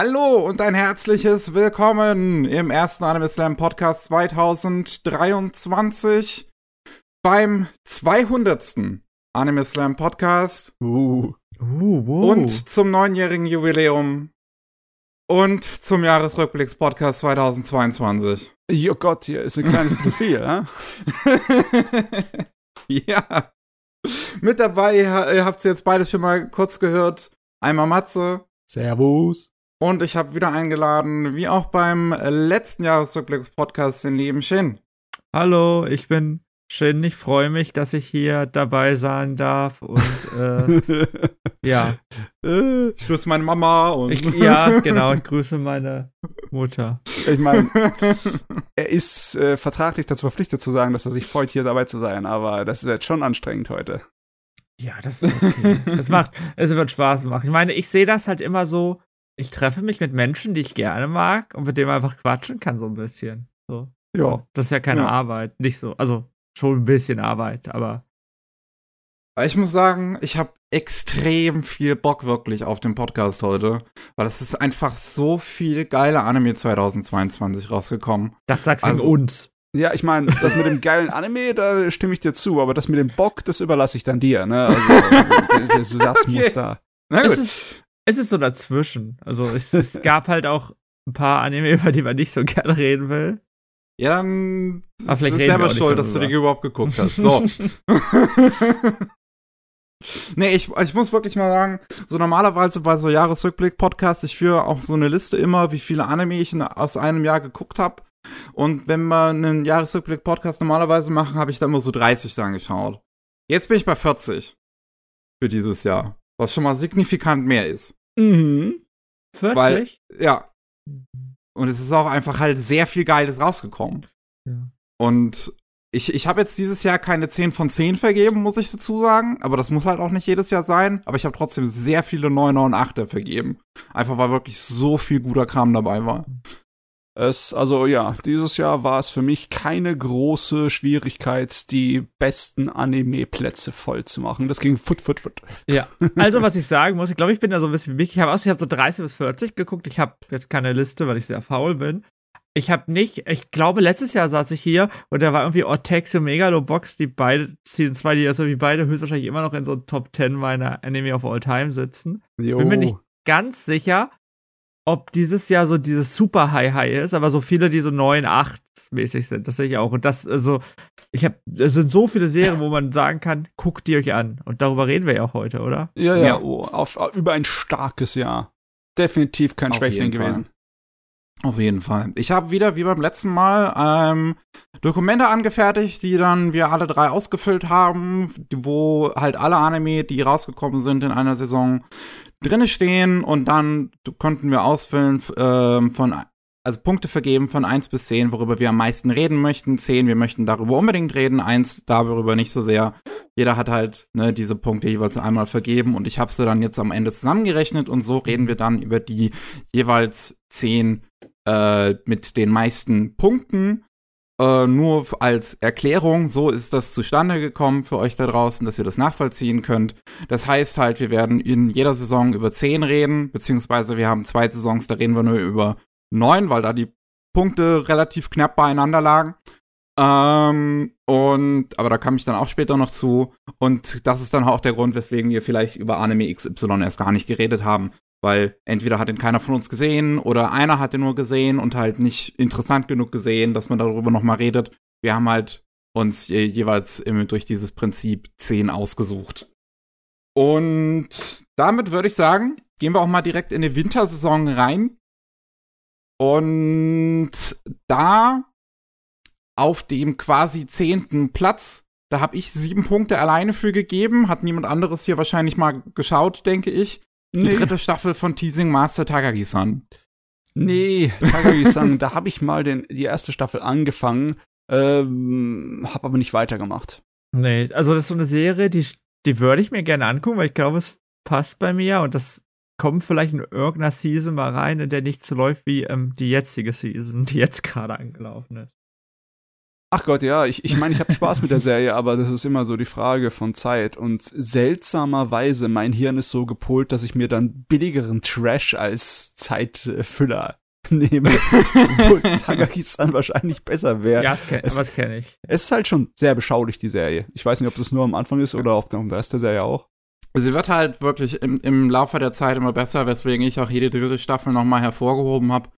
Hallo und ein herzliches Willkommen im ersten Anime Slam Podcast 2023 beim 200. Anime Slam Podcast Uh. Uh, wow. und zum neunjährigen Jubiläum und zum Jahresrückblicks Podcast 2022. Oh Gott, hier ist ein kleines bisschen viel, ja? ja. Mit dabei, ihr ihr habt jetzt beide schon mal kurz gehört. Einmal Matze, Servus. Und ich habe wieder eingeladen, wie auch beim letzten Jahresrückblicks-Podcast, den lieben Shin. Hallo, ich bin Shin. Ich freue mich, dass ich hier dabei sein darf. Und äh, ja. Äh, Ich grüße meine Mama und. Ich, ja, genau. Ich grüße meine Mutter. ich meine, er ist äh, vertraglich dazu verpflichtet zu sagen, dass er sich freut, hier dabei zu sein, aber das ist jetzt schon anstrengend heute. Ja, das ist okay. Es macht, es wird Spaß machen. Ich meine, ich sehe das halt immer so. Ich treffe mich mit Menschen, die ich gerne mag und mit denen man einfach quatschen kann, so ein bisschen. So. Ja. Das ist ja keine Ja. Arbeit. Nicht so. Also schon ein bisschen Arbeit, aber ich muss sagen, ich habe extrem viel Bock wirklich auf den Podcast heute, weil es ist einfach so viel geile Anime 2022 rausgekommen. das sagst du Also- in uns. Ja, ich meine, das mit dem geilen Anime, da stimme ich dir zu, aber das mit dem Bock, das überlasse ich dann dir, ne? Also, das Okay. muss da. Na Es gut. ist, es ist so dazwischen. Also es, es gab halt auch ein paar Anime, über die man nicht so gerne reden will. Ja, dann Aber ist vielleicht wir selber schuld, dass du die überhaupt geguckt hast. So. nee, ich, ich muss wirklich mal sagen, so normalerweise bei so Jahresrückblick-Podcasts, ich führe auch so eine Liste immer, wie viele Anime ich in, aus einem Jahr geguckt habe. Und wenn wir einen Jahresrückblick-Podcast normalerweise machen, habe ich da immer so 30 dann geschaut. Jetzt bin ich bei 40 für dieses Jahr, was schon mal signifikant mehr ist. Mhm. 40? Weil- Ja. Und es ist auch einfach halt sehr viel Geiles rausgekommen. Ja. Und ich, ich habe jetzt dieses Jahr keine 10 von 10 vergeben, muss ich dazu sagen. Aber das muss halt auch nicht jedes Jahr sein. Aber ich habe trotzdem sehr viele 9er und 8er vergeben. Einfach weil wirklich so viel guter Kram dabei war. Es, also ja, dieses Jahr war es für mich keine große Schwierigkeit, die besten Anime-Plätze voll zu machen. Das ging fut, fut, fut. Ja. Also, was ich sagen muss, ich glaube, ich bin da so ein bisschen wie Mickey. Ich habe aus, ich habe so 30 bis 40 geguckt. Ich habe jetzt keine Liste, weil ich sehr faul bin. Ich habe nicht, ich glaube, letztes Jahr saß ich hier und da war irgendwie Ortex und Megalobox, die beide, Season 2, die also wie beide höchstwahrscheinlich immer noch in so Top 10 meiner Anime of All Time sitzen. Jo. Bin mir nicht ganz sicher, ob dieses Jahr so dieses super High High ist, aber so viele, die so 9, 8 mäßig sind, das sehe ich auch. Und das, also, ich habe, es sind so viele Serien, wo man sagen kann, guckt die euch an. Und darüber reden wir ja auch heute, oder? Ja, ja, Ja. Oh, auf, über ein starkes Jahr. Definitiv kein Schwächling gewesen. Auf jeden Fall. Ich habe wieder, wie beim letzten Mal, ähm, Dokumente angefertigt, die dann wir alle drei ausgefüllt haben, wo halt alle Anime, die rausgekommen sind in einer Saison, drinne stehen und dann konnten wir ausfüllen ähm, von, also Punkte vergeben von 1 bis 10, worüber wir am meisten reden möchten. 10, wir möchten darüber unbedingt reden, 1 darüber nicht so sehr. Jeder hat halt ne, diese Punkte jeweils einmal vergeben und ich habe sie dann jetzt am Ende zusammengerechnet und so reden wir dann über die jeweils 10 äh, mit den meisten Punkten. Äh, nur als Erklärung, so ist das zustande gekommen für euch da draußen, dass ihr das nachvollziehen könnt. Das heißt halt, wir werden in jeder Saison über 10 reden, beziehungsweise wir haben zwei Saisons, da reden wir nur über 9, weil da die Punkte relativ knapp beieinander lagen. Ähm, und, aber da kam ich dann auch später noch zu. Und das ist dann auch der Grund, weswegen wir vielleicht über Anime XY erst gar nicht geredet haben. Weil entweder hat ihn keiner von uns gesehen oder einer hat ihn nur gesehen und halt nicht interessant genug gesehen, dass man darüber nochmal redet. Wir haben halt uns je jeweils durch dieses Prinzip 10 ausgesucht. Und damit würde ich sagen, gehen wir auch mal direkt in die Wintersaison rein. Und da auf dem quasi zehnten Platz, da habe ich sieben Punkte alleine für gegeben. Hat niemand anderes hier wahrscheinlich mal geschaut, denke ich. Die Nee, dritte Staffel von Teasing Master Takagi-san. nee Takagi-san, da habe ich mal den, die erste Staffel angefangen, ähm, habe aber nicht weitergemacht. Nee, also das ist so eine Serie, die, die würde ich mir gerne angucken, weil ich glaube, es passt bei mir und das kommt vielleicht in irgendeiner Season mal rein, in der nicht so läuft wie ähm, die jetzige Season, die jetzt gerade angelaufen ist. Ach Gott, ja, ich, ich meine, ich habe Spaß mit der Serie, aber das ist immer so die Frage von Zeit. Und seltsamerweise, mein Hirn ist so gepolt, dass ich mir dann billigeren Trash als Zeitfüller nehme. Obwohl Takagi-san wahrscheinlich besser wäre. Ja, das kenn, kenne ich. Es ist halt schon sehr beschaulich, die Serie. Ich weiß nicht, ob das nur am Anfang ist oder ob der Rest der Serie auch. Sie wird halt wirklich im, im Laufe der Zeit immer besser, weswegen ich auch jede dritte Staffel nochmal hervorgehoben habe.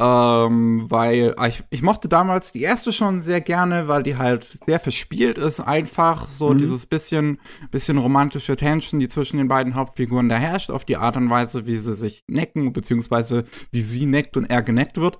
Ähm, weil ah, ich, ich mochte damals die erste schon sehr gerne, weil die halt sehr verspielt ist, einfach so mhm. dieses bisschen, bisschen romantische Tension, die zwischen den beiden Hauptfiguren da herrscht, auf die Art und Weise, wie sie sich necken, beziehungsweise wie sie neckt und er geneckt wird.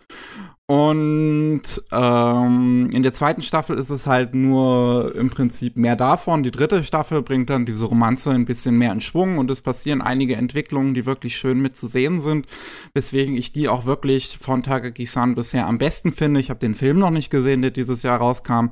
Und ähm, in der zweiten Staffel ist es halt nur im Prinzip mehr davon. Die dritte Staffel bringt dann diese Romanze ein bisschen mehr in Schwung und es passieren einige Entwicklungen, die wirklich schön mitzusehen sind, weswegen ich die auch wirklich von Takagi-san bisher am besten finde. Ich habe den Film noch nicht gesehen, der dieses Jahr rauskam,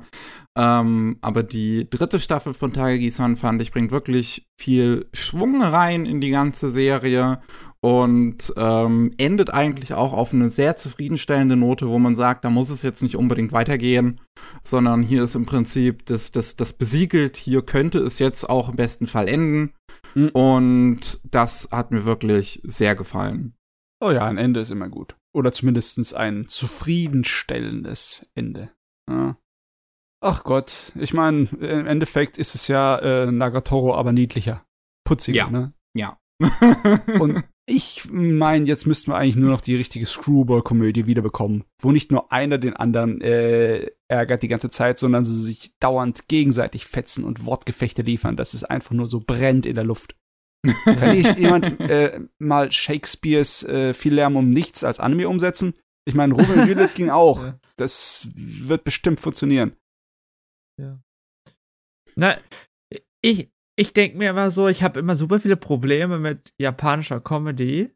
ähm, aber die dritte Staffel von Takagi-san fand ich bringt wirklich viel Schwung rein in die ganze Serie und ähm, endet eigentlich auch auf eine sehr zufriedenstellende Note, wo man sagt, da muss es jetzt nicht unbedingt weitergehen, sondern hier ist im Prinzip das, das, das besiegelt, hier könnte es jetzt auch im besten Fall enden. Mhm. Und das hat mir wirklich sehr gefallen. Oh ja, ein Ende ist immer gut. Oder zumindest ein zufriedenstellendes Ende. Ja. Ach Gott, ich meine, im Endeffekt ist es ja äh, Nagatoro aber niedlicher. Putziger, ja. ne? Ja. Und ich meine, jetzt müssten wir eigentlich nur noch die richtige Screwball-Komödie wiederbekommen, wo nicht nur einer den anderen äh, ärgert die ganze Zeit, sondern sie sich dauernd gegenseitig fetzen und Wortgefechte liefern, dass es einfach nur so brennt in der Luft. Kann ich jemand äh, mal Shakespeares äh, viel Lärm um nichts als Anime umsetzen? Ich meine, und Juliet ging auch. Ja. Das wird bestimmt funktionieren. Ja. Na, ich, ich denke mir immer so, ich habe immer super viele Probleme mit japanischer Comedy.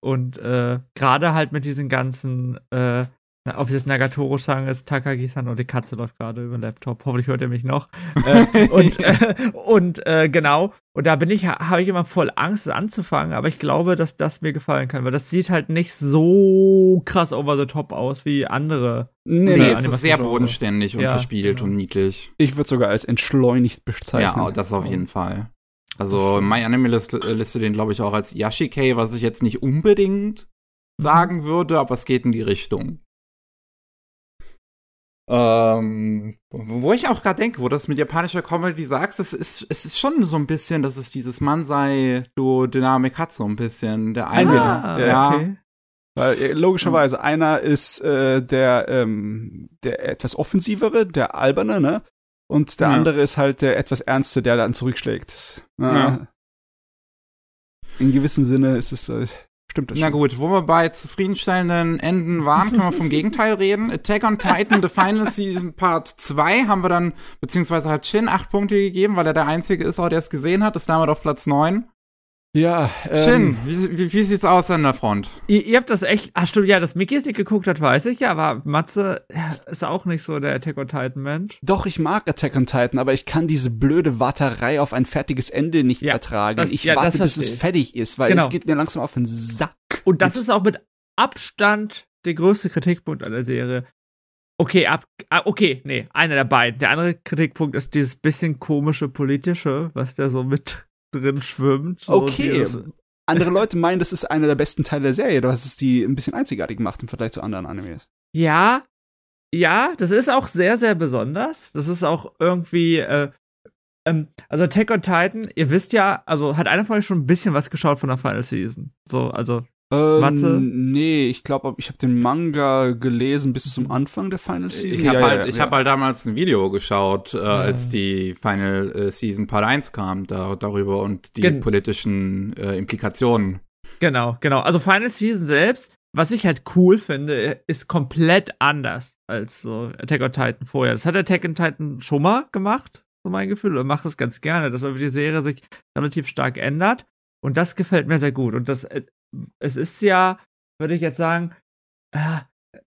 Und äh, gerade halt mit diesen ganzen äh, ob es jetzt Nagatoro-san ist, Takagi-san und die Katze läuft gerade über den Laptop. Hoffentlich hört er mich noch. äh, und äh, und äh, genau, und da bin ich, habe ich immer voll Angst, es anzufangen, aber ich glaube, dass das mir gefallen kann, weil das sieht halt nicht so krass over the top aus wie andere. Nee, nee es ist sehr bodenständig und ja, verspielt genau. und niedlich. Ich würde sogar als entschleunigt bezeichnen. Ja, das auf jeden Fall. Also, My Anime Liste, äh, liste den, glaube ich, auch als Yashikei, was ich jetzt nicht unbedingt mhm. sagen würde, aber es geht in die Richtung. Ähm, wo ich auch gerade denke, wo das mit japanischer Comedy sagst, es ist, es ist schon so ein bisschen, dass es dieses Mansei-Dynamik hat, so ein bisschen. Der eine, ah, ja. Okay. Weil äh, logischerweise, einer ist äh, der, ähm, der etwas offensivere, der alberne, ne? Und der ja. andere ist halt der etwas ernste, der dann zurückschlägt. Ja. In gewissem Sinne ist es. Äh, Stimmt das Na schon. gut, wo wir bei zufriedenstellenden Enden waren, können wir vom Gegenteil reden. Attack on Titan The Final Season Part 2 haben wir dann, beziehungsweise hat Shin acht Punkte gegeben, weil er der Einzige ist, der es gesehen hat, ist damit auf Platz 9. Ja, ähm, Shin, wie, wie, wie, sieht's aus an der Front? Ihr, ihr habt das echt, ach stimmt, ja, dass Mickey es nicht geguckt hat, weiß ich, ja, aber Matze ja, ist auch nicht so der Attack on Titan Mensch. Doch, ich mag Attack on Titan, aber ich kann diese blöde Warterei auf ein fertiges Ende nicht ja, ertragen. Das, ich ja, warte, bis es fertig ist, weil genau. es geht mir langsam auf den Sack. Und das ist auch mit Abstand der größte Kritikpunkt an der Serie. Okay, ab, ah, okay, nee, einer der beiden. Der andere Kritikpunkt ist dieses bisschen komische politische, was der so mit drin schwimmt. So okay. Andere Leute meinen, das ist einer der besten Teile der Serie, was es die ein bisschen einzigartig macht im Vergleich zu anderen Animes. Ja, ja, das ist auch sehr, sehr besonders. Das ist auch irgendwie, äh, ähm, also Attack on Titan, ihr wisst ja, also hat einer von euch schon ein bisschen was geschaut von der Final Season. So, also ähm, Matze? Nee, ich glaube, ich habe den Manga gelesen bis zum Anfang der Final Season. Ich habe ja, halt, ja, ich ja. hab halt damals ein Video geschaut, äh, als die Final äh, Season Part 1 kam, da, darüber und die Gen politischen äh, Implikationen. Genau, genau. Also Final Season selbst, was ich halt cool finde, ist komplett anders als so Attack on Titan vorher. Das hat Attack on Titan schon mal gemacht, so mein Gefühl, und macht es ganz gerne, dass die Serie sich relativ stark ändert. Und das gefällt mir sehr gut. Und das äh, es ist ja, würde ich jetzt sagen, äh,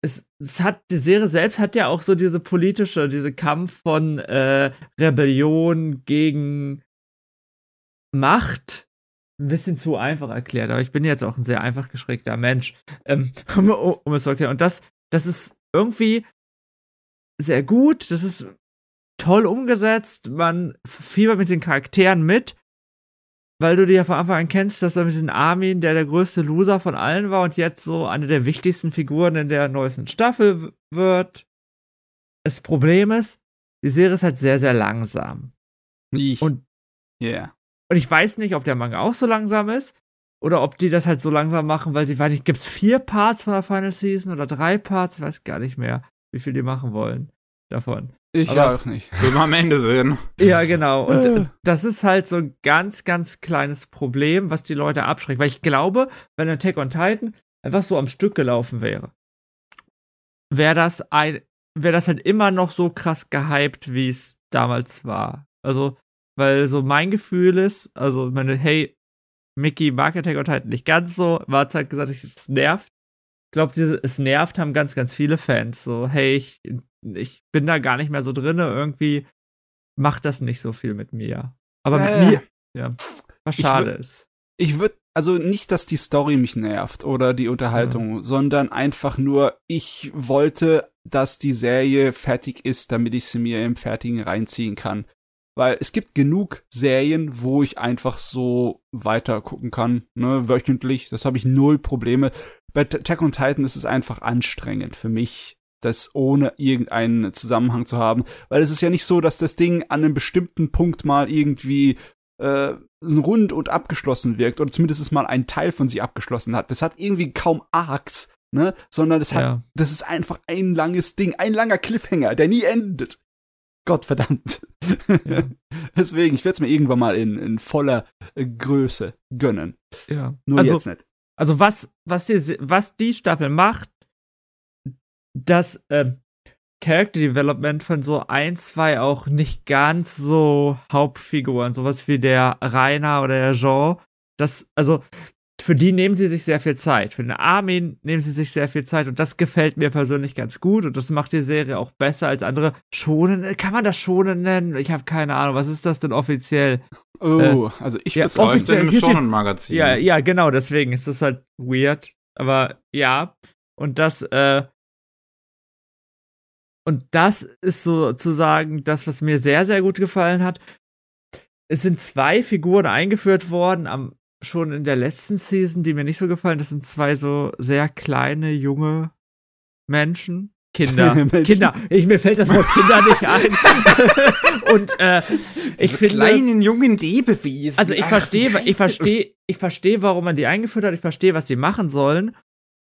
es, es, hat, die Serie selbst hat ja auch so diese politische, diese Kampf von äh, Rebellion gegen Macht ein bisschen zu einfach erklärt, aber ich bin jetzt auch ein sehr einfach geschrägter Mensch, ähm, um, um, es zu erklären. Und das, das ist irgendwie, sehr gut, das ist toll umgesetzt, man fiebert mit den Charakteren mit, weil du dir ja von Anfang an kennst, dass er mit diesem Armin, der der größte Loser von allen war und jetzt so eine der wichtigsten Figuren in der neuesten Staffel wird. Das Problem ist, die Serie ist halt sehr, sehr langsam. Ich, Und, yeah. und ich weiß nicht, ob der Manga auch so langsam ist oder ob die das halt so langsam machen, weil sie, weiß nicht, gibt's vier Parts von der Final Season oder drei Parts? Ich weiß gar nicht mehr, wie viel die machen wollen davon. Ich Aber- auch nicht. Will man am Ende sehen. Ja, genau. Und das ist halt so ein ganz, ganz kleines Problem, was die Leute abschreckt. Weil ich glaube, wenn Attack on Titan einfach so am Stück gelaufen wäre, wäre das ein, wäre das halt immer noch so krass gehypt, wie es damals war. Also, weil so mein Gefühl ist, also meine, hey, Mickey mag Attack on Titan nicht ganz so, war es halt gesagt, es nervt. Ich glaube, es nervt, haben ganz, ganz viele Fans. So, hey, ich, ich bin da gar nicht mehr so drinne, irgendwie macht das nicht so viel mit mir. Aber Äh. mit mir, ja, was Ich schade wür- ist. Ich würde, also nicht, dass die Story mich nervt oder die Unterhaltung, sondern einfach nur, ich wollte, dass die Serie fertig ist, damit ich sie mir im Fertigen reinziehen kann. Weil es gibt genug Serien, wo ich einfach so weiter gucken kann, ne, wöchentlich. Das habe ich null Probleme. Bei Attack on Titan ist es einfach anstrengend für mich, das ohne irgendeinen Zusammenhang zu haben. Weil es ist ja nicht so, dass das Ding an einem bestimmten Punkt mal irgendwie äh, rund und abgeschlossen wirkt oder zumindest es mal ein Teil von sich abgeschlossen hat. Das hat irgendwie kaum Arcs, ne? Sondern das hat, Ja. das ist einfach ein langes Ding, ein langer Cliffhanger, der nie endet. Gott verdammt. Ja. Deswegen, ich werde es mir irgendwann mal in, in voller äh, Größe gönnen. ja. Nur also, jetzt nicht. Also was, was die, was die Staffel macht, das ähm, Character Development von so ein, zwei auch nicht ganz so Hauptfiguren, sowas wie der Rainer oder der Jean, das, also für die nehmen sie sich sehr viel Zeit. Für den Armin nehmen sie sich sehr viel Zeit und das gefällt mir persönlich ganz gut und das macht die Serie auch besser als andere. Schonen, kann man das Schonen nennen? Ich habe keine Ahnung. Was ist das denn offiziell? Oh, also ich würde Läuft offiziell- im Shonen-Magazin. Ja, ja, genau, deswegen ist das halt weird. Aber ja, und das, äh, und das ist sozusagen das, was mir sehr, sehr gut gefallen hat. Es sind zwei Figuren eingeführt worden, am, schon in der letzten Season, die mir nicht so gefallen. Das sind zwei so sehr kleine, junge Menschen. Kinder. Menschen. Kinder. Ich, mir fällt das Wort Kinder nicht ein. und äh, ich Diese finde. kleinen jungen Lebewesen. Also ich verstehe, ich verstehe, ich verstehe, warum man die eingeführt hat. Ich verstehe, was die machen sollen.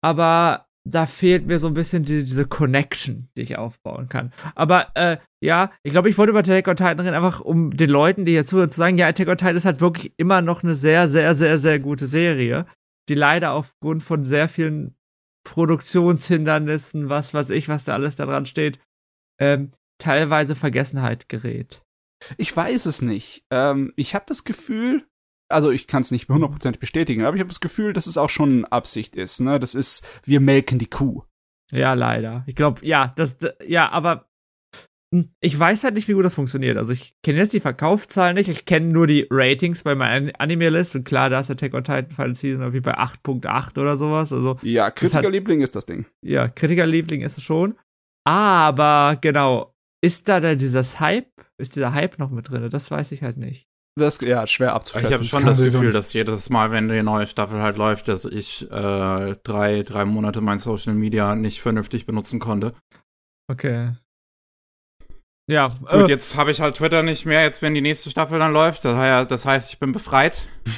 Aber da fehlt mir so ein bisschen die, diese Connection, die ich aufbauen kann. Aber äh, ja, ich glaube, ich wollte über Attack on Titan reden, einfach um den Leuten, die hier zuhören, zu sagen, ja, Attack on Titan ist halt wirklich immer noch eine sehr, sehr, sehr, sehr gute Serie, die leider aufgrund von sehr vielen Produktionshindernissen, was weiß ich, was da alles da dran steht, ähm, teilweise Vergessenheit gerät. Ich weiß es nicht. Ähm, ich habe das Gefühl, also ich kann es nicht hundertprozentig bestätigen, aber ich habe das Gefühl, dass es auch schon Absicht ist. Ne? Das ist, wir melken die Kuh. Ja, leider. Ich glaube, ja, das, ja, aber hm, ich weiß halt nicht, wie gut das funktioniert. Also ich kenne jetzt die Verkaufszahlen nicht, ich kenne nur die Ratings bei meiner Anime-List und klar, da ist Attack on Titan Final Season irgendwie bei 8.8 oder sowas. Also Ja, Kritikerliebling ist das Ding. ja, Kritikerliebling ist es schon. Aber genau, ist da denn dieses Hype, ist dieser Hype noch mit drin? Das weiß ich halt nicht. Das ja schwer Ich abzuschätzen. habe schon das Gefühl, dass jedes Mal, wenn die neue Staffel halt läuft, dass ich äh, drei, drei Monate mein Social Media nicht vernünftig benutzen konnte. Okay. Ja, Gut, äh, jetzt habe ich halt Twitter nicht mehr, jetzt wenn die nächste Staffel dann läuft. Das, hei- das heißt, ich bin befreit.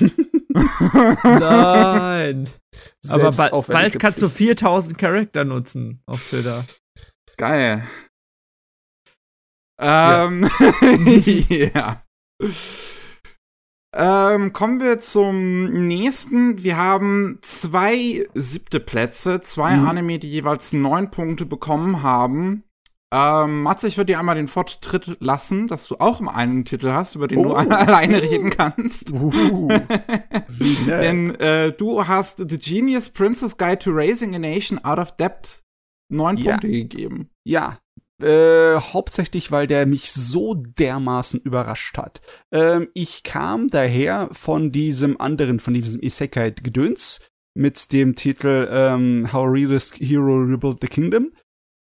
nein. Aber Selbst bald, kannst du Pflicht. 4000 Charakter nutzen auf Twitter. Geil. Ähm, ja. Ähm, kommen wir zum nächsten. Wir haben zwei siebte Plätze, zwei Mhm. Anime, die jeweils neun Punkte bekommen haben. Ähm, Matze, ich würde dir einmal den Forttritt lassen, dass du auch einen Titel hast, über den du Oh. alleine reden kannst. Uh. Denn äh, du hast The Genius Princess Guide to Raising a Nation Out of Debt neun Ja. Punkte gegeben. Ja, äh, hauptsächlich, weil der mich so dermaßen überrascht hat. Ähm, ich kam daher von diesem anderen, von diesem Isekai-Gedöns mit dem Titel ähm, How Realist Hero Rebuilt the Kingdom.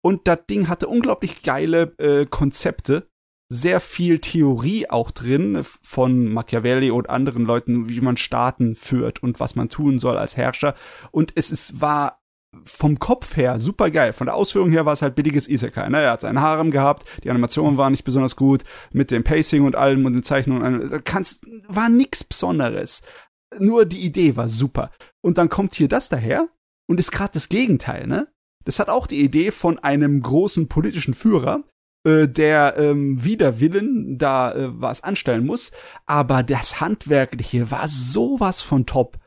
Und das Ding hatte unglaublich geile äh, Konzepte, sehr viel Theorie auch drin von Machiavelli und anderen Leuten, wie man Staaten führt und was man tun soll als Herrscher. Und es ist, war vom Kopf her super geil. Von der Ausführung her war es halt billiges Isekai. Ne? Er hat seinen Harem gehabt, die Animationen waren nicht besonders gut, mit dem Pacing und allem und den Zeichnungen. Kannst, war nix Besonderes. Nur die Idee war super. Und dann kommt hier das daher und ist gerade das Gegenteil, ne? Das hat auch die Idee von einem großen politischen Führer, äh, der ähm, wider Willen da äh, was anstellen muss. Aber das Handwerkliche war sowas von top.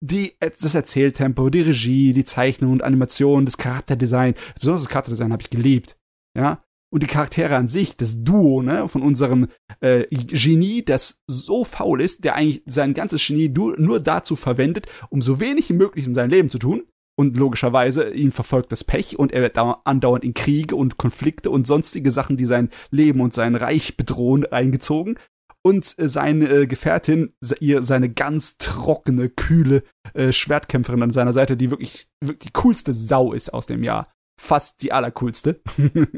Die, äh, das Erzähltempo, die Regie, die Zeichnung und Animation, das Charakterdesign, besonders das Charakterdesign habe ich geliebt. Ja, und die Charaktere an sich, das Duo, ne, von unserem äh, Genie, das so faul ist, der eigentlich sein ganzes Genie nur dazu verwendet, um so wenig wie möglich in seinem Leben zu tun. Und logischerweise ihn verfolgt das Pech und er wird andauernd in Kriege und Konflikte und sonstige Sachen, die sein Leben und sein Reich bedrohen, eingezogen. Und seine äh, Gefährtin, ihr seine ganz trockene, kühle äh, Schwertkämpferin an seiner Seite, die wirklich, wirklich die coolste Sau ist aus dem Jahr fast die allercoolste. und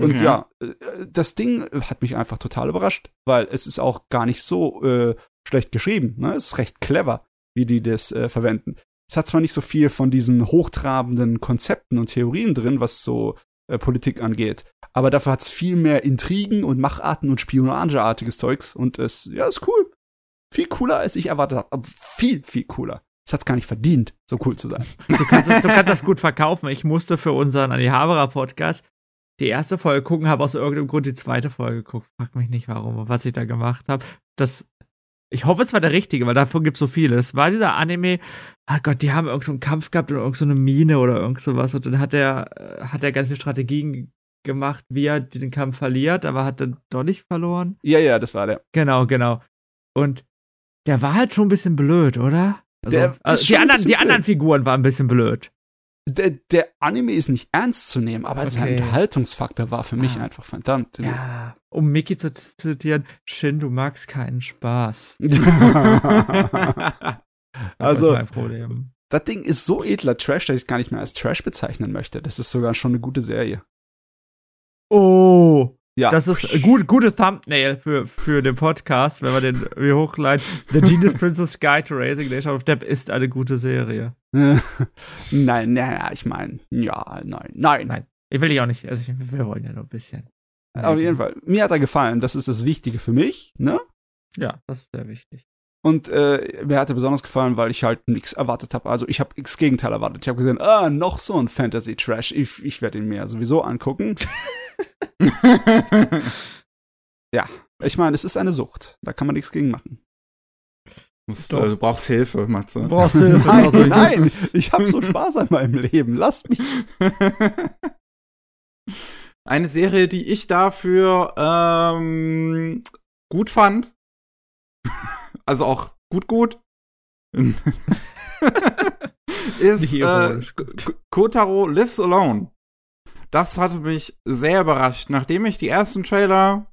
okay. ja, äh, das Ding hat mich einfach total überrascht, weil es ist auch gar nicht so äh, schlecht geschrieben. Ne? Es ist recht clever, wie die das äh, verwenden. Es hat zwar nicht so viel von diesen hochtrabenden Konzepten und Theorien drin, was so äh, Politik angeht, aber dafür hat es viel mehr Intrigen und Macharten und Spionageartiges Zeugs und es, ja, ist cool. Viel cooler, als ich erwartet habe. Viel, viel cooler. Es hat es gar nicht verdient, so cool zu sein. Du kannst, das, du kannst das gut verkaufen. Ich musste für unseren Anihabara Podcast die erste Folge gucken, habe aus irgendeinem Grund die zweite Folge geguckt. Frag mich nicht warum, was ich da gemacht habe. Das, ich hoffe, es war der richtige, weil davon gibt es so viele. Es war dieser Anime, oh Gott, die haben irgend so einen Kampf gehabt oder irgend so eine Mine oder irgend sowas und dann hat er, äh, hat er ganz viele Strategien gemacht, wie er diesen Kampf verliert, aber hat dann doch nicht verloren. Ja, ja, das war der. Genau, genau. Und der war halt schon ein bisschen blöd, oder? Also, also die, anderen, die anderen Figuren waren ein bisschen blöd. Der, der, Anime ist nicht ernst zu nehmen, aber okay. der Unterhaltungsfaktor war für mich ah. einfach verdammt. Ja, um Mickey zu zitieren, Shin, du magst keinen Spaß. also, das Ding ist so edler Trash, dass ich es gar nicht mehr als Trash bezeichnen möchte. Das ist sogar schon eine gute Serie. Oh, ja. Das ist gut, gute Thumbnail für, für den Podcast, wenn wir den wie hochleiten. The Genius Princess Guide to Raising Nation of Depp ist eine gute Serie. nein, nein, nein, ich meine, ja, nein, nein. Nein, ich will dich auch nicht, also ich, wir wollen ja nur ein bisschen. Auf jeden Fall. Mir hat er gefallen. Das ist das Wichtige für mich, ne? Ja, das ist sehr wichtig. Und äh, mir hat er besonders gefallen, weil ich halt nichts erwartet habe. Also ich habe das Gegenteil erwartet. Ich habe gesehen, ah, noch so ein Fantasy-Trash. Ich, ich werde ihn mir sowieso angucken. ja, ich meine, es ist eine Sucht. Da kann man nichts gegen machen. Musst, äh, du brauchst Hilfe, Matze. Du brauchst Hilfe. nein, also, nein, ich habe so Spaß an meinem Leben. Lasst mich. Eine Serie, die ich dafür ähm, gut fand. Also auch gut, gut. ist äh, Kotaro Lives Alone das hatte mich sehr überrascht. Nachdem ich die ersten Trailer,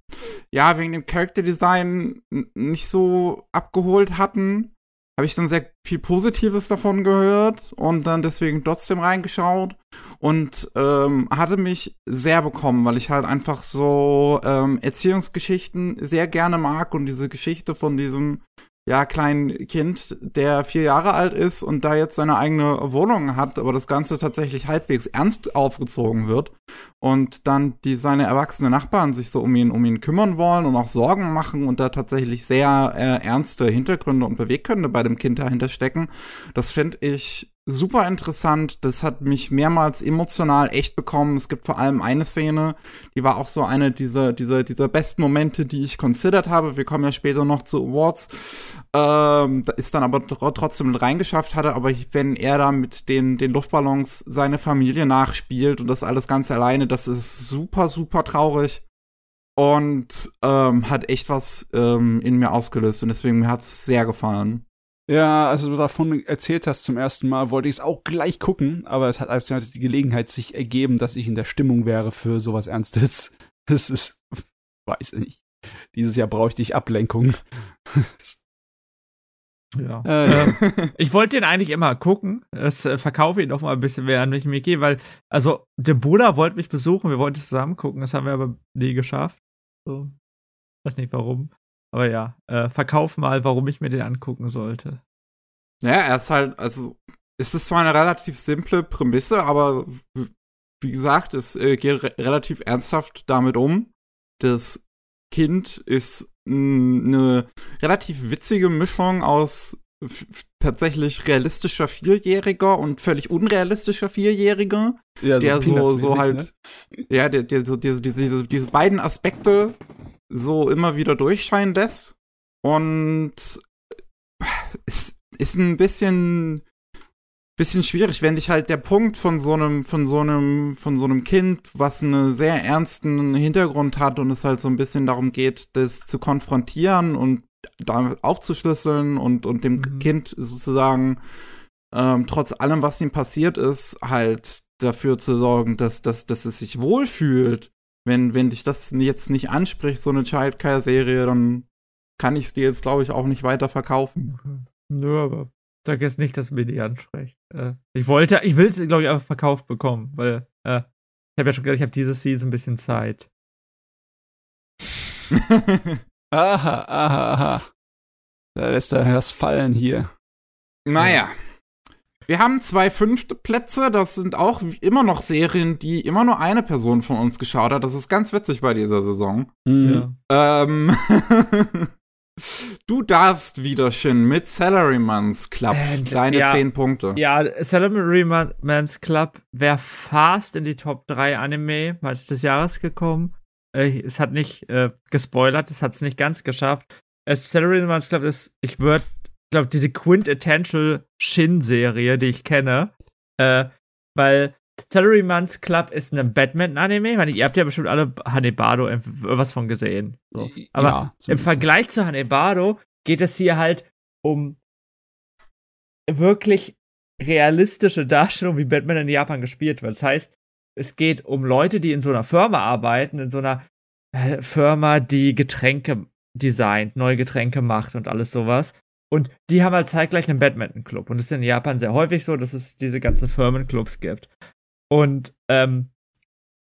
ja, wegen dem Character Design nicht so abgeholt hatten, habe ich dann sehr viel Positives davon gehört und dann deswegen trotzdem reingeschaut und ähm, hatte mich sehr bekommen, weil ich halt einfach so ähm, Erziehungsgeschichten sehr gerne mag und diese Geschichte von diesem ja, kleinen Kind, der vier Jahre alt ist und da jetzt seine eigene Wohnung hat, aber das Ganze tatsächlich halbwegs ernst aufgezogen wird und dann die seine erwachsenen Nachbarn sich so um ihn um ihn kümmern wollen und auch Sorgen machen und da tatsächlich sehr äh, ernste Hintergründe und Beweggründe bei dem Kind dahinter stecken. Das finde ich super interessant. Das hat mich mehrmals emotional echt bekommen. Es gibt vor allem eine Szene, die war auch so eine dieser, dieser, dieser besten Momente, die ich considered habe. Wir kommen ja später noch zu Awards. Ähm, ist dann aber trotzdem reingeschafft hatte, aber wenn er da mit den, den Luftballons seine Familie nachspielt und das alles ganz alleine, das ist super, super traurig und ähm, hat echt was ähm, in mir ausgelöst und deswegen hat es sehr gefallen. Ja, also du davon erzählt hast zum ersten Mal, wollte ich es auch gleich gucken, aber es hat also die Gelegenheit sich ergeben, dass ich in der Stimmung wäre für sowas Ernstes. Das ist, weiß ich nicht. Dieses Jahr brauche ich dich Ablenkung. Ja. Äh, ich wollte den eigentlich immer gucken. Es äh, verkaufe ihn doch mal ein bisschen mehr an mich, Miki, weil, also, der Bruder wollte mich besuchen, wir wollten zusammen gucken, das haben wir aber nie geschafft. So. Weiß nicht warum. Aber ja, äh, verkauf mal, warum ich mir den angucken sollte. Ja, er ist halt, also, es ist zwar eine relativ simple Prämisse, aber wie gesagt, es äh, geht re relativ ernsthaft damit um. Das Kind ist eine relativ witzige Mischung aus tatsächlich realistischer Vierjähriger und völlig unrealistischer Vierjähriger, ja, der so, so halt, ne? ja, der, der so diese, diese, diese beiden Aspekte so immer wieder durchscheinen lässt. Und es ist ein bisschen bisschen schwierig, wenn dich halt der Punkt von so einem, von so einem, von so einem Kind, was einen sehr ernsten Hintergrund hat und es halt so ein bisschen darum geht, das zu konfrontieren und da aufzuschlüsseln und, und dem mhm. Kind sozusagen ähm, trotz allem, was ihm passiert ist, halt dafür zu sorgen, dass, dass, dass es sich wohlfühlt. Wenn, wenn dich das jetzt nicht anspricht, so eine Childcare-Serie, dann kann ich es dir jetzt, glaube ich, auch nicht weiter verkaufen. Nö, aber sag jetzt nicht, dass mir die anspricht. Äh, ich wollte, ich will es, glaube ich, einfach verkauft bekommen, weil äh, ich habe ja schon gesagt, ich habe diese Season ein bisschen Zeit. aha, aha, aha. Da lässt er was fallen hier. Naja. Wir haben zwei fünfte Plätze. Das sind auch immer noch Serien, die immer nur eine Person von uns geschaut hat. Das ist ganz witzig bei dieser Saison. Mhm. Ja. Ähm Du darfst wieder schön mit Salaryman's Club äh, deine ja, 10 Punkte. Ja, Salaryman's Club wäre fast in die Top 3 Anime des Jahres gekommen. Äh, es hat nicht äh, gespoilert, es hat es nicht ganz geschafft. Äh, Salaryman's Club ist, ich würde, glaube diese Quintessential Shin-Serie, die ich kenne. Äh, weil Salaryman's Club ist ein Badminton-Anime. Ihr habt ja bestimmt alle Hanebado was von gesehen. So. Aber ja, im Vergleich zu Hanebado geht es hier halt um wirklich realistische Darstellung, wie Batman in Japan gespielt wird. Das heißt, es geht um Leute, die in so einer Firma arbeiten, in so einer äh, Firma, die Getränke designt, neue Getränke macht und alles sowas. Und die haben halt zeitgleich einen Badminton-Club. Und das ist in Japan sehr häufig so, dass es diese ganzen Firmenclubs gibt. Und ähm,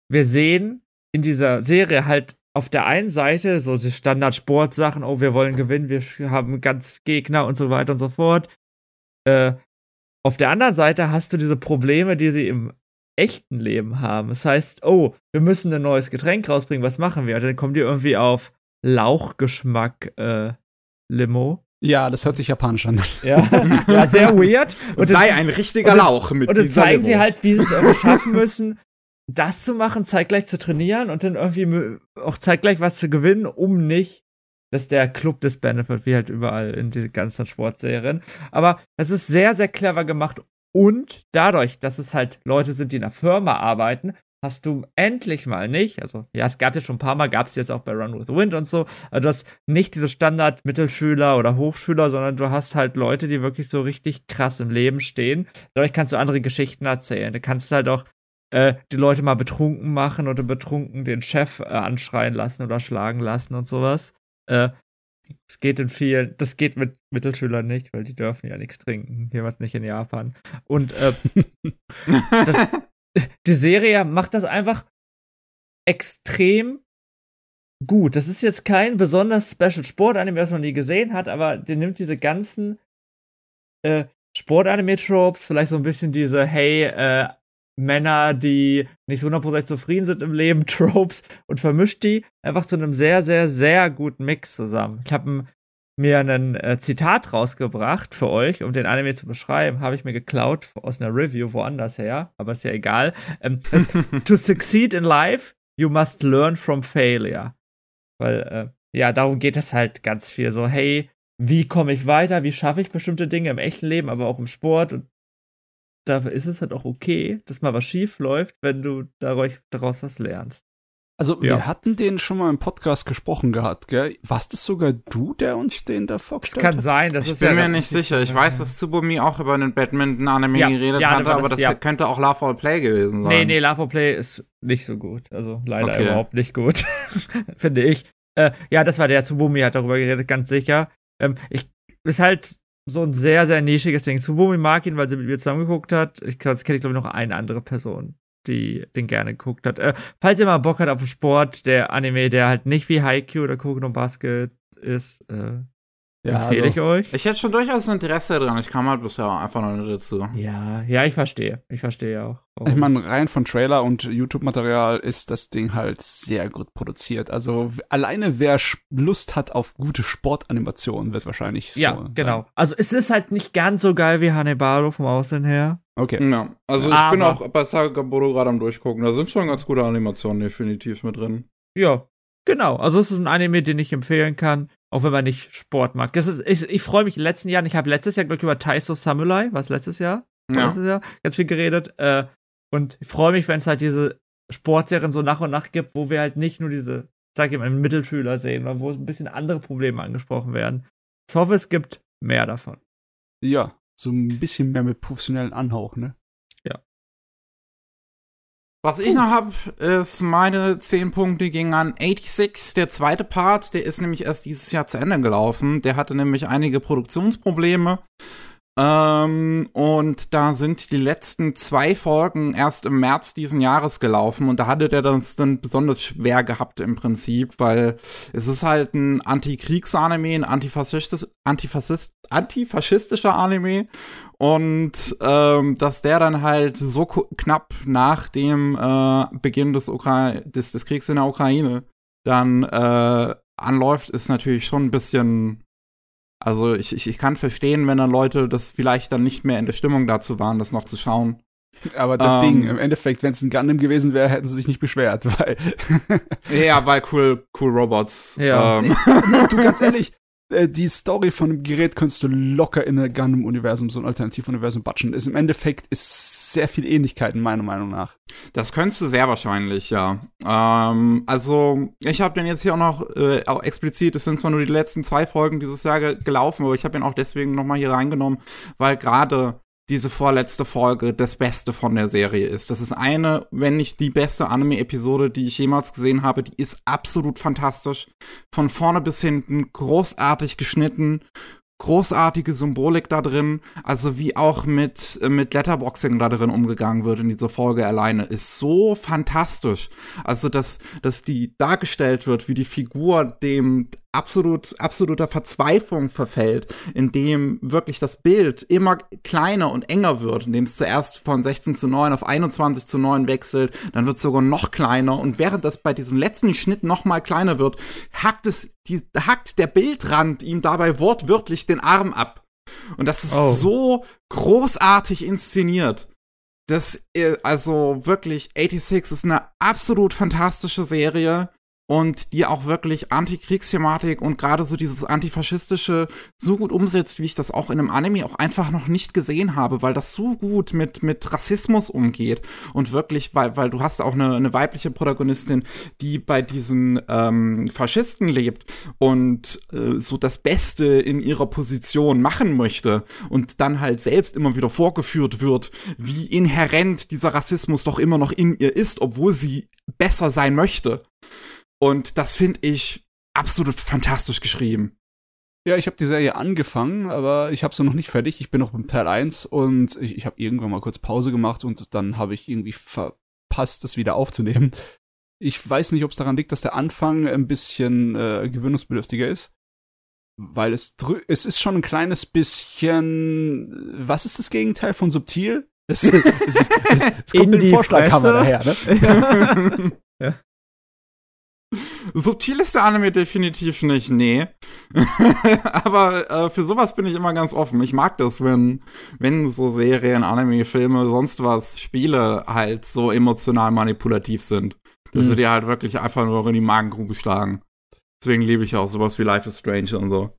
wir sehen in dieser Serie halt auf der einen Seite so die Standard-Sportsachen, oh, wir wollen gewinnen, wir haben ganz Gegner und so weiter und so fort. Äh, auf der anderen Seite hast du diese Probleme, die sie im echten Leben haben. Das heißt, oh, wir müssen ein neues Getränk rausbringen, was machen wir? Und dann kommen die irgendwie auf Lauchgeschmack äh, Limo. Ja, das hört sich japanisch an. Ja, ja sehr weird. Und Sei ein richtiger und Lauch mit Und dann zeigen sie halt, wie sie es irgendwie schaffen müssen, das zu machen, zeitgleich zu trainieren und dann irgendwie auch zeitgleich was zu gewinnen, um nicht, dass der Club des Benefit, wie halt überall in den ganzen Sportserien. Aber es ist sehr, sehr clever gemacht und dadurch, dass es halt Leute sind, die in einer Firma arbeiten, hast du endlich mal nicht, also ja, es gab ja schon ein paar Mal, gab es jetzt auch bei Run with the Wind und so, also du hast nicht diese Standard-Mittelschüler oder Hochschüler, sondern du hast halt Leute, die wirklich so richtig krass im Leben stehen. Dadurch kannst du andere Geschichten erzählen. Du kannst halt auch äh, die Leute mal betrunken machen oder betrunken den Chef äh, anschreien lassen oder schlagen lassen und sowas. Äh, das geht in vielen, das geht mit Mittelschülern nicht, weil die dürfen ja nichts trinken. Jeweils nicht in Japan. Und äh, das, die Serie macht das einfach extrem gut. Das ist jetzt kein besonders Special Sport-Anime, was man nie gesehen hat, aber der nimmt diese ganzen äh, Sport-Anime-Tropes, vielleicht so ein bisschen diese, hey, äh, Männer, die nicht so 100% zufrieden sind im Leben, Tropes und vermischt die einfach zu einem sehr, sehr, sehr guten Mix zusammen. Ich habe ein mir ein äh, Zitat rausgebracht für euch, um den Anime zu beschreiben. Habe ich mir geklaut aus einer Review woanders her, aber ist ja egal. Ähm, es, to succeed in life, you must learn from failure. Weil, äh, ja, darum geht es halt ganz viel. So, hey, wie komme ich weiter? Wie schaffe ich bestimmte Dinge im echten Leben, aber auch im Sport? Und dafür ist es halt auch okay, dass mal was schief läuft, wenn du daraus was lernst. Also, ja. wir hatten den schon mal im Podcast gesprochen gehabt, gell? Warst es sogar du, der uns den da vorgestellt hat? Das kann sein, das ich ist bin ja mir nicht sicher. Ich weiß, dass Tsubumi auch über einen Badminton-Anime ja, geredet ja, hatte, aber das, das könnte auch Love or Play gewesen sein. Nee, nee, Love or Play ist nicht so gut. Also, leider okay. überhaupt nicht gut. Finde ich. Äh, ja, das war der. Tsubumi hat darüber geredet, ganz sicher. Ähm, ich, ist halt so ein sehr, sehr nischiges Ding. Tsubumi mag ihn, weil sie mit mir zusammengeguckt hat. Ich kenne ich, glaube ich, noch eine andere Person, die den gerne geguckt hat. Äh, falls ihr mal Bock habt auf Sport, der Anime, der halt nicht wie Haikyuu oder Kokono Basket ist, äh, ja, empfehle also, ich euch. Ich hätte schon durchaus Interesse dran. Ich kam halt bisher einfach noch nicht dazu. Ja, ja, ich verstehe. Ich verstehe auch. Warum. Ich meine, rein von Trailer und YouTube-Material ist das Ding halt sehr gut produziert. Also alleine wer Lust hat auf gute Sportanimationen, wird wahrscheinlich ja, so. Ja, genau. Sein. Also es ist halt nicht ganz so geil wie Hannibalo vom Aussehen her. Okay. Ja, also ich Aber bin auch bei Sagaburo gerade am durchgucken. Da sind schon ganz gute Animationen definitiv mit drin. Ja, Genau, also es ist ein Anime, den ich empfehlen kann, auch wenn man nicht Sport mag. Das ist, ich, ich freue mich in den letzten Jahren, ich habe letztes Jahr, glaube ich, über Taiso Samurai, was letztes Jahr? Ja. Letztes Jahr, ganz viel geredet. Äh, und ich freue mich, wenn es halt diese Sportserien so nach und nach gibt, wo wir halt nicht nur diese, sag ich mal, Mittelschüler sehen, sondern wo ein bisschen andere Probleme angesprochen werden. Ich hoffe, es gibt mehr davon. Ja, so ein bisschen mehr mit professionellen Anhauch, ne? Was ich noch habe, ist meine 10 Punkte gingen an 86, der zweite Part, der ist nämlich erst dieses Jahr zu Ende gelaufen. Der hatte nämlich einige Produktionsprobleme. Ähm, und da sind die letzten zwei Folgen erst im März diesen Jahres gelaufen und da hatte der das dann besonders schwer gehabt im Prinzip, weil es ist halt ein Antikriegsanime, ein antifaschistisch, antifaschist, antifaschistischer Anime und ähm, dass der dann halt so knapp nach dem äh, Beginn des, des, des Kriegs in der Ukraine dann äh, anläuft, ist natürlich schon ein bisschen also ich, ich, ich kann verstehen, wenn dann Leute das vielleicht dann nicht mehr in der Stimmung dazu waren, das noch zu schauen. Aber das ähm, Ding, im Endeffekt, wenn es ein Gundam gewesen wäre, hätten sie sich nicht beschwert, weil. ja, weil cool, cool Robots. Ja. Ähm. Nee, nee, du ganz ehrlich, die Story von dem Gerät könntest du locker in ein Gundam-Universum, so ein Alternativuniversum batschen. Ist im Endeffekt ist sehr viel Ähnlichkeiten, meiner Meinung nach. Das könntest du sehr wahrscheinlich, ja. Ähm, also, ich habe den jetzt hier auch noch äh, auch explizit, es sind zwar nur die letzten zwei Folgen dieses Jahr ge gelaufen, aber ich habe ihn auch deswegen noch mal hier reingenommen, weil gerade diese vorletzte Folge das Beste von der Serie ist. Das ist eine, wenn nicht die beste Anime-Episode, die ich jemals gesehen habe. Die ist absolut fantastisch. Von vorne bis hinten großartig geschnitten, großartige Symbolik da drin, also wie auch mit, mit Letterboxing da drin umgegangen wird in dieser Folge alleine, ist so fantastisch. Also, dass, dass die dargestellt wird, wie die Figur dem absolut, absoluter Verzweiflung verfällt, in dem wirklich das Bild immer kleiner und enger wird, in dem es zuerst von 16 zu 9 auf 21 zu 9 wechselt, dann wird es sogar noch kleiner und während das bei diesem letzten Schnitt noch mal kleiner wird, hackt es, die, hackt der Bildrand ihm dabei wortwörtlich den Arm ab. Und das ist oh. so großartig inszeniert. Das, äh, also wirklich, 86 ist eine absolut fantastische Serie und die auch wirklich Antikriegsthematik und gerade so dieses antifaschistische so gut umsetzt, wie ich das auch in einem Anime auch einfach noch nicht gesehen habe, weil das so gut mit mit Rassismus umgeht und wirklich, weil weil du hast auch eine, eine weibliche Protagonistin, die bei diesen ähm, Faschisten lebt und äh, so das Beste in ihrer Position machen möchte und dann halt selbst immer wieder vorgeführt wird, wie inhärent dieser Rassismus doch immer noch in ihr ist, obwohl sie besser sein möchte. Und das finde ich absolut fantastisch geschrieben. Ja, ich habe die Serie angefangen, aber ich habe sie noch nicht fertig. Ich bin noch beim Teil 1 und ich, ich habe irgendwann mal kurz Pause gemacht und dann habe ich irgendwie verpasst, das wieder aufzunehmen. Ich weiß nicht, ob es daran liegt, dass der Anfang ein bisschen äh, gewöhnungsbedürftiger ist. Weil es, es ist schon ein kleines bisschen. Was ist das Gegenteil von subtil? Es, es, es, es kommt mit dem Vorschlaghammer daher, ne? ja. Subtil ist der Anime definitiv nicht, nee. Aber äh, für sowas bin ich immer ganz offen. Ich mag das, wenn, wenn so Serien, Anime, Filme, sonst was, Spiele halt so emotional manipulativ sind. Dass mhm. sie dir halt wirklich einfach nur in die Magengrube schlagen. Deswegen liebe ich auch sowas wie Life is Strange und so.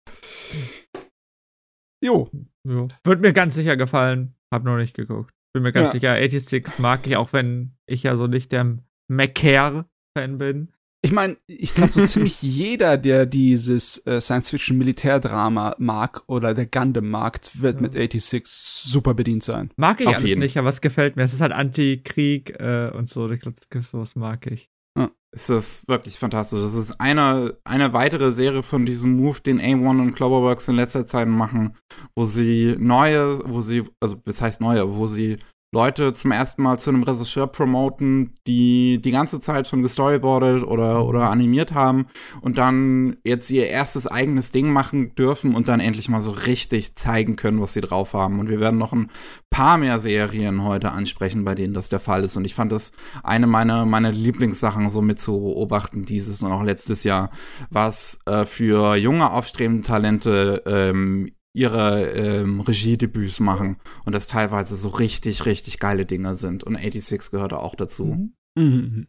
Jo. jo. Wird mir ganz sicher gefallen. Hab noch nicht geguckt. Bin mir ganz ja. sicher, 86 mag ich, auch wenn ich ja so nicht der McCare-Fan bin ich meine, ich glaube, so ziemlich jeder, der dieses äh, Science-Fiction-Militärdrama mag oder der Gundam-Markt, wird ja. mit 86 super bedient sein. Mag ich Auf alles jeden. nicht, aber es gefällt mir. Es ist halt Anti-Krieg äh, und so. Ich glaube, sowas mag ich. Ja. ist das wirklich fantastisch. Das ist eine, eine weitere Serie von diesem Move, den A1 und Cloverworks in letzter Zeit machen, wo sie neue, wo sie, also das heißt neue, wo sie Leute zum ersten Mal zu einem Regisseur promoten, die die ganze Zeit schon gestoryboardet oder, oder animiert haben und dann jetzt ihr erstes eigenes Ding machen dürfen und dann endlich mal so richtig zeigen können, was sie drauf haben. Und wir werden noch ein paar mehr Serien heute ansprechen, bei denen das der Fall ist. Und ich fand das eine meiner, meiner Lieblingssachen so mit zu beobachten dieses und auch letztes Jahr, was äh, für junge aufstrebende Talente ähm, ihre ähm, Regiedebüts machen und das teilweise so richtig, richtig geile Dinge sind. Und 86 gehört auch dazu. Mhm. Mhm.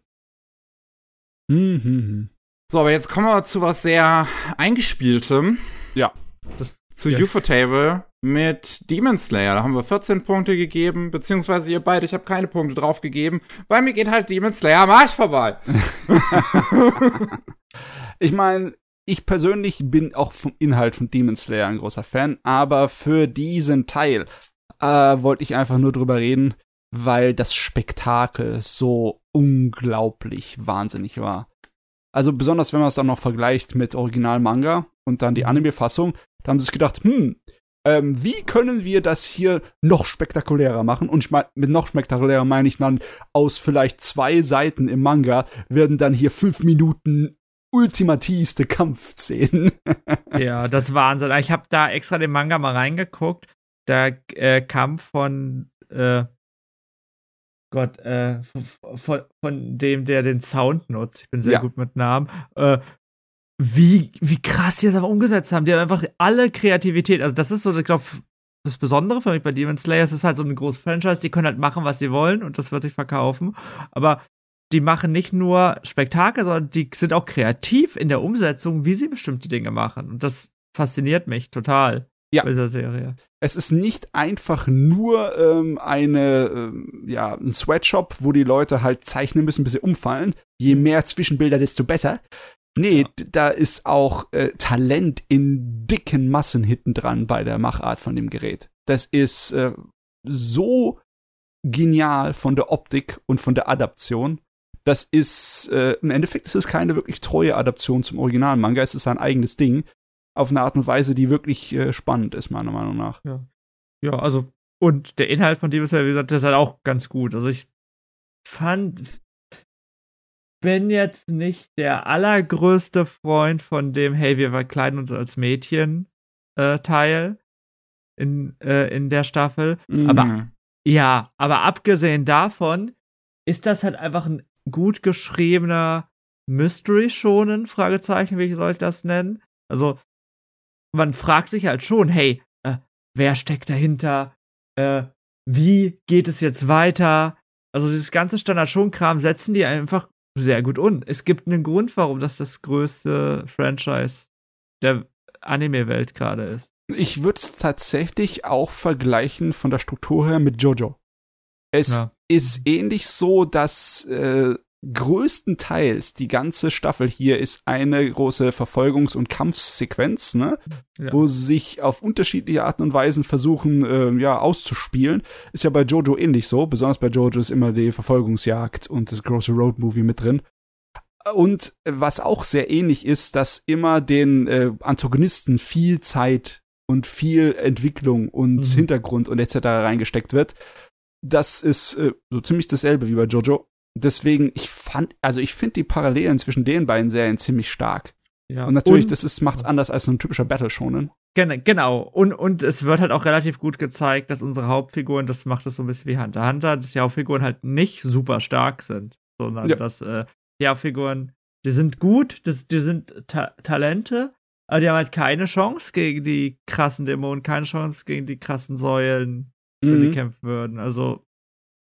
Mhm. So, aber jetzt kommen wir zu was sehr eingespieltem. Ja. Das, zu yes. UFO-Table mit Demon Slayer. Da haben wir 14 Punkte gegeben, beziehungsweise ihr beide, ich habe keine Punkte drauf gegeben, weil mir geht halt Demon Slayer am Arsch vorbei. ich meine, ich persönlich bin auch vom Inhalt von Demon Slayer ein großer Fan, aber für diesen Teil äh, wollte ich einfach nur drüber reden, weil das Spektakel so unglaublich wahnsinnig war. Also besonders wenn man es dann noch vergleicht mit Original-Manga und dann die mhm. Anime-Fassung, da haben sie sich gedacht, hm, ähm, wie können wir das hier noch spektakulärer machen? Und ich meine, mit noch spektakulärer meine ich dann, aus vielleicht zwei Seiten im Manga werden dann hier fünf Minuten ultimativste Kampfszenen. ja, das Wahnsinn. Ich habe da extra den Manga mal reingeguckt. Der äh, Kampf von äh, Gott, äh, von, von, dem, der den Sound nutzt. Ich bin sehr ja. gut mit Namen. Äh, wie, wie krass die das aber umgesetzt haben. Die haben einfach alle Kreativität. Also, das ist so, ich glaube, das Besondere für mich bei Demon Slayer. Es ist halt so eine große Franchise. Die können halt machen, was sie wollen und das wird sich verkaufen. Aber die machen nicht nur Spektakel, sondern die sind auch kreativ in der Umsetzung, wie sie bestimmte Dinge machen. Und das fasziniert mich total ja. bei dieser Serie. Es ist nicht einfach nur ähm, eine, ähm, ja, ein Sweatshop, wo die Leute halt zeichnen müssen, bis sie umfallen. Je mehr Zwischenbilder, desto besser. Nee, ja. da ist auch äh, Talent in dicken Massen hinten dran bei der Machart von dem Gerät. Das ist äh, so genial von der Optik und von der Adaption das ist, äh, im Endeffekt ist es keine wirklich treue Adaption zum Original-Manga, es ist sein eigenes Ding. Auf eine Art und Weise, die wirklich äh, spannend ist, meiner Meinung nach. Ja. Ja, also, und der Inhalt von Demon Slayer, wie gesagt, der ist halt auch ganz gut. Also ich fand, bin jetzt nicht der allergrößte Freund von dem, hey, wir verkleiden uns als Mädchen äh, Teil in, äh, in der Staffel. Mhm. Aber ja, aber abgesehen davon ist das halt einfach ein gut geschriebener Mystery schonen, Fragezeichen, wie soll ich das nennen? Also, man fragt sich halt schon, hey, äh, wer steckt dahinter? Äh, wie geht es jetzt weiter? Also, dieses ganze Standard-Schon-Kram setzen die einfach sehr gut um. Es gibt einen Grund, warum das das größte Franchise der Anime-Welt gerade ist. Ich würde es tatsächlich auch vergleichen von der Struktur her mit JoJo. Es ja. Ist ähnlich so, dass äh, größtenteils die ganze Staffel hier ist eine große Verfolgungs- und Kampfsequenz, ne? Ja. Wo sie sich auf unterschiedliche Arten und Weisen versuchen, äh, ja, auszuspielen. Ist ja bei Jojo ähnlich so. Besonders bei Jojo ist immer die Verfolgungsjagd und das große Road-Movie mit drin. Und was auch sehr ähnlich ist, dass immer den äh, Antagonisten viel Zeit und viel Entwicklung und mhm. Hintergrund und etc. reingesteckt wird das ist äh, so ziemlich dasselbe wie bei Jojo. Deswegen, ich fand, also ich finde die Parallelen zwischen den beiden Serien ziemlich stark. Ja. Und natürlich, und, das ist, macht's anders als so ein typischer Battle Shonen. Genau. Und, und es wird halt auch relativ gut gezeigt, dass unsere Hauptfiguren, das macht es so ein bisschen wie Hunter Hunter, dass die Hauptfiguren halt nicht super stark sind, sondern ja. dass äh, die Hauptfiguren, die sind gut, das, die sind Ta Talente, aber die haben halt keine Chance gegen die krassen Dämonen, keine Chance gegen die krassen Säulen, mhm. die kämpfen würden. Also,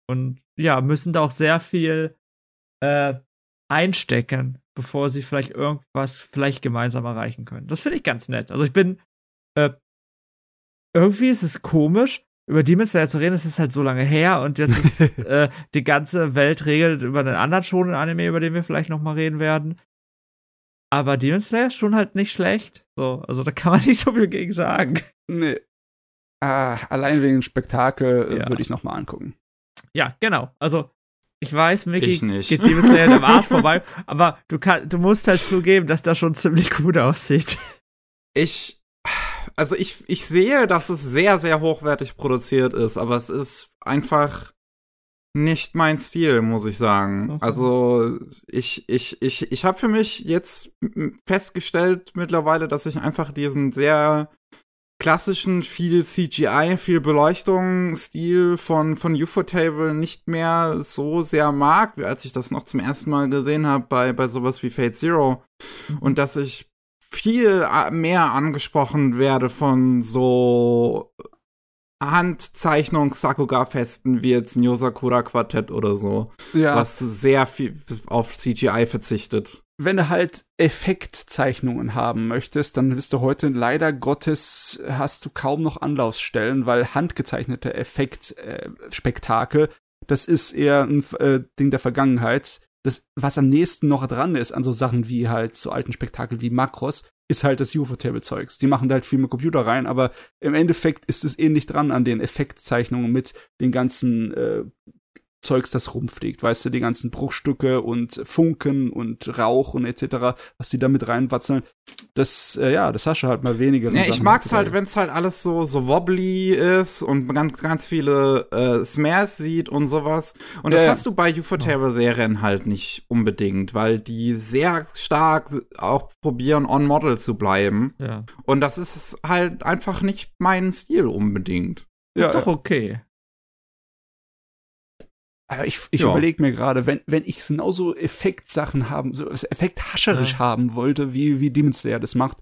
und ja, müssen da auch sehr viel äh, einstecken, bevor sie vielleicht irgendwas vielleicht gemeinsam erreichen können. Das finde ich ganz nett. Also ich bin, äh, irgendwie ist es komisch, über Demon Slayer zu reden, es ist halt so lange her und jetzt ist äh, die ganze Welt regelt über einen anderen schonen Anime, über den wir vielleicht noch mal reden werden. Aber Demon Slayer ist schon halt nicht schlecht. So, also da kann man nicht so viel gegen sagen. Nee, ah, allein wegen dem Spektakel äh, ja. würde ich es nochmal angucken. Ja, genau. Also ich weiß, Mickey Ich nicht. geht Demon Slayer am Arsch vorbei, aber du, kann, du musst halt zugeben, dass das schon ziemlich gut aussieht. Ich, also ich, ich sehe, dass es sehr, sehr hochwertig produziert ist, aber es ist einfach nicht mein Stil, muss ich sagen. Okay. Also ich, ich, ich, ich habe für mich jetzt festgestellt mittlerweile, dass ich einfach diesen sehr klassischen, viel CGI, viel Beleuchtung Stil von, von UFO-Table nicht mehr so sehr mag, wie als ich das noch zum ersten Mal gesehen habe bei, bei sowas wie Fate Zero. Und dass ich viel mehr angesprochen werde von so Handzeichnung Sakuga-Festen wie jetzt ein Yosakura Quartett oder so, Ja. was sehr viel auf CGI verzichtet. wenn du halt Effektzeichnungen haben möchtest, dann bist du heute leider Gottes hast du kaum noch Anlaufstellen, weil handgezeichnete Effektspektakel, das ist eher ein äh, Ding der Vergangenheit. Das, was am nächsten noch dran ist an so Sachen wie halt so alten Spektakel wie Makros, ist halt das UFO-Table-Zeugs. Die machen da halt viel mit Computer rein, aber im Endeffekt ist es ähnlich dran an den Effektzeichnungen mit den ganzen äh, Zeugs, das rumfliegt, weißt du, die ganzen Bruchstücke und Funken und Rauch und etc., was die da mit reinwatzeln, das, äh, ja, das hast du halt mal weniger. Ja, ich mag's halt, wenn's halt alles so, so wobbly ist und man ganz, ganz viele äh, Smares sieht und sowas. Und das Ja, ja. hast du bei UFO-Table-Serien halt nicht unbedingt, weil die sehr stark auch probieren, on-model zu bleiben. Ja. Und das ist halt einfach nicht mein Stil unbedingt. Ja, ist doch okay. Aber ich, ich Ja. überlege mir gerade, wenn, wenn ich genauso Effektsachen haben, so effekthascherisch Ja. haben wollte, wie, wie Demon Slayer das macht,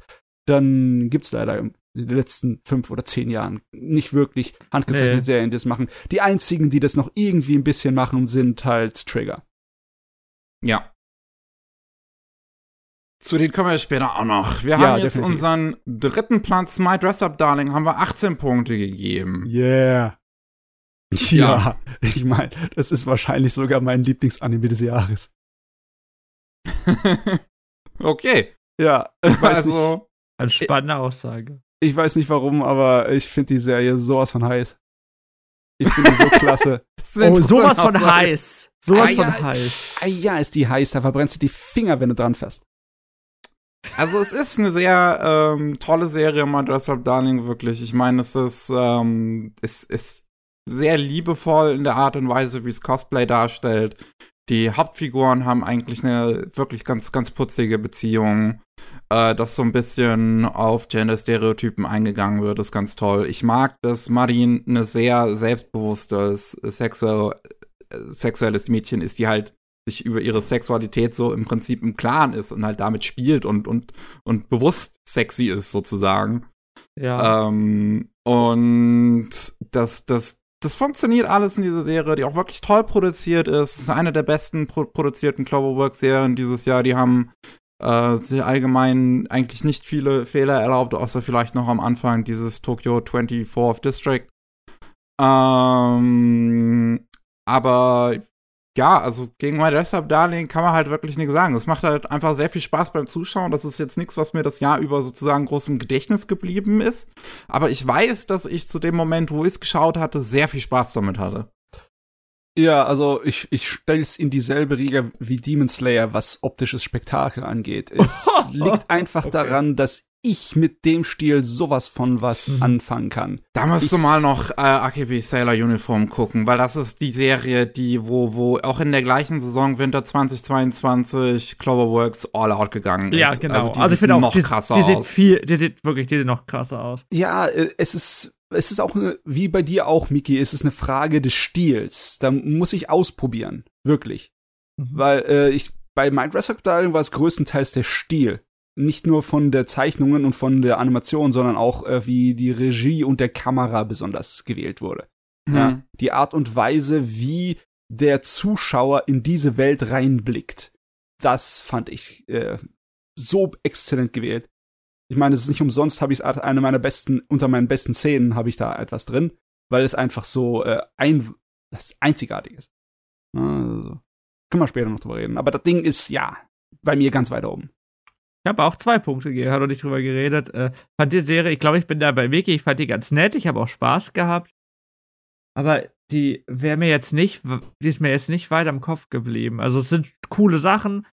dann gibt's leider in den letzten fünf oder zehn Jahren nicht wirklich handgezeichnete Nee. Serien, die das machen. Die einzigen, die das noch irgendwie ein bisschen machen, sind halt Trigger. Ja. Zu denen kommen wir später auch noch. Wir Ja, haben jetzt definitiv. unseren dritten Platz, My Dress Up Darling, haben wir 18 Punkte gegeben. Yeah. Ja. Ja, ich meine, das ist wahrscheinlich sogar mein Lieblingsanime des Jahres. okay. Ja, ich weiß, nicht, also, Eine spannende Aussage. ich weiß nicht warum, aber ich finde die Serie sowas von heiß. Ich finde die so klasse. Oh, sowas von Aussage. heiß. Sowas Ah, von ja. heiß. Ah ja, ist die heiß, da verbrennst du die Finger, wenn du dran fährst. Also es ist eine sehr ähm, tolle Serie, My Dress Up Darling, wirklich. Ich meine, es ist, ähm, es ist sehr liebevoll in der Art und Weise, wie es Cosplay darstellt. Die Hauptfiguren haben eigentlich eine wirklich ganz, ganz putzige Beziehung. Äh, dass so ein bisschen auf Gender-Stereotypen eingegangen wird, ist ganz toll. Ich mag, dass Marin eine sehr selbstbewusstes sexuell, äh, sexuelles Mädchen ist, die halt sich über ihre Sexualität so im Prinzip im Klaren ist und halt damit spielt und, und, und bewusst sexy ist, sozusagen. Ja. Ähm, und das, das, das funktioniert alles in dieser Serie, die auch wirklich toll produziert ist. Eine der besten pro produzierten Cloverwork-Serien dieses Jahr. Die haben äh, sich allgemein eigentlich nicht viele Fehler erlaubt, außer vielleicht noch am Anfang dieses Tokyo 24th District. Ähm, aber ja, also gegen My Dress Up Darling kann man halt wirklich nichts sagen. Es macht halt einfach sehr viel Spaß beim Zuschauen. Das ist jetzt nichts, was mir das Jahr über sozusagen groß im Gedächtnis geblieben ist. Aber ich weiß, dass ich zu dem Moment, wo ich es geschaut hatte, sehr viel Spaß damit hatte. Ja, also ich, ich stelle es in dieselbe Riege wie Demon Slayer, was optisches Spektakel angeht. Es liegt einfach Okay. daran, dass ich mit dem Stil sowas von was Mhm. anfangen kann. Da musst du mal noch äh, AKB Sailor Uniform gucken, weil das ist die Serie, die, wo, wo auch in der gleichen Saison Winter 2022 Cloverworks all out gegangen ist. ja, genau. die Also, ich sieht finde auch, noch die, krasser die sieht aus. viel, die sieht wirklich, die sieht noch krasser aus. Ja, äh, es ist, es ist auch eine, wie bei dir auch, Miki, es ist eine Frage des Stils. Da muss ich ausprobieren. Wirklich. Mhm. Weil äh, ich bei My Dress Up Darling war es größtenteils der Stil. Nicht nur von der Zeichnungen und von der Animation, sondern auch äh, wie die Regie und der Kamera besonders gewählt wurde. Mhm. Ja, die Art und Weise, wie der Zuschauer in diese Welt reinblickt, das fand ich äh, so exzellent gewählt. Ich meine, es ist nicht umsonst, habe ich eine meiner besten, unter meinen besten Szenen habe ich da etwas drin, weil es einfach so äh, ein, das einzigartig ist. Also, können wir später noch drüber reden. Aber das Ding ist, ja, bei mir ganz weit oben. Ich habe auch zwei Punkte gegeben, hat noch nicht drüber geredet. Äh, fand die Serie, ich glaube, ich bin da bei Wiki, ich fand die ganz nett, ich habe auch Spaß gehabt. Aber die wäre mir jetzt nicht, die ist mir jetzt nicht weiter im Kopf geblieben. Also es sind coole Sachen.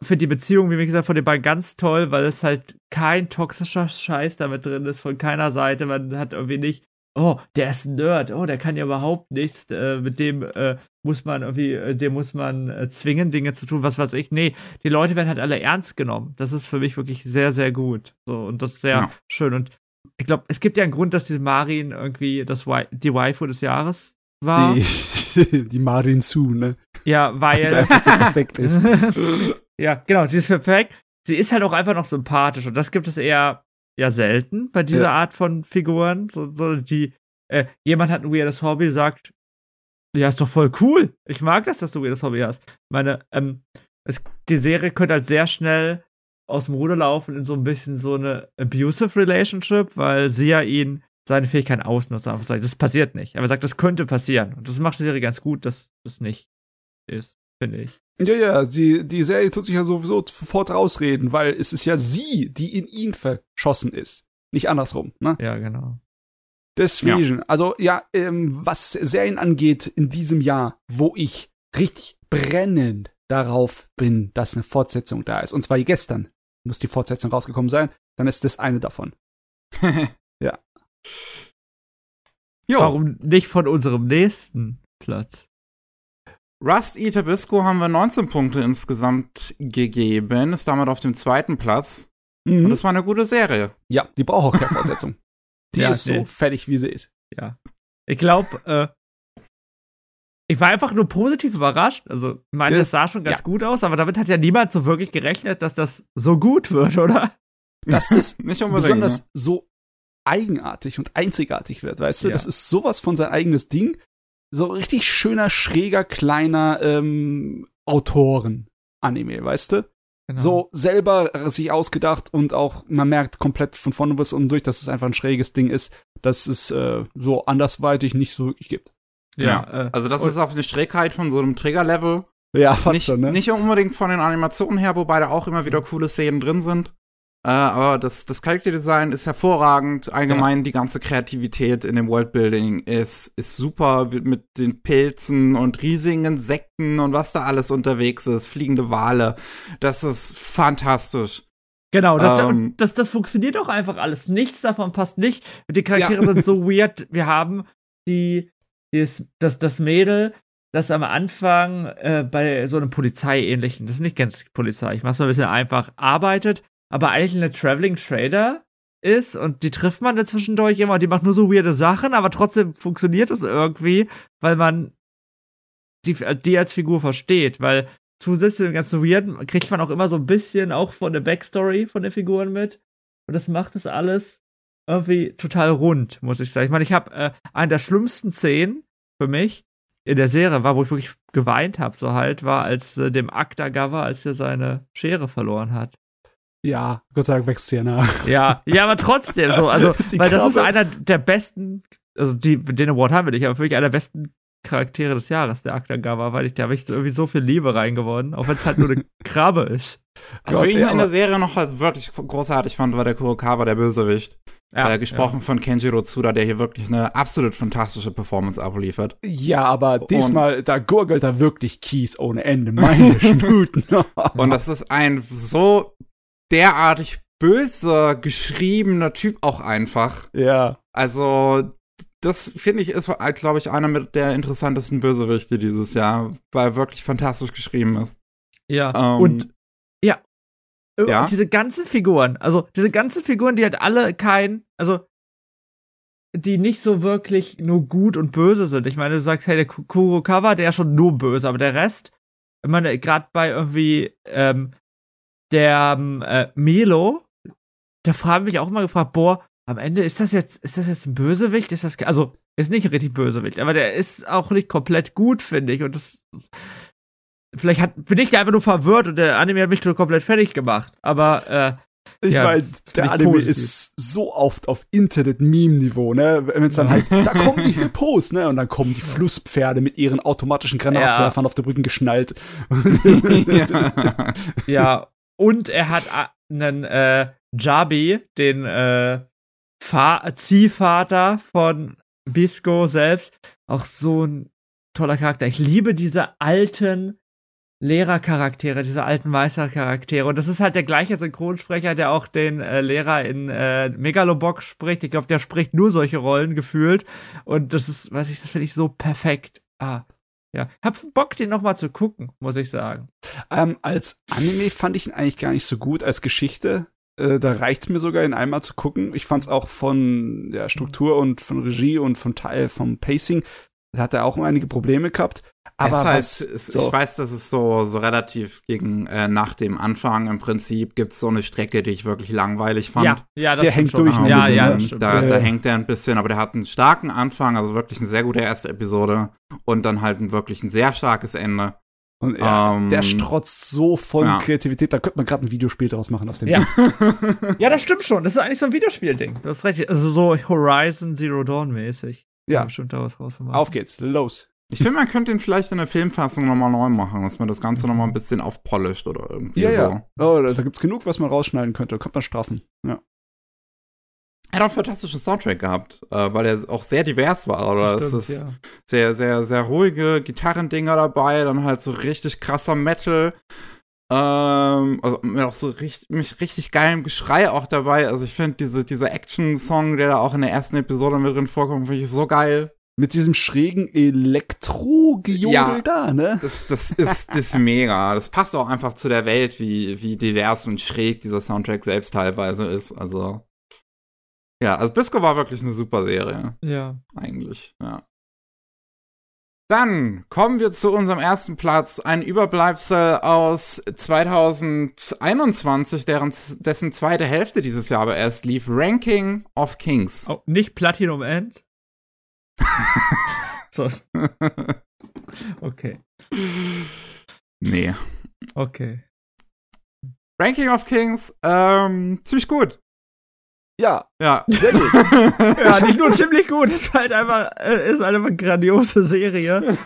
Für die Beziehung, wie gesagt, von den beiden ganz toll, weil es halt kein toxischer Scheiß damit drin ist, von keiner Seite. Man hat irgendwie nicht, oh, der ist ein Nerd, oh, der kann ja überhaupt nichts, äh, mit dem äh, muss man irgendwie, äh, dem muss man äh, zwingen, Dinge zu tun, was weiß ich. Nee, die Leute werden halt alle ernst genommen. Das ist für mich wirklich sehr, sehr gut. So, und das ist sehr ja. schön. Und ich glaube, es gibt ja einen Grund, dass diese Marin irgendwie das die Waifu des Jahres war. Die, die Marin Su, ne? Ja, weil. Weil einfach so perfekt ist. ja, genau, die ist perfekt. Sie ist halt auch einfach noch sympathisch und das gibt es eher ja selten bei dieser ja. Art von Figuren. So, so die, äh, jemand hat ein weirdes Hobby, sagt, ja, ist doch voll cool. Ich mag das, dass du ein weirdes Hobby hast. Meine, ähm, es, die Serie könnte halt sehr schnell aus dem Ruder laufen in so ein bisschen so eine abusive Relationship, weil sie ja ihn seine Fähigkeiten ausnutzt. Das passiert nicht. Aber er sagt, das könnte passieren. Und das macht die Serie ganz gut, dass das nicht ist, finde ich. Ja, ja, sie, die Serie tut sich ja sowieso sofort rausreden, weil es ist ja sie, die in ihn verschossen ist. Nicht andersrum, ne? Ja, genau. Deswegen, ja. also ja, ähm, was Serien angeht in diesem Jahr, wo ich richtig brennend darauf bin, dass eine Fortsetzung da ist, und zwar gestern muss die Fortsetzung rausgekommen sein, dann ist das eine davon. ja. Jo. Warum nicht von unserem nächsten Platz? Rust Eater Bisco haben wir 19 Punkte insgesamt gegeben, ist damit auf dem zweiten Platz. Mhm. Und das war eine gute Serie. Ja, die braucht auch keine Fortsetzung. die ja, ist so nee. fertig, wie sie ist. Ja. Ich glaube, äh, ich war einfach nur positiv überrascht. Also, ich meine, das sah schon ganz ja. gut aus, aber damit hat ja niemand so wirklich gerechnet, dass das so gut wird, oder? Dass das nicht besonders ne? so eigenartig und einzigartig wird, weißt du? Ja. Das ist sowas von sein eigenes Ding so richtig schöner, schräger, kleiner ähm, Autoren-Anime, weißt du? Genau. So selber sich ausgedacht und auch, man merkt komplett von vorne bis unten durch, dass es einfach ein schräges Ding ist, dass es äh, so andersweitig nicht so wirklich gibt. Ja, ja. Äh, also das ist auf eine Schrägheit von so einem Trigger-Level. Ja, fast nicht, schon, ne? Nicht unbedingt von den Animationen her, wobei da auch immer wieder coole Szenen drin sind. Äh, aber das, das Charakterdesign ist hervorragend. Allgemein ja. die ganze Kreativität in dem Worldbuilding ist, ist super mit den Pilzen und riesigen Insekten und was da alles unterwegs ist. Fliegende Wale. Das ist fantastisch. Genau, das, ähm, das, das funktioniert auch einfach alles. Nichts davon passt nicht. Die Charaktere ja. sind so weird. Wir haben die, das, das, das Mädel, das am Anfang äh, bei so einem Polizeiähnlichen, das ist nicht ganz Polizei, ich mach's mal ein bisschen einfach, arbeitet aber eigentlich eine Traveling Trader ist und die trifft man da zwischendurch immer die macht nur so weirde Sachen, aber trotzdem funktioniert es irgendwie, weil man die, die als Figur versteht, weil zusätzlich zu dem ganzen Weirden kriegt man auch immer so ein bisschen auch von der Backstory von den Figuren mit und das macht es alles irgendwie total rund, muss ich sagen. Ich meine, ich habe äh, eine der schlimmsten Szenen für mich in der Serie war, wo ich wirklich geweint habe, so halt, war als äh, dem Acta Gava, als er seine Schere verloren hat. Ja, Gott sei Dank wächst sie ja nach. Ja, ja, aber trotzdem so, also, die weil Krabbe. das ist einer der besten, also die, den Award haben wir nicht, aber wirklich einer der besten Charaktere des Jahres, der Akdagawa, weil ich, da habe ich irgendwie so viel Liebe reingeworden, auch wenn es halt nur eine Krabbe ist. Also, was ich in der Serie noch halt wirklich großartig fand, war der Kurokawa, der Bösewicht. Ja, äh, gesprochen ja. von Kenjiro Tsuda, der hier wirklich eine absolut fantastische Performance abliefert. Ja, aber diesmal, Und, da gurgelt er wirklich Kies ohne Ende. Meine Schnuten. Und das ist ein so derartig böse geschriebener Typ auch einfach. Ja. Also, das finde ich ist, glaube ich, einer mit der interessantesten Bösewichte dieses Jahr, weil er wirklich fantastisch geschrieben ist. Ja. Ähm, und ja. ja. Und diese ganzen Figuren, also diese ganzen Figuren, die halt alle kein, also die nicht so wirklich nur gut und böse sind. Ich meine, du sagst, hey, der Kurokawa, der ist schon nur böse, aber der Rest, ich meine, gerade bei irgendwie ähm, der ähm, äh, Melo, da fragen mich auch immer gefragt, boah, am Ende ist das jetzt, ist das jetzt ein Bösewicht? Ist das, also, ist nicht richtig Bösewicht, aber der ist auch nicht komplett gut, finde ich. Und das, vielleicht hat, bin ich da einfach nur verwirrt und der Anime hat mich nur komplett fertig gemacht. Aber, äh, ich ja, meine, der Anime positiv. ist so oft auf Internet-Meme-Niveau, ne? Wenn es dann heißt, da kommen die Hippos, ne? Und dann kommen die Flusspferde mit ihren automatischen Granatwerfern ja. auf der Brücken geschnallt. ja. ja, und er hat einen äh, Jabi, den äh, Ziehvater von Bisco selbst auch so ein toller Charakter. Ich liebe diese alten Lehrercharaktere, diese alten Meistercharaktere. Und das ist halt der gleiche Synchronsprecher, der auch den äh, Lehrer in äh, Megalobox spricht. Ich glaube, der spricht nur solche Rollen gefühlt. Und das ist, weiß ich, das finde ich so perfekt. Ah, ja. Hab Bock, den nochmal zu gucken, muss ich sagen. Ähm, als Anime fand ich ihn eigentlich gar nicht so gut. Als Geschichte, äh, da reicht's mir sogar, ihn einmal zu gucken. Ich fand's auch von der Struktur und von Regie und vom Teil, vom Pacing, hat er auch einige Probleme gehabt. Aber es halt, was, so. ich weiß, dass es so, so relativ gegen äh, nach dem Anfang im Prinzip gibt es so eine Strecke, die ich wirklich langweilig fand. Ja, ja, das Der hängt schon. durch, ne, Ja, ja, das stimmt. Da, da hängt er ein bisschen, aber der hat einen starken Anfang, also wirklich eine sehr gute erste Episode und dann halt ein wirklich ein sehr starkes Ende. Und ja, Ähm, der strotzt so von ja. Kreativität, da könnte man gerade ein Videospiel draus machen aus dem Ja. ja, das stimmt schon. Das ist eigentlich so ein Videospielding. Das ist recht. Also so Horizon Zero Dawn mäßig. Ja, Bestimmt daraus rausmachen. auf geht's, los. Ich finde, man könnte ihn vielleicht in der Filmfassung nochmal neu machen, dass man das Ganze nochmal ein bisschen aufpolished oder irgendwie Ja, so. ja. Oh, da, da gibt's genug, was man rausschneiden könnte. Da könnte man straffen. Ja. Er hat auch einen fantastischen Soundtrack gehabt, äh, weil er auch sehr divers war. Oder es Stimmt, ist ja. sehr, sehr, sehr ruhige Gitarrendinger dabei, dann halt so richtig krasser Metal. Ähm, also mit auch so richtig, mich richtig geilem Geschrei auch dabei. Also ich finde diese, dieser Action-Song, der da auch in der ersten Episode mit drin vorkommt, finde ich so geil. Mit diesem schrägen Elektro-Gejodel Ja. da, ne? Das, das ist, das ist mega. Das passt auch einfach zu der Welt, wie, wie divers und schräg dieser Soundtrack selbst teilweise ist. Also. Ja, also Bisco war wirklich eine super Serie. Ja. eigentlich, ja. Dann kommen wir zu unserem ersten Platz, ein Überbleibsel aus 2021, deren, dessen zweite Hälfte dieses Jahr aber erst lief, Ranking of Kings. Oh, nicht Platinum End. so, okay. Nee. Okay. Ranking of Kings, ähm, ziemlich gut. Ja, Ja. sehr gut. Ja, nicht nur ziemlich gut, ist halt einfach, äh, ist halt einfach eine grandiose Serie.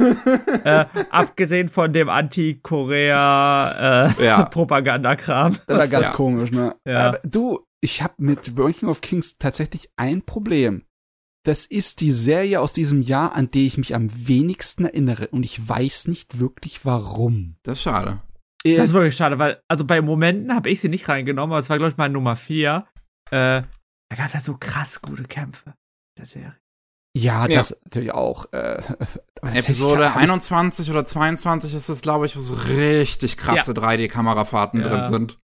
äh, abgesehen von dem Ja. Anti-Korea-Propagandakram. Das war ganz Ja. komisch, ne? Ja. Aber du, ich habe mit Ranking of Kings tatsächlich ein Problem. Das ist die Serie aus diesem Jahr, an die ich mich am wenigsten erinnere. Und ich weiß nicht wirklich warum. Das ist schade. Äh, Das ist wirklich schade, weil, also bei Momenten habe ich sie nicht reingenommen, aber es war, glaube ich, meine Nummer 4. Äh, da gab es halt so krass gute Kämpfe der Serie. ja, Ja. das natürlich auch. Äh, Episode hab ich- 21 oder 22 ist es, glaube ich, wo so richtig krasse 3D-Kamerafahrten Ja. drin sind.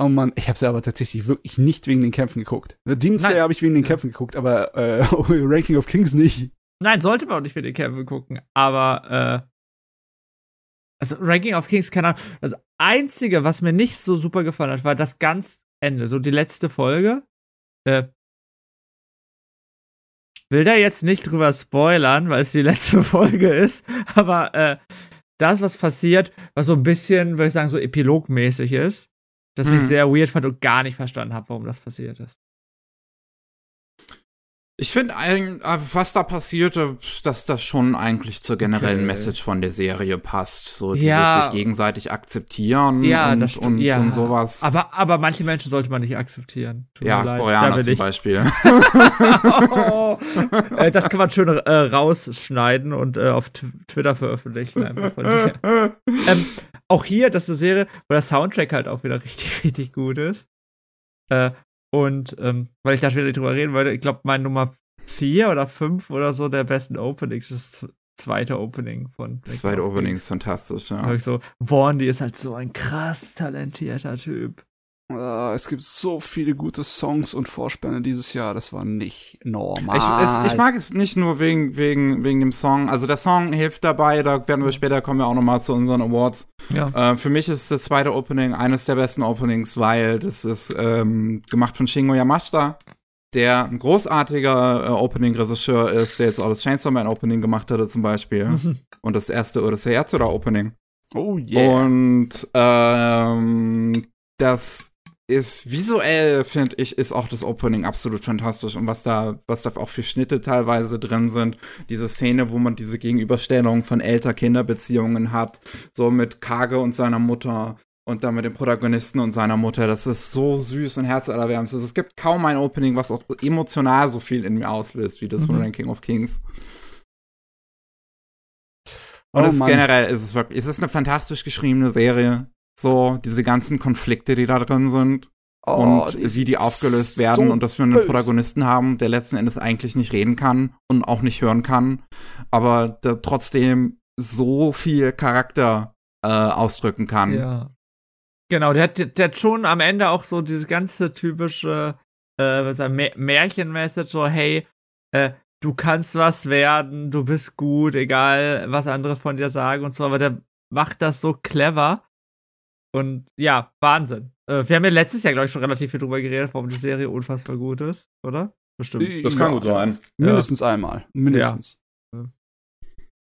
Oh Mann, ich habe sie aber tatsächlich wirklich nicht wegen den Kämpfen geguckt. Demon Slayer habe ich wegen den. Kämpfen geguckt, aber äh, Ranking of Kings nicht. Nein, sollte man auch nicht für die Kämpfe gucken, aber, äh, also Ranking of Kings, keine Ahnung. Das Einzige, was mir nicht so super gefallen hat, war das ganz Ende, so die letzte Folge. Äh, will da jetzt nicht drüber spoilern, weil es die letzte Folge ist, aber äh, da ist was passiert, was so ein bisschen, würde ich sagen, so epilogmäßig ist, dass ich Mhm. sehr weird fand und gar nicht verstanden habe, warum das passiert ist. Ich finde, was da passierte, dass das schon eigentlich zur generellen Okay. Message von der Serie passt. So dieses Ja. sich gegenseitig akzeptieren Ja, und, und, ja. und sowas. Aber, aber manche Menschen sollte man nicht akzeptieren. Tut ja, Koreaner zum. Beispiel. oh, äh, das kann man schön äh, rausschneiden und äh, auf Tw- Twitter veröffentlichen. Einfach von dir. ähm, auch hier, das ist eine Serie, wo der Soundtrack halt auch wieder richtig, richtig gut ist. Äh, und ähm, weil ich da schon wieder drüber reden wollte, ich glaube, mein Nummer 4 oder 5 oder so der besten Openings ist das zweite Opening von. Das zweite Opening ist fantastisch, Da ja. hab ich so, Vaughn, die ist halt so ein krass talentierter Typ. Äh, es gibt so viele gute Songs und Vorspänne dieses Jahr, das war nicht normal. Ich, es, ich mag es nicht nur wegen, wegen, wegen dem Song. Also der Song hilft dabei, da werden wir später kommen wir auch noch mal zu unseren Awards. Ja. Äh, für mich ist das zweite Opening eines der besten Openings, weil das ist ähm, gemacht von Shingo Yamashita, der ein großartiger äh, Opening-Regisseur ist, der jetzt auch das Chainsaw Man Opening gemacht hatte zum Beispiel. Und das erste Odyssey Yatsura Opening. oh yeah. Und ähm, das ist visuell, finde ich, ist auch das Opening absolut fantastisch. Und was da, was da auch für Schnitte teilweise drin sind. Diese Szene, wo man diese Gegenüberstellung von Elter-Kinder-Beziehungen hat, so mit Kage und seiner Mutter. Und dann mit dem Protagonisten und seiner Mutter. Das ist so süß und herzallerwärmst. Es gibt kaum ein Opening, was auch emotional so viel in mir auslöst, wie das von Mhm. den King of Kings. Und Oh ist generell ist es wirklich, es ist eine fantastisch geschriebene Serie. So, diese ganzen Konflikte, die da drin sind Oh, und die wie die aufgelöst werden so und dass wir einen böse. Protagonisten haben, der letzten Endes eigentlich nicht reden kann und auch nicht hören kann, aber der trotzdem so viel Charakter äh, ausdrücken kann. Ja. Genau, der hat, der hat schon am Ende auch so dieses ganze typische äh, Märchen-Message, so, hey, äh, du kannst was werden, du bist gut, egal was andere von dir sagen und so, aber der macht das so clever. Und ja, Wahnsinn. Äh, wir haben ja letztes Jahr, glaube ich, schon relativ viel drüber geredet, warum die Serie unfassbar gut ist, oder? Bestimmt. Das kann Ja. gut sein. Mindestens einmal. Mindestens.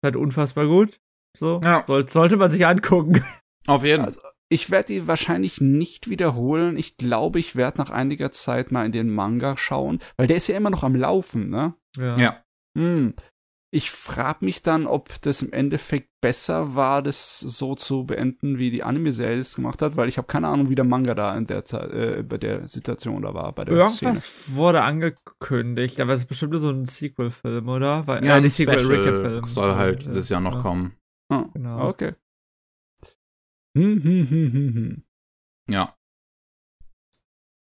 Halt unfassbar gut. So. Ja. Soll, sollte man sich angucken. Auf jeden Fall. Also, ich werde die wahrscheinlich nicht wiederholen. Ich glaube, ich werde nach einiger Zeit mal in den Manga schauen, weil der ist ja immer noch am Laufen, ne? ja. Hm. Ich frage mich dann, ob das im Endeffekt besser war, das so zu beenden, wie die Anime-Serie es gemacht hat, weil ich habe keine Ahnung, wie der Manga da in der Zeit, äh, bei der Situation da war, bei der Irgendwas Szene. wurde angekündigt, aber es ist bestimmt so ein Sequel-Film, oder? Weil, Ja, äh, Special Sequel-Recap-Film. soll halt Äh, dieses Jahr noch ja. kommen. Ah, Genau. Okay. Hm, hm, hm, hm, hm. Ja.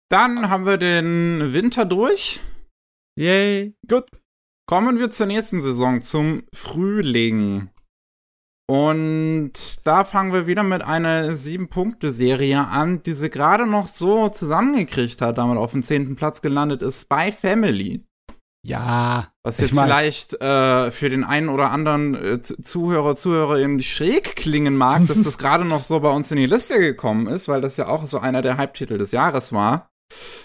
Dann haben wir den Winter durch. Yay. Kommen wir zur nächsten Saison, zum Frühling. Und da fangen wir wieder mit einer Sieben-Punkte-Serie an, die sie gerade noch so zusammengekriegt hat, damit auf den zehnten Platz gelandet ist, Spy Family. Ja. Was jetzt mein- vielleicht äh, für den einen oder anderen äh, Zuhörer, Zuhörerin schräg klingen mag, dass das gerade noch so bei uns in die Liste gekommen ist, weil das ja auch so einer der Hype-Titel des Jahres war.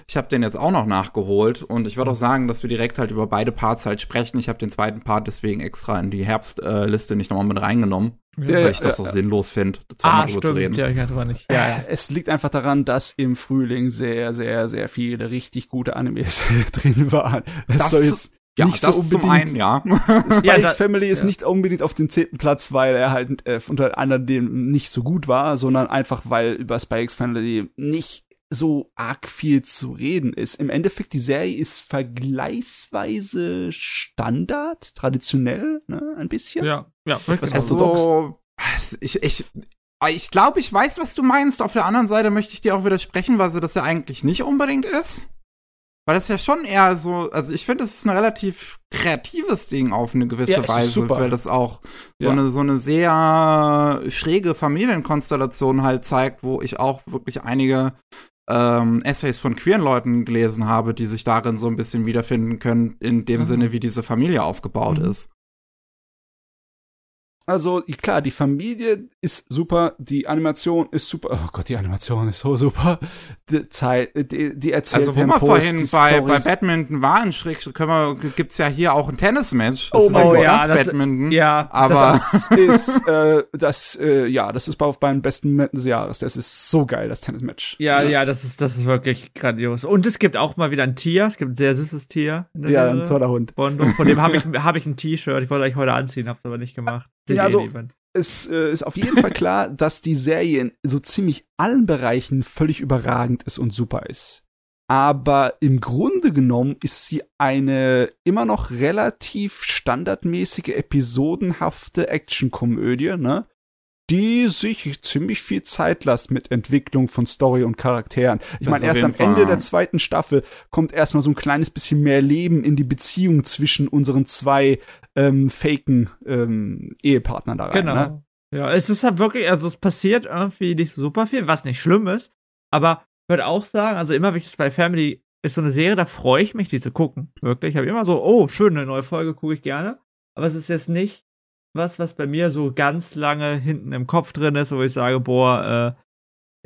Ich habe den jetzt auch noch nachgeholt und ich würde auch sagen, dass wir direkt halt über beide Parts halt sprechen. Ich habe den zweiten Part deswegen extra in die Herbstliste äh, nicht nochmal mit reingenommen, Ja, weil ich das ja, auch ja. sinnlos finde, zweimal Ah, drüber stimmt. zu reden. Ja, ich hatte aber nicht. Ja, ja, es liegt einfach daran, dass im Frühling sehr, sehr, sehr viele richtig gute Animes drin waren. Das, Das- soll jetzt Ja, nicht das so zum unbedingt. einen, ja. Spikes Ja, da- Family ist ja. nicht unbedingt auf dem zehnten Platz, weil er halt äh, unter anderem nicht so gut war, sondern einfach, weil über Spikes Family nicht so arg viel zu reden ist. Im Endeffekt, die Serie ist vergleichsweise Standard, traditionell, ne, ein bisschen. Ja, ja. Also, ich, ich, ich glaube, ich weiß, was du meinst. Auf der anderen Seite möchte ich dir auch widersprechen, weil sie das ja eigentlich nicht unbedingt ist. Weil das ja schon eher so, also ich finde, es ist ein relativ kreatives Ding auf eine gewisse Ja, Weise, super. weil das auch so, Ja. eine, so eine sehr schräge Familienkonstellation halt zeigt, wo ich auch wirklich einige ähm, Essays von queeren Leuten gelesen habe, die sich darin so ein bisschen wiederfinden können, in dem Mhm. Sinne, wie diese Familie aufgebaut Mhm. ist. Also, klar, die Familie ist super, die Animation ist super. Oh Gott, die Animation ist so super. Die Zeit, die, die erzählt Also, wo wir vorhin bei, bei Badminton waren, schräg, können wir, gibt's ja hier auch ein Tennismatch. Das Oh ist mein nicht Gott. ganz Ja, das- Badminton. ja, aber Das ist, äh, das, äh, ja, das ist auf meinen besten Momenten des Jahres. Das ist so geil, das Tennismatch. Ja, ja, das ist, das ist wirklich grandios. Und es gibt auch mal wieder ein Tier. Es gibt ein sehr süßes Tier. in der Ja, ein toller Hund. Bondo. Von dem habe ich, hab ich ein T-Shirt. Ich wollte eigentlich heute anziehen, hab's aber nicht gemacht. Ja, also- niemand. Es äh, ist auf jeden Fall klar, dass die Serie in so ziemlich allen Bereichen völlig überragend ist und super ist. Aber im Grunde genommen ist sie eine immer noch relativ standardmäßige, episodenhafte Actionkomödie, ne? Die sich ziemlich viel Zeit lässt mit Entwicklung von Story und Charakteren. Ich meine, erst am Fall, Ende der zweiten Staffel kommt erstmal so ein kleines bisschen mehr Leben in die Beziehung zwischen unseren zwei ähm, faken ähm, Ehepartnern da rein. Genau. Ne? Ja, es ist halt wirklich, also es passiert irgendwie nicht super viel, was nicht schlimm ist. Aber ich würde auch sagen, also immer wenn ich das bei Family ist so eine Serie, da freue ich mich, die zu gucken. Wirklich. Ich habe immer so, oh, schön, eine neue Folge gucke ich gerne. Aber es ist jetzt nicht was, was bei mir so ganz lange hinten im Kopf drin ist, wo ich sage, boah, äh,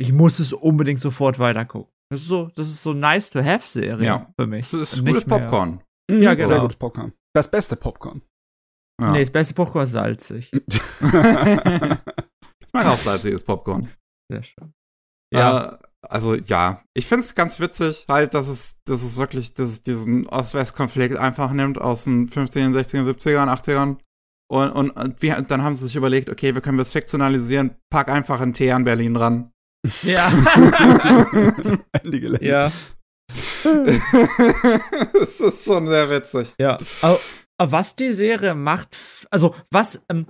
ich muss es unbedingt sofort weitergucken. Das ist so, das ist so nice to have Serie Ja. für mich. Das ist gutes Popcorn. Mhm, Ja, Sehr genau. gutes Popcorn. Das beste Popcorn. Ja. Nee, das beste Popcorn ist salzig. ich mag auch salziges Popcorn. Sehr schön. Ja. Äh, also ja, ich finde es ganz witzig, halt, dass es, dass es wirklich, dass es diesen Ost-West-Konflikt einfach nimmt aus den 50ern, 60ern, 70ern, 80ern. Und, und, und wir, dann haben sie sich überlegt, okay, wir können das fiktionalisieren, pack einfach ein T an Berlin dran. Ja. Ja. das ist schon sehr witzig. Ja. Aber, aber was die Serie macht, also was, ähm,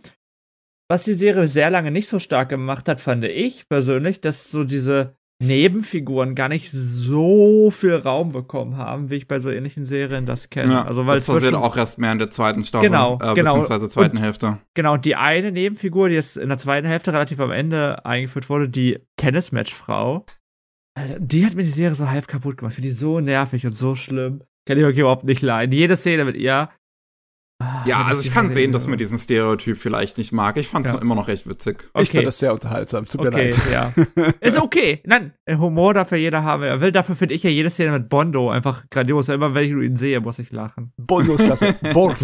was die Serie sehr lange nicht so stark gemacht hat, fand ich persönlich, dass so diese Nebenfiguren gar nicht so viel Raum bekommen haben, wie ich bei so ähnlichen Serien das kenne. Ja, also weil das passiert auch erst mehr in der zweiten Staffel, Genau, äh, genau. beziehungsweise zweiten Und- Hälfte. Genau, die eine Nebenfigur, die jetzt in der zweiten Hälfte relativ am Ende eingeführt wurde, die Tennismatchfrau, die hat mir die Serie so halb kaputt gemacht. Ich finde die so nervig und so schlimm. Kann ich wirklich überhaupt nicht leiden. Jede Szene mit ihr. Ah, Ja, also ich kann sehen, dass man diesen Stereotyp vielleicht nicht mag. Ich fand es Ja. immer noch echt witzig. Ich Okay. fand das sehr unterhaltsam. Tut mir Okay, leid. ja. Ist okay. Nein, Humor darf ja jeder haben. Er will. Dafür finde ich ja jede Szene mit Bondo einfach grandios. Immer wenn ich nur ihn sehe, muss ich lachen. Bondo ist klasse. Borf.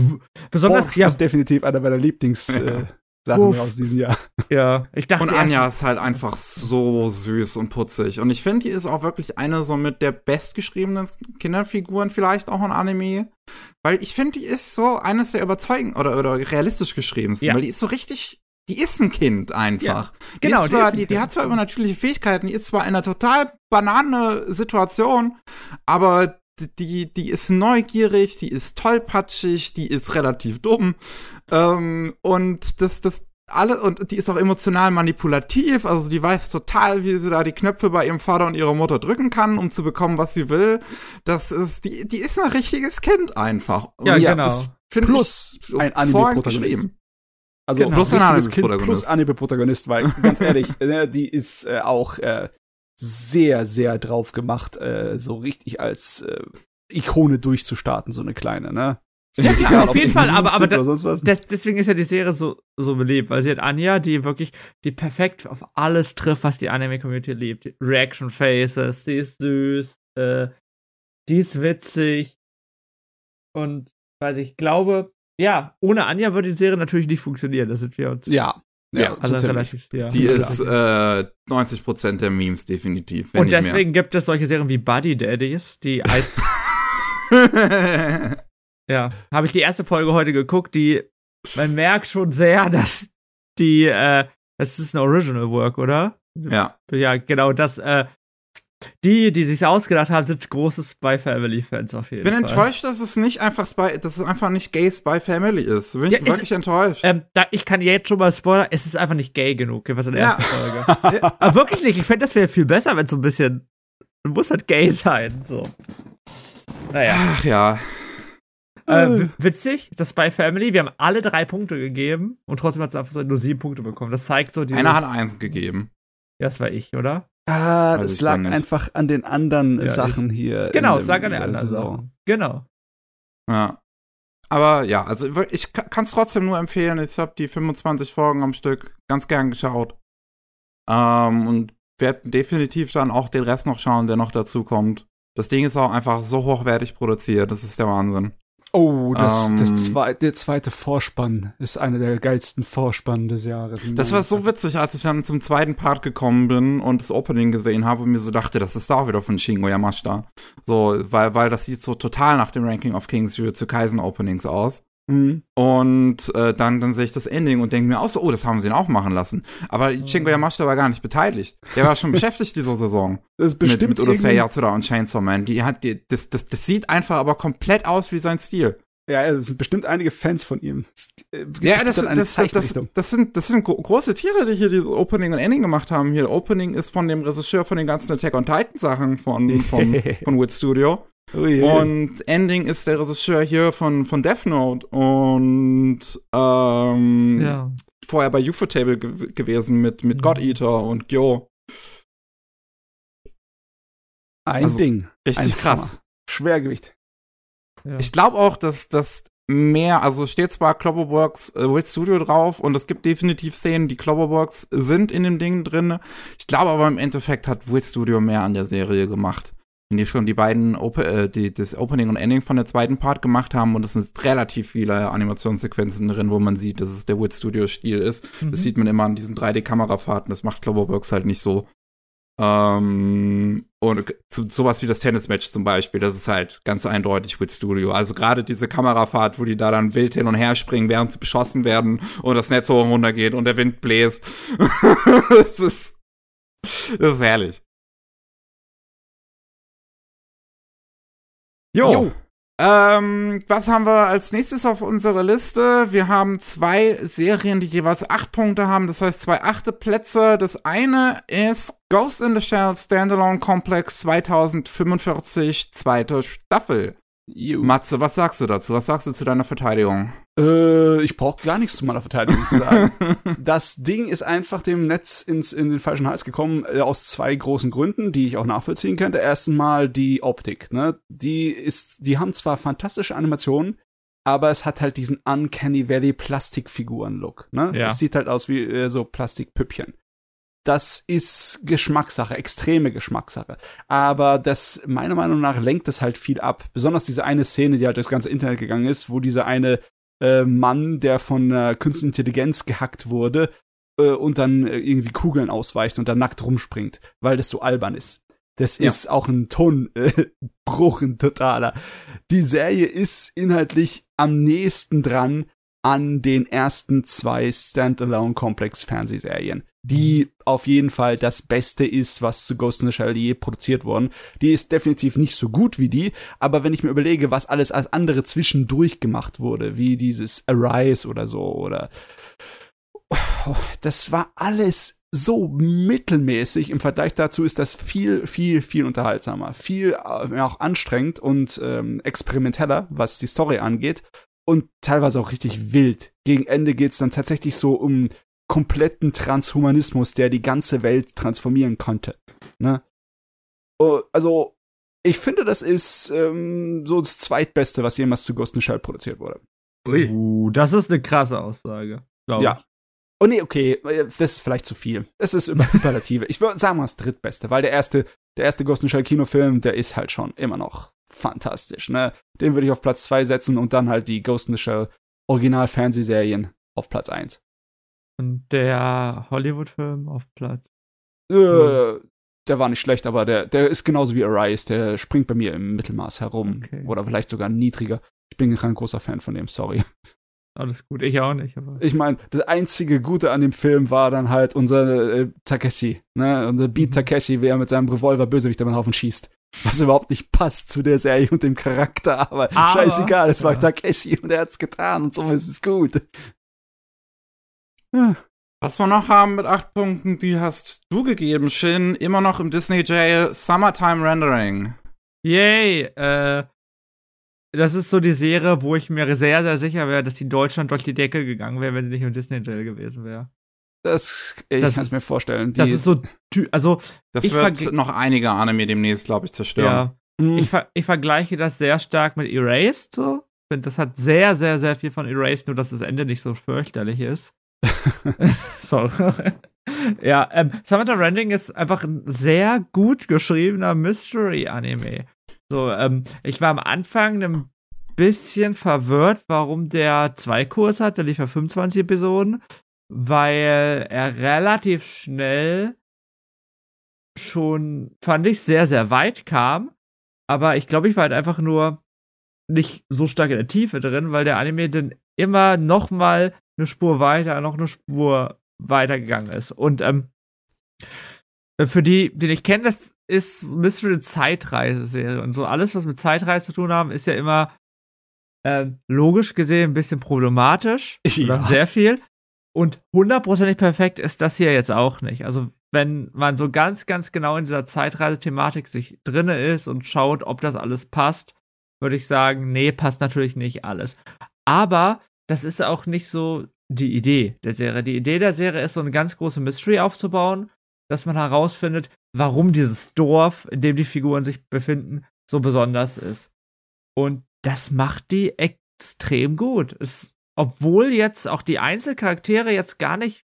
Besonders, Borf ja, ist definitiv einer meiner Lieblings äh, Sachen Uff. aus diesem Jahr. ja. Ich dachte Und Anja ist halt einfach so süß und putzig. Und ich finde, die ist auch wirklich eine so mit der bestgeschriebenen Kinderfiguren vielleicht auch in Anime. Weil ich finde, die ist so eines der überzeugend oder, oder realistisch geschriebensten. Ja. Weil die ist so richtig, die ist ein Kind einfach. Die, genau, ist die zwar, ist ein die, die Kind. hat zwar übernatürliche Fähigkeiten, die ist zwar in einer total banane Situation, aber die, die ist neugierig, die ist tollpatschig, die ist relativ dumm. Ähm, und das, das alle, und die ist auch emotional manipulativ, also die weiß total, wie sie da die Knöpfe bei ihrem Vater und ihrer Mutter drücken kann, um zu bekommen, was sie will. Das ist, die, die ist ein richtiges Kind einfach. Und Ja, genau. das Plus ich ein Anime-Protagonist. Also Genau. plus ein richtiges Kind Anime-Protagonist. plus Anime-Protagonist, weil ganz ehrlich, ne, die ist äh, auch äh, sehr, sehr drauf gemacht, äh, so richtig als äh, Ikone durchzustarten, so eine kleine, ne? Ja, klar, Egal, auf jeden Fall, aber- aber da-. Das, deswegen ist ja die Serie so, so beliebt, weil sie hat Anja, die wirklich, die perfekt auf alles trifft, was die Anime-Community liebt. Reaction Faces, die ist süß, äh, die ist witzig. Und, weil ich glaube, ja, ohne Anja würde die Serie natürlich nicht funktionieren, da sind wir uns ja, ja, alle so ziemlich. relativ, ja. Die ist äh, 90% der Memes definitiv. Und deswegen gibt es solche Serien wie Buddy Daddies, die mehr. Ja, habe ich die erste Folge heute geguckt, die, man merkt schon sehr, dass die, äh, das ist ein Original Work, oder? ja. Ja, genau, das, äh, die, die sich ausgedacht haben, sind große Spy Family Fans auf jeden bin Fall. enttäuscht, dass es nicht einfach Spy, dass es einfach nicht Gay Spy Family ist. Bin ich Ja, ist- wirklich enttäuscht. Ähm, da, ich kann jetzt schon mal spoilern, es ist einfach nicht gay genug, was in der Ja. ersten Folge. Aber wirklich nicht, ich fände, das wäre viel besser, wenn es so ein bisschen, muss halt gay sein, so. Naja. Ach ja. Äh, w- witzig, das Spy Family, wir haben alle drei Punkte gegeben und trotzdem hat es einfach so nur sieben Punkte bekommen. Das zeigt so dieses, Einer hat eins gegeben. Ja, das war ich, oder? Ah, das ich lag einfach an den anderen Ja, Sachen hier. Genau, es lag an den anderen Saison. Sachen. Genau. Ja. Aber ja, also ich kann es trotzdem nur empfehlen. Ich habe die 25 Folgen am Stück ganz gern geschaut. Ähm, und werde definitiv dann auch den Rest noch schauen, der noch dazu kommt. Das Ding ist auch einfach so hochwertig produziert. Das ist der Wahnsinn. Oh, das, Ähm, das zwei, der zweite Vorspann ist einer der geilsten Vorspannen des Jahres. Das war so witzig, als ich dann zum zweiten Part gekommen bin und das Opening gesehen habe und mir so dachte, das ist da auch wieder von Shingo Yamashita. So, weil, weil das sieht so total nach dem Ranking of Kings zu Kaisen Openings aus. Mhm. Und äh, dann, dann sehe ich das Ending und denke mir auch so, oh, das haben sie ihn auch machen lassen. Aber Shingo Yamashita war gar nicht beteiligt. Der war schon beschäftigt diese Saison. Das ist Mit, bestimmt mit Urusei irgendwie- Yatsura und Chainsaw Man. Die hat, die, das, das, das sieht einfach aber komplett aus wie sein Stil. Ja, es sind bestimmt einige Fans von ihm. Äh, Ja, das, das, das, das, sind, das sind gro große Tiere, die hier die Opening und Ending gemacht haben. Hier, Opening ist von dem Regisseur von den ganzen Attack on Titan Sachen von, von, von Wit Studio. Oh je. Und Ending ist der Regisseur hier von, von Death Note und ähm, Ja. vorher bei Ufotable ge gewesen mit, mit Mhm. God Eater und Gyo. ein also, Ding. Richtig Ein krass. Hammer. Schwergewicht. ja. Ich glaube auch, dass das mehr, also steht zwar Cloverworks äh, Wit Studio drauf und es gibt definitiv Szenen, die Cloverworks sind in dem Ding drin. Ich glaube aber im Endeffekt hat Wit Studio mehr an der Serie gemacht. Die schon die beiden Op äh, die, das Opening und Ending von der zweiten Part gemacht haben und es sind relativ viele Animationssequenzen drin, wo man sieht, dass es der Wit Studio Stil ist. Mhm. Das sieht man immer an diesen 3D-Kamerafahrten. Das macht Cloverworks halt nicht so. Ähm, und zu, sowas wie das Tennismatch zum Beispiel, das ist halt ganz eindeutig with Studio. Also gerade diese Kamerafahrt, wo die da dann wild hin und her springen, während sie beschossen werden und das Netz hoch und runter geht und der Wind bläst. das ist Das ist herrlich. Jo. jo. Ähm, was haben wir als nächstes auf unserer Liste? Wir haben zwei Serien, die jeweils acht Punkte haben, das heißt zwei achte Plätze. Das eine ist Ghost in the Shell Standalone Complex 2045, zweite Staffel. You. Matze, was sagst du dazu? Was sagst du zu deiner Verteidigung? Äh, ich brauche gar nichts zu meiner Verteidigung zu sagen. das Ding ist einfach dem Netz ins, in den falschen Hals gekommen, äh, aus zwei großen Gründen, die ich auch nachvollziehen könnte. Erstens mal die Optik, ne? Die ist, die haben zwar fantastische Animationen, aber es hat halt diesen Uncanny Valley Plastikfiguren-Look, ne? Ja. Es sieht halt aus wie äh, so Plastikpüppchen das ist Geschmackssache, extreme Geschmackssache. Aber das, meiner Meinung nach, lenkt es halt viel ab. Besonders diese eine Szene, die halt durchs ganze Internet gegangen ist, wo dieser eine äh, Mann, der von äh, Künstliche Intelligenz gehackt wurde, äh, und dann äh, irgendwie Kugeln ausweicht und dann nackt rumspringt, weil das so albern ist. Das ja. ist auch ein Tonbruch, ein totaler. Die Serie ist inhaltlich am nächsten dran an den ersten zwei Standalone-Komplex-Fernsehserien die auf jeden Fall das Beste ist, was zu Ghost in the Shell je produziert worden. Die ist definitiv nicht so gut wie die, aber wenn ich mir überlege, was alles als andere zwischendurch gemacht wurde, wie dieses Arise oder so, oder das war alles so mittelmäßig. Im Vergleich dazu ist das viel, viel, viel unterhaltsamer, viel äh, auch anstrengend und ähm, experimenteller, was die Story angeht. Und teilweise auch richtig wild. Gegen Ende geht's dann tatsächlich so um kompletten Transhumanismus, der die ganze Welt transformieren konnte. Ne? Oh, also, ich finde, das ist ähm, so das zweitbeste, was jemals zu Ghost in Shell produziert wurde. Ui. Uh, das ist eine krasse Aussage. Ja. Ich. Oh nee, okay, das ist vielleicht zu viel. Das ist Überlative. ich würde sagen mal das drittbeste, weil der erste, der erste Ghost in Shell Kinofilm, der ist halt schon immer noch fantastisch, ne? Den würde ich auf Platz zwei setzen und dann halt die Ghost in the Shell Original-Fernsehserien auf Platz eins. Und der Hollywood-Film auf Platz. Äh, der war nicht schlecht, aber der, der ist genauso wie Arise. Der springt bei mir im Mittelmaß herum. Okay. Oder vielleicht sogar niedriger. Ich bin kein großer Fan von dem, sorry. Alles gut, ich auch nicht. Aber. Ich meine, das einzige Gute an dem Film war dann halt unser äh, Takeshi, ne? Unser Beat mhm. Takeshi, wie er mit seinem Revolver Bösewicht über den Haufen schießt. Was überhaupt nicht passt zu der Serie und dem Charakter, aber, aber scheißegal, es war ja. Takeshi und er hat's getan und so ist es gut. Was wir noch haben mit acht Punkten, die hast du gegeben, Shin. Immer noch im Disney Jail Summertime Rendering. Yay! Äh, das ist so die Serie, wo ich mir sehr, sehr sicher wäre, dass die Deutschland durch die Decke gegangen wäre, wenn sie nicht im Disney Jail gewesen wäre. Das, ich kann es mir vorstellen. das ist so, also. Das wird noch einige Anime demnächst, glaube ich, zerstören. Ja. Mhm. Ich, ver ich vergleiche das sehr stark mit Erased, so. Ich finde, das hat sehr, sehr, sehr viel von Erased, nur dass das Ende nicht so fürchterlich ist. Sorry. ja, ähm, Summertime Rending ist einfach ein sehr gut geschriebener Mystery-Anime. So, ähm, ich war am Anfang ein bisschen verwirrt, warum der zwei Kurs hat. Der lief ja 25 Episoden, weil er relativ schnell schon, fand ich, sehr, sehr weit kam. Aber ich glaube, ich war halt einfach nur nicht so stark in der Tiefe drin, weil der Anime dann immer noch mal eine Spur weiter, noch eine Spur weitergegangen ist. Und ähm, für die, die nicht kennen, das ist Mystery Zeitreise-Serie. Und so alles, was mit Zeitreise zu tun haben, ist ja immer äh, logisch gesehen ein bisschen problematisch. Ja. Oder sehr viel. Und hundertprozentig perfekt ist das hier jetzt auch nicht. Also, wenn man so ganz, ganz genau in dieser Zeitreise-Thematik sich drinne ist und schaut, ob das alles passt, würde ich sagen, nee, passt natürlich nicht alles. Aber das ist auch nicht so die Idee der Serie. Die Idee der Serie ist, so eine ganz große Mystery aufzubauen, dass man herausfindet, warum dieses Dorf, in dem die Figuren sich befinden, so besonders ist. Und das macht die extrem gut. Es, obwohl jetzt auch die Einzelcharaktere jetzt gar nicht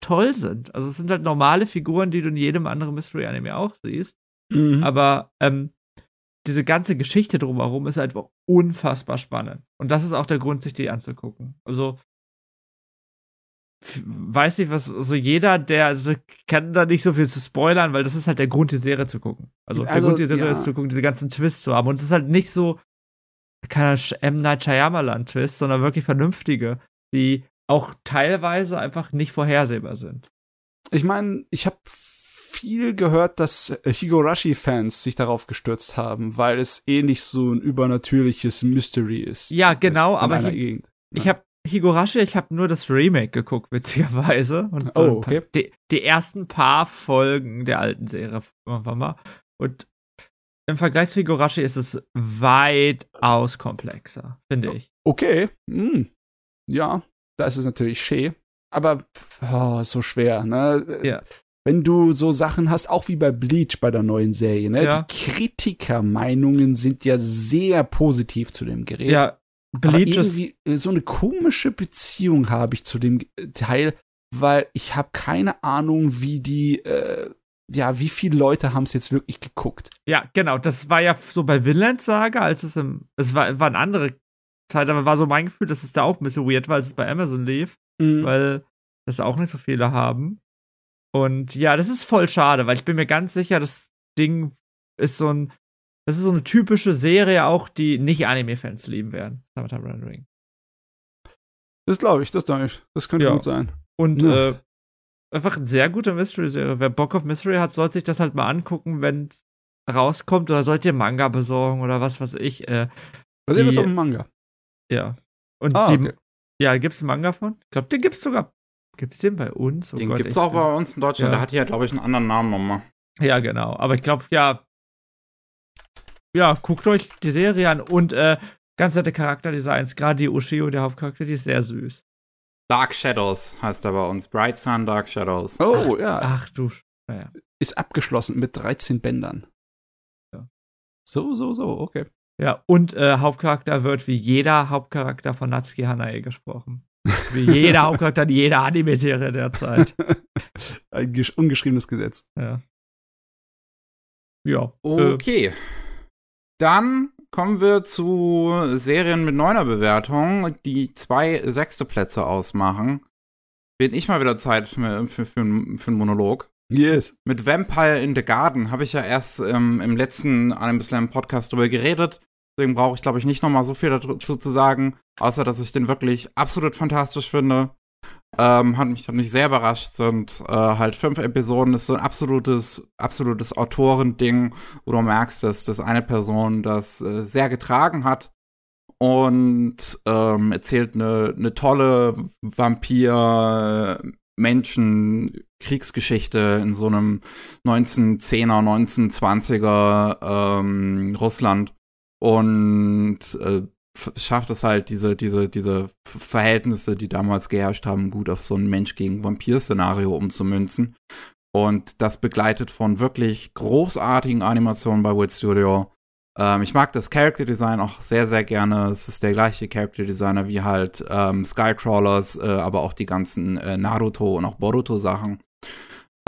toll sind. Also es sind halt normale Figuren, die du in jedem anderen Mystery-Anime auch siehst. Mhm. Aber ähm, diese ganze Geschichte drumherum ist einfach unfassbar spannend. Und das ist auch der Grund, sich die anzugucken. Also, weiß nicht, was, also jeder, der also kann da nicht so viel zu spoilern, weil das ist halt der Grund, die Serie zu gucken. Also, also der Grund, die Serie ja. ist zu gucken, diese ganzen Twists zu haben. Und es ist halt nicht so kein M. Night Shyamalan-Twist, sondern wirklich vernünftige, die auch teilweise einfach nicht vorhersehbar sind. Ich meine, ich habe viel gehört, dass äh, Higurashi-Fans sich darauf gestürzt haben, weil es ähnlich so ein übernatürliches Mystery ist. Ja, genau, in aber Hi- Gegend. ich habe Higurashi, ich habe nur das Remake geguckt, witzigerweise. Und Oh, äh, okay. die, die ersten paar Folgen der alten Serie. Und im Vergleich zu Higurashi ist es weitaus komplexer, finde ich. Okay, hm. ja, das ist natürlich schön, aber oh, so schwer, ne? Ja. Wenn du so Sachen hast, auch wie bei Bleach bei der neuen Serie, ne? Ja. Die Kritikermeinungen sind ja sehr positiv zu dem Gerät. Ja, Bleach ist. äh, so eine komische Beziehung habe ich zu dem äh, Teil, weil ich habe keine Ahnung, wie die, äh, ja, wie viele Leute haben es jetzt wirklich geguckt. Ja, genau. Das war ja so bei Vinland Saga, als es im. Es war, war eine andere Zeit, aber war so mein Gefühl, dass es da auch ein bisschen weird war, als es bei Amazon lief. Mhm. weil das auch nicht so viele haben. Und ja, das ist voll schade, weil ich bin mir ganz sicher, das Ding ist so ein, das ist so eine typische Serie auch, die nicht Anime-Fans lieben werden. Summertime Rendering. Das glaube ich, das glaube ich. Das könnte Ja. gut sein. Und Ja. äh, einfach eine sehr gute Mystery-Serie. Wer Bock auf Mystery hat, sollte sich das halt mal angucken, wenn es rauskommt. Oder sollt ihr Manga besorgen oder was weiß ich. Äh, Was ist das Die- auf dem Manga? ja. Und Ah, die, okay. ja, gibt's einen Manga von? Ich glaube, den gibt's sogar. Gibt's den bei uns? Oh Den Gott, gibt's ich auch bin- bei uns in Deutschland. Ja. Der hat hier, glaube ich, einen anderen Namen nochmal. Ja, genau. Aber ich glaube, ja. Ja, guckt euch die Serie an und äh, ganz nette Charakterdesigns. Gerade die Ushio, der Hauptcharakter, die ist sehr süß. Dark Shadows heißt er bei uns. Bright Sun, Dark Shadows. Oh, ja. Ach du. Naja. Ist abgeschlossen mit 13 Bändern. Ja. So, so, so, okay. Ja, und äh, Hauptcharakter wird wie jeder Hauptcharakter von Natsuki Hanae gesprochen. Wie jeder Hauptcharakter in jeder Anime-Serie derzeit. Ein gesch- ungeschriebenes Gesetz. Ja. Ja. Äh, Okay. Dann kommen wir zu Serien mit neuner Bewertung, die zwei sechste Plätze ausmachen. Bin ich mal wieder Zeit für, für, für, für einen Monolog. Yes. Mit Vampire in the Garden habe ich ja erst ähm, im letzten Anime Slam Podcast drüber geredet. Deswegen brauche ich, glaube ich, nicht noch mal so viel dazu zu sagen, außer dass ich den wirklich absolut fantastisch finde. Ähm, hat mich, hat mich sehr überrascht. Sind äh, halt fünf Episoden, ist so ein absolutes, absolutes Autorending, wo du merkst, dass das eine Person das äh, sehr getragen hat und ähm, erzählt eine, eine tolle Vampir Menschen Kriegsgeschichte in so einem 1910er, 1920er ähm, Russland und äh, schafft es halt diese diese diese Verhältnisse, die damals geherrscht haben, gut auf so ein Mensch gegen Vampir Szenario umzumünzen. Und das begleitet von wirklich großartigen Animationen bei Wood Studio. Ähm, ich mag das Character Design auch sehr, sehr gerne. Es ist der gleiche Character Designer wie halt ähm, Skycrawlers, äh, aber auch die ganzen äh, Naruto und auch Boruto Sachen.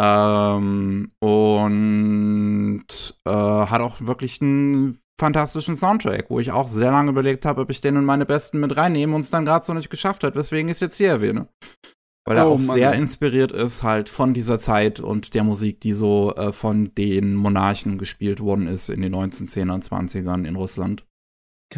Ähm, und äh, hat auch wirklich einen fantastischen Soundtrack, wo ich auch sehr lange überlegt habe, ob ich den in meine besten mit reinnehme und es dann gerade so nicht geschafft hat, weswegen ich es jetzt hier erwähne. Weil er Oh, auch Mann. sehr inspiriert ist halt von dieser Zeit und der Musik, die so äh, von den Monarchen gespielt worden ist in den 1910er, 20ern in Russland.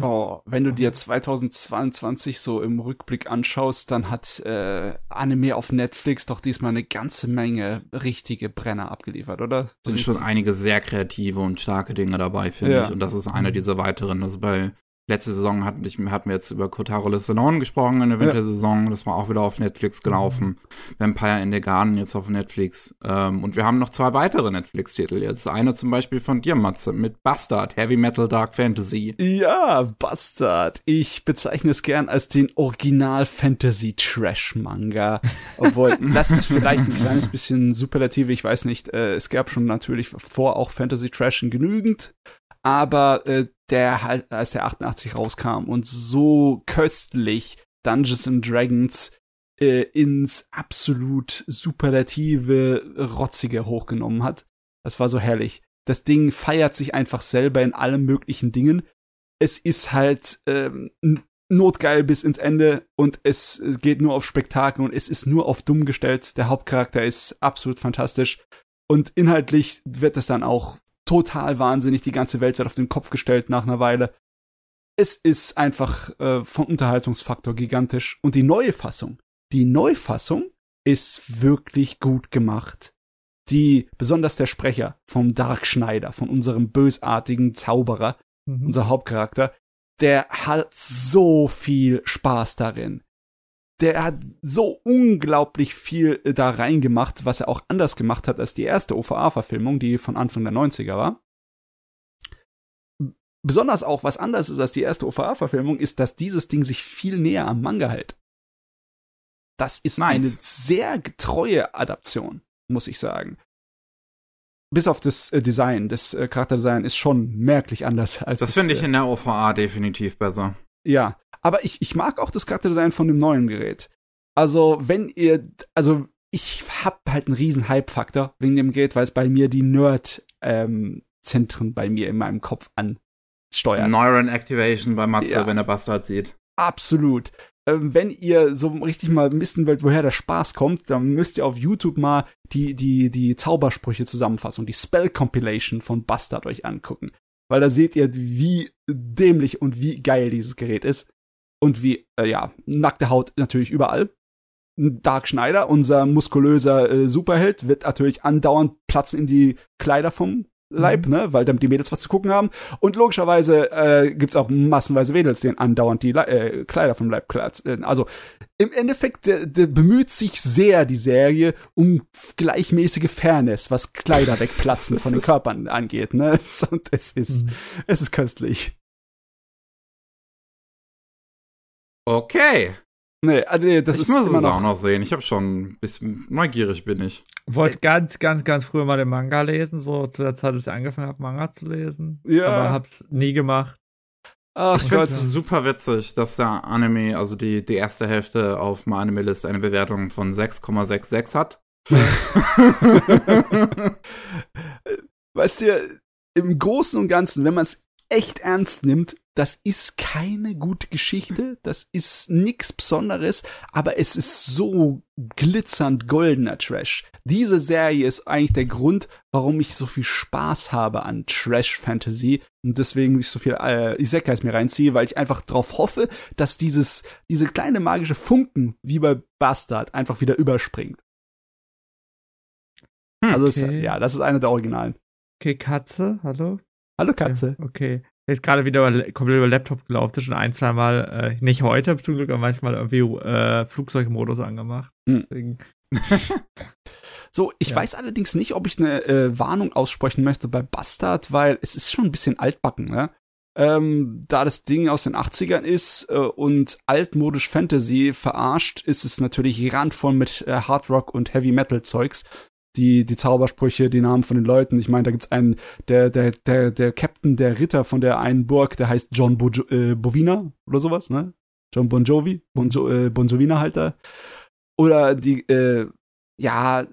Oh, wenn du dir 2022 so im Rückblick anschaust, dann hat äh, Anime auf Netflix doch diesmal eine ganze Menge richtige Brenner abgeliefert, oder? sind schon einige sehr kreative und starke Dinge dabei, finde Ja. ich. Und das ist einer dieser weiteren. Also bei letzte Saison hatten, ich, hatten wir jetzt über Kotaro Listenon gesprochen in der Ja. Wintersaison. Das war auch wieder auf Netflix gelaufen. Vampire in the Garden jetzt auf Netflix. Ähm, und wir haben noch zwei weitere Netflix-Titel jetzt. Eine zum Beispiel von dir, Matze, mit Bastard, Heavy Metal Dark Fantasy. Ja, Bastard. Ich bezeichne es gern als den Original-Fantasy-Trash-Manga. Obwohl, das ist vielleicht ein kleines bisschen superlativ, ich weiß nicht. Äh, es gab schon natürlich vor auch Fantasy-Trash genügend. Aber äh, der halt, als der 88 rauskam und so köstlich Dungeons and Dragons äh, ins absolut superlative, rotzige hochgenommen hat. Das war so herrlich. Das Ding feiert sich einfach selber in allen möglichen Dingen. Es ist halt ähm, notgeil bis ins Ende und es äh, geht nur auf Spektakel und es ist nur auf dumm gestellt. Der Hauptcharakter ist absolut fantastisch und inhaltlich wird es dann auch total wahnsinnig. Die ganze Welt wird auf den Kopf gestellt nach einer Weile. Es ist einfach äh, vom Unterhaltungsfaktor gigantisch und die neue Fassung, die Neufassung ist wirklich gut gemacht die, besonders der Sprecher vom Dark Schneider, von unserem bösartigen Zauberer, Mhm. unser Hauptcharakter, der hat so viel Spaß darin. Der hat so unglaublich viel äh, da reingemacht, was er auch anders gemacht hat als die erste OVA-Verfilmung, die von Anfang der 90er war. Besonders auch, was anders ist als die erste OVA-Verfilmung, ist, dass dieses Ding sich viel näher am Manga hält. Das ist Nice. eine sehr getreue Adaption, muss ich sagen. Bis auf das äh, Design, das äh, Charakterdesign ist schon merklich anders als Das finde ich in der OVA definitiv besser. ja, aber ich, ich mag auch das Charakterdesign von dem neuen Gerät. Also, wenn ihr, also ich hab halt einen riesen Hype-Faktor wegen dem Gerät, weil es bei mir die Nerd-Zentren bei mir in meinem Kopf ansteuert. Neuron Activation bei Matze, Ja. wenn er Bastard sieht. Absolut. Ähm, wenn ihr so richtig mal wissen wollt, woher der Spaß kommt, dann müsst ihr auf YouTube mal die, die, die Zaubersprüche Zusammenfassung, die Spell Compilation von Bastard euch angucken. Weil da seht ihr, wie dämlich und wie geil dieses Gerät ist. Und wie, äh, ja, nackte Haut natürlich überall. Dark Schneider, unser muskulöser äh, Superheld, wird natürlich andauernd platzen in die Kleider vom Leib, ne, weil damit die Mädels was zu gucken haben. Und logischerweise äh, gibt's auch massenweise Mädels, denen andauernd die Le äh, Kleider vom Leib platzen. Also im Endeffekt der, der bemüht sich sehr die Serie um gleichmäßige Fairness, was Kleider wegplatzen von den Körpern angeht, ne? Und es ist, Mhm. es ist köstlich. Okay. Nee, also nee, das ich ist muss es immer noch auch noch sehen. Ich habe schon ein bisschen neugierig bin ich. Wollte ganz, ganz, ganz früher mal den Manga lesen, so zu der Zeit, als ich angefangen habe, Manga zu lesen. Ja. Aber hab's nie gemacht. Ach Ich finde es super witzig, dass der Anime, also die, die erste Hälfte auf My Anime List eine Bewertung von 6,66 hat. weißt du, im Großen und Ganzen, wenn man es echt ernst nimmt, das ist keine gute Geschichte, das ist nix Besonderes, aber es ist so glitzernd goldener Trash. Diese Serie ist eigentlich der Grund, warum ich so viel Spaß habe an Trash-Fantasy und deswegen ich so viel äh, Isekais mir reinziehe, weil ich einfach darauf hoffe, dass dieses, diese kleine magische Funken, wie bei Bastard, einfach wieder überspringt. Hm, Also, okay. ja, das ist eine der Originalen. Okay, Katze, hallo? Hallo Katze. Okay. Ist gerade wieder über, komplett über Laptop gelaufen, ist schon ein, zwei Mal, äh, nicht heute zum Glück, aber manchmal irgendwie äh, Flugzeugmodus angemacht. Hm. Deswegen, So, ich Ja. weiß allerdings nicht, ob ich eine äh, Warnung aussprechen möchte bei Bastard, weil es ist schon ein bisschen altbacken, ne? Ähm, da das Ding aus den 80ern ist äh, und altmodisch Fantasy verarscht, ist es natürlich randvoll mit äh, Hard Rock und Heavy Metal Zeugs. Die, die Zaubersprüche, die Namen von den Leuten. Ich meine, da gibt's einen, der, der, der, der Captain, der Ritter von der einen Burg, der heißt John Bojo äh, Bovina oder sowas, ne? John Bon Jovi, Bon, jo äh, bon Jovina halt da. Oder die, äh, ja,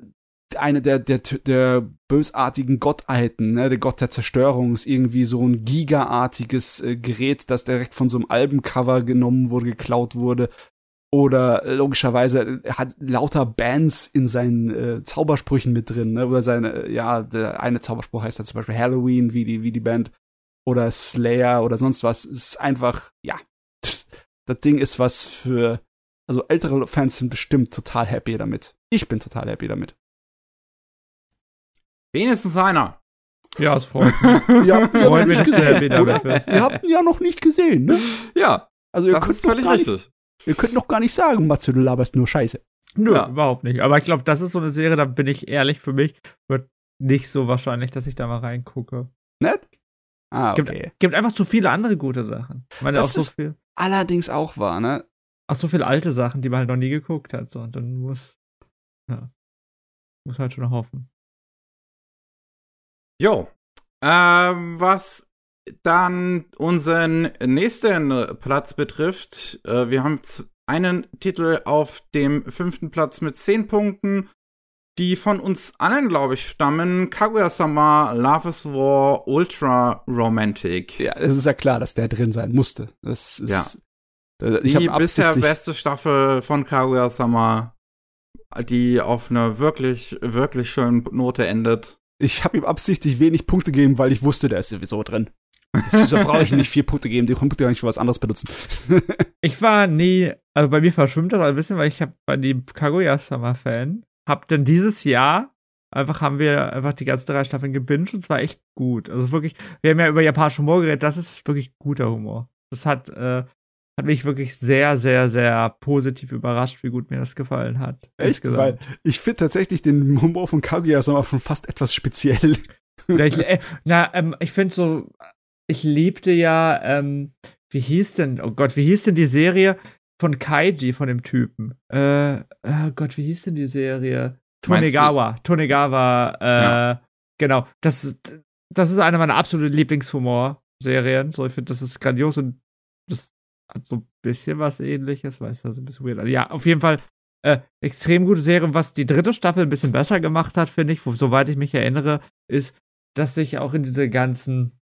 eine der, der, der bösartigen Gottheiten, ne? der Gott der Zerstörung, ist irgendwie so ein gigaartiges äh, Gerät, das direkt von so einem Albencover genommen wurde, geklaut wurde. Oder logischerweise äh, hat lauter Bands in seinen äh, Zaubersprüchen mit drin, ne? Oder seine, äh, ja, der eine Zauberspruch heißt dann zum Beispiel Halloween, wie die, wie die Band. Oder Slayer oder sonst was. Es ist einfach, ja, das, Ding ist was für, also ältere Fans sind bestimmt total happy damit. Ich bin total happy damit. Wenigstens einer. ja, es freut mich. Ja, Freut mich, dass du happy damit bist. Ihr habt ihn ja noch nicht gesehen, ne? Ja, Also ihr das könnt ist völlig richtig. Ihr könnt noch gar nicht sagen, Matze, du laberst nur Scheiße. Nö, Ja. überhaupt nicht. Aber ich glaube, das ist so eine Serie, da bin ich ehrlich für mich, wird nicht so wahrscheinlich, dass ich da mal reingucke. Nett? Ah, Gibt, okay. gibt einfach zu viele andere gute Sachen. Ich meine, Das auch so ist- viel, Allerdings auch wahr, ne? auch so viele alte Sachen, die man halt noch nie geguckt hat. So, und dann muss, ja, muss halt schon hoffen. Jo. Ähm, was dann unseren nächsten Platz betrifft, äh, wir haben einen Titel auf dem fünften Platz mit zehn Punkten, die von uns allen, glaube ich, stammen. Kaguya-sama, Love is War, Ultra Romantic. Ja, es ist ja klar, dass der drin sein musste. Das ist. Ja. Äh, die bisher beste Staffel von Kaguya-sama, die auf einer wirklich, wirklich schönen Note endet. Ich habe ihm absichtlich wenig Punkte gegeben, weil ich wusste, der ist sowieso drin. Da brauche ich nicht vier Punkte geben, die Punkte kann ich für was anderes benutzen. Ich war nie, also bei mir verschwimmt das ein bisschen, weil ich habe bei die Kaguya-Sama-Fan, hab dann dieses Jahr einfach haben wir einfach die ganzen drei Staffeln gebinged und es war echt gut. Also wirklich, wir haben ja über japanischen Humor geredet, das ist wirklich guter Humor. Das hat, äh, hat mich wirklich sehr, sehr, sehr positiv überrascht, wie gut mir das gefallen hat. Echt? Weil ich finde tatsächlich den Humor von Kaguya-sama schon fast etwas speziell. Ich, äh, na, ähm, ich finde so, ich liebte ja, ähm, wie hieß denn, oh Gott, wie hieß denn die Serie von Kaiji, von dem Typen? Äh, oh Gott, wie hieß denn die Serie? Tonegawa. Tonegawa, äh, ja. genau. Das, das ist eine meiner absoluten Lieblingshumor-Serien. So, ich finde, das ist grandios und das hat so ein bisschen was ähnliches, weiß das ist ein bisschen weird. Ja, auf jeden Fall äh, extrem gute Serie. Was die dritte Staffel ein bisschen besser gemacht hat, finde ich, wo, soweit ich mich erinnere, ist, dass sich auch in diese ganzen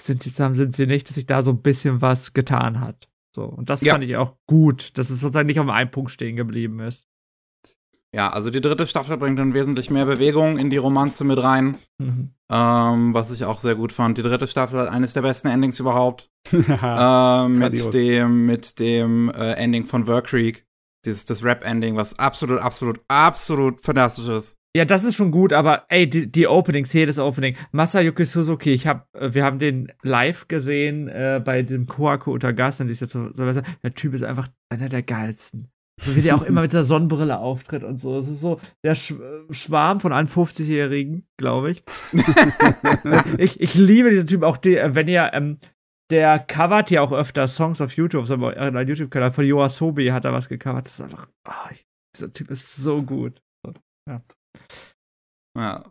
sind sie zusammen, sind sie nicht, dass sich da so ein bisschen was getan hat. So, und das ja. fand ich auch gut, dass es sozusagen nicht auf einem Punkt stehen geblieben ist. Ja, also die dritte Staffel bringt dann wesentlich mehr Bewegung in die Romanze mit rein, mhm. ähm, was ich auch sehr gut fand. Die dritte Staffel hat eines der besten Endings überhaupt. ähm, mit dem, mit dem äh, Ending von Workreek, dieses das Rap-Ending, was absolut, absolut, absolut fantastisch ist. Ja, das ist schon gut, aber ey, die, die Openings, jedes Opening. Masayuki Suzuki, ich hab, äh, wir haben den live gesehen äh, bei dem Koaku Utagassen, die ist jetzt so, so, der Typ ist einfach einer der geilsten. So wie der auch immer mit seiner Sonnenbrille auftritt und so. Das ist so der Sch Schwarm von allen 50-Jährigen, glaube ich. ich. Ich liebe diesen Typ auch, die, äh, wenn ihr, ähm, der covert ja auch öfter Songs auf YouTube, auf seinem YouTube-Kanal von Yoasobi hat er was gecovert. Das ist einfach, oh, dieser Typ ist so gut. Ja. Ja.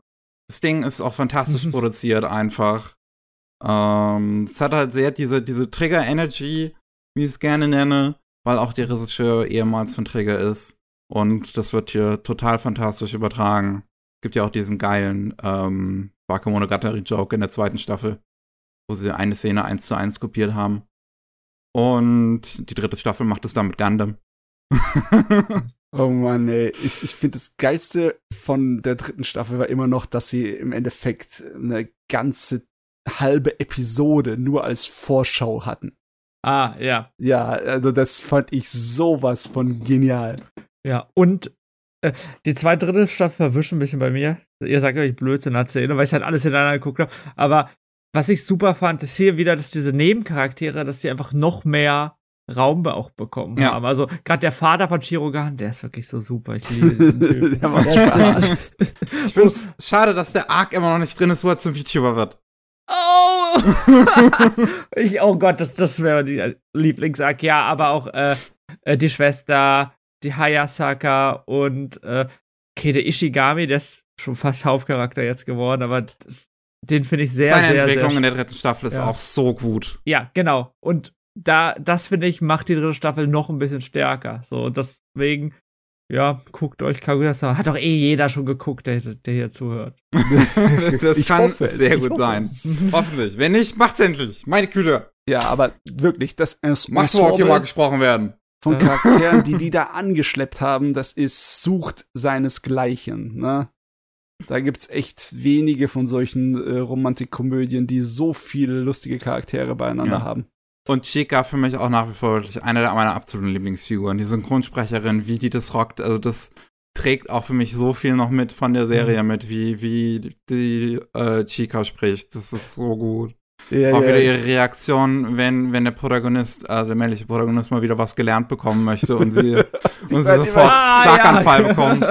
Das Ding ist auch fantastisch produziert, einfach. Ähm, es hat halt sehr diese, diese Trigger-Energy, wie ich es gerne nenne, weil auch der Regisseur ehemals von Trigger ist. Und das wird hier total fantastisch übertragen. Es gibt ja auch diesen geilen ähm, Bakemonogatari-Joke in der zweiten Staffel, wo sie eine Szene eins zu eins kopiert haben. Und die dritte Staffel macht es dann mit Gundam. Oh Mann, ey. Ich, ich finde, das Geilste von der dritten Staffel war immer noch, dass sie im Endeffekt eine ganze halbe Episode nur als Vorschau hatten. Ah, ja. Ja, also das fand ich sowas von genial. Ja, und äh, die zweite, dritte Staffel verwischt ein bisschen bei mir. Ihr sagt, ich Blödsinn erzähle, weil ich halt alles hintereinander geguckt habe. Aber was ich super fand, ist hier wieder, dass diese Nebencharaktere, dass sie einfach noch mehr Raum auch bekommen ja. haben. Also gerade der Vater von Chirogan, der ist wirklich so super. Ich liebe diesen Typ. der macht Spaß. ich finde es schade, dass der Arc immer noch nicht drin ist, wo er zum VTuber wird. Oh! ich, oh Gott, das, das wäre die Lieblingsarc. Ja, aber auch äh, äh, die Schwester, die Hayasaka und äh, Kede Ishigami, der ist schon fast Hauptcharakter jetzt geworden, aber das, den finde ich sehr, Seine sehr, Entwicklung sehr in der dritten Staffel ist ja. auch so gut. Ja, genau. Und da, das finde ich, macht die dritte Staffel noch ein bisschen stärker. So, deswegen, ja, guckt euch Kaguya-sama. Hat doch eh jeder schon geguckt, der, der hier zuhört. das ich kann hoffe, sehr gut sein. Hoffentlich. Wenn nicht, macht's endlich. Meine Güte. Ja, aber wirklich, das Macht auch hier mal gesprochen werden. Von Charakteren, die die da angeschleppt haben, das ist sucht seinesgleichen, ne? Da gibt's echt wenige von solchen äh, Romantikkomödien, die so viele lustige Charaktere beieinander ja. haben. Und Chica für mich auch nach wie vor wirklich eine meiner absoluten Lieblingsfiguren. Die Synchronsprecherin, wie die das rockt, also das trägt auch für mich so viel noch mit von der Serie mhm. mit, wie, wie die äh, Chica spricht. Das ist so gut. Ja, auch ja. wieder ihre Reaktion, wenn, wenn der Protagonist, also der männliche Protagonist mal wieder was gelernt bekommen möchte und sie, und sie sofort ah, Schlaganfall ja. bekommt.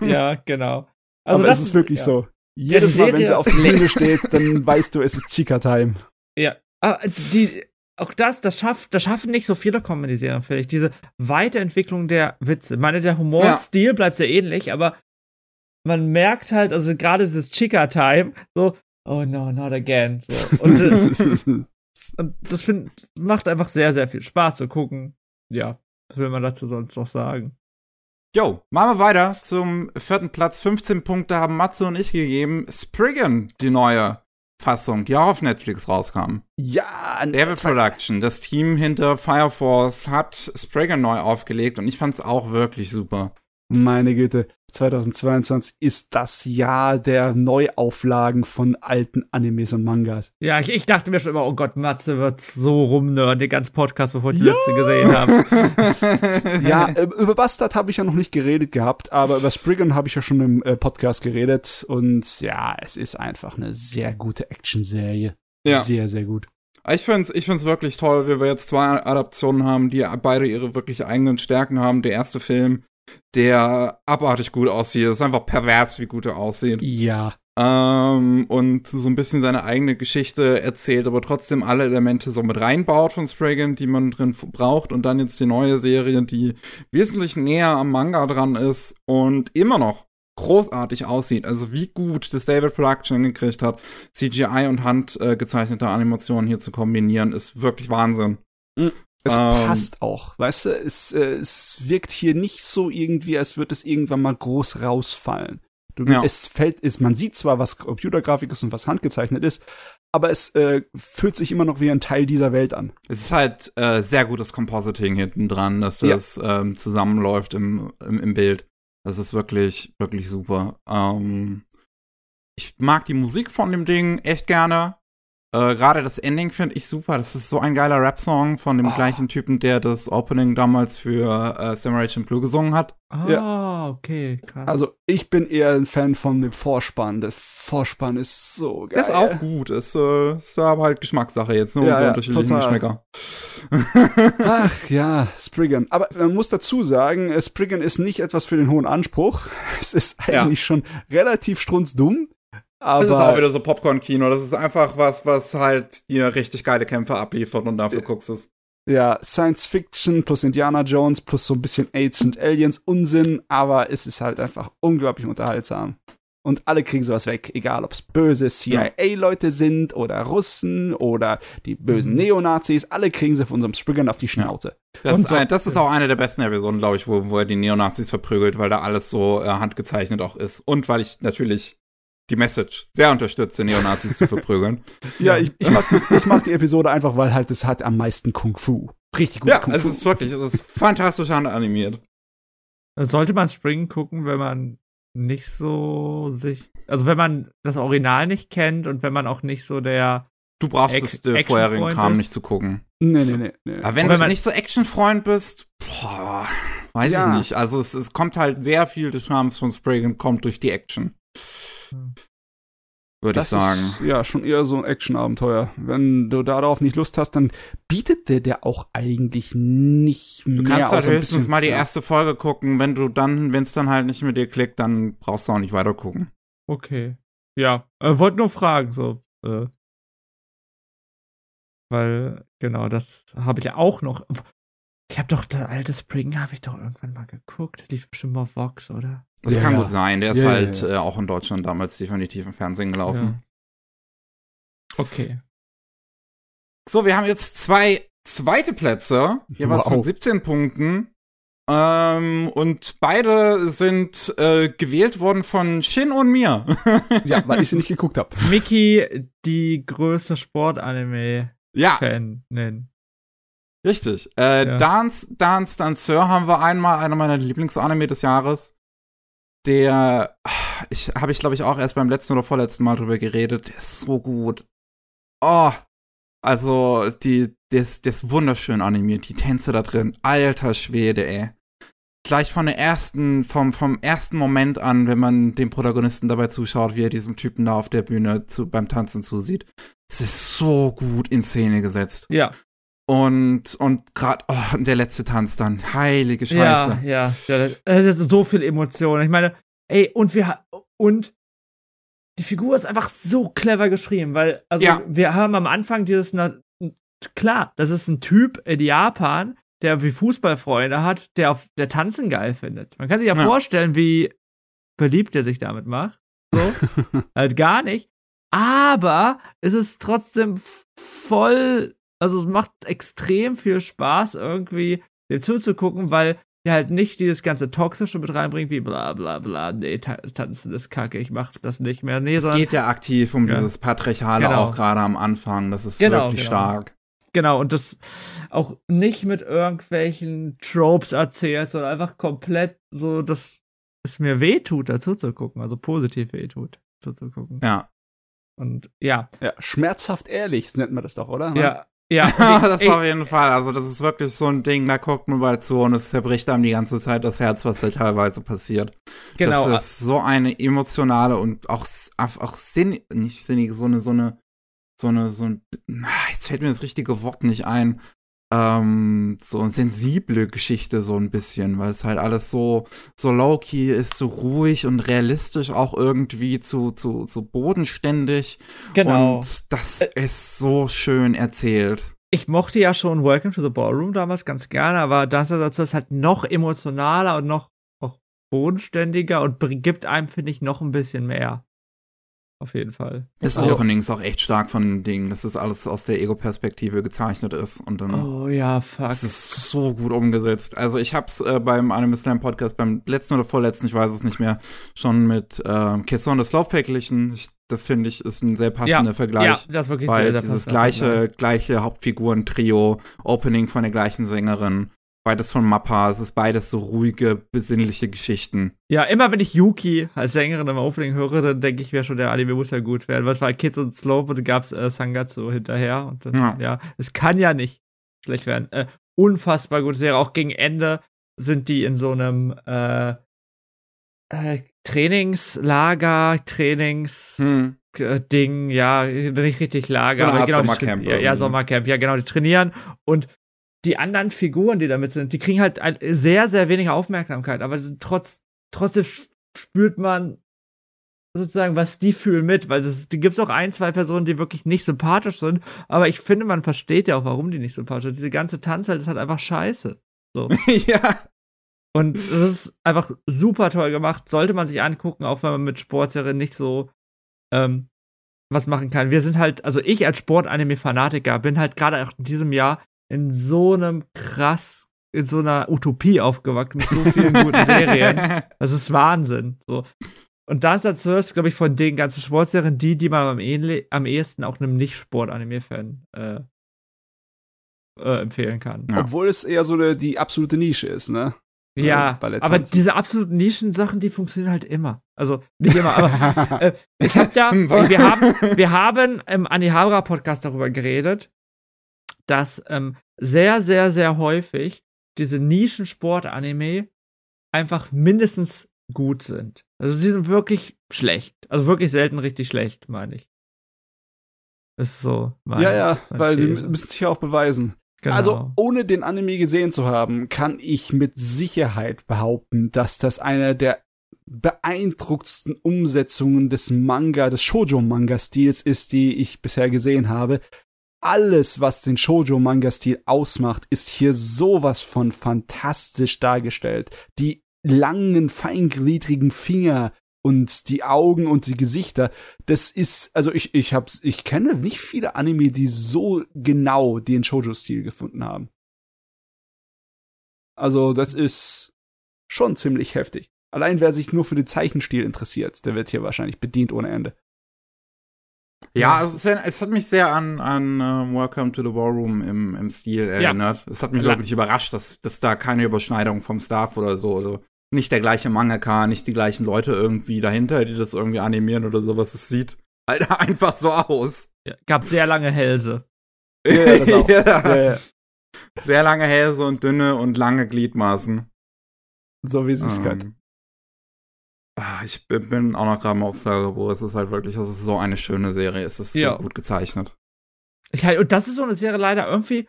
ja, genau. Also Aber das ist wirklich so. Jedes Mal, wenn sie auf der Bühne steht, dann weißt du, es ist Chica-Time. Ja, die, auch das, das schafft, das schaffen nicht so viele Comedy-Serien, finde ich. Diese Weiterentwicklung der Witze. Ich meine, der Humorstil ja. bleibt sehr ähnlich, aber man merkt halt, also gerade dieses Chica-Time, so, oh no, not again. So. Und, das, und das find, macht einfach sehr, sehr viel Spaß zu gucken. Ja, was will man dazu sonst noch sagen? Jo, machen wir weiter zum vierten Platz. 15 Punkte haben Matze und ich gegeben. Spriggan, die neue Fassung, die auch auf Netflix rauskam. Ja, Devil Production, das Team hinter Fire Force hat Spriggan neu aufgelegt und ich fand's auch wirklich super. Meine Güte, 2022 ist das Jahr der Neuauflagen von alten Animes und Mangas. Ja, ich, ich dachte mir schon immer, oh Gott, Matze wird so rumnörden, den ganzen Podcast, bevor ich die Liste gesehen habe. ja, äh, über Bastard habe ich ja noch nicht geredet gehabt, aber über Spriggan habe ich ja schon im äh, Podcast geredet und ja, es ist einfach eine sehr gute Actionserie. Ja. Sehr, sehr gut. Ich finde es ich find's wirklich toll, wie wir jetzt zwei Adaptionen haben, die beide ihre wirklich eigenen Stärken haben. Der erste Film, der abartig gut aussieht. Es ist einfach pervers, wie gut er aussieht. Ja. Ähm, und so ein bisschen seine eigene Geschichte erzählt, aber trotzdem alle Elemente so mit reinbaut von Spriggan, die man drin braucht. Und dann jetzt die neue Serie, die wesentlich näher am Manga dran ist und immer noch großartig aussieht. Also wie gut das David Production gekriegt hat, CGI und handgezeichnete äh, Animationen hier zu kombinieren, ist wirklich Wahnsinn. Mhm. Es ähm, passt auch, weißt du, es, äh, es wirkt hier nicht so irgendwie, als würde es irgendwann mal groß rausfallen. Du, ja. Es fällt, ist, man sieht zwar, was Computergrafik ist und was handgezeichnet ist, aber es äh, fühlt sich immer noch wie ein Teil dieser Welt an. Es ist halt äh, sehr gutes Compositing hinten dran, dass das ja. ähm, zusammenläuft im, im, im, Bild. Das ist wirklich, wirklich super. Ähm, ich mag die Musik von dem Ding echt gerne. Äh, Gerade das Ending finde ich super. Das ist so ein geiler Rap-Song von dem oh. gleichen Typen, der das Opening damals für äh, Samurai Champloo gesungen hat. Ah, ja. okay, krass. Also ich bin eher ein Fan von dem Vorspann. Das Vorspann ist so geil. Das ist auch gut. Ist, äh, ist aber halt Geschmackssache jetzt, nur ne? ja, so unterschiedliche ja, Geschmäcker. Ach ja, Spriggan. Aber man muss dazu sagen, äh, Spriggan ist nicht etwas für den hohen Anspruch. Es ist eigentlich ja. schon relativ strunzdumm. Aber das ist auch wieder so Popcorn-Kino. Das ist einfach was, was halt dir richtig geile Kämpfe abliefert und dafür guckst du es. Ja, Science Fiction plus Indiana Jones plus so ein bisschen Ancient Aliens Unsinn, aber es ist halt einfach unglaublich unterhaltsam. Und alle kriegen sowas weg, egal ob es böse CIA-Leute sind oder Russen oder die bösen mhm. Neonazis, alle kriegen sie von unserem Spriggern auf die Schnauze. Das, ist, ein, das ist auch eine der besten Episoden, glaube ich, wo, wo er die Neonazis verprügelt, weil da alles so äh, handgezeichnet auch ist. Und weil ich natürlich die Message sehr unterstütze, Neonazis zu verprügeln. Ja, ich, ich, mag die, ich mag die Episode einfach, weil halt es hat am meisten Kung Fu. Richtig gut. Ja, Kung es Fu. ist wirklich, es ist fantastisch animiert. Sollte man Springen gucken, wenn man nicht so sich, also wenn man das Original nicht kennt und wenn man auch nicht so der Du brauchst es, den vorherigen Kram ist. nicht zu gucken. Nee, nee, nee. nee. Aber wenn, wenn du nicht so Actionfreund bist, boah, weiß ja. ich nicht. Also es, es kommt halt sehr viel des Charmes von Spriggan kommt durch die Action. Würde ich sagen. Ist, ja, schon eher so ein Action-Abenteuer. Wenn du darauf nicht Lust hast, dann bietet der der auch eigentlich nicht du mehr. Du kannst halt höchstens bisschen, mal die ja. erste Folge gucken. Wenn du dann, wenn es dann halt nicht mit dir klickt, dann brauchst du auch nicht weiter gucken. Okay. Ja, äh, wollte nur fragen, so. Äh, weil, genau, das habe ich ja auch noch. Ich habe doch das alte Spring, habe ich doch irgendwann mal geguckt. Lief bestimmt auf Vox, oder? Das ja, kann gut sein. Der ist ja, halt ja, äh, auch in Deutschland damals definitiv im Fernsehen gelaufen. Okay. So, wir haben jetzt zwei zweite Plätze, jeweils wow. mit 17 Punkten. Ähm, und beide sind äh, gewählt worden von Shin und mir. ja, weil ich sie nicht geguckt habe. Mickey, die größte Sportanime-Fan nennen. Richtig. Äh, ja. Dance, Dance, Danceur haben wir einmal, einer meiner Lieblingsanime des Jahres der, ich habe ich glaube ich auch erst beim letzten oder vorletzten Mal drüber geredet, der ist so gut. Oh, also die, das, das wunderschön animiert, die Tänze da drin, alter Schwede, ey. Gleich von der ersten, vom, vom ersten Moment an, wenn man dem Protagonisten dabei zuschaut, wie er diesem Typen da auf der Bühne zu, beim Tanzen zusieht. Es ist so gut in Szene gesetzt. Ja. Und, und gerade, oh, der letzte Tanz dann, heilige Scheiße. Ja, ja, ja, das ist so viel Emotion. Ich meine, ey, und wir, und die Figur ist einfach so clever geschrieben, weil, also, ja. wir haben am Anfang dieses, na, klar, das ist ein Typ in Japan, der wie Fußballfreunde hat, der auf der Tanzen geil findet. Man kann sich ja, ja. vorstellen, wie beliebt er sich damit macht. So, halt gar nicht. Aber es ist trotzdem voll also es macht extrem viel Spaß, irgendwie dem zuzugucken, weil der halt nicht dieses ganze Toxische mit reinbringt, wie bla bla bla, nee, tanzen ist kacke, ich mach das nicht mehr. Nee, es geht ja aktiv um ja. dieses Patriarchale genau. auch gerade am Anfang. Das ist genau, wirklich genau. stark. Genau, und das auch nicht mit irgendwelchen Tropes erzählt, sondern einfach komplett so das es mir weh tut, dazu zu gucken, also positiv weh tut, dazu zu gucken. Ja. Und ja. Ja, schmerzhaft ehrlich nennt man das doch, oder? Ja. Ja, das ich, auf jeden Fall. Also, das ist wirklich so ein Ding, da guckt man mal zu und es zerbricht einem die ganze Zeit das Herz, was da teilweise passiert. Genau. Das ist so eine emotionale und auch, auch sinn, nicht sinnige, so eine, so eine, so eine, so ein, jetzt fällt mir das richtige Wort nicht ein, ähm, so eine sensible Geschichte so ein bisschen, weil es halt alles so, so low-key ist, so ruhig und realistisch auch irgendwie zu, zu, zu bodenständig. Genau. Und das äh, ist so schön erzählt. Ich mochte ja schon Welcome to the Ballroom damals ganz gerne, aber das ist halt noch emotionaler und noch, noch bodenständiger und gibt einem, finde ich, noch ein bisschen mehr auf jeden Fall. Das also, Opening ist auch echt stark von dem Ding, dass das alles aus der Ego-Perspektive gezeichnet ist. Und dann, oh ja, fuck. Das ist so gut umgesetzt. Also ich hab's äh, beim Anime Slam Podcast, beim letzten oder vorletzten, ich weiß es nicht mehr, schon mit äh, Kesson the Slope verglichen. Ich, da finde ich, ist ein sehr passender ja, Vergleich. Ja, das ist wirklich weil sehr, sehr dieses gleiche, gleiche Hauptfiguren-Trio, Opening von der gleichen Sängerin beides von Mappa. Es ist beides so ruhige, besinnliche Geschichten. Ja, immer wenn ich Yuki als Sängerin im Opening höre, dann denke ich mir schon, der Anime muss ja gut werden. Was war Kids und Slope und gab's äh, Sangatsu hinterher. Und dann, ja. ja, es kann ja nicht schlecht werden. Äh, unfassbar gute Serie. Auch gegen Ende sind die in so einem äh, äh, Trainingslager, Trainings. Hm. Ding, ja, nicht richtig Lager, aber genau, Sommercamp. Ja, ja, Sommercamp, ja, genau, die trainieren und die anderen Figuren, die damit sind, die kriegen halt sehr, sehr wenig Aufmerksamkeit, aber trotz, trotzdem spürt man sozusagen, was die fühlen mit, weil es gibt auch ein, zwei Personen, die wirklich nicht sympathisch sind, aber ich finde, man versteht ja auch, warum die nicht sympathisch sind. Diese ganze Tanzwelt ist halt einfach scheiße. So. ja. Und es ist einfach super toll gemacht, sollte man sich angucken, auch wenn man mit Sportserien nicht so ähm, was machen kann. Wir sind halt, also ich als Sportanime-Fanatiker bin halt gerade auch in diesem Jahr in so einem krass, in so einer Utopie aufgewachsen mit so vielen guten Serien. Das ist Wahnsinn. So. Und das ist als glaube ich, von den ganzen Sportserien die, die man am, am ehesten auch einem Nicht-Sport-Anime-Fan äh, äh, empfehlen kann. Ja. Obwohl es eher so eine, die absolute Nische ist, ne? Ja, aber diese absoluten Nischen-Sachen, die funktionieren halt immer. Also nicht immer, aber äh, ich hab ja, wir haben, wir haben im Anihabra Podcast darüber geredet, dass ähm, sehr, sehr, sehr häufig diese Nischensport-Anime einfach mindestens gut sind. Also sie sind wirklich schlecht. Also wirklich selten richtig schlecht, meine ich. Ist so. Meine, ja, ja, weil die müssen sich ja auch beweisen. Genau. Also, ohne den Anime gesehen zu haben, kann ich mit Sicherheit behaupten, dass das einer der beeindruckendsten Umsetzungen des Manga, des Shoujo-Manga-Stils ist, die ich bisher gesehen habe alles, was den Shoujo-Manga-Stil ausmacht, ist hier sowas von fantastisch dargestellt. Die langen, feingliedrigen Finger und die Augen und die Gesichter, das ist, also ich, ich hab's, ich kenne nicht viele Anime, die so genau den Shoujo-Stil gefunden haben. Also, das ist schon ziemlich heftig. Allein wer sich nur für den Zeichenstil interessiert, der wird hier wahrscheinlich bedient ohne Ende. Ja, also es, es, hat mich sehr an, an uh, Welcome to the Ballroom im, im Stil erinnert. Ja. Es hat mich wirklich überrascht, dass, dass da keine Überschneidung vom Staff oder so, also nicht der gleiche Mangaka, nicht die gleichen Leute irgendwie dahinter, die das irgendwie animieren oder sowas. Es sieht halt einfach so aus. Ja, gab sehr lange Hälse. Ja, das auch. ja. Ja, sehr lange Hälse und dünne und lange Gliedmaßen. So wie sie es um, können. Ah, ich bin auch noch gerade mal auf Saga Es ist halt wirklich, das ist so eine schöne Serie. Es ist ja. so gut gezeichnet. Ich, und das ist so eine Serie leider irgendwie,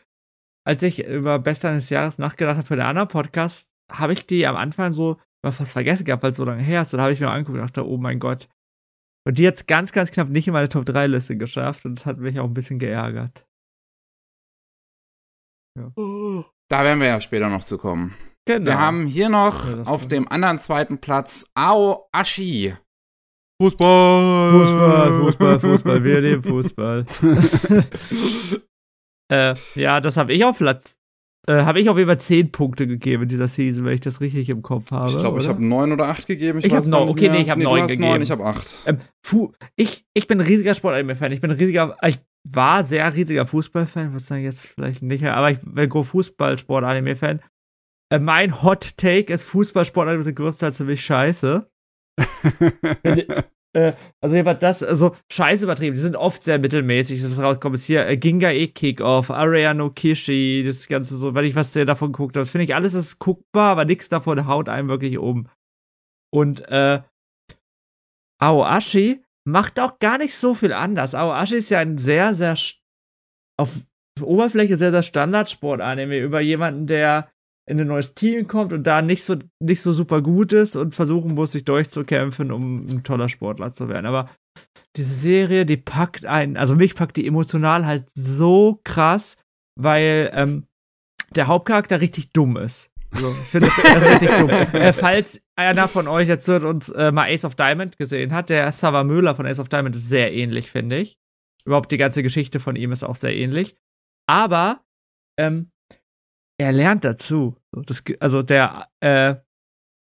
als ich über Beste eines Jahres nachgedacht habe für den anderen Podcast, habe ich die am Anfang so mal fast vergessen gehabt, weil es so lange her ist. Dann habe ich mir angeguckt und dachte, oh mein Gott. Und die hat ganz, ganz knapp nicht in meine Top 3 Liste geschafft und das hat mich auch ein bisschen geärgert. Ja. Da werden wir ja später noch zu kommen. Genau. Wir haben hier noch ja, auf dem anderen zweiten Platz Ao Ashi. Fußball! Fußball, Fußball, Fußball, wir nehmen Fußball. äh, ja, das habe ich auf Platz. Äh, habe ich auf jeden Fall 10 Punkte gegeben in dieser Season, wenn ich das richtig im Kopf habe. Ich glaube, ich habe 9 oder 8 gegeben. Ich, ich habe 9, okay, nee, ich habe nee, 9 gegeben. 9, ich habe 8. Ähm, ich, ich bin ein riesiger Sport-Anime-Fan. Ich bin ein riesiger, ich war sehr riesiger Fußball-Fan, was dann jetzt vielleicht nicht, aber ich bin Fußball-Sport-Anime-Fan. Äh, mein Hot Take ist, Fußballsportarten sind größtenteils ziemlich scheiße. äh, also jedenfalls das, also scheiße übertrieben. Die sind oft sehr mittelmäßig. Was rauskommt, ist hier äh, Ginga E Kickoff, Area no Kishi, das Ganze so, wenn ich was davon geguckt habe. Finde ich, alles ist guckbar, aber nichts davon haut einem wirklich um. Und äh, Aoashi macht auch gar nicht so viel anders. Aoashi ist ja ein sehr, sehr auf Oberfläche sehr, sehr Standardsport-Anime über jemanden, der in ein neues Team kommt und da nicht so, nicht so super gut ist und versuchen muss, sich durchzukämpfen, um ein toller Sportler zu werden. Aber diese Serie, die packt einen, also mich packt die emotional halt so krass, weil ähm, der Hauptcharakter richtig dumm ist. So, ich finde das richtig dumm. Äh, falls einer von euch jetzt uns äh, mal Ace of Diamond gesehen hat, der Sava Müller von Ace of Diamond ist sehr ähnlich, finde ich. Überhaupt die ganze Geschichte von ihm ist auch sehr ähnlich. Aber ähm, er lernt dazu. Das, also der äh,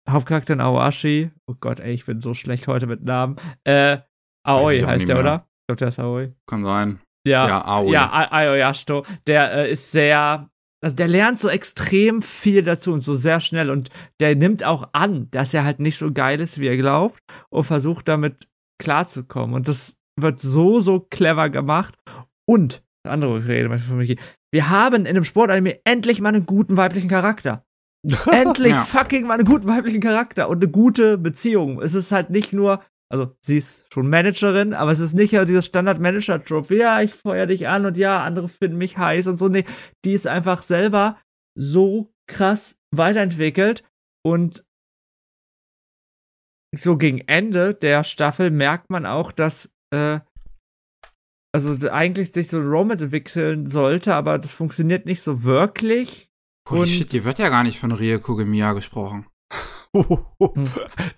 Hauptcharakter in Aoashi, oh Gott, ey, ich bin so schlecht heute mit Namen. Äh, Aoi heißt der, oder? Ich glaube, der ist Aoi. Kann sein. Ja, ja Aoi. Ja, Aoyashito. Der äh, ist sehr, also der lernt so extrem viel dazu und so sehr schnell und der nimmt auch an, dass er halt nicht so geil ist, wie er glaubt und versucht damit klarzukommen. Und das wird so, so clever gemacht. Und, andere Rede für mich, wir haben in einem Sportanime endlich mal einen guten weiblichen Charakter. endlich ja. fucking mal einen guten weiblichen Charakter und eine gute Beziehung. Es ist halt nicht nur, also sie ist schon Managerin, aber es ist nicht ja dieses Standard-Manager-Trope. Ja, ich feuer dich an und ja, andere finden mich heiß und so. Nee, die ist einfach selber so krass weiterentwickelt und so gegen Ende der Staffel merkt man auch, dass äh, also eigentlich sich so Romance entwickeln sollte, aber das funktioniert nicht so wirklich. Holy und shit, die wird ja gar nicht von Rie Kugemiya gesprochen. hm.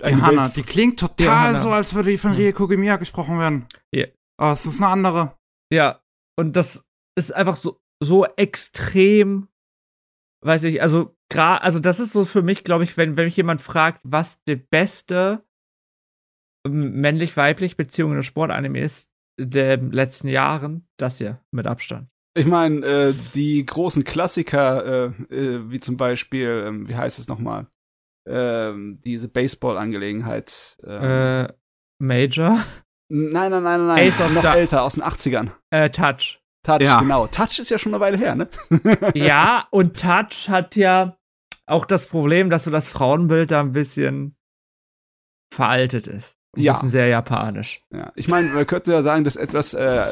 Die Hanna, die klingt total so, als würde die von Rie Kugemiya gesprochen werden. Ja. Yeah. Aber es ist eine andere. Ja, und das ist einfach so, so extrem, weiß ich, also gerade, also das ist so für mich, glaube ich, wenn, wenn mich jemand fragt, was die beste männlich-weiblich Beziehung in der Sportanime ist, der letzten Jahren das hier mit Abstand. Ich meine, äh, die großen Klassiker, äh, äh, wie zum Beispiel, ähm, wie heißt es nochmal? Ähm, diese Baseball-Angelegenheit. Ähm. Äh, Major? Nein, nein, nein, nein. Ace noch älter, aus den 80ern. Äh, Touch. Touch, ja. genau. Touch ist ja schon eine Weile her, ne? ja, und Touch hat ja auch das Problem, dass so das Frauenbild da ein bisschen veraltet ist. Ein ja. bisschen sehr japanisch. Ja, ich meine, man könnte ja sagen, dass etwas äh,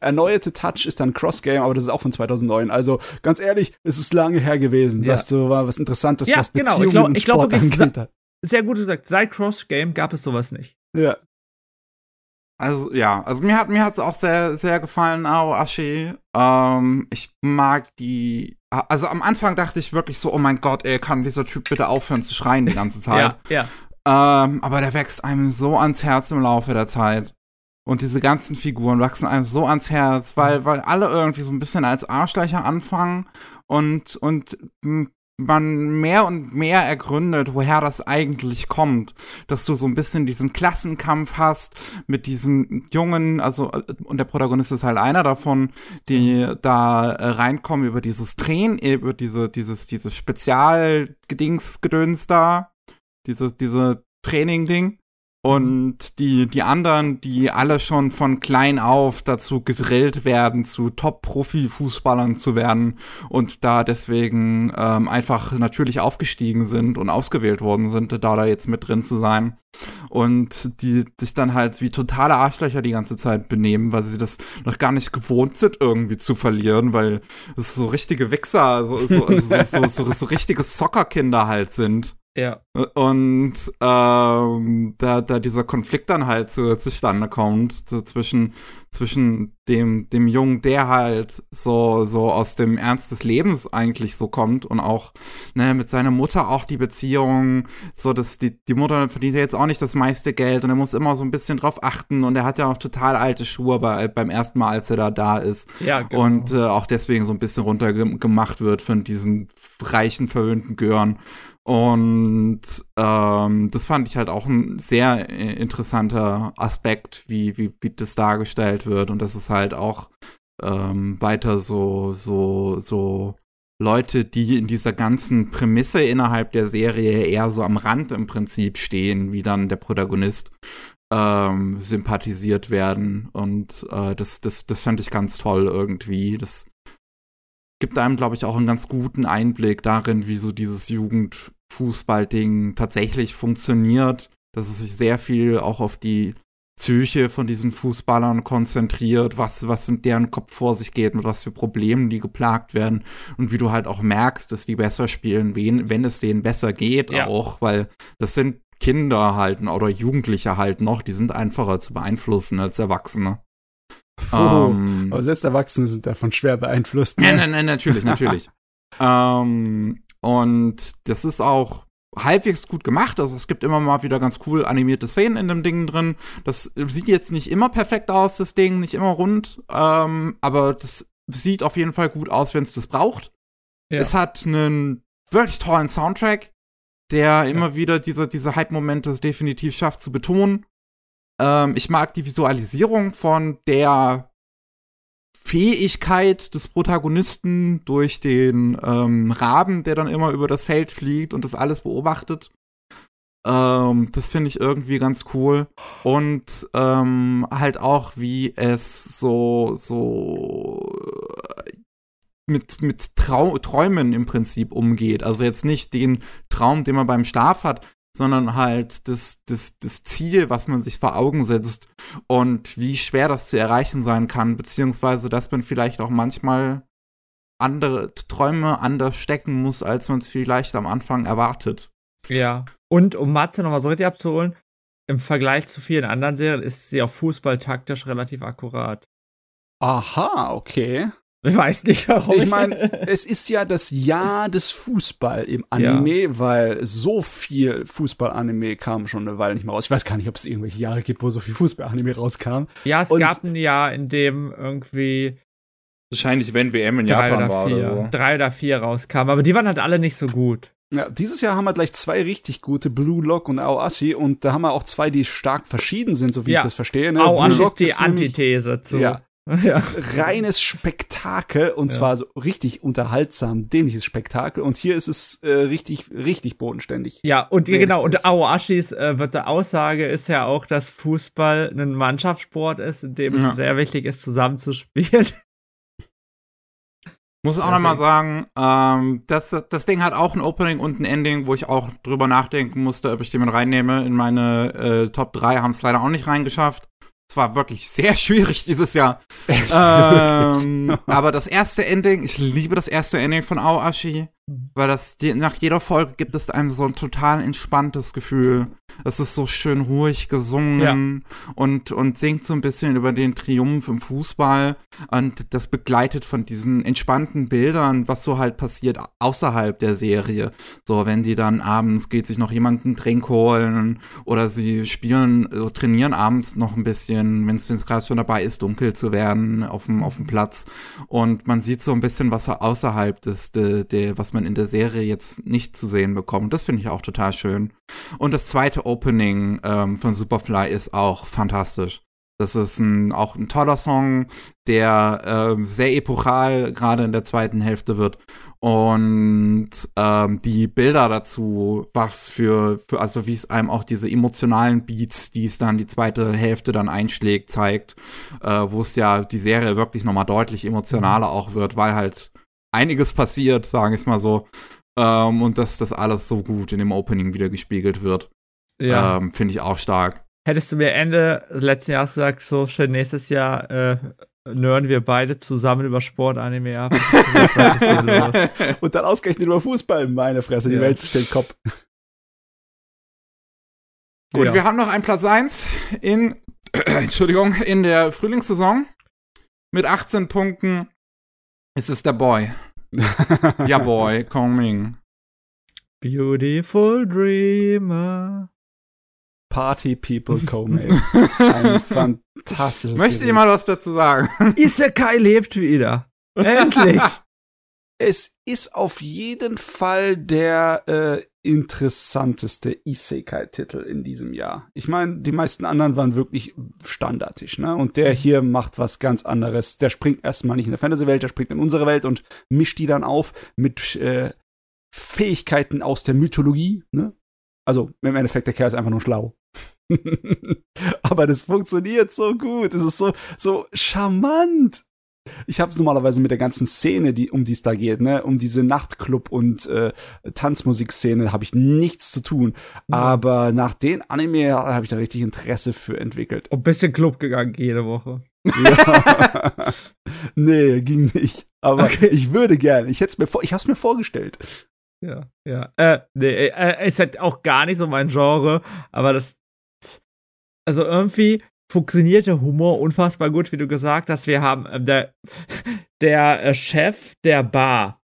erneuerte Touch ist dann Cross-Game, aber das ist auch von 2009. Also ganz ehrlich, es ist lange her gewesen, ja. dass so war was Interessantes, ja, was Beziehungen genau. ich glaub, ich glaub, angeht. Sehr gut gesagt, seit Cross-Game gab es sowas nicht. Ja. Also ja, also mir hat mir hat's auch sehr sehr gefallen, Aoashi. Ähm, ich mag die. Also am Anfang dachte ich wirklich so, oh mein Gott, ey, kann dieser Typ bitte aufhören zu schreien die ganze Zeit. ja, ja. Ähm, aber der wächst einem so ans Herz im Laufe der Zeit. Und diese ganzen Figuren wachsen einem so ans Herz, weil, weil alle irgendwie so ein bisschen als Arschlöcher anfangen und, und man mehr und mehr ergründet, woher das eigentlich kommt. Dass du so ein bisschen diesen Klassenkampf hast mit diesem Jungen, also, und der Protagonist ist halt einer davon, die da äh, reinkommen über dieses Drehen, über diese, dieses, dieses Spezialgedingsgedöns da diese, diese Training-Ding. Und die, die anderen, die alle schon von klein auf dazu gedrillt werden, zu Top-Profi-Fußballern zu werden und da deswegen ähm, einfach natürlich aufgestiegen sind und ausgewählt worden sind, da da jetzt mit drin zu sein. Und die sich dann halt wie totale Arschlöcher die ganze Zeit benehmen, weil sie das noch gar nicht gewohnt sind, irgendwie zu verlieren, weil es so richtige Wichser, so, so, so, so, so, so richtige Soccerkinder halt sind. Ja. Und ähm, da, da dieser Konflikt dann halt so zustande kommt, so zwischen, zwischen dem, dem Jungen, der halt so, so aus dem Ernst des Lebens eigentlich so kommt und auch ne, mit seiner Mutter auch die Beziehung, so dass die, die Mutter verdient ja jetzt auch nicht das meiste Geld und er muss immer so ein bisschen drauf achten und er hat ja auch total alte Schuhe bei, beim ersten Mal, als er da da ist. Ja, genau. Und äh, auch deswegen so ein bisschen runtergemacht wird von diesen reichen, verwöhnten Gören. Und ähm, das fand ich halt auch ein sehr äh, interessanter Aspekt, wie, wie, wie das dargestellt wird. Und das ist halt auch ähm, weiter so, so, so Leute, die in dieser ganzen Prämisse innerhalb der Serie eher so am Rand im Prinzip stehen, wie dann der Protagonist ähm, sympathisiert werden. Und äh, das, das, das fand ich ganz toll irgendwie. Das gibt einem, glaube ich, auch einen ganz guten Einblick darin, wie so dieses Jugendfußballding tatsächlich funktioniert. Dass es sich sehr viel auch auf die Psyche von diesen Fußballern konzentriert, was, was in deren Kopf vor sich geht, mit was für Problemen die geplagt werden und wie du halt auch merkst, dass die besser spielen, wen, wenn es denen besser geht ja. auch, weil das sind Kinder halt oder Jugendliche halt noch, die sind einfacher zu beeinflussen als Erwachsene. Oh, ähm, aber selbst Erwachsene sind davon schwer beeinflusst. Ne? Nein, nein, nein, natürlich, natürlich. ähm, und das ist auch halbwegs gut gemacht. Also es gibt immer mal wieder ganz cool animierte Szenen in dem Ding drin. Das sieht jetzt nicht immer perfekt aus, das Ding, nicht immer rund, ähm, aber das sieht auf jeden Fall gut aus, wenn es das braucht. Ja. Es hat einen wirklich tollen Soundtrack der immer wieder diese, diese Hype-Momente definitiv schafft zu betonen. Ähm, ich mag die Visualisierung von der Fähigkeit des Protagonisten durch den ähm, Raben, der dann immer über das Feld fliegt und das alles beobachtet. Ähm, das finde ich irgendwie ganz cool. Und ähm, halt auch, wie es so, so mit, mit Trau Träumen im Prinzip umgeht. Also jetzt nicht den Traum, den man beim Schlaf hat, sondern halt das, das, das Ziel, was man sich vor Augen setzt und wie schwer das zu erreichen sein kann, beziehungsweise dass man vielleicht auch manchmal andere Träume anders stecken muss, als man es vielleicht am Anfang erwartet. Ja. Und um Matze nochmal so richtig abzuholen, im Vergleich zu vielen anderen Serien ist sie auch fußballtaktisch relativ akkurat. Aha, okay. Ich weiß nicht warum. Ich meine, es ist ja das Jahr des Fußball im Anime, ja. weil so viel Fußball-Anime kam schon eine Weile nicht mehr raus. Ich weiß gar nicht, ob es irgendwelche Jahre gibt, wo so viel Fußball-Anime rauskam. Ja, es Und gab ein Jahr, in dem irgendwie wahrscheinlich, wenn WM in Japan war vier, oder so. Drei oder vier rauskamen, aber die waren halt alle nicht so gut. Ja, dieses Jahr haben wir gleich zwei richtig gute, Blue Lock und Aoashi, und da haben wir auch zwei, die stark verschieden sind, so wie ja. ich das verstehe. Ne? Aoashi ist die Antithese zu ja. Ja. Reines Spektakel und ja. zwar so richtig unterhaltsam, dämliches Spektakel. Und hier ist es äh, richtig, richtig bodenständig. Ja, und Wenn genau, und Aoashis äh, Aussage ist ja auch, dass Fußball ein Mannschaftssport ist, in dem ja. es sehr wichtig ist, zusammenzuspielen. Muss auch nochmal sagen, ähm, das, das Ding hat auch ein Opening und ein Ending, wo ich auch drüber nachdenken musste, ob ich den mit reinnehme. In meine äh, Top 3 haben es leider auch nicht reingeschafft. Es war wirklich sehr schwierig dieses Jahr. Ähm, aber das erste Ending, ich liebe das erste Ending von Aoashi, weil das nach jeder Folge gibt es einem so ein total entspanntes Gefühl. Es ist so schön ruhig gesungen ja. und, und singt so ein bisschen über den Triumph im Fußball. Und das begleitet von diesen entspannten Bildern, was so halt passiert außerhalb der Serie. So, wenn die dann abends geht sich noch jemand einen Trink holen oder sie spielen, so trainieren abends noch ein bisschen, wenn es gerade schon dabei ist, dunkel zu werden auf dem, auf dem Platz. Und man sieht so ein bisschen, was außerhalb des, de, de, was man in der Serie jetzt nicht zu sehen bekommt. Das finde ich auch total schön. Und das zweite Opening ähm, von Superfly ist auch fantastisch. Das ist ein, auch ein toller Song, der äh, sehr epochal gerade in der zweiten Hälfte wird. Und ähm, die Bilder dazu, was für, für also wie es einem auch diese emotionalen Beats, die es dann die zweite Hälfte dann einschlägt, zeigt, äh, wo es ja die Serie wirklich nochmal deutlich emotionaler auch wird, weil halt einiges passiert, sage ich mal so. Ähm, und dass das alles so gut in dem Opening wieder gespiegelt wird. Ja. Ähm, Finde ich auch stark. Hättest du mir Ende letzten Jahres gesagt, so schön nächstes Jahr äh, nörden wir beide zusammen über Sport-Anime ab. und dann ausgerechnet über Fußball, meine Fresse, die ja. Welt steht Kopf. Gut, ja. wir haben noch einen Platz 1 in, Entschuldigung, in der Frühlingssaison mit 18 Punkten. Es ist der Boy. ja, Boy, Kong Beautiful Dreamer. Party People Co-Mail. Ein fantastisches Möchte jemand was dazu sagen? Isekai lebt wieder. Endlich. es ist auf jeden Fall der äh, interessanteste Isekai-Titel in diesem Jahr. Ich meine, die meisten anderen waren wirklich standardisch, ne? Und der hier macht was ganz anderes. Der springt erstmal nicht in der Fantasy-Welt, der springt in unsere Welt und mischt die dann auf mit äh, Fähigkeiten aus der Mythologie, ne? Also im Endeffekt, der Kerl ist einfach nur schlau. Aber das funktioniert so gut. Es ist so, so charmant. Ich habe es normalerweise mit der ganzen Szene, die, um die es da geht, ne, um diese Nachtclub- und äh, Tanzmusikszene, habe ich nichts zu tun. Mhm. Aber nach den Anime habe ich da richtig Interesse für entwickelt. Und bisschen Club gegangen jede Woche. Ja. nee, ging nicht. Aber okay. ich würde gerne. Ich hätte mir vor, ich habe es mir vorgestellt. Ja, ja. Äh, nee, äh, ist halt auch gar nicht so mein Genre, aber das. Also irgendwie funktioniert der Humor unfassbar gut, wie du gesagt hast. Wir haben äh, der, der Chef der Bar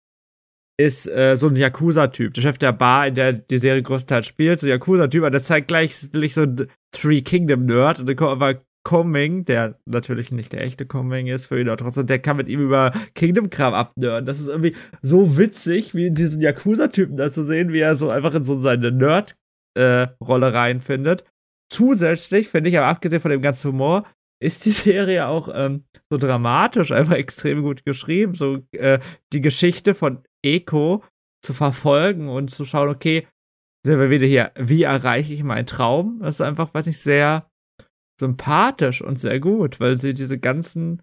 ist äh, so ein Yakuza-Typ. Der Chef der Bar, in der die Serie größtenteils spielt, so ein Yakuza-Typ, aber der zeigt gleich so ein Three Kingdom-Nerd und dann kommt aber Coming, der natürlich nicht der echte Coming ist für ihn, aber trotzdem, der kann mit ihm über Kingdom-Kram abnörden. Das ist irgendwie so witzig, wie diesen Yakuza-Typen da zu sehen, wie er so einfach in so seine Nerd-Rolle äh, reinfindet. Zusätzlich, finde ich, aber abgesehen von dem ganzen Humor, ist die Serie auch ähm, so dramatisch, einfach extrem gut geschrieben. So äh, die Geschichte von Eko zu verfolgen und zu schauen, okay, sind wir wieder hier, wie erreiche ich meinen Traum? Das ist einfach, weiß ich, sehr sympathisch und sehr gut, weil sie diese ganzen,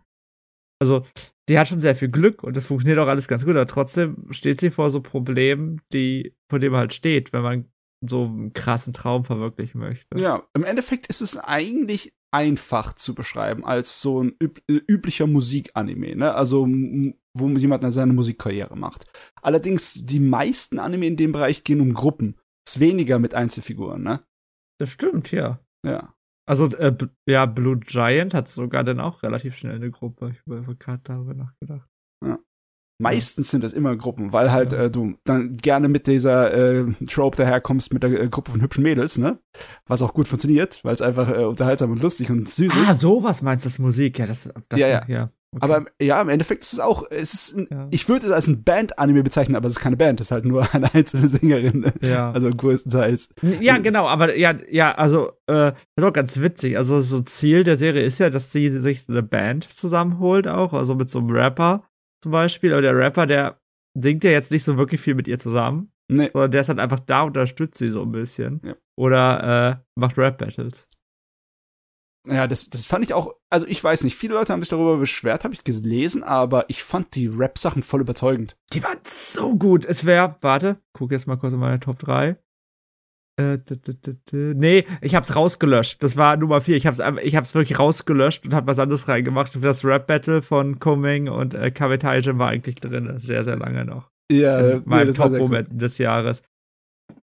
also die hat schon sehr viel Glück und es funktioniert auch alles ganz gut, aber trotzdem steht sie vor so Problemen, die, vor denen man halt steht, wenn man so einen krassen Traum verwirklichen möchte. Ja, im Endeffekt ist es eigentlich einfach zu beschreiben als so ein üb üblicher Musikanime, ne? Also wo jemand seine Musikkarriere macht. Allerdings die meisten Anime in dem Bereich gehen um Gruppen, ist weniger mit Einzelfiguren, ne? Das stimmt, ja. Ja. Also, äh, ja, Blue Giant hat sogar dann auch relativ schnell eine Gruppe. Ich habe gerade darüber nachgedacht. Meistens sind das immer Gruppen, weil halt äh, du dann gerne mit dieser äh, Trope daherkommst mit der äh, Gruppe von hübschen Mädels, ne? Was auch gut funktioniert, weil es einfach äh, unterhaltsam und lustig und süß ist. Ah, sowas meinst du, das Musik, ja, das, das ja, ja. ja. Okay. Aber ja, im Endeffekt ist es auch, es ist ein, ja. ich würde es als ein Band-Anime bezeichnen, aber es ist keine Band, es ist halt nur eine einzelne Sängerin. Ja. Also größtenteils. Ja, genau, aber ja, ja, also, äh, ist auch ganz witzig. Also, so Ziel der Serie ist ja, dass sie sich eine Band zusammenholt auch, also mit so einem Rapper zum Beispiel. Aber der Rapper, der singt ja jetzt nicht so wirklich viel mit ihr zusammen. Nee. Sondern der ist halt einfach da und unterstützt sie so ein bisschen. Ja. Oder äh, macht Rap-Battles. Ja, das, das fand ich auch, also ich weiß nicht, viele Leute haben sich darüber beschwert, habe ich gelesen, aber ich fand die Rap-Sachen voll überzeugend. Die waren so gut. Es wäre, warte, guck jetzt mal kurz in meine Top 3. Äh, nee, ich hab's rausgelöscht. Das war Nummer 4. Ich hab's, ich hab's wirklich rausgelöscht und hab was anderes reingemacht. Das Rap-Battle von Coming und äh, Kavetaijin war eigentlich drin. Sehr, sehr lange noch. Ja, in meinem Top-Moment des Jahres.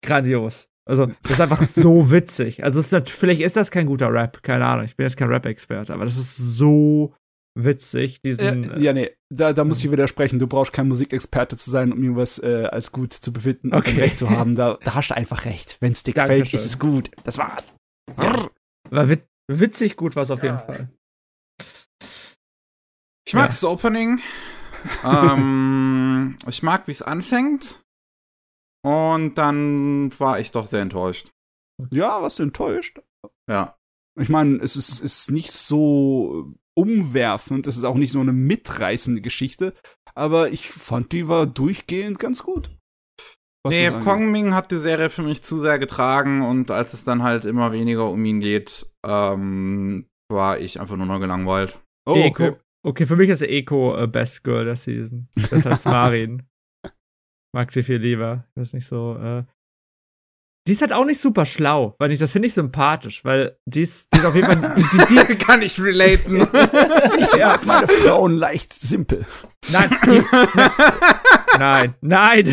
Grandios. Also, das ist einfach so witzig. Also, ist vielleicht ist das kein guter Rap, keine Ahnung. Ich bin jetzt kein Rap-Experte, aber das ist so witzig. Diesen, ja, ja, nee, da, da muss ich widersprechen. Du brauchst kein Musikexperte zu sein, um irgendwas äh, als gut zu befinden okay. und recht zu haben. Da, da hast du einfach recht. Wenn es dir gefällt, ist es gut. Das war's. Ja. War wit witzig gut was auf jeden Fall. Ich mag das Opening. ähm, ich mag, wie es anfängt. Und dann war ich doch sehr enttäuscht. Ja, warst du enttäuscht? Ja. Ich meine, es ist, ist nicht so umwerfend, es ist auch nicht so eine mitreißende Geschichte, aber ich fand, die war durchgehend ganz gut. Was nee, Kongming hat die Serie für mich zu sehr getragen und als es dann halt immer weniger um ihn geht, ähm, war ich einfach nur noch gelangweilt. Oh, okay. Okay, für mich ist Eko äh, Best Girl der Season. Das heißt Marin. Mag sie viel lieber. Das ist nicht so. Äh die ist halt auch nicht super schlau, weil ich, das finde ich sympathisch, weil die ist, die ist auf jeden Fall. Die, die, die kann ich relaten. ja, meine Frauen leicht simpel. Nein, die, nein, nein.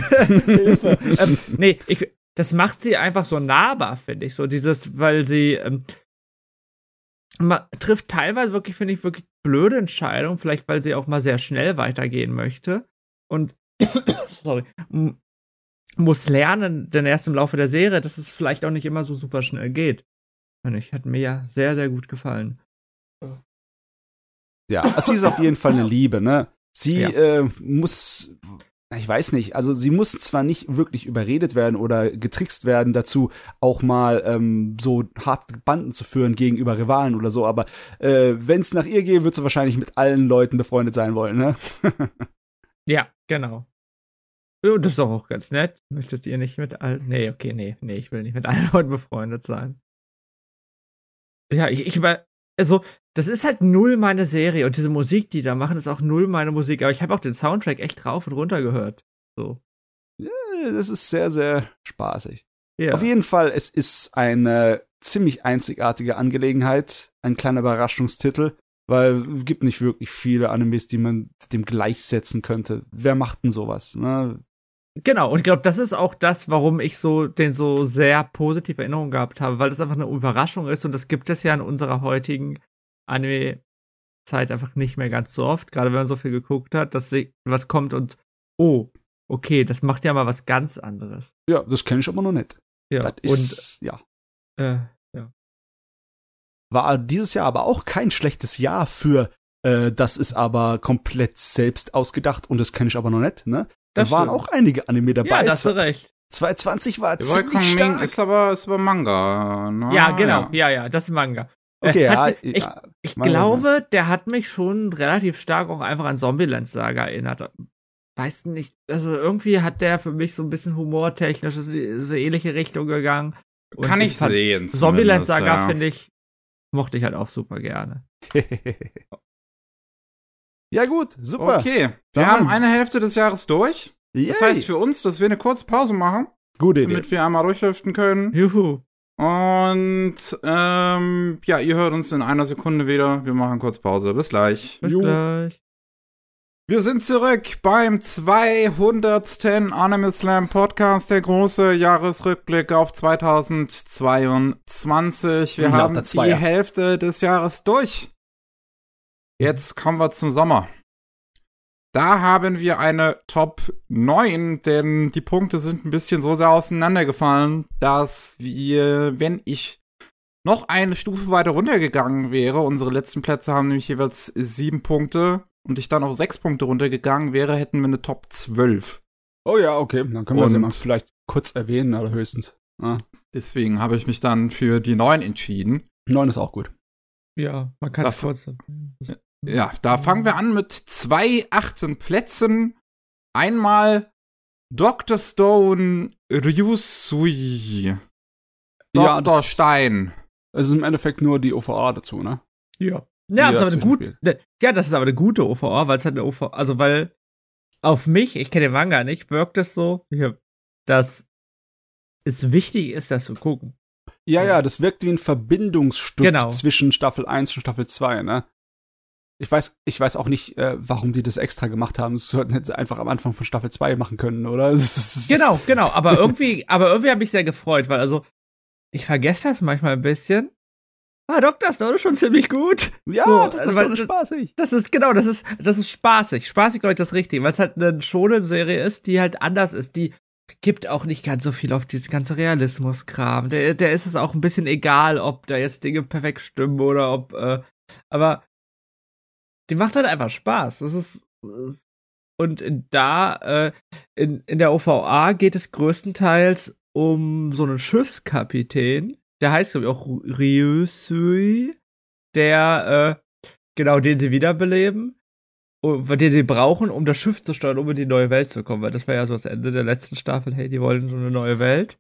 Hilfe. ähm, nee, ich, das macht sie einfach so nahbar, finde ich. So dieses, weil sie ähm, man trifft teilweise wirklich, finde ich, wirklich blöde Entscheidungen, vielleicht weil sie auch mal sehr schnell weitergehen möchte. Und sorry, muss lernen, denn erst im Laufe der Serie, dass es vielleicht auch nicht immer so super schnell geht. Und ich hat mir ja sehr, sehr gut gefallen. Ja, also sie ist auf jeden Fall eine Liebe, ne? Sie ja. äh, muss ich weiß nicht, also sie muss zwar nicht wirklich überredet werden oder getrickst werden dazu, auch mal ähm, so harte Banden zu führen gegenüber Rivalen oder so, aber äh, wenn es nach ihr geht, wird sie wahrscheinlich mit allen Leuten befreundet sein wollen, ne? ja, genau. Ja, das ist auch ganz nett. Möchtest ihr nicht mit allen. Nee, okay, nee, nee, ich will nicht mit allen Leuten befreundet sein. Ja, ich, ich über. Also, das ist halt null meine Serie und diese Musik, die da machen, ist auch null meine Musik. Aber ich habe auch den Soundtrack echt rauf und runter gehört. So. Ja, das ist sehr, sehr spaßig. Ja. Auf jeden Fall, es ist eine ziemlich einzigartige Angelegenheit, ein kleiner Überraschungstitel, weil es gibt nicht wirklich viele Animes, die man dem gleichsetzen könnte. Wer macht denn sowas? Ne? Genau, und ich glaube, das ist auch das, warum ich so den so sehr positive Erinnerungen gehabt habe, weil das einfach eine Überraschung ist und das gibt es ja in unserer heutigen Anime-Zeit einfach nicht mehr ganz so oft, gerade wenn man so viel geguckt hat, dass was kommt und oh, okay, das macht ja mal was ganz anderes. Ja, das kenne ich aber noch nicht. Ja, das ist, und ja. Äh, ja. War dieses Jahr aber auch kein schlechtes Jahr für äh, das ist aber komplett selbst ausgedacht und das kenne ich aber noch nicht, ne? Das da waren stimmt. auch einige Anime dabei. Ja, da hast du recht. 2020 war ziemlich Welcome Ming stark. ist aber, ist aber Manga. Ne? Ja, genau. Ja, ja, das ist Manga. Okay, Äh, ja, hat, ich ja, ich glaube, der hat mich schon relativ stark auch einfach an Zombieland Saga erinnert. Weiß nicht, also irgendwie hat der für mich so ein bisschen humortechnisch so ähnliche Richtung gegangen. Und Kann ich fand sehen. Zombieland Saga ja. finde ich, mochte ich halt auch super gerne. ja gut, super. Okay, wir Dann haben eine Hälfte des Jahres durch. Das Yay. heißt für uns, dass wir eine kurze Pause machen, Gute Idee. damit wir einmal durchlüften können. Juhu. Und ähm, ja, ihr hört uns in einer Sekunde wieder. Wir machen kurz Pause. Bis gleich. Bis Jo. gleich. Wir sind zurück beim 200. Anime Slam Podcast, der große Jahresrückblick auf 2022. Wir haben die. Hälfte des Jahres durch. Jetzt kommen wir zum Sommer. Da haben wir eine Top 9, denn die Punkte sind ein bisschen so sehr auseinandergefallen, dass wir, wenn ich noch eine Stufe weiter runtergegangen wäre, unsere letzten Plätze haben nämlich jeweils sieben Punkte, und ich dann auf sechs Punkte runtergegangen wäre, hätten wir eine Top 12. Oh ja, okay. Dann können wir Und- sie mal vielleicht kurz erwähnen, oder höchstens. Ah, Deswegen habe ich mich dann für die 9 entschieden. neun ist auch gut. Ja, man kann es kurz. Ja, da fangen wir an mit zwei achten Plätzen. Einmal Dr. Stone Ryusui. Ja, Dr. das- Stein. Es ist im Endeffekt nur die OVA dazu, ne? Ja. Ja, das ist aber eine gute. ne, Ja, das ist aber eine gute OVA, weil es halt eine OVA, also weil auf mich, ich kenne den Manga nicht, wirkt es so, dass es wichtig ist, das zu gucken. Ja, ja, das wirkt wie ein Verbindungsstück Genau. zwischen Staffel 1 und Staffel 2, ne? Ich weiß, ich weiß auch nicht, äh, warum die das extra gemacht haben. Das sollten sie einfach am Anfang von Staffel 2 machen können, oder? Genau, genau. Aber irgendwie, aber irgendwie habe ich sehr gefreut, weil also ich vergesse das manchmal ein bisschen. Ah, Dr. Stone ist schon ziemlich gut. Ja, So, das ist weil- spaßig. Das ist genau, das ist das ist spaßig. Spaßig glaube ich das Richtige, weil es halt eine schonen Serie ist, die halt anders ist, die gibt auch nicht ganz so viel auf dieses ganze Realismus-Kram. Der, der ist es auch ein bisschen egal, ob da jetzt Dinge perfekt stimmen oder ob, äh, aber die macht halt einfach Spaß. Das ist und in, da äh, in, in der OVA geht es größtenteils um so einen Schiffskapitän. Der heißt glaube ich auch Ryusui, der äh, genau den sie wiederbeleben den sie brauchen, um das Schiff zu steuern, um in die neue Welt zu kommen, weil das war ja so das Ende der letzten Staffel, hey, die wollen so eine neue Welt.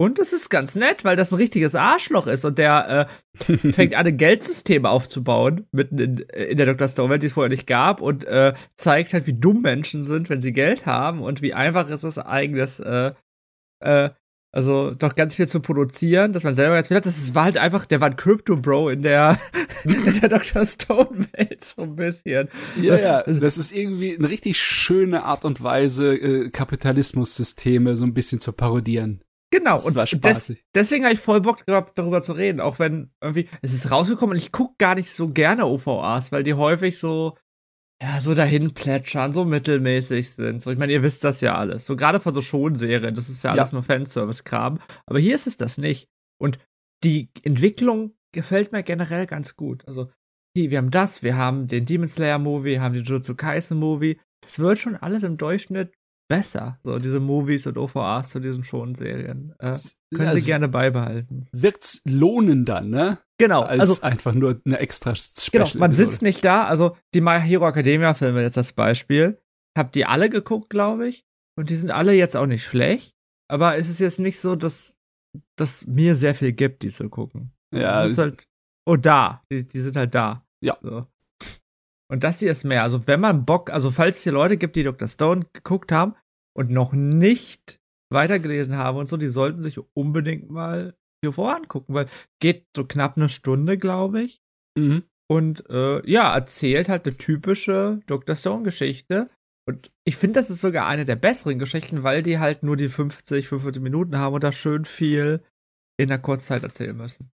Und es ist ganz nett, weil das ein richtiges Arschloch ist und der äh, fängt an, ein Geldsystem aufzubauen, mitten in, in der Dr. Stone-Welt, die es vorher nicht gab, und äh, zeigt halt, wie dumm Menschen sind, wenn sie Geld haben und wie einfach es ist, eigenes, äh, äh, also doch ganz viel zu produzieren, dass man selber ganz viel hat. Das war halt einfach, der war ein Crypto-Bro in der, in der Dr. Stone-Welt, so ein bisschen. Ja, ja, das ist irgendwie eine richtig schöne Art und Weise, äh, Kapitalismussysteme so ein bisschen zu parodieren. Genau, Das und war des, spaßig. deswegen habe ich voll Bock gehabt, darüber zu reden, auch wenn irgendwie, es ist rausgekommen und ich gucke gar nicht so gerne OVAs, weil die häufig so, ja, so dahin plätschern, so mittelmäßig sind. So, ich meine, ihr wisst das ja alles. So gerade von so Schonserien, das ist ja Ja. alles nur Fanservice-Kram. Aber hier ist es das nicht. Und die Entwicklung gefällt mir generell ganz gut. Also, die, wir haben das, wir haben den Demon Slayer Movie, wir haben den Jujutsu Kaisen Movie. Das wird schon alles im Durchschnitt besser. So diese Movies und OVAs zu diesen Schon-Serien. Äh, können Also sie gerne beibehalten. Wirkt's lohnender, ne? Genau, Als also einfach nur eine extra Special. Genau, man sitzt nicht da. Also die My Hero Academia Filme jetzt als Beispiel. Hab die alle geguckt, glaube ich. Und die sind alle jetzt auch nicht schlecht. Aber es ist jetzt nicht so, dass das mir sehr viel gibt, die zu gucken. Ja, das ist halt. Oh, da. Die, die sind halt da. Ja. So. Und das hier ist mehr. Also, wenn man Bock, also falls es hier Leute gibt, die Dr. Stone geguckt haben und noch nicht weitergelesen haben und so, die sollten sich unbedingt mal hier vorangucken, weil geht so knapp eine Stunde, glaube ich. Mhm. Und äh, ja, erzählt halt eine typische Dr. Stone-Geschichte. Und ich finde, das ist sogar eine der besseren Geschichten, weil die halt nur die 50, 45 Minuten haben und da schön viel in der Kurzzeit erzählen müssen.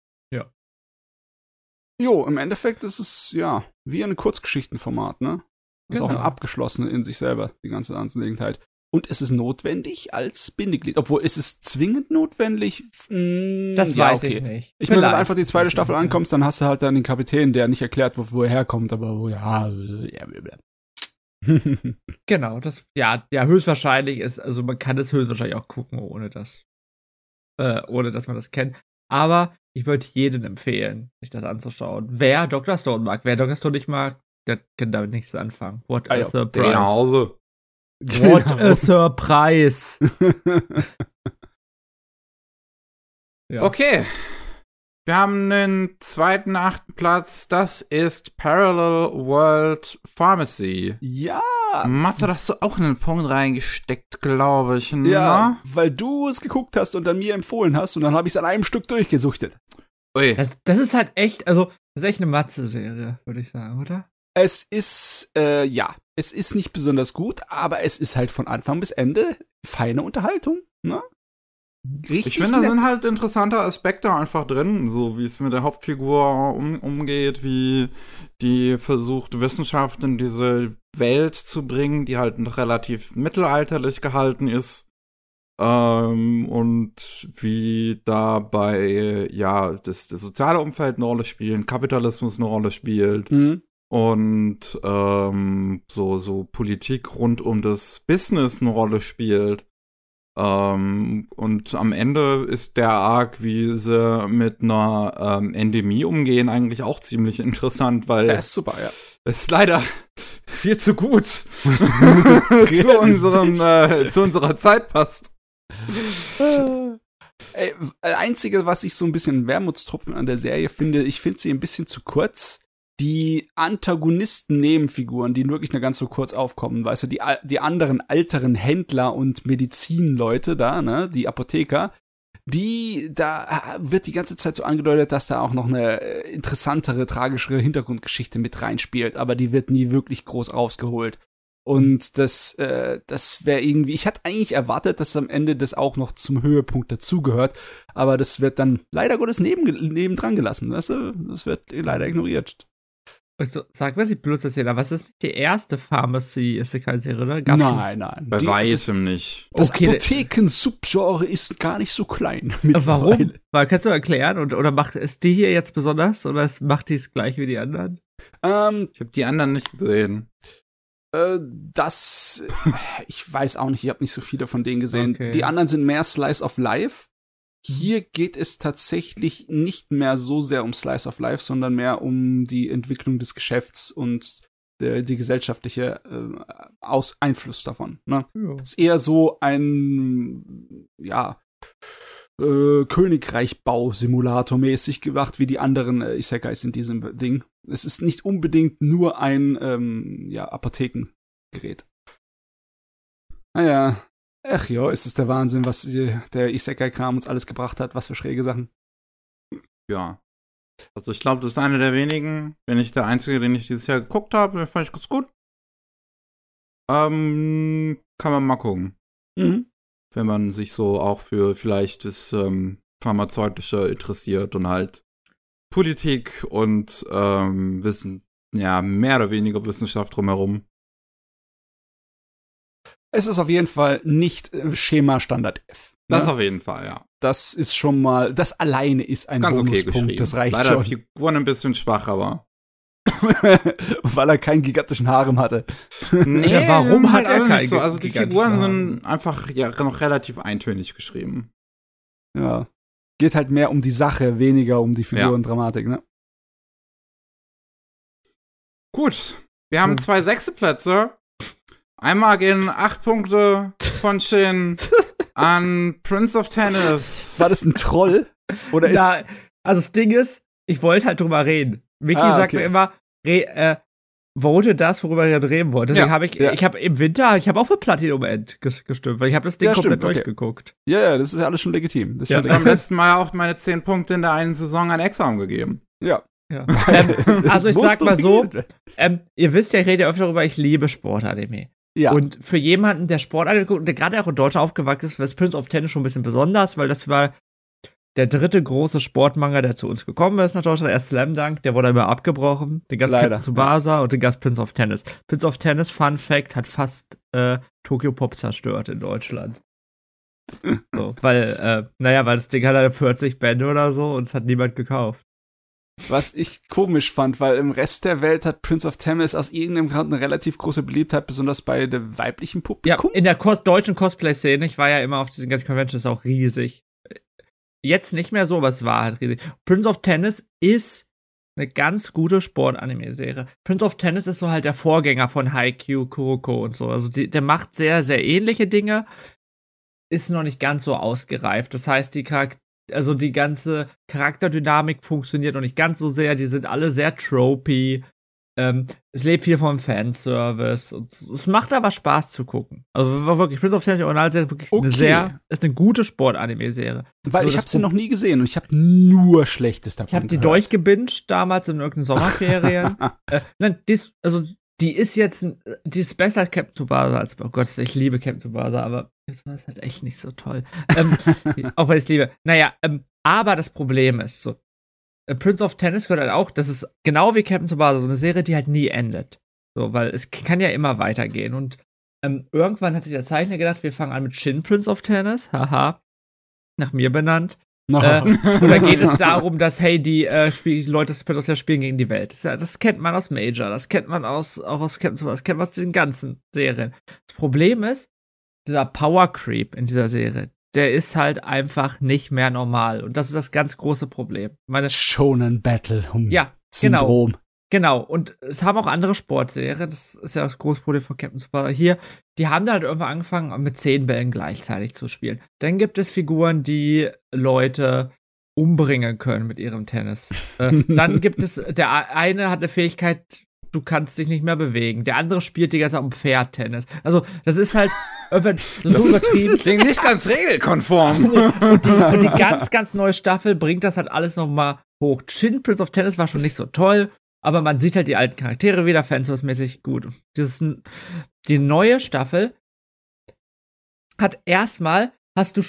Jo, im Endeffekt ist es, ja, wie ein Kurzgeschichtenformat, ne? Ist auch ein Genau. abgeschlossene in sich selber, die ganze Angelegenheit. Und es ist notwendig als Bindeglied. Obwohl, ist es zwingend notwendig? Hm, Das ja, weiß okay. ich nicht. Ich meine, wenn du einfach die zweite Staffel Ja. ankommst, dann hast du halt dann den Kapitän, der nicht erklärt, wo, wo er herkommt, aber wo, ja, ja. Genau, das, ja, ja, höchstwahrscheinlich ist, also man kann es höchstwahrscheinlich auch gucken, ohne das, äh, ohne dass man das kennt. Aber ich würde jedem empfehlen, sich das anzuschauen. Wer Dr. Stone mag, wer Dr. Stone nicht mag, der kann damit nichts anfangen. What Ah a ja, surprise. Nach Hause. What Genau. a surprise. Ja. Okay. Wir haben den zweiten achten Platz. Das ist Parallel World Pharmacy. ja, Mathe, da hast du auch einen Punkt reingesteckt, glaube ich. Ne? ja, weil du es geguckt hast und dann mir empfohlen hast und dann habe ich es an einem Stück durchgesuchtet. Ui. Das, das ist halt echt, also, das ist echt eine Matze-Serie, würde ich sagen, oder? Es ist, äh, ja, es ist nicht besonders gut, aber es ist halt von Anfang bis Ende feine Unterhaltung, ne? Richtig Ich finde, da sind halt interessante Aspekte einfach drin, so wie es mit der Hauptfigur um, umgeht, wie die versucht, Wissenschaft in diese Welt zu bringen, die halt noch relativ mittelalterlich gehalten ist. Ähm, und wie dabei, ja, das, das soziale Umfeld eine Rolle spielt, Kapitalismus eine Rolle spielt Mhm. und ähm, so, so Politik rund um das Business eine Rolle spielt. Ähm, und am Ende ist der Arc, wie sie mit einer ähm, Endemie umgehen, eigentlich auch ziemlich interessant, weil Der ist super, ja. es ist leider viel zu gut zu, unserem, äh, zu unserer Zeit passt. Ey, äh, einzige, was ich so ein bisschen Wermutstropfen an der Serie finde, ich finde sie ein bisschen zu kurz. Die Antagonisten-Nebenfiguren, die wirklich nur ganz so kurz aufkommen, weißt du, die, die anderen älteren Händler und Medizinleute da, ne, die Apotheker, die, da äh, wird die ganze Zeit so angedeutet, dass da auch noch eine äh, interessantere, tragischere Hintergrundgeschichte mit reinspielt, aber die wird nie wirklich groß rausgeholt. Und das, äh, das wäre irgendwie, ich hatte eigentlich erwartet, dass am Ende das auch noch zum Höhepunkt dazugehört, aber das wird dann leider Gottes neben, nebendran gelassen, weißt du? Das wird leider ignoriert. Also, sag was ich blöd erzähle, aber was ist nicht die erste Pharmacy Isekai-Serie, oder? Gab's nein, nein. Bei Die- weitem nicht. Das, Okay, Apotheken-Subgenre ist gar nicht so klein. Warum? Weil, kannst du erklären? Und, oder macht ist die hier jetzt besonders? Oder ist, macht die es gleich wie die anderen? Ähm, Ich habe die anderen nicht gesehen. Äh, das, ich weiß auch nicht, ich habe nicht so viele von denen gesehen. Okay. Die anderen sind mehr Slice of Life. Hier geht es tatsächlich nicht mehr so sehr um Slice of Life, sondern mehr um die Entwicklung des Geschäfts und der, die gesellschaftliche äh, Aus Einfluss davon. Ne? ist eher so ein, ja, äh, Königreich-Bau-Simulator mäßig gemacht wie die anderen äh, Isekais in diesem Ding. Es ist nicht unbedingt nur ein, ähm, ja, Apothekengerät. Naja, ach ja, es ist der Wahnsinn, was der Isekai-Kram uns alles gebracht hat, was für schräge Sachen. Ja. Also ich glaube, das ist einer der wenigen, wenn nicht der einzige, den ich dieses Jahr geguckt habe. Den fand ich ganz gut. Ähm, kann man mal gucken. Mhm. Wenn man sich so auch für vielleicht das ähm, Pharmazeutische interessiert und halt Politik und ähm, Wissen, ja, mehr oder weniger Wissenschaft drumherum. Es ist auf jeden Fall nicht äh, Schema Standard F. Das ne? auf jeden Fall, ja. das ist schon mal, das alleine ist ein Ganz okay Bonuspunkt, geschrieben. das reicht Leider schon. Figuren ein bisschen schwach, aber Weil er keinen gigantischen Harem hatte. Nee, Ja, warum hat er keinen so? Also die Figuren sind einfach ja noch relativ eintönig geschrieben. Ja. Geht halt mehr um die Sache, weniger um die Figur Ja. ne? Gut, wir haben Hm. zwei sechste Plätze. Einmal gehen acht Punkte von Shin an Prince of Tennis. War das ein Troll? Oder ist. Na, also das Ding ist, ich wollte halt drüber reden. Vicky Ah, sagt okay. mir immer, re, äh, vote das, worüber ihr reden wollt. Deswegen Ja, habe ich, ja. ich habe im Winter, ich habe auch für Platinum End ges gestimmt, weil ich habe das Ding Ja, komplett stimmt, okay. durchgeguckt. Ja, ja, das ist ja alles schon legitim. Das Ja, schon Ich habe beim letzten Mal auch meine zehn Punkte in der einen Saison an Examen gegeben. Ja. Ja. ähm, also ich sag mal so, ähm, ihr wisst ja, ich rede ja öfter darüber, ich liebe Sportanime. Ja. Und für jemanden, der Sportanime guckt und der gerade auch in Deutschland aufgewachsen ist, ist Prince of Tennis schon ein bisschen besonders, weil das war der dritte große Sportmanga, der zu uns gekommen ist nach Deutschland. Erst Slam Dunk, der wurde immer abgebrochen. Den Leider, Captain Tsubasa und den gab's Prince of Tennis. Prince of Tennis, Fun Fact, hat fast äh, Tokyo Pop zerstört in Deutschland. so, weil, äh, naja, weil das Ding hat halt 40 Bände oder so und es hat niemand gekauft. Was ich komisch fand, weil im Rest der Welt hat Prince of Tennis aus irgendeinem Grund eine relativ große Beliebtheit, besonders bei dem weiblichen Ja, Publikum. in der Cos deutschen Cosplay-Szene, ich war ja immer auf diesen ganzen Conventions auch riesig. Jetzt nicht mehr so, aber es war halt riesig. Prince of Tennis ist eine ganz gute Sport-Anime-Serie. Prince of Tennis ist so halt der Vorgänger von Haikyuu, Kuroko und so. Also die, der macht sehr, sehr ähnliche Dinge, ist noch nicht ganz so ausgereift. Das heißt, die Charakter also die ganze Charakterdynamik funktioniert noch nicht ganz so sehr. Die sind alle sehr tropey. Ähm, es lebt viel vom Fanservice und es macht aber Spaß zu gucken. Also wirklich Prince of Tennis Originalserie wirklich eine Okay. sehr ist eine gute Sport-Anime-Serie. weil so ich habe sie noch nie gesehen und ich habe nur Schlechtes davon Ich habe die durchgebinged damals in irgendeinen Sommerferien. äh, nein, die ist, also die ist jetzt, die ist besser als Captain Tsubasa als, oh Gott, ich liebe Captain Tsubasa, aber Captain Tsubasa ist halt echt nicht so toll. Ähm, auch wenn ich es liebe. Naja, ähm, aber das Problem ist so, äh, Prince of Tennis gehört halt auch, das ist genau wie Captain Tsubasa, so eine Serie, die halt nie endet. So, weil es kann ja immer weitergehen und ähm, irgendwann hat sich der Zeichner gedacht, wir fangen an mit Shin Prince of Tennis, haha, nach mir benannt. No. Äh, und da geht es darum, dass, hey, die, äh, Spiel, Leute des Pedos ja spielen gegen die Welt. Das, das kennt man aus Major, das kennt man aus, auch aus Captain das kennt man aus diesen ganzen Serien. Das Problem ist, dieser Power Creep in dieser Serie, der ist halt einfach nicht mehr normal. Und das ist das ganz große Problem. Meine, Shonen Battle um ja, genau. Syndrom. Genau, und es haben auch andere Sportserien, das ist ja das große Problem von Captain Tsubasa hier, die haben da halt irgendwann angefangen, mit zehn Bällen gleichzeitig zu spielen. Dann gibt es Figuren, die Leute umbringen können mit ihrem Tennis. äh, dann gibt es, der eine hat eine Fähigkeit, du kannst dich nicht mehr bewegen. Der andere spielt die ganze Zeit um Pferd-Tennis. Also, das ist halt irgendwann so übertrieben. Klingt nicht ganz regelkonform. Und die, und die ganz, ganz neue Staffel bringt das halt alles nochmal hoch. Shin Prince of Tennis war schon nicht so toll, aber man sieht halt die alten Charaktere wieder, Fanservice-mäßig gut. Dieses, die neue Staffel hat erstmal, hast du,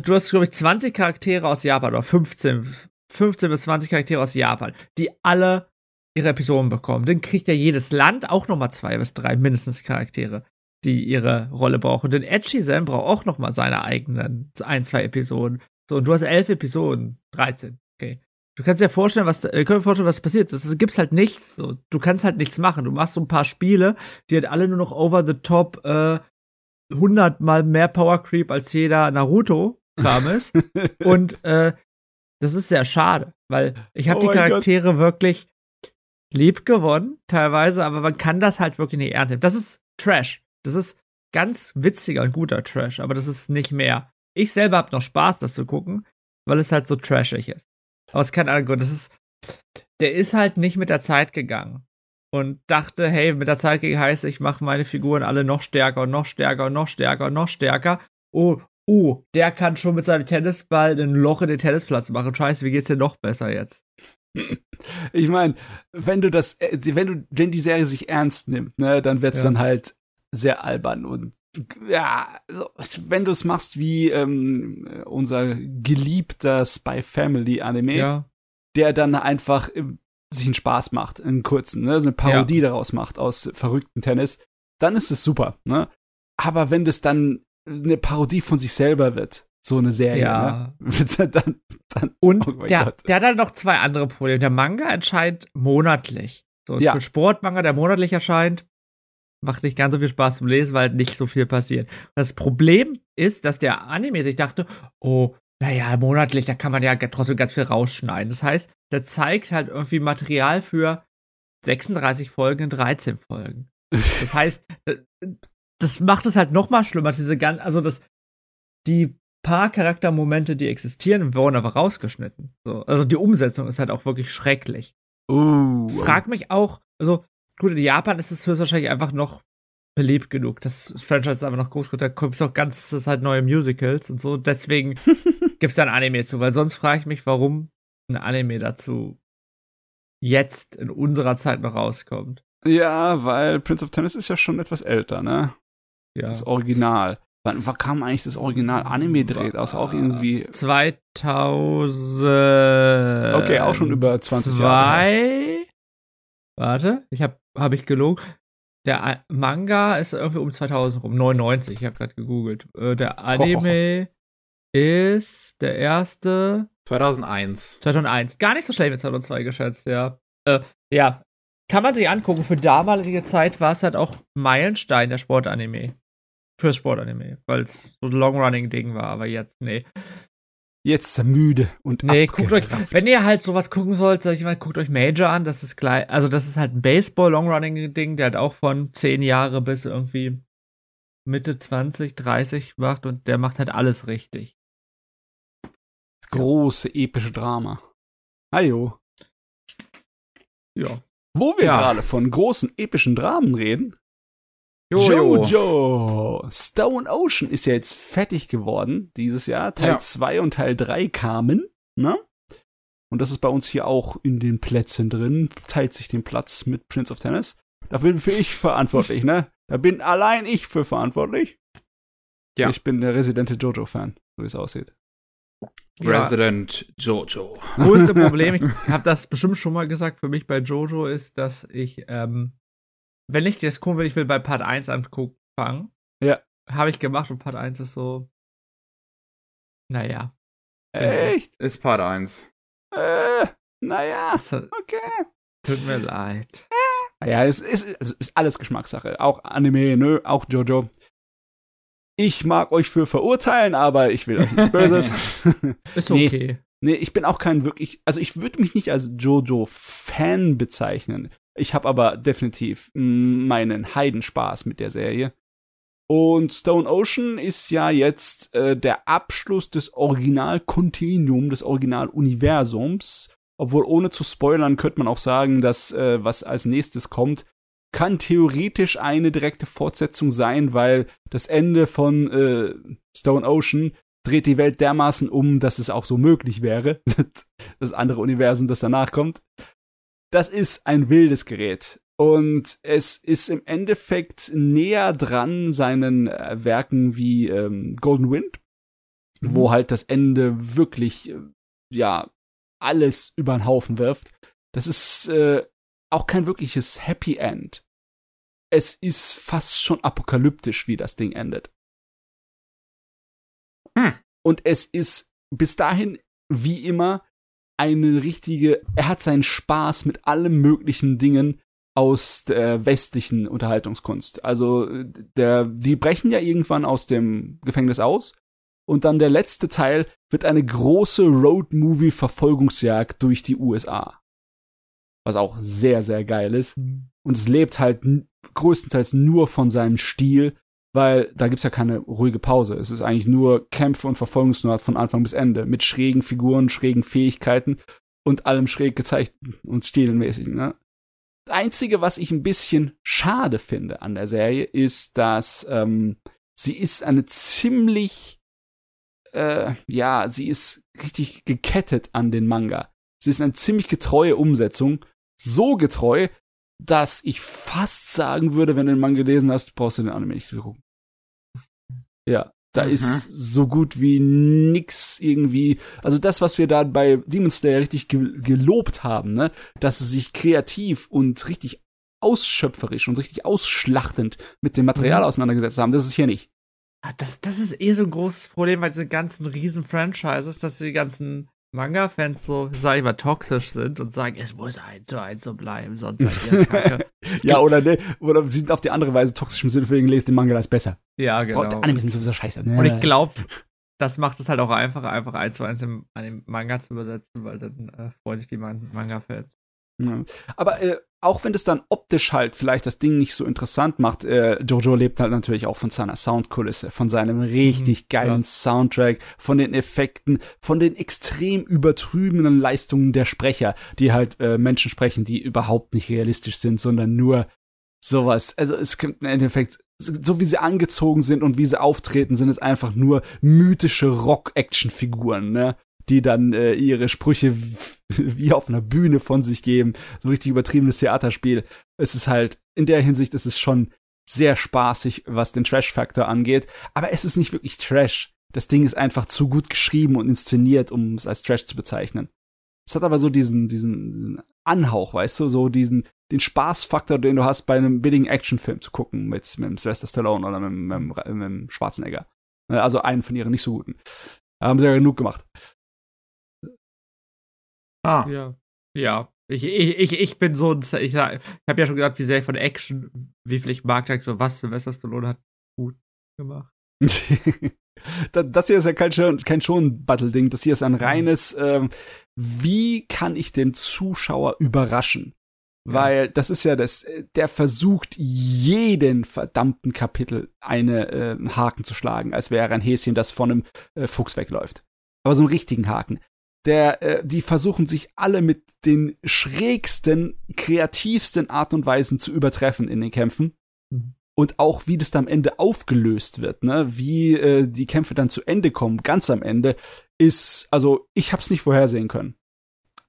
du hast, glaube ich, 20 Charaktere aus Japan oder 15, 15 bis 20 Charaktere aus Japan, die alle ihre Episoden bekommen. Dann kriegt ja jedes Land auch nochmal zwei bis drei mindestens Charaktere, die ihre Rolle brauchen. Denn Edgy Sam braucht auch nochmal seine eigenen ein, zwei Episoden. So, und du hast elf Episoden, 13, okay. Du kannst dir vorstellen, was äh, können vorstellen, was passiert. Es gibt's halt nichts. So, du kannst halt nichts machen. Du machst so ein paar Spiele, die halt alle nur noch over the top äh, 100 mal mehr Power Creep als jeder Naruto-Kram ist. und äh, das ist sehr schade, weil ich habe Oh die mein Gott. Charaktere wirklich lieb gewonnen, teilweise, aber man kann das halt wirklich nicht ernst nehmen. Das ist Trash. Das ist ganz witziger und guter Trash, aber das ist nicht mehr. Ich selber habe noch Spaß, das zu gucken, weil es halt so trashig ist. Aber es kann Grund. Das ist, der ist halt nicht mit der Zeit gegangen und dachte, hey, mit der Zeit heißt, ich mache meine Figuren alle noch stärker und noch stärker und noch stärker und noch stärker. Oh, oh, der kann schon mit seinem Tennisball ein Loch in den Tennisplatz machen. Scheiße, wie geht's dir noch besser jetzt? Ich meine, wenn du das, äh, wenn du, wenn die Serie sich ernst nimmt, ne, dann wird's Ja. dann halt sehr albern und ja, so, wenn du es machst wie ähm, unser geliebter Spy Family Anime, Ja. der dann einfach ähm, sich einen Spaß macht, einen kurzen, ne, so eine Parodie daraus macht aus verrückten Tennis, dann ist es super, ne? Aber wenn das dann eine Parodie von sich selber wird, so eine Serie, Ja. ne, dann, dann Und Oh der, Gott. der hat dann noch zwei andere Probleme. Der Manga erscheint monatlich. So, Ja. Sportmanga, der monatlich erscheint, macht nicht ganz so viel Spaß zum Lesen, weil nicht so viel passiert. Das Problem ist, dass der Anime sich dachte, oh, naja, monatlich, da kann man ja trotzdem ganz viel rausschneiden. Das heißt, der zeigt halt irgendwie Material für 36 Folgen in 13 Folgen. Das heißt, das macht es halt noch mal schlimmer. Diese gan also das, die paar Charaktermomente, die existieren, wurden aber rausgeschnitten. So, also die Umsetzung ist halt auch wirklich schrecklich. Uh, Frag mich auch, also gut, in Japan ist es höchstwahrscheinlich einfach noch beliebt genug. Das Franchise ist einfach noch groß genug. Da kommt es auch ganz, das ist halt neue Musicals und so. Deswegen gibt es da ein Anime zu, weil sonst frage ich mich, warum ein Anime dazu jetzt in unserer Zeit noch rauskommt. Ja, weil Prince of Tennis ist ja schon etwas älter, ne? Ja. Das Original. Wann, wann kam eigentlich das Original Anime dreht? Außer auch irgendwie. 2000. Okay, auch schon über 20 Jahre zwei? Warte, ich habe hab ich gelogen. Der Manga ist irgendwie um 2000 rum, 99, ich habe gerade gegoogelt. Äh, der Anime ist der erste 2001. 2001. Gar nicht so schlecht mit 2002 geschätzt, ja. Äh, ja, kann man sich angucken. Für damalige Zeit war es halt auch Meilenstein der Sportanime. Für Sportanime, weil es so ein Long-Running-Ding war, aber jetzt, nee. Jetzt ist er müde und Nee, guckt euch, wenn ihr halt sowas gucken sollt, sag ich mal, guckt euch Major an, das ist gleich, also das ist halt ein Baseball-Long-Running-Ding, der hat auch von 10 Jahre bis irgendwie Mitte 20, 30 macht und der macht halt alles richtig. Das große epische Drama. Ajo. Ja. Wo wir Ja. gerade von großen epischen Dramen reden. Jojo. Jojo. Stone Ocean ist ja jetzt fertig geworden dieses Jahr. Teil Ja. 2 und Teil 3 kamen, ne? Und das ist bei uns hier auch in den Plätzen drin. Teilt sich den Platz mit Prince of Tennis. Da bin für ich verantwortlich, ne? Da bin allein ich für verantwortlich. Ja. Ich bin der residente Jojo-Fan, so wie es aussieht. Resident Jojo. Größte Problem, ich habe das bestimmt schon mal gesagt, für mich bei Jojo ist, dass ich, ähm, wenn ich das gucken will, ich will bei Part 1 anfangen. Ja. Habe ich gemacht und Part 1 ist so, naja. Echt? Ist Part 1. Äh, naja, okay. tut mir leid. Ja, es ist, es ist alles Geschmackssache. Auch Anime, nö, auch Jojo. Ich mag euch für verurteilen, aber ich will euch nichts Böses. Ist Nee. okay. nee, ich bin auch kein wirklich, also ich würde mich nicht als Jojo-Fan bezeichnen. Ich habe aber definitiv meinen Heidenspaß mit der Serie. Und Stone Ocean ist ja jetzt äh, der Abschluss des Original-Kontinuum, des Original-Universums. Obwohl, ohne zu spoilern, könnte man auch sagen, dass äh, was als nächstes kommt, kann theoretisch eine direkte Fortsetzung sein, weil das Ende von äh, Stone Ocean dreht die Welt dermaßen um, dass es auch so möglich wäre. das andere Universum, das danach kommt. Das ist ein wildes Gerät. Und es ist im Endeffekt näher dran seinen äh, Werken wie ähm, Golden Wind, wo halt das Ende wirklich, äh, ja, alles über den Haufen wirft. Das ist äh, auch kein wirkliches Happy End. Es ist fast schon apokalyptisch, wie das Ding endet. Hm. Und es ist bis dahin, wie immer, eine richtige, er hat seinen Spaß mit allen möglichen Dingen aus der westlichen Unterhaltungskunst. Also, der, die brechen ja irgendwann aus dem Gefängnis aus. Und dann der letzte Teil wird eine große Road-Movie-Verfolgungsjagd durch die USA. Was auch sehr, sehr geil ist. Und es lebt halt größtenteils nur von seinem Stil, weil da gibt's ja keine ruhige Pause. Es ist eigentlich nur Kämpfe und Verfolgungsnord von Anfang bis Ende. Mit schrägen Figuren, schrägen Fähigkeiten und allem schräg gezeigt und stilmäßig. Ne? Das Einzige, was ich ein bisschen schade finde an der Serie, ist, dass ähm, sie ist eine ziemlich, äh, ja, sie ist richtig gekettet an den Manga. Sie ist eine ziemlich getreue Umsetzung. So getreu, dass ich fast sagen würde, wenn du den Manga gelesen hast, brauchst du den Anime nicht zu gucken. Ja, da Mhm. ist so gut wie nix irgendwie. Also das, was wir da bei Demon Slayer richtig ge gelobt haben, ne, dass sie sich kreativ und richtig ausschöpferisch und richtig ausschlachtend mit dem Material Mhm. auseinandergesetzt haben, das ist hier nicht. Ah, Das, das ist eh so ein großes Problem bei diesen ganzen riesen Franchises, dass die ganzen Manga-Fans so, sag ich mal, toxisch sind und sagen, es muss eins zu eins so bleiben, sonst seid ihr Kacke. ja, oder ne, oder sie sind auf die andere Weise toxisch im Sinne, wegen lest den Manga, das besser. ja, genau. Boah, Anime sind sowieso scheiße. Und ich glaube, das macht es halt auch einfacher, einfach eins zu eins an den Manga zu übersetzen, weil dann äh, freuen sich die Man Manga-Fans. Ja. Aber äh, auch wenn das dann optisch halt vielleicht das Ding nicht so interessant macht, äh, Jojo lebt halt natürlich auch von seiner Soundkulisse, von seinem richtig Mhm, geilen ja. Soundtrack, von den Effekten, von den extrem übertriebenen Leistungen der Sprecher, die halt äh, Menschen sprechen, die überhaupt nicht realistisch sind, sondern nur sowas. Also es kommt im Endeffekt, so wie sie angezogen sind und wie sie auftreten, sind es einfach nur mythische Rock-Action-Figuren, ne? Die dann äh, ihre Sprüche wie auf einer Bühne von sich geben. So richtig übertriebenes Theaterspiel. Es ist halt, in der Hinsicht ist es schon sehr spaßig, was den Trash-Faktor angeht. Aber es ist nicht wirklich Trash. Das Ding ist einfach zu gut geschrieben und inszeniert, um es als Trash zu bezeichnen. Es hat aber so diesen, diesen, Anhauch, weißt du, so diesen, den Spaßfaktor, den du hast, bei einem billigen Actionfilm zu gucken mit, mit Sylvester Stallone oder mit, mit, mit, Schwarzenegger. Also einen von ihren nicht so guten. Haben sie ja genug gemacht. Ah. Ja. Ja. Ich, ich, ich, bin so ein, ich, ich habe ja schon gesagt, wie sehr ich von Action, wie viel ich mag, ich so, was Sylvester Stallone hat gut gemacht. Da- das hier ist ja kein, kein Schon-Battle-Ding. Das hier ist ein reines, ähm, wie kann ich den Zuschauer überraschen? Weil das ist ja das, äh, der versucht, jeden verdammten Kapitel eine äh, Haken zu schlagen, als wäre ein Häschen, das von einem äh, Fuchs wegläuft. Aber so einen richtigen Haken. Der, äh, die versuchen sich alle mit den schrägsten, kreativsten Art und Weisen zu übertreffen in den Kämpfen Mhm. und auch wie das dann am Ende aufgelöst wird, ne, wie äh, die Kämpfe dann zu Ende kommen, ganz am Ende, ist, also ich hab's nicht vorhersehen können.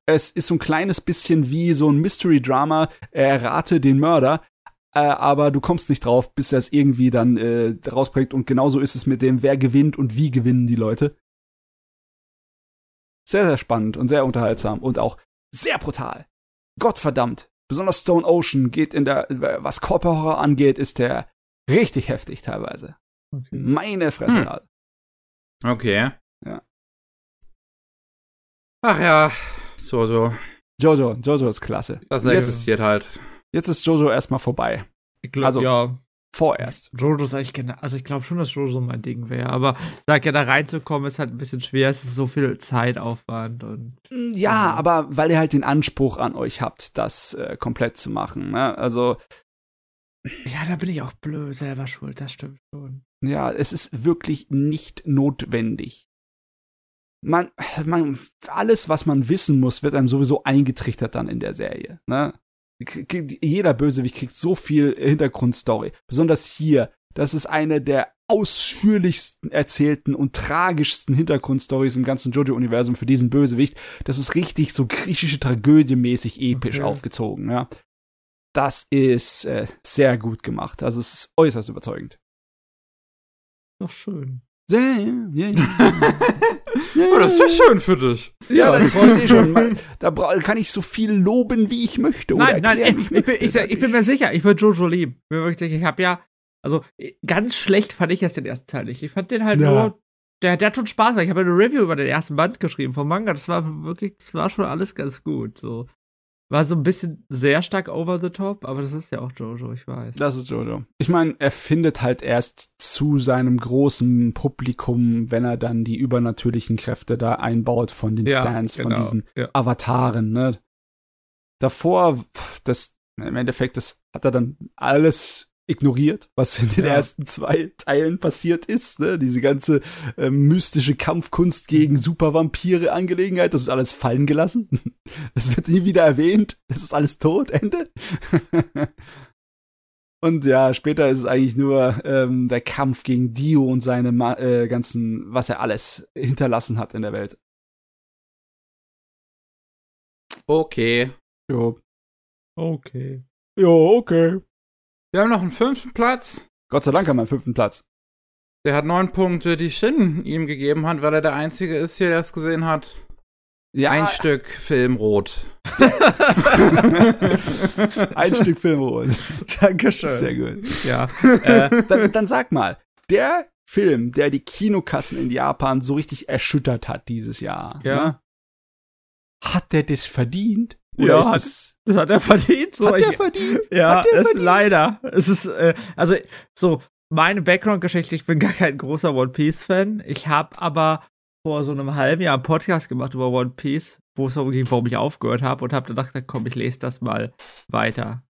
Es ist so ein kleines bisschen wie so ein Mystery-Drama, errate den Mörder, äh, aber du kommst nicht drauf, bis er es irgendwie dann äh, rausbringt und genauso ist es mit dem, wer gewinnt und wie gewinnen die Leute. Sehr, sehr spannend und sehr unterhaltsam und auch sehr brutal. Gottverdammt. Besonders Stone Ocean geht in der, was Körperhorror angeht, ist der richtig heftig teilweise. Okay. Meine Fresse. Hm. Alter. Okay. Ja. Ach ja, so, so. Jojo, Jojo ist klasse. Das Jetzt, existiert halt. jetzt ist Jojo erstmal vorbei. Ich glaube, Also- ja, Vorerst. Jojo ist eigentlich genau, also ich glaube schon, dass Jojo mein Ding wäre, aber sag ja, da reinzukommen ist halt ein bisschen schwer, es ist so viel Zeitaufwand und Ja, Mhm. aber weil ihr halt den Anspruch an euch habt, das äh, komplett zu machen. Ne? Also, ja, da bin ich auch blöd, selber schuld, das stimmt schon. ja, es ist wirklich nicht notwendig. Man, man, alles, was man wissen muss, wird einem sowieso eingetrichtert dann in der Serie. Ne? Jeder Bösewicht kriegt so viel Hintergrundstory. Besonders hier. Das ist eine der ausführlichsten erzählten und tragischsten Hintergrundstories im ganzen Jojo-Universum für diesen Bösewicht. Das ist richtig so griechische Tragödie mäßig episch Okay. aufgezogen. Ja? Das ist äh, sehr gut gemacht. Also es ist äußerst überzeugend. Doch schön. Sehr, ja, ja, Oh, das ist ja schön für dich. Ja, das ist eh schon. Da kann ich so viel loben, wie ich möchte. Nein, nein, erklären, ich, bin, ich, ich bin mir sicher, ich würde Jojo lieben. Ich bin wirklich sicher, ich habe ja, also ganz schlecht fand ich erst den ersten Teil nicht. Ich fand den halt Ja. nur, der, der hat schon Spaß, weil ich habe eine Review über den ersten Band geschrieben vom Manga. Das war wirklich, das war schon alles ganz gut. So. War so ein bisschen sehr stark over the top, aber das ist ja auch Jojo, ich weiß. Das ist Jojo. Ich meine, er findet halt erst zu seinem großen Publikum, wenn er dann die übernatürlichen Kräfte da einbaut von den Stands, von genau. diesen Ja. Avataren, ne? Davor, das, im Endeffekt, das hat er dann alles ignoriert, was in den Ja. ersten zwei Teilen passiert ist, ne? Diese ganze äh, mystische Kampfkunst gegen Supervampire Angelegenheit, das wird alles fallen gelassen. Das wird nie wieder erwähnt. Das ist alles tot, Ende. Und ja, später ist es eigentlich nur ähm, der Kampf gegen Dio und seine Ma äh, ganzen, was er alles hinterlassen hat in der Welt. Okay. Jo. Okay. Jo, okay. Wir haben noch einen fünften Platz. Gott sei Dank haben wir einen fünften Platz. Der hat neun Punkte, die Shin ihm gegeben hat, weil er der Einzige ist hier, der es gesehen hat. Ja, Ein Stück Film rot. ein Stück Filmrot. Dankeschön. Sehr gut. Ja. äh, Dann, dann sag mal, der Film, der die Kinokassen in Japan so richtig erschüttert hat dieses Jahr. Ja. Ne? hat der das verdient? Ja, ist hat- das, Das hat er verdient. So, hat ich, verdient? ja, ist verdient? leider. Es ist, äh, also, so, meine Background-Geschichte, ich bin gar kein großer One Piece-Fan. Ich habe aber vor so einem halben Jahr einen Podcast gemacht über One Piece, wo es darum ging, warum ich aufgehört habe und habe gedacht, komm, ich lese das mal weiter.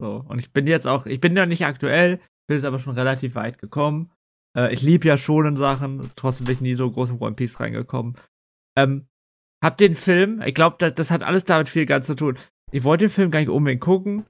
So, und ich bin jetzt auch, ich bin ja nicht aktuell, bin jetzt aber schon relativ weit gekommen. Äh, ich liebe ja schon in Sachen, trotzdem bin ich nie so groß in One Piece reingekommen. Ähm, hab den Film, ich glaube, das, das hat alles damit viel ganz zu tun. Ich wollte den Film gar nicht unbedingt gucken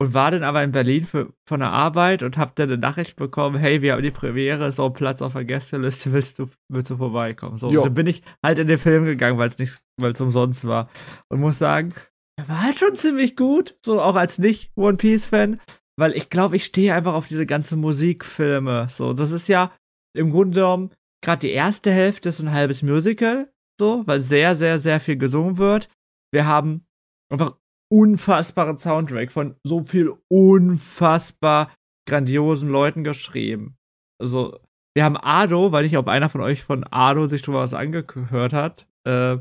und war dann aber in Berlin für, von der Arbeit und hab dann eine Nachricht bekommen, hey, wir haben die Premiere, so ein Platz auf der Gästeliste, willst du, willst du vorbeikommen? So, dann bin ich halt in den Film gegangen, weil es nicht, weil es umsonst war. Und muss sagen, er war halt schon ziemlich gut, so auch als nicht One Piece Fan, weil ich glaube, ich stehe einfach auf diese ganzen Musikfilme. So, das ist ja im Grunde genommen gerade die erste Hälfte ist so ein halbes Musical, so, weil sehr, sehr, sehr viel gesungen wird. Wir haben einfach unfassbaren Soundtrack von so viel unfassbar grandiosen Leuten geschrieben. Also, wir haben Ado, weil ich ob einer von euch von Ado sich schon mal was angehört hat. Äh,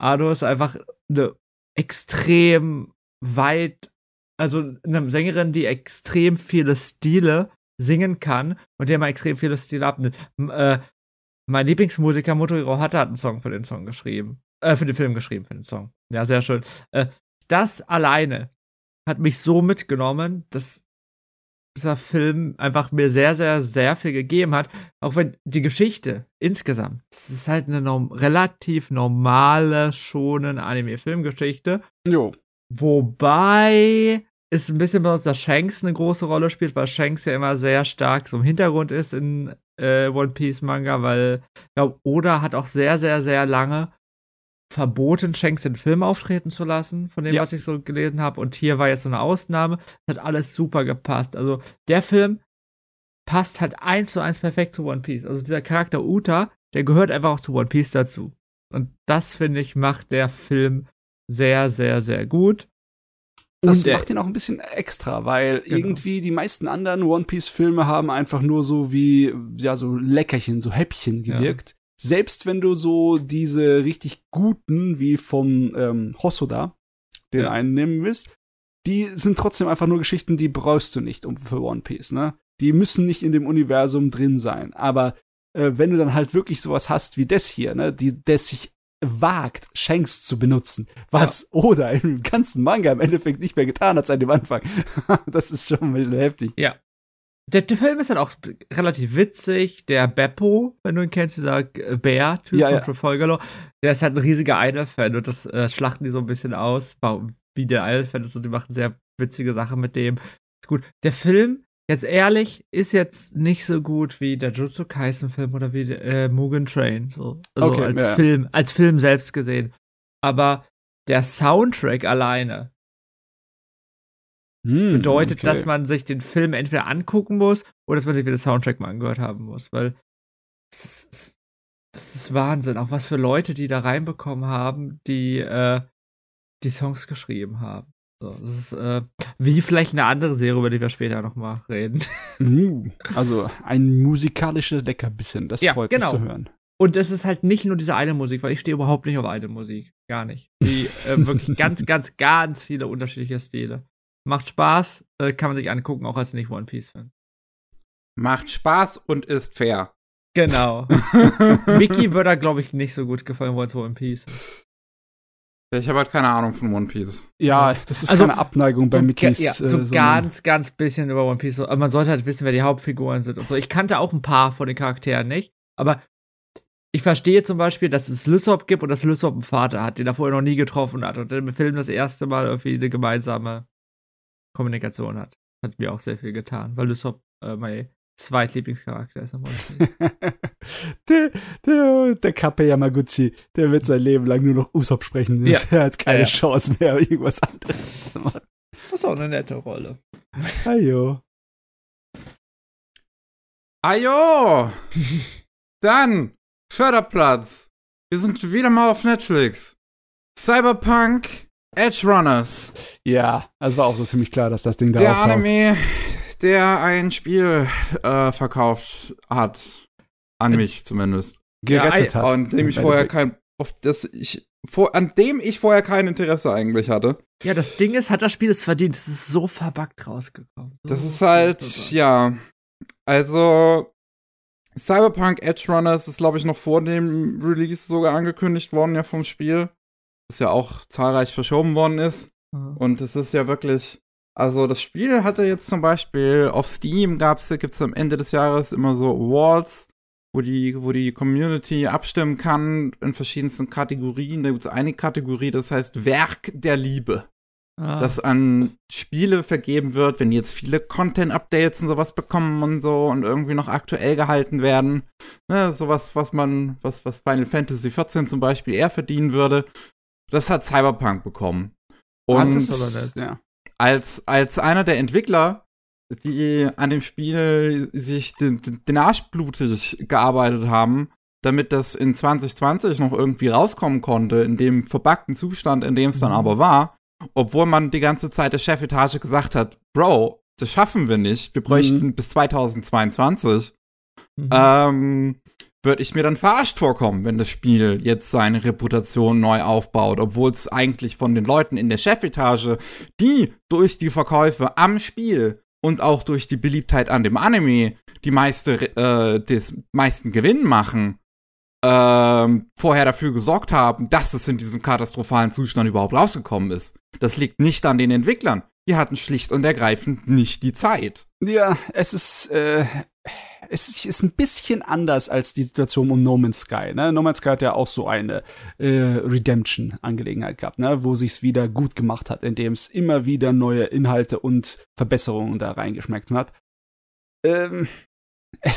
Ado ist einfach eine extrem weit, also eine Sängerin, die extrem viele Stile singen kann und die immer extrem viele Stile abnimmt. Äh, mein Lieblingsmusiker Motorhiro Hatta hat einen Song für den Song geschrieben. Äh, für den Film geschrieben, für den Song. Ja, sehr schön. Äh, das alleine hat mich so mitgenommen, dass dieser Film einfach mir sehr, sehr, sehr viel gegeben hat. Auch wenn die Geschichte insgesamt, das ist halt eine norm relativ normale, schonen Anime-Filmgeschichte. Jo. Wobei es ein bisschen besonders, dass Shanks eine große Rolle spielt, weil Shanks ja immer sehr stark so im Hintergrund ist in äh, One Piece Manga, weil ich glaube, Oda hat auch sehr, sehr, sehr lange verboten, Shanks in Film auftreten zu lassen, von dem, Ja. was ich so gelesen habe. Und hier war jetzt so eine Ausnahme. Das hat alles super gepasst. Also der Film passt halt eins zu eins perfekt zu One Piece. Also dieser Charakter Uta, der gehört einfach auch zu One Piece dazu. Und das, finde ich, macht der Film sehr, sehr, sehr gut. Das macht ihn auch ein bisschen extra, weil Genau. irgendwie die meisten anderen One Piece Filme haben einfach nur so wie ja so Leckerchen, so Häppchen Ja. gewirkt. Selbst wenn du so diese richtig guten wie vom ähm, Hosoda den Ja. einen nehmen willst, die sind trotzdem einfach nur Geschichten, die brauchst du nicht um für One Piece, ne? Die müssen nicht in dem Universum drin sein, aber äh, wenn du dann halt wirklich sowas hast wie das hier, ne, die das sich wagt, Shanks zu benutzen, was Oda im ganzen Manga im Endeffekt nicht mehr getan hat seit dem Anfang. das ist schon ein bisschen heftig. Ja. Der, der Film ist halt auch relativ witzig. Der Beppo, wenn du ihn kennst, dieser Bär-Typ Ja, von ja. Trafalgar, der ist halt ein riesiger Idol-Fan und das äh, schlachten die so ein bisschen aus, wie der Idol-Fan ist und die machen sehr witzige Sachen mit dem. Ist gut. Der Film, jetzt ehrlich, ist jetzt nicht so gut wie der Jutsu Kaisen-Film oder wie äh, Mugen Train. So. Also Okay, als ja. Film, als Film selbst gesehen. Aber der Soundtrack alleine Hm, bedeutet, okay. dass man sich den Film entweder angucken muss oder dass man sich wieder den Soundtrack mal angehört haben muss, weil das ist, das ist Wahnsinn, auch was für Leute die da reinbekommen haben, die äh, die Songs geschrieben haben. So, das ist äh, wie vielleicht eine andere Serie, über die wir später noch mal reden. Uh, also ein musikalischer Leckerbissen, das Ja, freut genau. mich zu hören. Und es ist halt nicht nur diese eine Musik, weil ich stehe überhaupt nicht auf eine Musik, gar nicht. Die äh, wirklich ganz, ganz, ganz viele unterschiedliche Stile. Macht Spaß, äh, kann man sich angucken, auch als nicht One Piece Fan. Macht Spaß und ist fair. Genau. Mickey würde da, glaube ich, nicht so gut gefallen, weil es One Piece ist. Ich habe halt keine Ahnung von One Piece. Ja, das ist Also, keine Abneigung bei so, Mickeys. ja, äh, so ganz, ganz bisschen über One Piece. So, Aber man sollte halt wissen, wer die Hauptfiguren sind und so. Ich kannte auch ein paar von den Charakteren nicht, aber ich verstehe zum Beispiel, dass es Lysop gibt und dass Lysop einen Vater hat, den er vorher noch nie getroffen hat und im Film das erste Mal irgendwie eine gemeinsame Kommunikation hat. Hat mir auch sehr viel getan, weil Lysop äh, mein zweitlieblingscharakter ist. Piece. der, der, der Kappe Yamaguchi, der wird sein Leben lang nur noch Usopp sprechen. Ja. Er hat keine Ja, ja. Chance mehr, irgendwas anderes zu machen. Das ist auch eine nette Rolle. Ajo. Ajo! Dann, Förderplatz. Wir sind wieder mal auf Netflix. Cyberpunk Edge Runners. Ja, also war auch so ziemlich klar, dass das Ding da Der auftaucht. Anime, der ein Spiel äh, verkauft hat. An mich zumindest. Gerettet Ja, hat. Und dem ich vorher kein auf das ich vor, an dem ich vorher kein Interesse eigentlich hatte. Ja, das Ding ist, hat das Spiel es verdient. Es ist so verbuggt rausgekommen. So Das ist halt, verbuggt. ja. Also, Cyberpunk Edge Runners ist, glaube ich, noch vor dem Release sogar angekündigt worden, ja, vom Spiel. Das ja auch zahlreich verschoben worden ist. Ja. Und es ist ja wirklich. Also, das Spiel hatte jetzt zum Beispiel auf Steam gab's, gibt's am Ende des Jahres immer so Awards, wo die, wo die Community abstimmen kann in verschiedensten Kategorien. Da gibt's eine Kategorie, das heißt Werk der Liebe Ah. das an Spiele vergeben wird, wenn die jetzt viele Content-Updates und sowas bekommen und so und irgendwie noch aktuell gehalten werden. Ne, sowas, was man, was, was Final Fantasy XIV zum Beispiel eher verdienen würde. Das hat Cyberpunk bekommen. Hat Und es aber nicht. Ja. Als, als einer der Entwickler, die an dem Spiel sich den, den Arsch blutig gearbeitet haben, damit das in 2020 noch irgendwie rauskommen konnte, in dem verbuggten Zustand, in dem es dann Mhm. aber war, obwohl man die ganze Zeit der Chefetage gesagt hat, Bro, das schaffen wir nicht, wir bräuchten bis 2022, Mhm. ähm, würde ich mir dann verarscht vorkommen, wenn das Spiel jetzt seine Reputation neu aufbaut, obwohl es eigentlich von den Leuten in der Chefetage, die durch die Verkäufe am Spiel und auch durch die Beliebtheit an dem Anime die meiste, äh, des meisten Gewinn machen, ähm, vorher dafür gesorgt haben, dass es in diesem katastrophalen Zustand überhaupt rausgekommen ist. Das liegt nicht an den Entwicklern. Die hatten schlicht und ergreifend nicht die Zeit. Ja, es ist, äh, es ist ein bisschen anders als die Situation um No Man's Sky. Ne? No Man's Sky hat ja auch so eine äh, Redemption-Angelegenheit gehabt, ne? wo sich's wieder gut gemacht hat, indem es immer wieder neue Inhalte und Verbesserungen da reingeschmeckt hat. Ähm,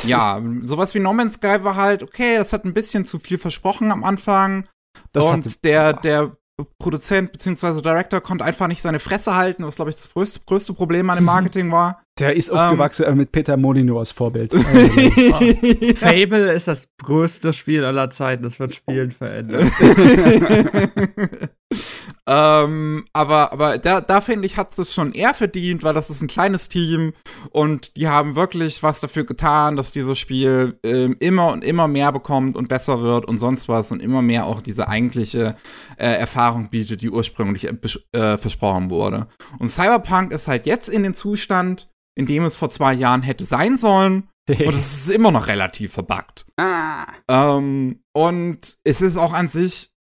Ja, sowas wie No Man's Sky war halt, okay, das hat ein bisschen zu viel versprochen am Anfang. das und hatte- der, ja. der Produzent bzw. Director konnte einfach nicht seine Fresse halten, was, glaube ich, das größte, größte Problem an dem Marketing war. Der ist Ähm. aufgewachsen äh, mit Peter Molyneux als Vorbild. Fable ist das größte Spiel aller Zeiten. Das wird Spielen verändern. ähm, aber aber da, da finde ich, hat es schon eher verdient, weil das ist ein kleines Team und die haben wirklich was dafür getan, dass dieses Spiel ähm, immer und immer mehr bekommt und besser wird und sonst was und immer mehr auch diese eigentliche äh, Erfahrung bietet, die ursprünglich äh, äh, versprochen wurde. Und Cyberpunk ist halt jetzt in dem Zustand, in dem es vor zwei Jahren hätte sein sollen und es ist immer noch relativ verbuggt. ah. Ähm, und es ist auch an sich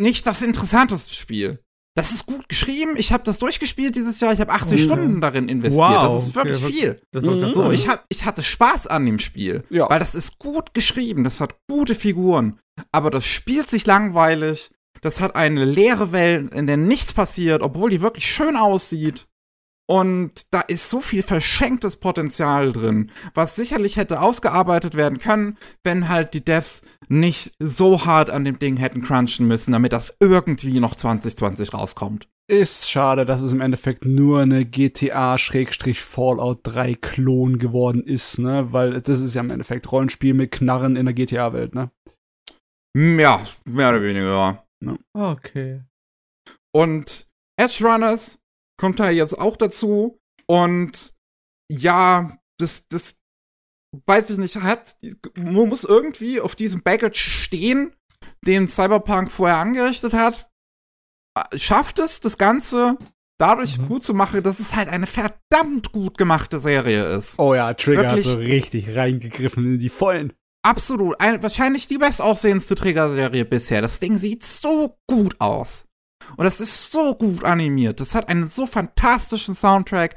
nicht das interessanteste Spiel. Das ist gut geschrieben. Ich habe das durchgespielt dieses Jahr. Ich habe 80 Mhm. Stunden darin investiert. Wow, das ist wirklich okay, viel. Mhm. So, ich, hab, ich hatte Spaß an dem Spiel. Ja. Weil das ist gut geschrieben. Das hat gute Figuren. Aber das spielt sich langweilig. Das hat eine leere Welt, in der nichts passiert, obwohl die wirklich schön aussieht. Und da ist so viel verschenktes Potenzial drin, was sicherlich hätte ausgearbeitet werden können, wenn halt die Devs nicht so hart an dem Ding hätten crunchen müssen, damit das irgendwie noch 2020 rauskommt. Ist schade, dass es im Endeffekt nur eine GTA-Fallout 3 Klon geworden ist, ne? Weil das ist ja im Endeffekt Rollenspiel mit Knarren in der GTA-Welt, ne? Hm, Ja, mehr oder weniger. Okay. Und Edge Runners kommt da jetzt auch dazu. Und ja, das, das weiß ich nicht, hat, man muss irgendwie auf diesem Baggage stehen, den Cyberpunk vorher angerichtet hat. Schafft es, das Ganze dadurch Mhm. gut zu machen, dass es halt eine verdammt gut gemachte Serie ist. Oh ja, Trigger Wirklich? hat so richtig reingegriffen in die Vollen. Absolut. Ein, wahrscheinlich die bestaussehendste Trigger-Serie bisher. Das Ding sieht so gut aus. Und das ist so gut animiert. Das hat einen so fantastischen Soundtrack,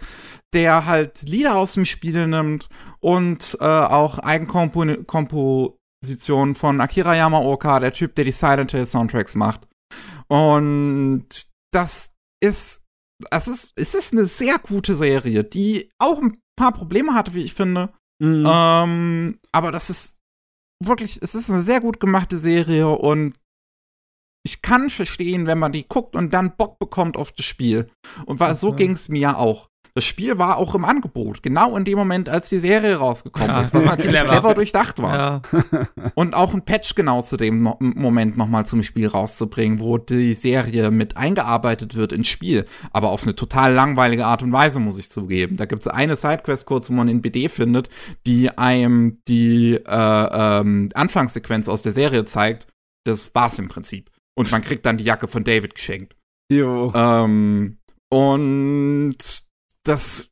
der halt Lieder aus dem Spiel nimmt und äh, auch Eigenkompositionen von Akira Yamaoka, der Typ, der die Silent Hill Soundtracks macht. Und das ist, es ist, es ist eine sehr gute Serie, die auch ein paar Probleme hatte, wie ich finde. Mhm. Ähm, aber das ist wirklich, es ist eine sehr gut gemachte Serie und ich kann verstehen, wenn man die guckt und dann Bock bekommt auf das Spiel. Und weil so Okay. ging es mir ja auch. Das Spiel war auch im Angebot, genau in dem Moment, als die Serie rausgekommen Ja, ist, was natürlich clever. clever durchdacht war. Ja. Und auch ein Patch genau zu dem Mo Moment nochmal zum Spiel rauszubringen, wo die Serie mit eingearbeitet wird ins Spiel. Aber auf eine total langweilige Art und Weise, muss ich zugeben. Da gibt es eine Sidequest kurz, wo man in BD findet, die einem die äh, ähm, Anfangssequenz aus der Serie zeigt. Das war's im Prinzip. Und man kriegt dann die Jacke von David geschenkt. Jo. Ähm, und das.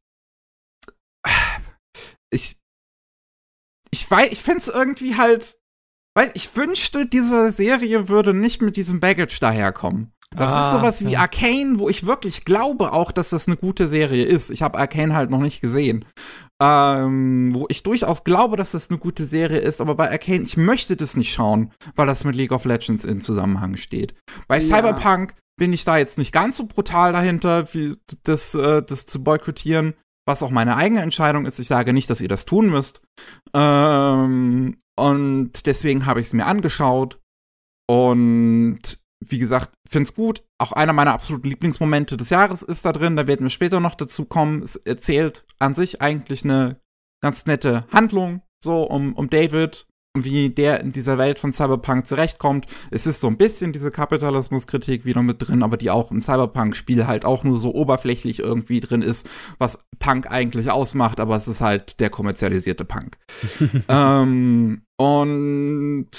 Ich. Ich weiß, ich find's irgendwie halt. Weil ich wünschte, diese Serie würde nicht mit diesem Baggage daherkommen. Das Ah, ist sowas wie ja. Arcane, wo ich wirklich glaube auch, dass das eine gute Serie ist. Ich habe Arcane halt noch nicht gesehen. Ähm, wo ich durchaus glaube, dass das eine gute Serie ist, aber bei Arcane, ich möchte das nicht schauen, weil das mit League of Legends im Zusammenhang steht. Bei Ja. Cyberpunk bin ich da jetzt nicht ganz so brutal dahinter, wie das, äh, das zu boykottieren, was auch meine eigene Entscheidung ist. Ich sage nicht, dass ihr das tun müsst. Ähm, und deswegen habe ich es mir angeschaut. Und wie gesagt, find's gut. Auch einer meiner absoluten Lieblingsmomente des Jahres ist da drin. Da werden wir später noch dazu kommen. Es erzählt an sich eigentlich eine ganz nette Handlung, so um, um David und wie der in dieser Welt von Cyberpunk zurechtkommt. Es ist so ein bisschen diese Kapitalismuskritik wieder mit drin, aber die auch im Cyberpunk-Spiel halt auch nur so oberflächlich irgendwie drin ist, was Punk eigentlich ausmacht, aber es ist halt der kommerzialisierte Punk. ähm, und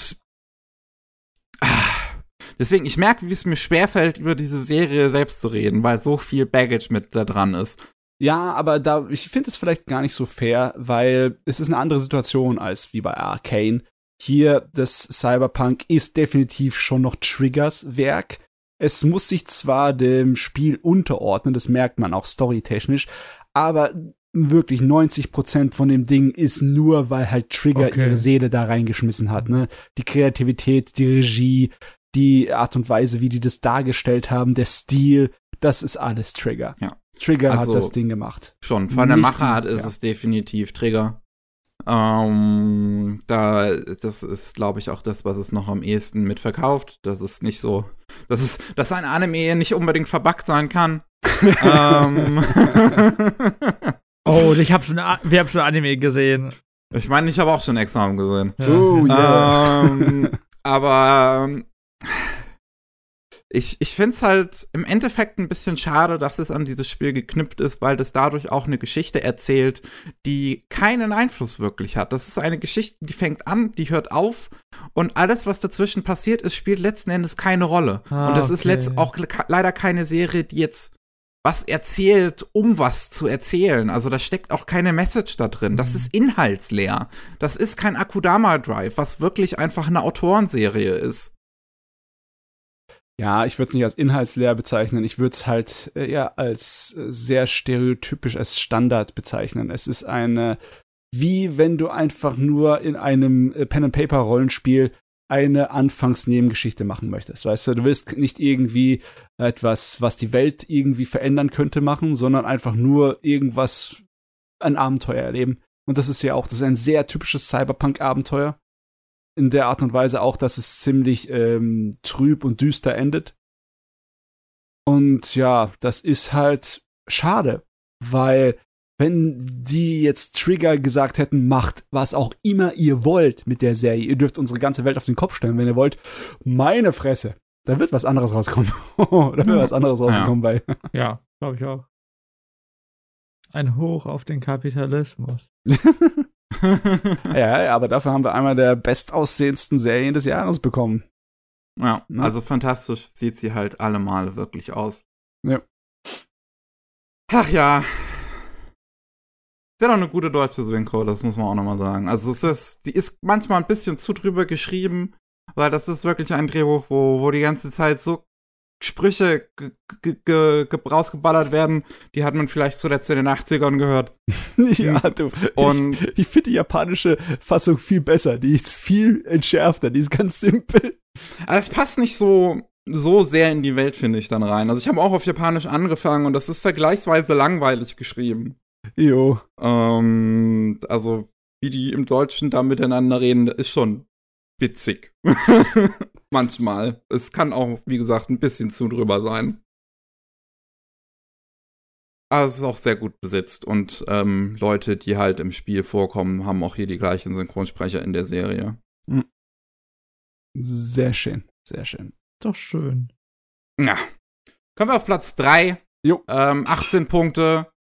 deswegen, ich merke, wie es mir schwerfällt, über diese Serie selbst zu reden, weil so viel Baggage mit da dran ist. Ja, aber da, ich finde es vielleicht gar nicht so fair, weil es ist eine andere Situation als wie bei Arcane. Hier, das Cyberpunk ist definitiv schon noch Triggers Werk. Es muss sich zwar dem Spiel unterordnen, das merkt man auch storytechnisch, aber wirklich 90% von dem Ding ist nur, weil halt Trigger Okay. ihre Seele da reingeschmissen hat, ne? Die Kreativität, die Regie, die Art und Weise, wie die das dargestellt haben, der Stil, das ist alles Trigger. Ja. Trigger Also- hat das Ding gemacht. Schon, von der Machart ist ja. es definitiv Trigger. Ähm, da, das ist, glaube ich, auch das, was es noch am ehesten mitverkauft. Das ist nicht so, das ist, dass ein Anime nicht unbedingt verbuggt sein kann. ähm, Oh, ich hab schon, wir haben schon Anime gesehen. ich meine, ich habe auch schon Examen gesehen. Oh, yeah. Ähm, aber ähm, ich, ich finde es halt im Endeffekt ein bisschen schade, dass es an dieses Spiel geknüpft ist, weil das dadurch auch eine Geschichte erzählt, die keinen Einfluss wirklich hat. Das ist eine Geschichte, die fängt an, die hört auf und alles, was dazwischen passiert ist, spielt letzten Endes keine Rolle. Ah, und das ist okay. letzt auch le- leider keine Serie, die jetzt was erzählt, um was zu erzählen. Also da steckt auch keine Message da drin. Das Mhm. ist inhaltsleer. Das ist kein Akudama Drive, was wirklich einfach eine Autorenserie ist. Ja, ich würde es nicht als inhaltsleer bezeichnen. Ich würde es halt äh, eher als äh, sehr stereotypisch, als Standard bezeichnen. Es ist eine, wie wenn du einfach nur in einem äh, Pen-and-Paper-Rollenspiel eine Anfangsnebengeschichte machen möchtest. Weißt du, du willst nicht irgendwie etwas, was die Welt irgendwie verändern könnte, machen, sondern einfach nur irgendwas, ein Abenteuer erleben. Und das ist ja auch, das ist ein sehr typisches Cyberpunk-Abenteuer in der Art und Weise auch, dass es ziemlich ähm, trüb und düster endet. Und ja, das ist halt schade, weil wenn die jetzt Trigger gesagt hätten, macht was auch immer ihr wollt mit der Serie, ihr dürft unsere ganze Welt auf den Kopf stellen, wenn ihr wollt, meine Fresse, da wird was anderes rauskommen. da wird was anderes rauskommen bei. Ja, glaube ich auch. Ein Hoch auf den Kapitalismus. ja, aber dafür haben wir einmal der bestaussehendsten Serien des Jahres bekommen. ja, Ne? also fantastisch sieht sie halt alle Male wirklich aus. Ja. Ach ja. Ist ja doch eine gute deutsche Synchro, das muss man auch nochmal sagen. Also es ist, die ist manchmal ein bisschen zu drüber geschrieben, weil das ist wirklich ein Drehbuch, wo, wo die ganze Zeit so Sprüche ge- ge- ge- ge- rausgeballert werden, die hat man vielleicht zuletzt in den 80ern gehört. ja, du. Und- ich ich finde die japanische Fassung viel besser. Die ist viel entschärfter. Die ist ganz simpel. Aber es passt nicht so, so sehr in die Welt, finde ich, dann rein. Also ich habe auch auf Japanisch angefangen und das ist vergleichsweise langweilig geschrieben. Jo. Ähm, also, wie die im Deutschen da miteinander reden, ist schon witzig. Manchmal. Es kann auch, wie gesagt, ein bisschen zu drüber sein. Aber es ist auch sehr gut besetzt und ähm, Leute, die halt im Spiel vorkommen, haben auch hier die gleichen Synchronsprecher in der Serie. Sehr schön. Sehr schön. Doch schön. Ja. Kommen wir auf Platz 3. Jo. Ähm, 18 Punkte.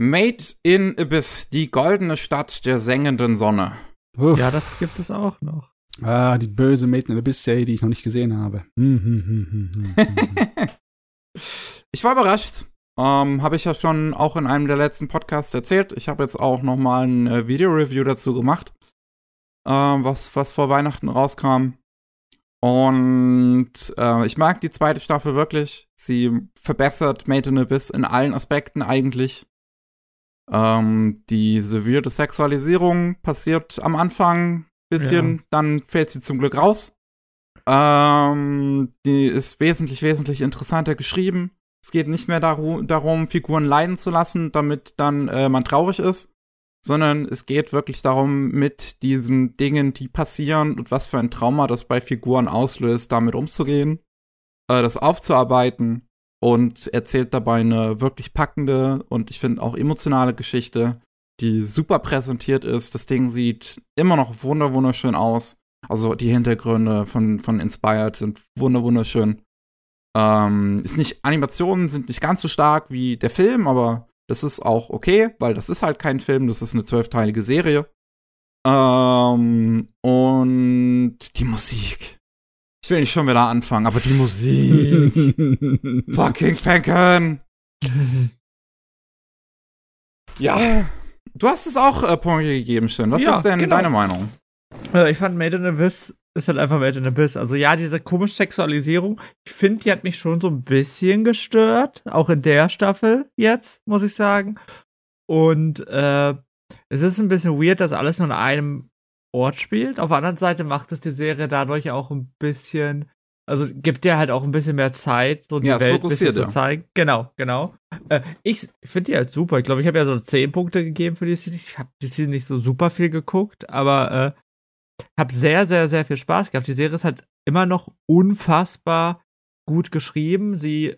Made in Abyss, die goldene Stadt der sengenden Sonne. Uff. Ja, das gibt es auch noch. Ah, die böse Maiden in Abyss Serie, die ich noch nicht gesehen habe. Hm, hm, hm. Ich war überrascht. Ähm, habe ich ja schon auch in einem der letzten Podcasts erzählt. Ich habe jetzt auch noch mal ein äh, Video-Review dazu gemacht, ähm, was, was vor Weihnachten rauskam. Und äh, ich mag die zweite Staffel wirklich. Sie verbessert Made in Abyss in allen Aspekten eigentlich. Ähm, die severe Sexualisierung passiert am Anfang bisschen, Ja. dann fällt sie zum Glück raus. Ähm, die ist wesentlich, wesentlich interessanter geschrieben. Es geht nicht mehr daru darum, Figuren leiden zu lassen, damit dann äh, man traurig ist, sondern es geht wirklich darum, mit diesen Dingen, die passieren und was für ein Trauma das bei Figuren auslöst, damit umzugehen, äh, das aufzuarbeiten und erzählt dabei eine wirklich packende und ich finde auch emotionale Geschichte, die super präsentiert ist. Das Ding sieht immer noch wunder wunderschön aus. Also die Hintergründe von, von Inspired sind wunder wunderschön. Ähm, ist nicht, Animationen sind nicht ganz so stark wie der Film, aber das ist auch okay, weil das ist halt kein Film, das ist eine zwölfteilige Serie. Ähm, und die Musik. Ich will nicht schon wieder anfangen, aber die Musik. Fucking Panken. Ja. Du hast es auch äh, Punkte gegeben, Shin. Was Ja, ist denn genau. deine Meinung? Äh, ich fand Made in Abyss ist halt einfach Made in Abyss. Also ja, diese komische Sexualisierung, ich finde, die hat mich schon so ein bisschen gestört. Auch in der Staffel jetzt, muss ich sagen. Und äh, es ist ein bisschen weird, dass alles nur an einem Ort spielt. Auf der anderen Seite macht es die Serie dadurch auch ein bisschen, also gibt dir halt auch ein bisschen mehr Zeit, so die Ja, Welt ein bisschen fokussiert, zu ja. zeigen. Genau, genau. Äh, ich finde die halt super. Ich glaube, ich habe ja so 10 Punkte gegeben für die Serie. Ich habe die Serie nicht so super viel geguckt, aber äh, habe sehr, sehr, sehr viel Spaß gehabt. Die Serie ist halt immer noch unfassbar gut geschrieben. Sie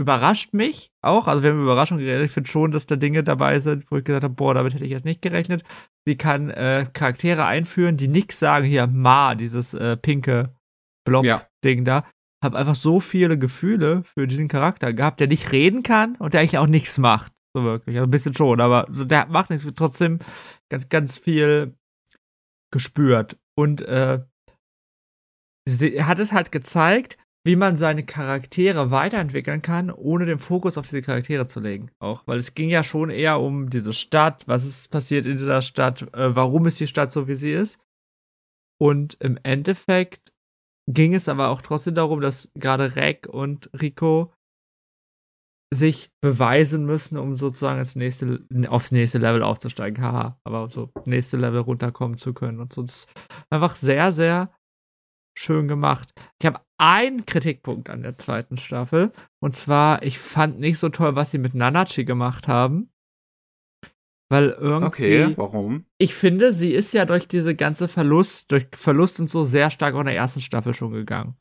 überrascht mich auch. Also wir haben über Überraschung geredet. Ich finde schon, dass da Dinge dabei sind, wo ich gesagt habe, boah, damit hätte ich jetzt nicht gerechnet. Sie kann äh, Charaktere einführen, die nix sagen. Hier, Ma, dieses äh, pinke Blob-Ding da. Hab einfach so viele Gefühle für diesen Charakter gehabt, der nicht reden kann und der eigentlich auch nichts macht. So wirklich. Also ein bisschen schon, aber der macht nichts, trotzdem ganz, ganz viel gespürt. Und äh, sie hat es halt gezeigt, wie man seine Charaktere weiterentwickeln kann, ohne den Fokus auf diese Charaktere zu legen. Auch, weil es ging ja schon eher um diese Stadt, was ist passiert in dieser Stadt, äh, warum ist die Stadt so, wie sie ist. Und im Endeffekt ging es aber auch trotzdem darum, dass gerade Rek und Rico sich beweisen müssen, um sozusagen ins nächste, aufs nächste Level aufzusteigen. Haha, aber so nächste Level runterkommen zu können. Und sonst einfach sehr, sehr schön gemacht. Ich habe einen Kritikpunkt an der zweiten Staffel. Und zwar, ich fand nicht so toll, was sie mit Nanachi gemacht haben. Weil irgendwie. Okay, warum? Ich finde, sie ist ja durch diese ganze Verlust, durch Verlust und so sehr stark auch in der ersten Staffel schon gegangen.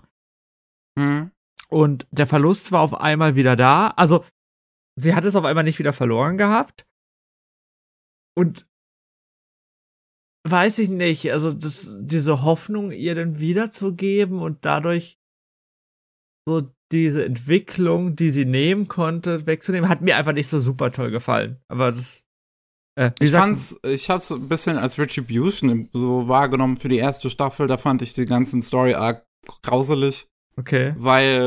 Hm. Und der Verlust war auf einmal wieder da. Also, sie hat es auf einmal nicht wieder verloren gehabt. Und weiß ich nicht, also das, diese Hoffnung, ihr dann wiederzugeben und dadurch so diese Entwicklung, die sie nehmen konnte, wegzunehmen, hat mir einfach nicht so super toll gefallen. Aber das. Äh, Ich fand's, ich hab's ein bisschen als Retribution so wahrgenommen für die erste Staffel. Da fand ich die ganzen Story Arc grauselig, Okay. weil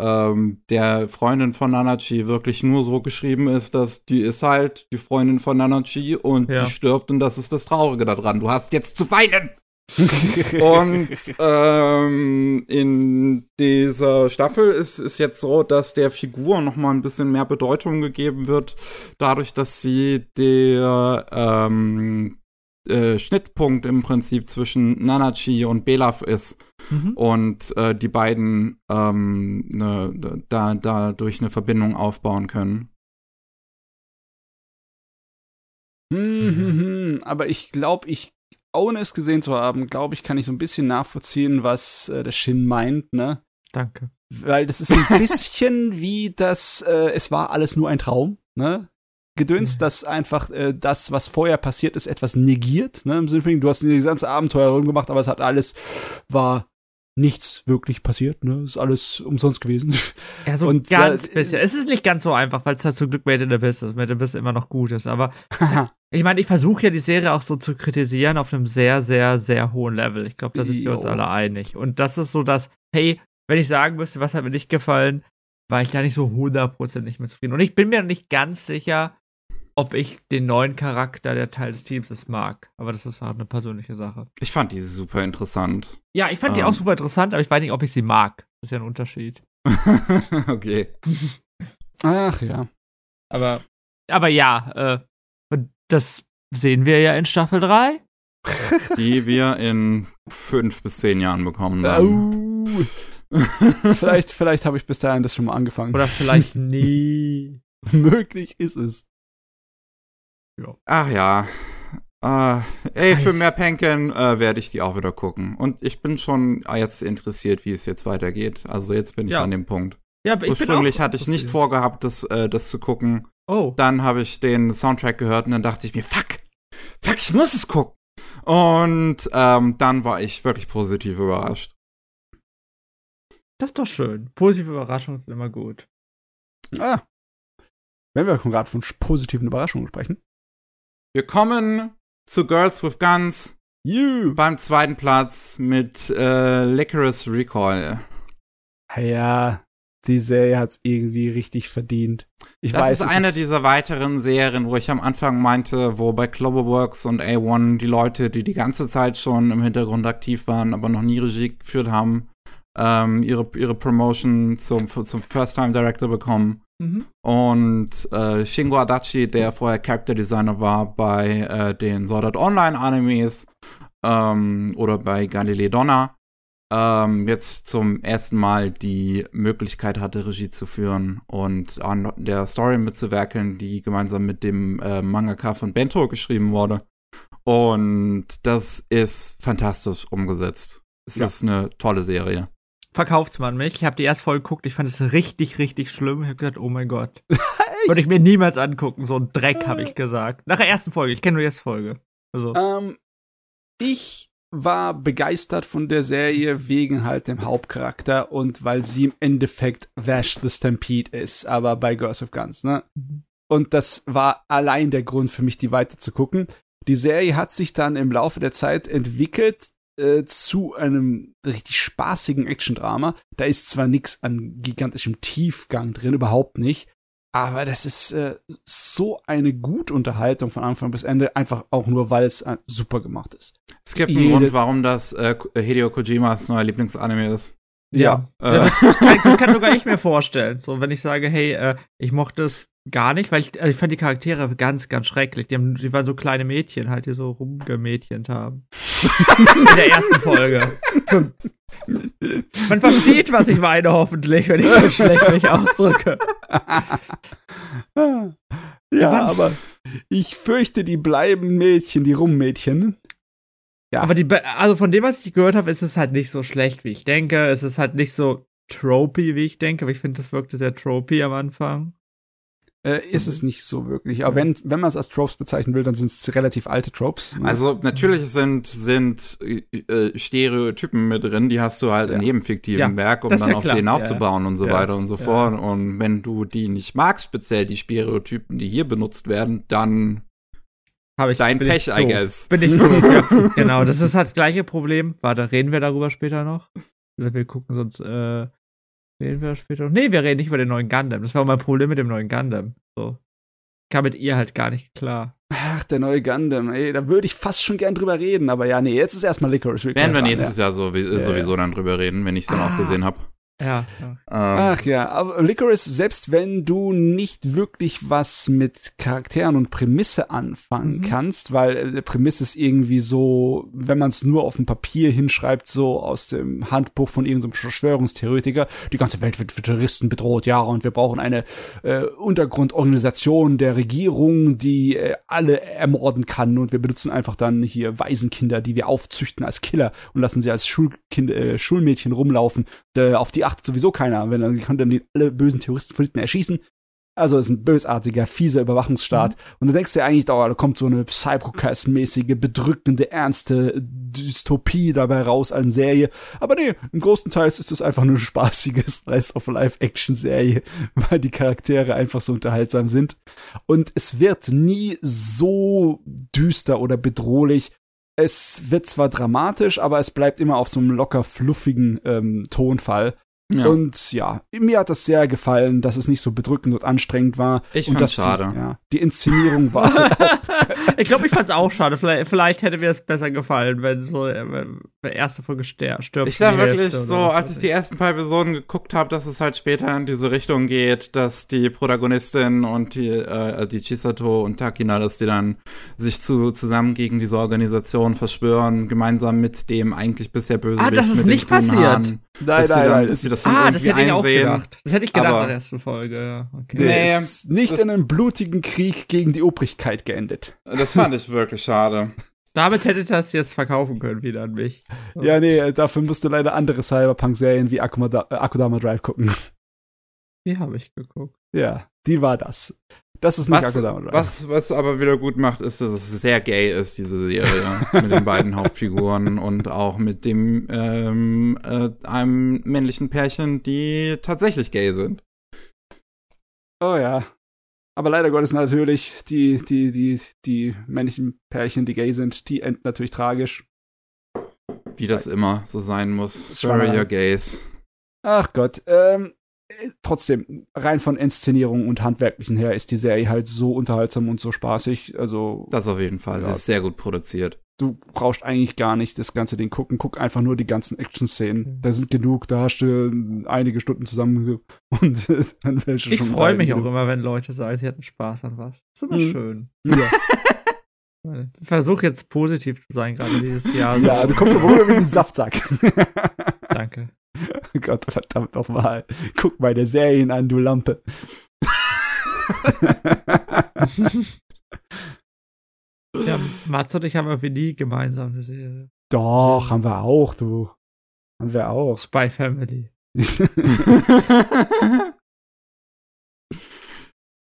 ähm, der Freundin von Nanachi wirklich nur so geschrieben ist, dass die ist halt die Freundin von Nanachi und Ja. die stirbt und das ist das Traurige daran. Du hast jetzt zu weinen. Und ähm, in dieser Staffel ist es jetzt so, dass der Figur noch mal ein bisschen mehr Bedeutung gegeben wird, dadurch, dass sie der ähm, äh, Schnittpunkt im Prinzip zwischen Nanachi und Belaf ist Mhm. und äh, die beiden ähm, ne, da dadurch eine Verbindung aufbauen können. Hm, hm, hm. Aber ich glaube, ich, ohne es gesehen zu haben, glaube ich, kann ich so ein bisschen nachvollziehen, was äh, der Shin meint, ne? Danke. Weil das ist ein bisschen wie das, äh, es war alles nur ein Traum, ne? Gedöns, Mhm. dass einfach äh, das, was vorher passiert ist, etwas negiert, ne? Im Sinne von, du hast dieses ganze Abenteuer rumgemacht, aber es hat alles, war nichts wirklich passiert, ne? Ist alles umsonst gewesen. Ja, so Und, ganz äh, bisschen. Es ist nicht ganz so einfach, weil es halt zum Glück Made in Abyss ist. Made in Abyss immer noch gut ist. Aber ich meine, ich versuche ja die Serie auch so zu kritisieren auf einem sehr, sehr, sehr hohen Level. Ich glaube, da sind wir uns alle einig. Und das ist so das, hey, wenn ich sagen müsste, was hat mir nicht gefallen, war ich da nicht so hundertprozentig mit zufrieden. Und ich bin mir nicht ganz sicher, ob ich den neuen Charakter, der Teil des Teams ist, mag. Aber das ist halt eine persönliche Sache. Ich fand die super interessant. Ja, ich fand die Ähm. auch super interessant, aber ich weiß nicht, ob ich sie mag. Das ist ja ein Unterschied. okay. Ach ja. Aber, aber ja, äh, das sehen wir ja in Staffel 3. Die wir in fünf bis zehn Jahren bekommen werden. Vielleicht vielleicht habe ich bis dahin das schon mal angefangen. Oder vielleicht nie. möglich ist es. Ach ja. Äh, ey, für mehr Penken äh, werde ich die auch wieder gucken. Und ich bin schon jetzt interessiert, wie es jetzt weitergeht. Also jetzt bin ich Ja. an dem Punkt. Ja, aber ich bin Ursprünglich auch hatte ich nicht vorgehabt, das, äh, das zu gucken. Oh. Dann habe ich den Soundtrack gehört und dann dachte ich mir, fuck, fuck, ich muss es gucken. Und ähm, dann war ich wirklich positiv überrascht. Das ist doch schön. Positive Überraschungen sind immer gut. Ah. Wenn wir gerade von positiven Überraschungen sprechen. Wir kommen zu Girls with Guns You. beim zweiten Platz mit äh, Licorice Recall. Ja, die Serie hat's irgendwie richtig verdient. Ich Das weiß, ist es eine dieser weiteren Serien, wo ich am Anfang meinte, wo bei Cloverworks und A1 die Leute, die die ganze Zeit schon im Hintergrund aktiv waren, aber noch nie Regie geführt haben, ähm, ihre, ihre Promotion zum, zum First-Time-Director bekommen. Mhm. Und äh, Shingo Adachi, der vorher Character Designer war bei äh, den Sword Art Online Animes ähm, oder bei Galileo Donna, ähm, jetzt zum ersten Mal die Möglichkeit hatte, Regie zu führen und an der Story mitzuwerkeln, die gemeinsam mit dem äh, Mangaka von Bento geschrieben wurde. Und das ist fantastisch umgesetzt. Es Ja. ist eine tolle Serie. Verkauft's man mich. Ich habe die erste Folge geguckt. Ich fand es richtig, richtig schlimm. Ich habe gesagt, oh mein Gott. Würde ich mir niemals angucken. So ein Dreck, habe ich gesagt. Nach der ersten Folge. Ich kenne nur die erste Folge. Also, Ähm, ich war begeistert von der Serie wegen halt dem Hauptcharakter und weil sie im Endeffekt Vash the Stampede ist, aber bei Girls with Guns, ne? Mhm. Und das war allein der Grund für mich, die weiter zu gucken. Die Serie hat sich dann im Laufe der Zeit entwickelt äh, zu einem richtig spaßigen Action-Drama. Da ist zwar nichts an gigantischem Tiefgang drin, überhaupt nicht. Aber das ist äh, so eine gute Unterhaltung von Anfang bis Ende, einfach auch nur, weil es äh, super gemacht ist. Es gibt einen Jede- Grund, warum das äh, Hideo Kojimas neuer Lieblingsanime ist. Ja. Äh, Ja, das, kann, das kann sogar ich mir vorstellen. So, wenn ich sage, hey, äh, ich mochte es gar nicht, weil ich, also ich fand die Charaktere ganz, ganz schrecklich. Die, haben, die waren so kleine Mädchen, halt, die so rumgemädchent haben. In der ersten Folge. Man versteht, was ich meine, hoffentlich, wenn ich so schlecht mich ausdrücke. ja, aber ich fürchte, die bleiben Mädchen, die Rummädchen. Ja. Aber die, Be- also von dem, was ich gehört habe, ist es halt nicht so schlecht, wie ich denke. Es ist halt nicht so tropey, wie ich denke, aber ich finde, das wirkte sehr tropey am Anfang. Äh, ist es nicht so wirklich. Aber wenn, wenn man es als Tropes bezeichnen will, dann sind es relativ alte Tropes. ne? Also natürlich sind, sind äh, Stereotypen mit drin, die hast du halt in Ja. jedem fiktiven Ja, Werk, um dann ja auf klar, denen ja. aufzubauen und so Ja, weiter und so ja. fort. Und wenn du die nicht magst, speziell die Stereotypen, die hier benutzt werden, dann Habe ich dein bin Pech, ich I guess. Bin ich doof, ja. Genau, das ist halt das gleiche Problem. Warte, reden wir darüber später noch? Oder wir gucken sonst, äh, reden wir später noch? Nee, wir reden nicht über den neuen Gundam. Das war mein Problem mit dem neuen Gundam. So. Kam mit ihr halt gar nicht klar. Ach, der neue Gundam, ey, da würde ich fast schon gern drüber reden, aber ja, nee, jetzt ist erstmal Licorice Recall Werden wir nächstes Jahr so, Ja, sowieso dann drüber reden, wenn ich es dann auch Ah. gesehen habe. Ja. Ähm, Ach ja, aber Licorice, selbst wenn du nicht wirklich was mit Charakteren und Prämisse anfangen Mhm. kannst, weil äh, Prämisse ist irgendwie so, wenn man es nur auf dem Papier hinschreibt, so aus dem Handbuch von irgendeinem Verschwörungstheoretiker, die ganze Welt wird für Terroristen bedroht, ja, und wir brauchen eine äh, Untergrundorganisation der Regierung, die äh, alle ermorden kann und wir benutzen einfach dann hier Waisenkinder, die wir aufzüchten als Killer und lassen sie als Schulkind, äh, Schulmädchen rumlaufen. Äh, auf die achtet sowieso keiner, wenn dann dann die alle bösen Terroristen von hinten erschießen. Also es ist ein bösartiger, fieser Überwachungsstaat. Mhm. Und dann denkst du ja eigentlich, oh, da kommt so eine Psychocast-mäßige, bedrückende, ernste Dystopie dabei raus als Serie. Aber nee, im großen Teil ist es einfach nur eine spaßige Slice of Life-Action-Serie, weil die Charaktere einfach so unterhaltsam sind. Und es wird nie so düster oder bedrohlich. Es wird zwar dramatisch, aber es bleibt immer auf so einem locker fluffigen ähm, Tonfall. Ja. Und ja, mir hat das sehr gefallen, dass es nicht so bedrückend und anstrengend war. Ich und fand's schade. Die, ja, die Inszenierung war. Halt ich glaube, ich fand's auch schade. Vielleicht, vielleicht hätte mir es besser gefallen, wenn so äh, wenn die erste Folge stirbt. Ich sag wirklich so, als ich die ersten paar Episoden geguckt habe, dass es halt später in diese Richtung geht, dass die Protagonistin und die, äh, die Chisato und Takina, dass die dann sich zu, zusammen gegen diese Organisation verschwören, gemeinsam mit dem eigentlich bisher böse. Ah, das ist nicht passiert. Haaren, nein, nein, nein. Dass sie das ah, das hätte ich auch gedacht. Das hätte ich gedacht aber, in der ersten Folge. Okay. Nee, ist nicht in einem blutigen Krieg gegen die Obrigkeit geendet. Das fand ich wirklich schade. Damit hätte das jetzt verkaufen können wieder an mich. Ja, nee, dafür musst du leider andere Cyberpunk-Serien wie Akuma, Akudama Drive gucken. Die habe ich geguckt. Ja, die war das. Das ist nicht was, was, was aber wieder gut macht, ist, dass es sehr gay ist, diese Serie. mit den beiden Hauptfiguren und auch mit dem ähm, äh, einem männlichen Pärchen, die tatsächlich gay sind. Oh ja. Aber leider Gottes natürlich, die, die, die, die männlichen Pärchen, die gay sind, die enden natürlich tragisch. Wie das immer so sein muss. Sorry, your gays. Ach Gott. Ähm, trotzdem, rein von Inszenierung und Handwerklichen her ist die Serie halt so unterhaltsam und so spaßig. Also. Das auf jeden Fall. Ja, es ist sehr gut produziert. Du brauchst eigentlich gar nicht das ganze Ding gucken. Guck einfach nur die ganzen Action-Szenen. Okay. Da sind genug, da hast du einige Stunden zusammen und dann wärst du ich schon. Ich freue mich auch immer, wenn Leute sagen, sie hatten Spaß an was. Das ist immer mhm. schön. Ja. Ich versuche jetzt positiv zu sein, gerade dieses Jahr. Ja, du kommst rüber wie ein Saftsack. Gott, verdammt nochmal. Guck meine Serien an, du Lampe. ja, Mats und ich haben irgendwie nie gemeinsam eine Serie. Doch, haben wir auch, du. Haben wir auch. Spy Family.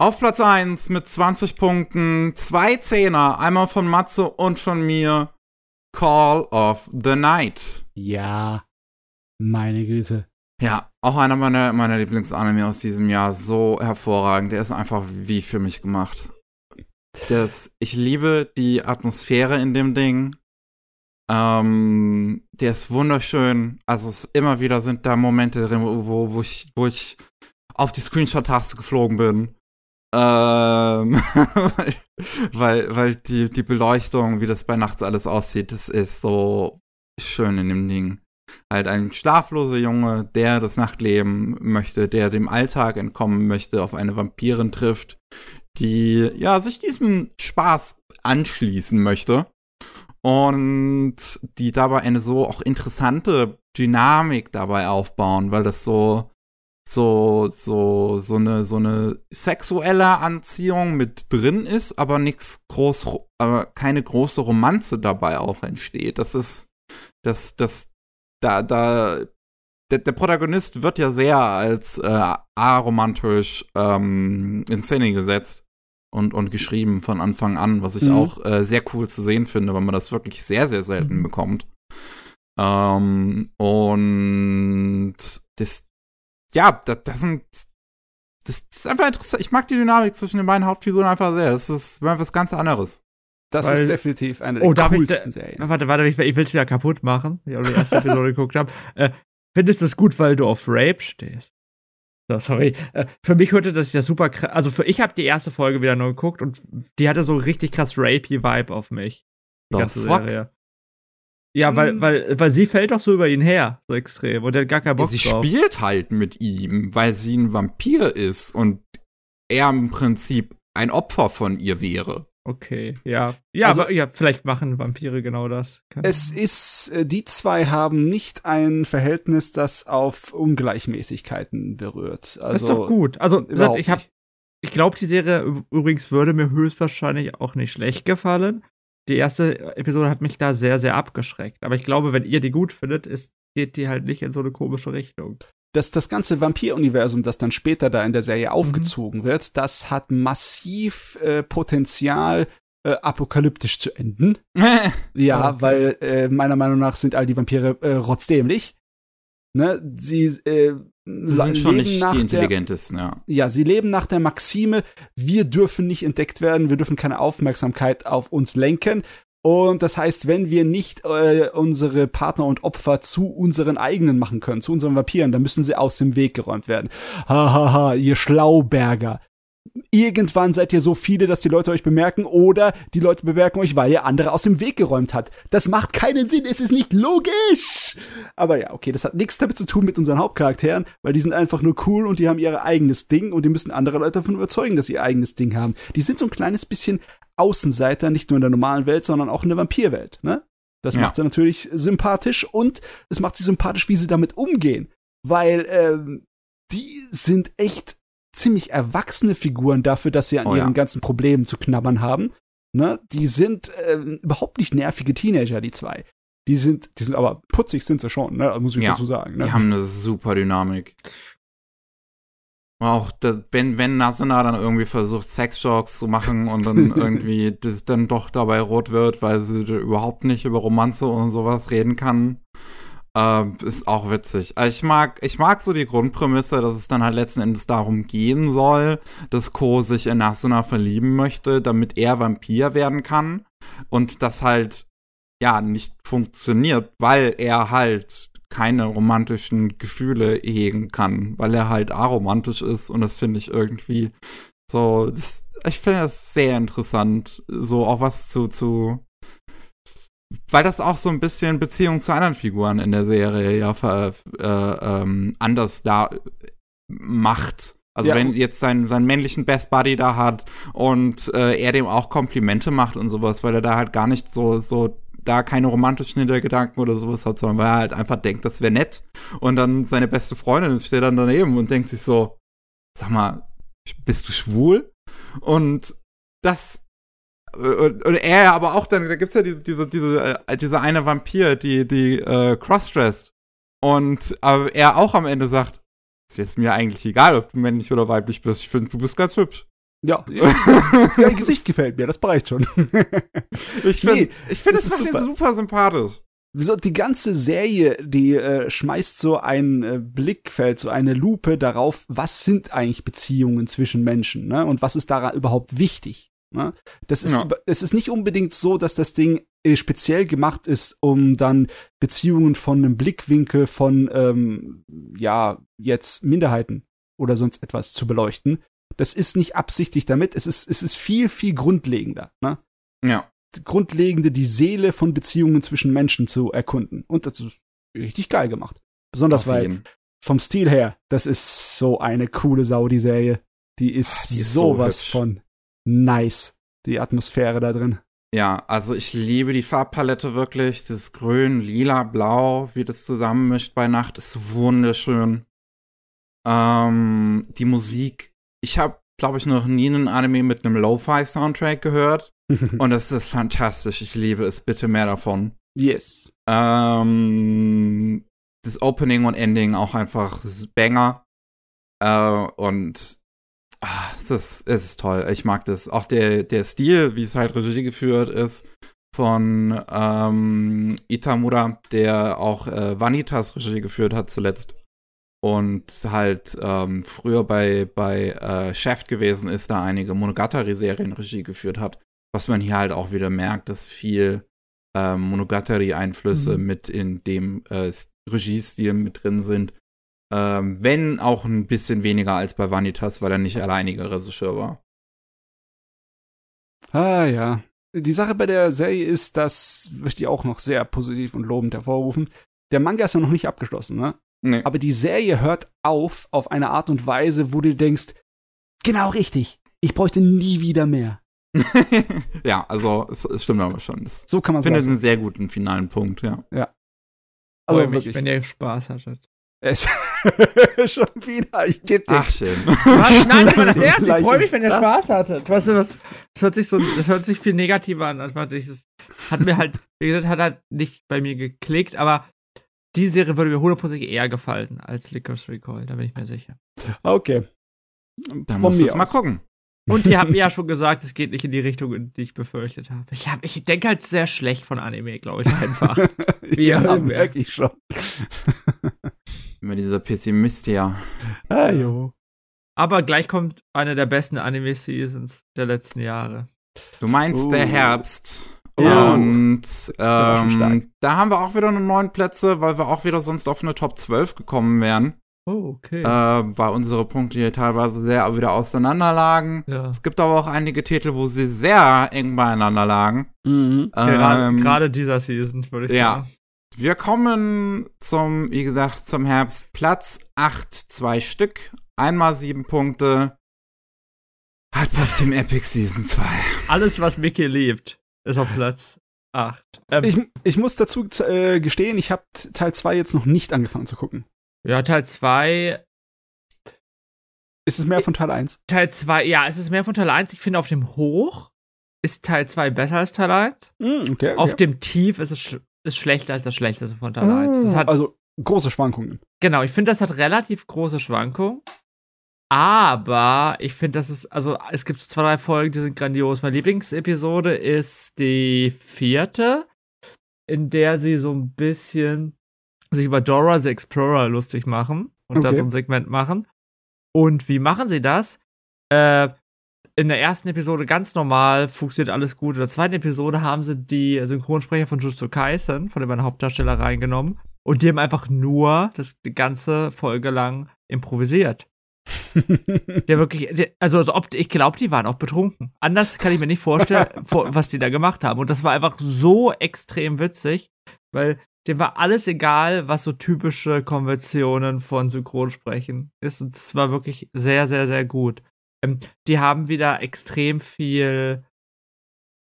Auf Platz 1 mit 20 Punkten, zwei Zehner, einmal von Matze und von mir. Call of the Night. Ja. Meine Güte. Ja, auch einer meiner, meiner Lieblingsanime aus diesem Jahr. So hervorragend. Der ist einfach wie für mich gemacht. Das, ich liebe die Atmosphäre in dem Ding. Ähm, der ist wunderschön. Also es, immer wieder sind da Momente drin, wo, wo, ich, wo ich auf die Screenshot-Taste geflogen bin. Ähm, weil, weil die, die Beleuchtung, wie das bei nachts alles aussieht, das ist so schön in dem Ding halt ein schlafloser Junge, der das Nachtleben möchte, der dem Alltag entkommen möchte, auf eine Vampirin trifft, die ja sich diesem Spaß anschließen möchte und die dabei eine so auch interessante Dynamik dabei aufbauen, weil das so so so so eine so eine sexuelle Anziehung mit drin ist, aber nichts groß aber keine große Romanze dabei auch entsteht. Das ist das das da, da, der, der Protagonist wird ja sehr als äh, aromantisch ähm, in Szene gesetzt und, und geschrieben von Anfang an, was ich mhm. auch äh, sehr cool zu sehen finde, weil man das wirklich sehr, sehr selten mhm. bekommt. Ähm, und das, ja, das, das sind das, das, ist einfach interessant. Ich mag die Dynamik zwischen den beiden Hauptfiguren einfach sehr. Das ist was ganz anderes. Das Weil, ist definitiv eine der oh, coolsten ich, Serien. Warte, warte, ich, ich will es wieder kaputt machen, wie ich die erste Episode geguckt habe. Äh, findest du es gut, weil du auf Rape stehst? So, sorry. Äh, für mich hörte das ja super krass. Also für ich habe die erste Folge wieder nur geguckt und die hatte so richtig krass rapey Vibe auf mich. Die The ganze fuck? Serie. Ja, weil, hm. weil, weil sie fällt doch so über ihn her, so extrem. Und er hat gar keinen Bock ja, sie drauf. Sie spielt halt mit ihm, weil sie ein Vampir ist und er im Prinzip ein Opfer von ihr wäre. Okay, ja. Ja, also, aber ja, vielleicht machen Vampire genau das. Kann es ist, äh, die zwei haben nicht ein Verhältnis, das auf Ungleichmäßigkeiten berührt. Also, das ist doch gut. Also, gesagt, ich habe, ich glaube, die Serie übrigens würde mir höchstwahrscheinlich auch nicht schlecht gefallen. Die erste Episode hat mich da sehr, sehr abgeschreckt. Aber ich glaube, wenn ihr die gut findet, ist, geht die halt nicht in so eine komische Richtung. Dass das ganze Vampir-Universum, das dann später da in der Serie aufgezogen mhm. wird, das hat massiv äh, Potenzial, äh, apokalyptisch zu enden. ja, okay. weil äh, meiner Meinung nach sind all die Vampire äh, rotzdämlich. Ne? Sie, äh, sie sind schon nicht die intelligentesten, der, ja. Ja, sie leben nach der Maxime, wir dürfen nicht entdeckt werden, wir dürfen keine Aufmerksamkeit auf uns lenken. Und das heißt, wenn wir nicht äh, unsere Partner und Opfer zu unseren eigenen machen können, zu unseren Vampiren, dann müssen sie aus dem Weg geräumt werden. Hahaha, ha, ha, ihr Schlauberger irgendwann seid ihr so viele, dass die Leute euch bemerken oder die Leute bemerken euch, weil ihr andere aus dem Weg geräumt habt. Das macht keinen Sinn, es ist nicht logisch. Aber ja, okay, das hat nichts damit zu tun mit unseren Hauptcharakteren, weil die sind einfach nur cool und die haben ihr eigenes Ding und die müssen andere Leute davon überzeugen, dass sie ihr eigenes Ding haben. Die sind so ein kleines bisschen Außenseiter, nicht nur in der normalen Welt, sondern auch in der Vampirwelt, ne? Das ja. macht sie natürlich sympathisch und es macht sie sympathisch, wie sie damit umgehen. Weil ähm, die sind echt ziemlich erwachsene Figuren dafür, dass sie an oh, ihren ja. ganzen Problemen zu knabbern haben. Ne? Die sind äh, überhaupt nicht nervige Teenager, die zwei. Die sind, die sind aber putzig sind sie schon, ne? muss ich ja, dazu sagen. Ne? Die haben eine super Dynamik. Auch das, wenn, wenn Nasuna dann irgendwie versucht, Sexjokes zu machen und dann irgendwie das dann doch dabei rot wird, weil sie überhaupt nicht über Romanze und sowas reden kann. Ähm, ist auch witzig. Also ich mag, ich mag so die Grundprämisse, dass es dann halt letzten Endes darum gehen soll, dass Ko sich in Asuna verlieben möchte, damit er Vampir werden kann. Und das halt, ja, nicht funktioniert, weil er halt keine romantischen Gefühle hegen kann, weil er halt aromantisch ist und das finde ich irgendwie so, das, ich finde das sehr interessant, so auch was zu, zu weil das auch so ein bisschen Beziehung zu anderen Figuren in der Serie ja äh, ähm, anders da macht. Also ja. wenn jetzt sein, seinen männlichen Best Buddy da hat und äh, er dem auch Komplimente macht und sowas, weil er da halt gar nicht so, so da keine romantischen Hintergedanken oder sowas hat, sondern weil er halt einfach denkt, das wäre nett. Und dann seine beste Freundin steht dann daneben und denkt sich so, sag mal, bist du schwul? Und das und, und er aber auch dann, da gibt's ja diese, diese, diese, äh, diese eine Vampir, die, die äh, crossdressed. Und aber er auch am Ende sagt, es ist mir eigentlich egal, ob du männlich oder weiblich bist. Ich finde, du bist ganz hübsch. Ja, dein Gesicht gefällt mir, das bereicht schon. ich finde, nee, ich finde es super. super sympathisch. So, die ganze Serie, die äh, schmeißt so ein äh, Blickfeld, so eine Lupe darauf, was sind eigentlich Beziehungen zwischen Menschen, ne? Und was ist daran überhaupt wichtig? Ne? Das ist, ja. es ist nicht unbedingt so, dass das Ding äh, speziell gemacht ist, um dann Beziehungen von einem Blickwinkel von, ähm, ja, jetzt Minderheiten oder sonst etwas zu beleuchten. Das ist nicht absichtlich damit. Es ist, es ist viel, viel grundlegender. Ne? Ja. Grundlegende, die Seele von Beziehungen zwischen Menschen zu erkunden. Und das ist richtig geil gemacht. Besonders weil vom Stil her, das ist so eine coole Sau, die Serie. Die ist, Ach, die ist sowas so von nice, die Atmosphäre da drin. Ja, also ich liebe die Farbpalette wirklich. Das Grün, Lila, Blau, wie das zusammenmischt bei Nacht, ist wunderschön. Ähm, die Musik. Ich habe, glaube ich, noch nie einen Anime mit einem Lo-Fi-Soundtrack gehört. und das ist fantastisch. Ich liebe es. Bitte mehr davon. Yes. Ähm, das Opening und Ending auch einfach Banger. Äh, und Ah, es ist, es ist toll. Ich mag das. Auch der, der Stil, wie es halt Regie geführt ist, von ähm, Itamura, der auch äh, Vanitas Regie geführt hat zuletzt. Und halt ähm, früher bei, bei äh, Chef gewesen ist, da einige Monogatari-Serien Regie geführt hat. Was man hier halt auch wieder merkt, dass viel ähm, Monogatari-Einflüsse mhm. mit in dem äh, Regiestil mit drin sind. Ähm, wenn auch ein bisschen weniger als bei Vanitas, weil er nicht alleiniger Regisseur war. Ah ja. Die Sache bei der Serie ist, das möchte ich auch noch sehr positiv und lobend hervorrufen. Der Manga ist ja noch nicht abgeschlossen, ne? Nee. Aber die Serie hört auf auf eine Art und Weise, wo du denkst, genau richtig, ich bräuchte nie wieder mehr. ja, also es, stimmt aber schon. Das so kann man sagen. Ich finde einen sehr guten finalen Punkt, ja. Ja. Also oh, wirklich. wenn ihr Spaß hattet. Es schon wieder, ich gebe dir. Ach, schön. Was? Nein, aber das Ernst. Ich freue mich, wenn ihr Spaß hattet. Weißt du, was, das hört sich so, das hört sich viel negativer an. Das hat mir halt, wie gesagt, hat halt nicht bei mir geklickt, aber die Serie würde mir hundertprozentig eher gefallen als Licorice Recall, da bin ich mir sicher. Okay. Dann musst du es mal gucken. Und ihr habt mir ja schon gesagt, es geht nicht in die Richtung, in die ich befürchtet habe. Ich, hab, ich denke halt sehr schlecht von Anime, glaube ich einfach. Wie ja, ja, merke ich schon. Immer dieser Pessimist hier. Ah, jo. Aber gleich kommt eine der besten Anime-Seasons der letzten Jahre. Du meinst Oh. der Herbst. Ja. Und ähm, da haben wir auch wieder nur neun Plätze, weil wir auch wieder sonst auf eine Top 12 gekommen wären. Oh, okay. Äh, weil unsere Punkte hier teilweise sehr wieder auseinander lagen. ja. Es gibt aber auch einige Titel, wo sie sehr eng beieinander lagen. Mhm. Gerade, Ähm, gerade dieser Season, würde ich ja. sagen. Wir kommen zum, wie gesagt, zum Herbst. Platz 8, zwei Stück. Einmal sieben Punkte. Hat Pop Team Epic Season 2. Alles, was Mickey liebt, ist auf Platz 8. Ähm, Ich, ich muss dazu äh, gestehen, ich habe Teil 2 jetzt noch nicht angefangen zu gucken. ja, Teil 2 Ist es mehr von Teil 1? Teil 2, ja, es ist mehr von Teil 1. Ich finde, auf dem Hoch ist Teil 2 besser als Teil 1. Mhm, okay, okay. Auf dem Tief ist es ist schlechter als das Schlechteste von Teil 1. Es hat, also große Schwankungen. genau, ich finde, das hat relativ große Schwankungen. Aber ich finde, das ist, also es gibt zwei, drei Folgen, die sind grandios. Meine Lieblingsepisode ist die vierte, in der sie so ein bisschen sich über Dora the Explorer lustig machen und da Okay. so ein Segment machen. Und wie machen sie das? Äh, in der ersten Episode ganz normal, funktioniert alles gut. In der zweiten Episode haben sie die Synchronsprecher von Jutsu Kaisen, von beiden Hauptdarsteller, reingenommen. Und die haben einfach nur das die ganze Folge lang improvisiert. Der wirklich, der, also, als ob, ich glaube, die waren auch betrunken. Anders kann ich mir nicht vorstellen, vor, was die da gemacht haben. Und das war einfach so extrem witzig, weil dem war alles egal, was so typische Konventionen von Synchronsprechen ist. Es war wirklich sehr, sehr, sehr gut. Ähm, die haben wieder extrem viel,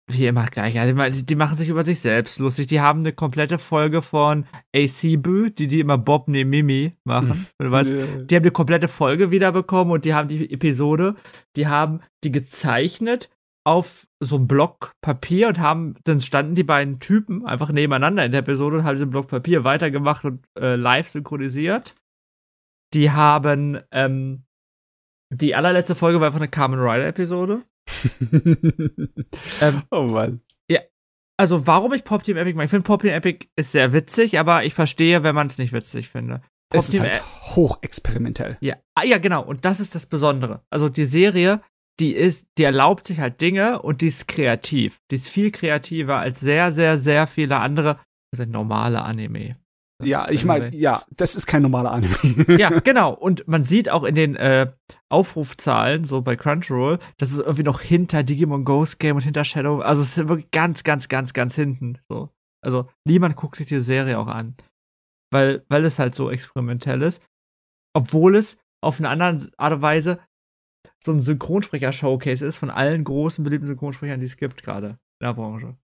wie immer gleich, ja, die, ma- die machen sich über sich selbst lustig. Die haben eine komplette Folge von AC Boo, die die immer Bob ne Mimi machen. Wenn du weißt, Äh, die haben eine komplette Folge wiederbekommen und die haben die Episode, die haben die gezeichnet auf so einem Block Papier und haben, dann standen die beiden Typen einfach nebeneinander in der Episode und haben diesen Block Papier weitergemacht und äh, live synchronisiert. Die haben, ähm, die allerletzte Folge war einfach eine Kamen Rider Episode. Ähm, oh Mann. Also, warum ich Pop Team Epic mag, ich finde Pop Team Epic ist sehr witzig, aber ich verstehe, wenn man es nicht witzig finde. Pop Es ist Team halt hochexperimentell. Ja, ah, ja, genau. Und das ist das Besondere. Also die Serie, die ist, die erlaubt sich halt Dinge und die ist kreativ. Die ist viel kreativer als sehr, sehr, sehr viele andere also normale Anime. Ja, ich meine, ja, das ist kein normaler Anime. ja, genau. Und man sieht auch in den äh, Aufrufzahlen, so bei Crunchyroll, dass es irgendwie noch hinter Digimon Ghost Game und hinter Shadow, also es ist wirklich ganz, ganz, ganz, ganz hinten. So. Also niemand guckt sich die Serie auch an. Weil, weil es halt so experimentell ist. Obwohl es auf eine andere Art und Weise so ein Synchronsprecher-Showcase ist von allen großen beliebten Synchronsprechern, die es gibt gerade in der Branche.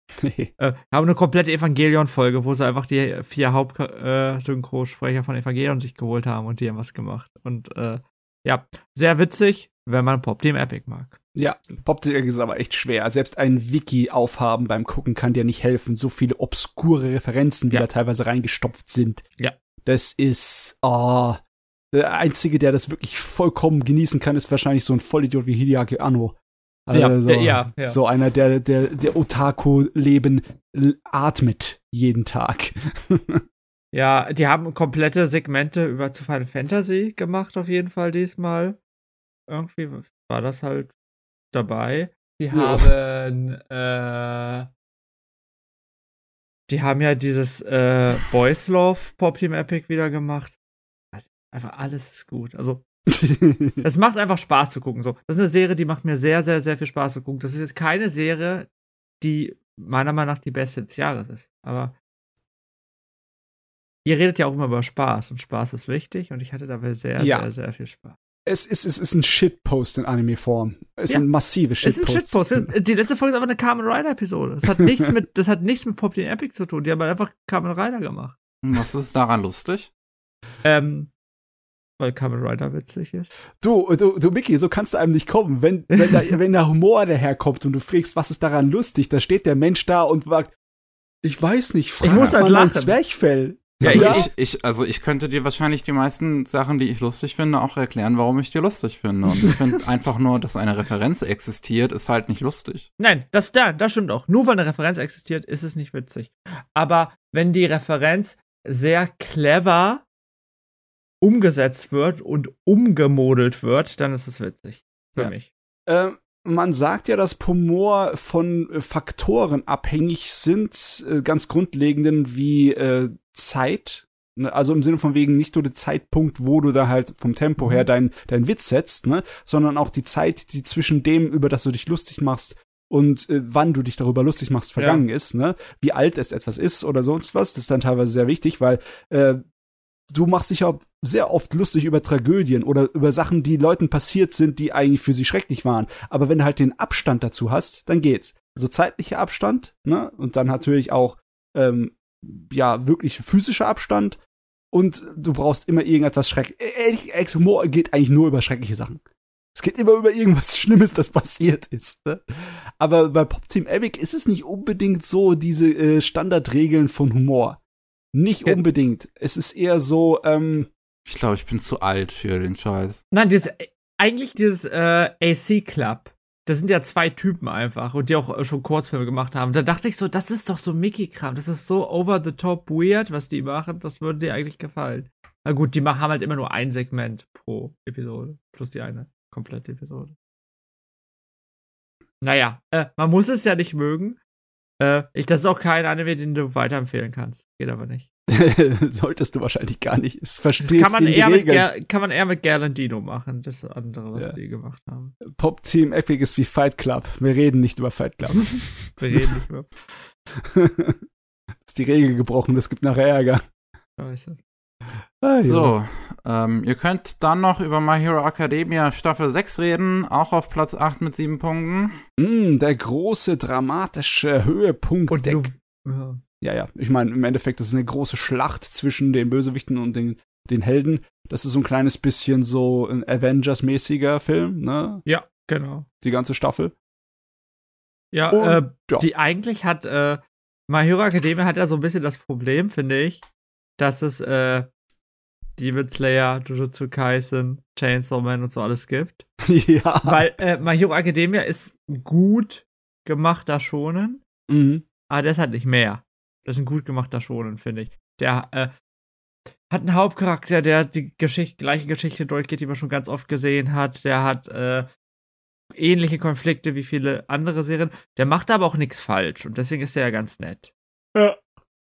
Äh, wir haben eine komplette Evangelion-Folge, wo sie einfach die vier Hauptsynchronsprecher von Evangelion sich geholt haben und die haben was gemacht. Und äh, ja, sehr witzig, wenn man Pop Team Epic mag. ja, Pop ist aber echt schwer. Selbst ein Wiki aufhaben beim Gucken kann dir nicht helfen. So viele obskure Referenzen, die Ja. da teilweise reingestopft sind. Ja. Das ist, oh, der Einzige, der das wirklich vollkommen genießen kann, ist wahrscheinlich so ein Vollidiot wie Hideaki Anno. Ja, Also, der- ja, ja. So einer, der, der, der Otaku-Leben atmet jeden Tag. Ja, die haben komplette Segmente über zu Final Fantasy gemacht, auf jeden Fall diesmal. Irgendwie war das halt dabei. Die haben, äh, die haben ja dieses äh, Boys Love Pop Team Epic wieder gemacht. Also, Einfach alles ist gut. Also, es macht einfach Spaß zu gucken. So, das ist eine Serie, die macht mir sehr, sehr, sehr viel Spaß zu gucken. Das ist jetzt keine Serie, die meiner Meinung nach die beste des Jahres ist. Aber ihr redet ja auch immer über Spaß und Spaß ist wichtig und ich hatte dabei sehr, Ja. sehr, sehr viel Spaß. es, ist, es ist ein Shitpost in Anime-Form. Es Ja. sind massive Es ist ein Shitpost. Die letzte Folge ist aber eine Kamen Rider Episode. Das hat nichts mit, das hat nichts mit Pop Team Epic zu tun. Die haben halt einfach Kamen Rider gemacht. Was ist daran lustig? Ähm, weil Kamen Rider witzig ist. Du, du, du, Mickey, so kannst du einem nicht kommen. Wenn, wenn, da, wenn der Humor daherkommt und du fragst, was ist daran lustig, da steht der Mensch da und sagt, ich weiß nicht, frag Ich muss mal halt mein lachen. Zwerchfell. Ja, Ja. Ich, ich, also ich könnte dir wahrscheinlich die meisten Sachen, die ich lustig finde, auch erklären, warum ich die lustig finde. Und ich finde einfach nur, dass eine Referenz existiert, ist halt nicht lustig. Nein, das, da, das stimmt auch. Nur weil eine Referenz existiert, ist es nicht witzig. Aber wenn die Referenz sehr clever umgesetzt wird und umgemodelt wird, dann ist es witzig. Für Ja. mich. Ähm, man sagt ja, dass Humor von äh, Faktoren abhängig sind, äh, ganz grundlegenden wie äh, Zeit. Ne? Also im Sinne von wegen nicht nur der Zeitpunkt, wo du da halt vom Tempo her deinen dein Witz setzt, ne? sondern auch die Zeit, die zwischen dem, über das du dich lustig machst, und äh, wann du dich darüber lustig machst, vergangen ist, ne? Wie alt es etwas ist oder sonst was, das ist dann teilweise sehr wichtig, weil äh, du machst dich auch sehr oft lustig über Tragödien oder über Sachen, die Leuten passiert sind, die eigentlich für sie schrecklich waren. Aber wenn du halt den Abstand dazu hast, dann geht's. Also zeitlicher Abstand, ne? Und dann natürlich auch ähm, ja wirklich physischer Abstand. Und du brauchst immer irgendetwas schrecklich. Ehrlich, ehrlich, Humor geht eigentlich nur über schreckliche Sachen. Es geht immer über irgendwas Schlimmes, das passiert ist. Ne? Aber bei Pop Team Epic ist es nicht unbedingt so diese äh, Standardregeln von Humor. Nicht Ja. unbedingt. Es ist eher so, ähm, Ich glaube, ich bin zu alt für den Scheiß. Nein, dieses, eigentlich dieses äh, AC Club. Das sind ja zwei Typen einfach und die auch schon Kurzfilme gemacht haben. Da dachte ich so, das ist doch so Mickey-Kram. Das ist so over the top weird, was die machen. Das würde dir eigentlich gefallen. Na gut, die machen haben halt immer nur ein Segment pro Episode. Plus die eine komplette Episode. Naja, äh, man muss es ja nicht mögen. Äh, ich, das ist auch kein Anime, den du weiterempfehlen kannst. Geht aber nicht. solltest du wahrscheinlich gar nicht. Es Das verstehst kann man, eher mit kann man eher mit Gerlandino machen. Das andere, was Ja. die gemacht haben. Pop Team Epic ist wie Fight Club. Wir reden nicht über Fight Club. Wir reden nicht mehr. ist die Regel gebrochen, es gibt nachher Ärger. Scheiße. Ah. So, ähm, ihr könnt dann noch über My Hero Academia Staffel 6 reden, auch auf Platz 8 mit 7 Punkten. Mm, der große dramatische Höhepunkt. Und der, ja. ja, ja. Ich meine, im Endeffekt ist es eine große Schlacht zwischen den Bösewichten und den, den Helden. Das ist so ein kleines bisschen so ein Avengers-mäßiger Film, ne? ja, genau. Die ganze Staffel. Ja, Und, äh, ja. die eigentlich hat, äh, My Hero Academia hat ja so ein bisschen das Problem, finde ich, dass es, äh, Demon Slayer, Jujutsu Kaisen, Chainsaw Man und so alles gibt. ja. Weil, äh, My Hero Academia ist gut gemachter Schonen, Mhm. aber der ist halt nicht mehr. Das ist ein gut gemachter Schonen, finde ich. Der, äh, hat einen Hauptcharakter, der die Geschichte, gleiche Geschichte durchgeht, die man schon ganz oft gesehen hat. Der hat äh, ähnliche Konflikte wie viele andere Serien. Der macht aber auch nichts falsch und deswegen ist er ja ganz nett. Ja.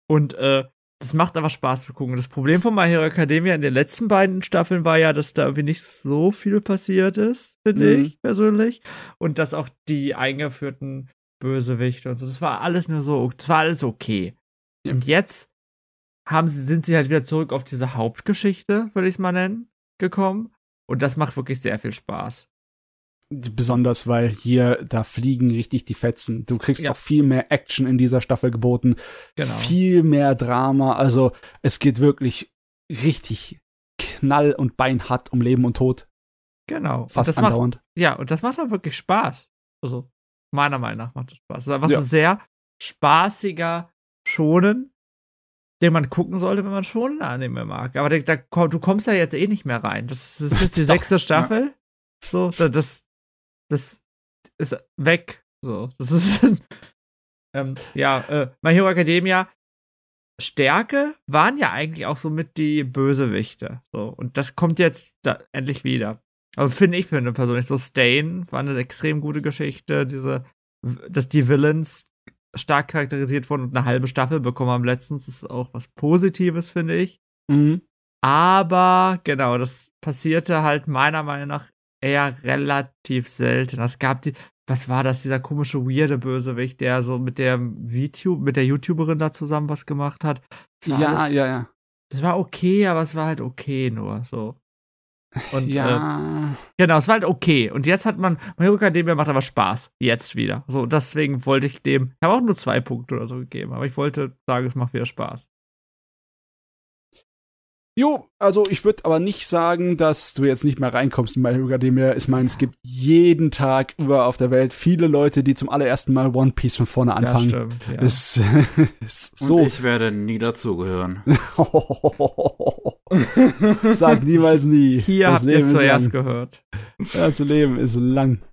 Und äh, das macht aber Spaß zu gucken. Das Problem von My Hero Academia in den letzten beiden Staffeln war ja, dass da irgendwie nicht so viel passiert ist, finde Mhm. ich persönlich. Und dass auch die eingeführten Bösewichte und so, das war alles nur so, das war alles okay. Ja. Und jetzt haben sie, sind sie halt wieder zurück auf diese Hauptgeschichte, würde ich es mal nennen, gekommen. Und das macht wirklich sehr viel Spaß. Besonders, weil hier, da fliegen richtig die Fetzen. Du kriegst Ja. auch viel mehr Action in dieser Staffel geboten. Genau. viel mehr Drama. Also, es geht wirklich richtig knall- und beinhart um Leben und Tod. Genau. Und Fast macht, andauernd. ja, und das macht auch wirklich Spaß. Also, meiner Meinung nach macht es Spaß. Es ist einfach Ja. so ein sehr spaßiger Schonen, den man gucken sollte, wenn man schon Anime mag. Aber da, da, du kommst ja jetzt eh nicht mehr rein. Das, das ist die sechste Staffel. So, da- das, das ist weg. So, das ist. ähm, ja, äh, My Hero Academia. Stärke waren ja eigentlich auch so mit die Bösewichte. So, und das kommt jetzt da endlich wieder. Also finde ich für eine persönlich so Stain war eine extrem gute Geschichte, diese, dass die Villains stark charakterisiert wurden und eine halbe Staffel bekommen haben letztens, ist auch was Positives, finde ich. Mhm. Aber genau, das passierte halt meiner Meinung nach eher relativ selten. Es gab die, was war das, dieser komische, weirde Bösewicht, der so mit der VTube, mit der YouTuberin da zusammen was gemacht hat. Ja, alles- ja, ja. Das war okay, aber es war halt okay nur, so. Und äh, ja. Genau, es war halt okay. Und jetzt hat man, Hero Academia macht aber Spaß. Jetzt wieder. So, deswegen wollte ich dem, ich habe auch nur zwei Punkte oder so gegeben, aber ich wollte sagen, es macht wieder Spaß. Jo, also ich würde aber nicht sagen, dass du jetzt nicht mehr reinkommst in My Hero Academia. Ich meine, es gibt jeden Tag über auf der Welt viele Leute, die zum allerersten Mal One Piece von vorne anfangen. Das stimmt, ja. Es ist so. Und ich werde nie dazugehören. Sag niemals nie. Hier das habt ihr es ist zuerst lang. gehört. Das Leben ist lang.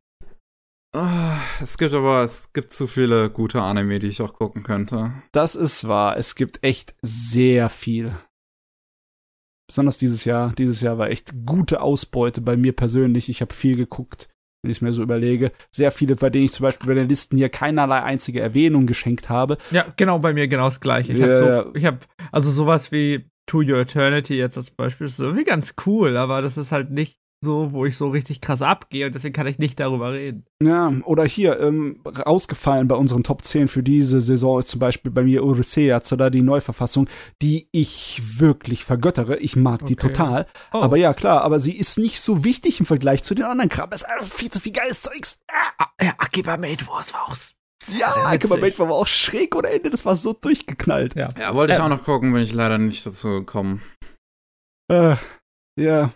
Ah, Es gibt aber, es gibt zu viele gute Anime, die ich auch gucken könnte. Das ist wahr. Es gibt echt sehr viel. Besonders dieses Jahr. Dieses Jahr war echt gute Ausbeute bei mir persönlich. Ich habe viel geguckt, wenn ich es mir so überlege. Sehr viele, bei denen ich zum Beispiel bei den Listen hier keinerlei einzige Erwähnung geschenkt habe. Ja, genau, bei mir genau das gleiche. Ich habe ja. so, ich habe, also sowas wie To Your Eternity jetzt als Beispiel, ist irgendwie ganz cool, aber das ist halt nicht so, wo ich so richtig krass abgehe und deswegen kann ich nicht darüber reden. Ja, oder hier, ähm, rausgefallen bei unseren Top 10 für diese Saison ist zum Beispiel bei mir Odyssea, da die Neuverfassung, die ich wirklich vergöttere. Ich mag die Okay. total. Oh. Aber ja, klar, aber sie ist nicht so wichtig im Vergleich zu den anderen Kram. Es ist einfach viel zu viel geiles Zeugs. Ah, ja, Akiba Made Wars war auch sehr, Ja, sehr Akiba. Mate war auch schräg ohne Ende. Das war so durchgeknallt. Ja. Ja, wollte ich Äh, auch noch gucken, bin ich leider nicht dazu gekommen. Äh, ja.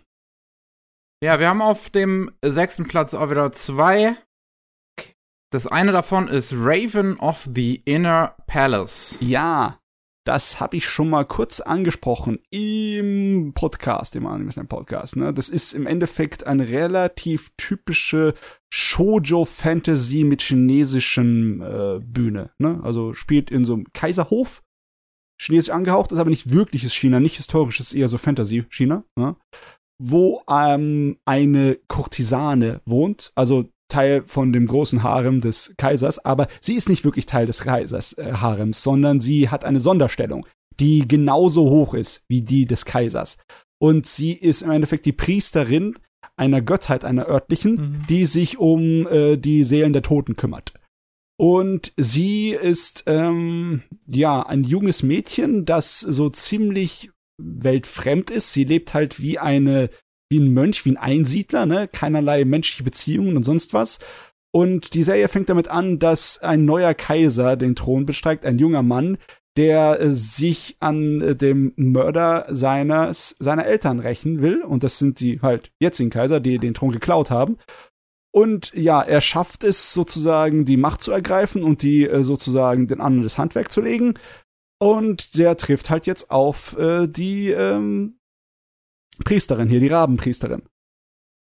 Ja, wir haben auf dem sechsten Platz auch wieder zwei. Das eine davon ist Raven of the Inner Palace. Ja, das habe ich schon mal kurz angesprochen im Podcast, im Anime Podcast. Ne? Das ist im Endeffekt eine relativ typische Shoujo-Fantasy mit chinesischen äh, Bühne. Ne? Also spielt in so einem Kaiserhof, chinesisch angehaucht, ist aber nicht wirkliches China, nicht historisches, eher so Fantasy-China. Ne? Wo ähm, eine Kurtisane wohnt, also Teil von dem großen Harem des Kaisers, aber sie ist nicht wirklich Teil des Kaisers äh, Harems, sondern sie hat eine Sonderstellung, die genauso hoch ist wie die des Kaisers. Und sie ist im Endeffekt die Priesterin einer Gottheit, einer örtlichen, Mhm. die sich um äh, die Seelen der Toten kümmert. Und sie ist ähm, ja ein junges Mädchen, das so ziemlich weltfremd ist. Sie lebt halt wie eine wie ein Mönch, wie ein Einsiedler, ne? Keinerlei menschliche Beziehungen und sonst was. Und die Serie fängt damit an, dass ein neuer Kaiser den Thron besteigt, ein junger Mann, der äh, sich an äh, dem Mörder seines, seiner Eltern rächen will. Und das sind die halt jetzigen Kaiser, die den Thron geklaut haben. Und ja, er schafft es sozusagen, die Macht zu ergreifen und die äh, sozusagen den anderen das Handwerk zu legen. Und der trifft halt jetzt auf äh, die ähm, Priesterin hier, die Rabenpriesterin.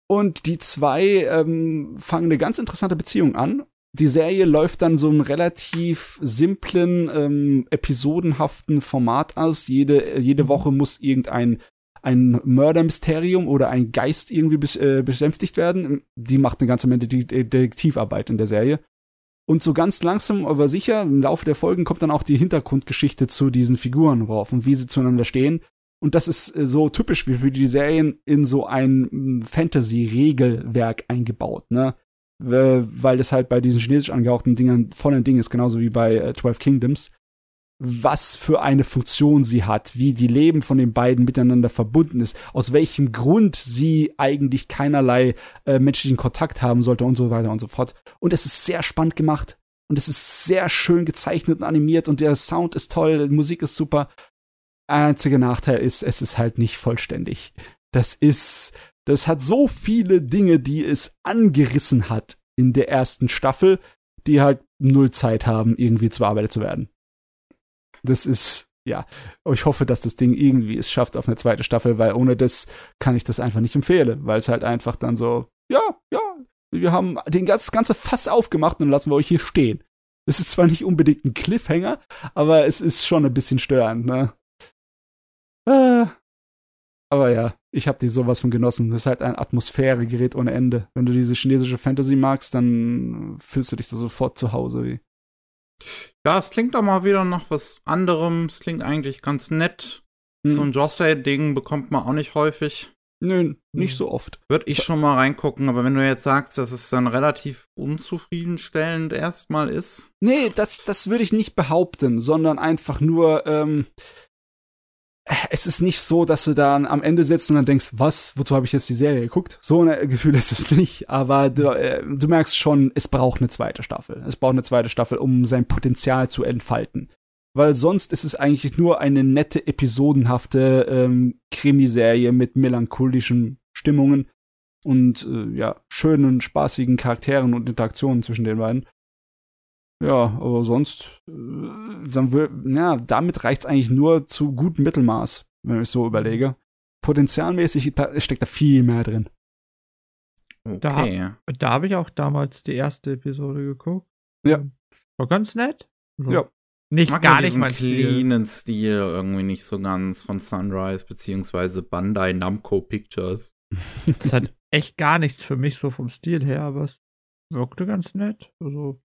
Und die zwei ähm, fangen eine ganz interessante Beziehung an. Die Serie läuft dann so einem relativ simplen, ähm, episodenhaften Format aus. Jede, jede Woche muss irgendein ein Mördermysterium oder ein Geist irgendwie bes äh, besänftigt werden. Die macht eine ganze Menge De Detektivarbeit in der Serie. Und so ganz langsam, aber sicher, im Laufe der Folgen kommt dann auch die Hintergrundgeschichte zu diesen Figuren rauf und wie sie zueinander stehen. Und das ist äh, so typisch wie für die Serien in so ein mm, Fantasy-Regelwerk eingebaut, ne? Äh, Weil das halt bei diesen chinesisch angehauchten Dingern voll ein Ding ist, genauso wie bei äh, Twelve Kingdoms. Was für eine Funktion sie hat, wie die Leben von den beiden miteinander verbunden ist, aus welchem Grund sie eigentlich keinerlei äh, menschlichen Kontakt haben sollte und so weiter und so fort. Und es ist sehr spannend gemacht. Und es ist sehr schön gezeichnet und animiert und der Sound ist toll, die Musik ist super. Einziger Nachteil ist, es ist halt nicht vollständig. Das ist, das hat so viele Dinge, die es angerissen hat in der ersten Staffel, die halt null Zeit haben, irgendwie zu bearbeitet zu werden. Das ist, ja, ich hoffe, dass das Ding irgendwie es schafft auf eine zweite Staffel, weil ohne das kann ich das einfach nicht empfehlen, weil es halt einfach dann so, ja, ja, wir haben den ganz, ganze Fass aufgemacht und lassen wir euch hier stehen. Es ist zwar nicht unbedingt ein Cliffhanger, aber es ist schon ein bisschen störend, ne? Äh, aber ja, ich habe die sowas von genossen. Das ist halt ein Atmosphäregerät ohne Ende. Wenn du diese chinesische Fantasy magst, dann fühlst du dich da sofort zu Hause wie. Ja, es klingt doch mal wieder nach was anderem. Es klingt eigentlich ganz nett. Hm. So ein Josei-Ding bekommt man auch nicht häufig. Nö, nicht so oft. Würde ich schon mal reingucken, aber wenn du jetzt sagst, dass es dann relativ unzufriedenstellend erstmal ist. Nee, das, das würde ich nicht behaupten, sondern einfach nur, ähm, es ist nicht so, dass du dann am Ende sitzt und dann denkst, was, wozu habe ich jetzt die Serie geguckt? So ein Gefühl ist es nicht, aber du, äh, du merkst schon, es braucht eine zweite Staffel. Es braucht eine zweite Staffel, um sein Potenzial zu entfalten. weil sonst ist es eigentlich nur eine nette, episodenhafte ähm, Krimiserie mit melancholischen Stimmungen und äh, ja, schönen, spaßigen Charakteren und Interaktionen zwischen den beiden. Ja, aber sonst, äh, dann wür- ja, damit reicht's eigentlich nur zu gutem Mittelmaß, wenn ich so überlege. Potenzialmäßig da steckt da viel mehr drin. Okay. Da habe ich auch damals die erste Episode geguckt. Ja. War ganz nett. So. Ja. Nicht mag gar nicht mein Stil. cleanen Stil irgendwie nicht so ganz von Sunrise beziehungsweise Bandai Namco Pictures. Das hat echt gar nichts für mich so vom Stil her, aber es wirkte ganz nett. Also,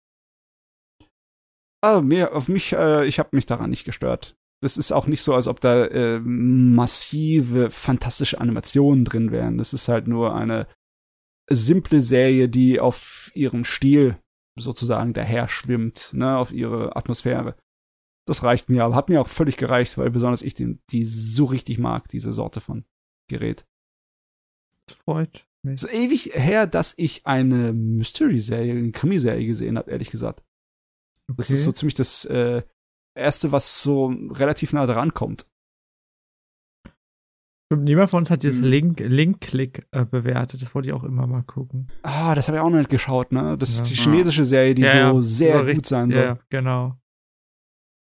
Ah, mir, auf mich, äh, ich habe mich daran nicht gestört. Das ist auch nicht so, als ob da äh, massive, fantastische Animationen drin wären. Das ist halt nur eine simple Serie, die auf ihrem Stil sozusagen daher schwimmt, ne, auf ihre Atmosphäre. Das reicht mir, aber hat mir auch völlig gereicht, weil besonders ich den, die so richtig mag, diese Sorte von Gerät. es freut mich. Es ist ewig her, dass ich eine Mystery-Serie, eine Krimiserie gesehen habe, ehrlich gesagt. Das ist so ziemlich das äh, erste, was so relativ nah dran kommt. Stimmt, niemand von uns hat dieses Hm. Link, Link-Click äh, bewertet. Das wollte ich auch immer mal gucken. Ah, das habe ich auch noch nicht geschaut, ne? Das Ja. ist die chinesische Serie, die Ja, so ja. sehr So gut richtig- sein soll. Ja, genau.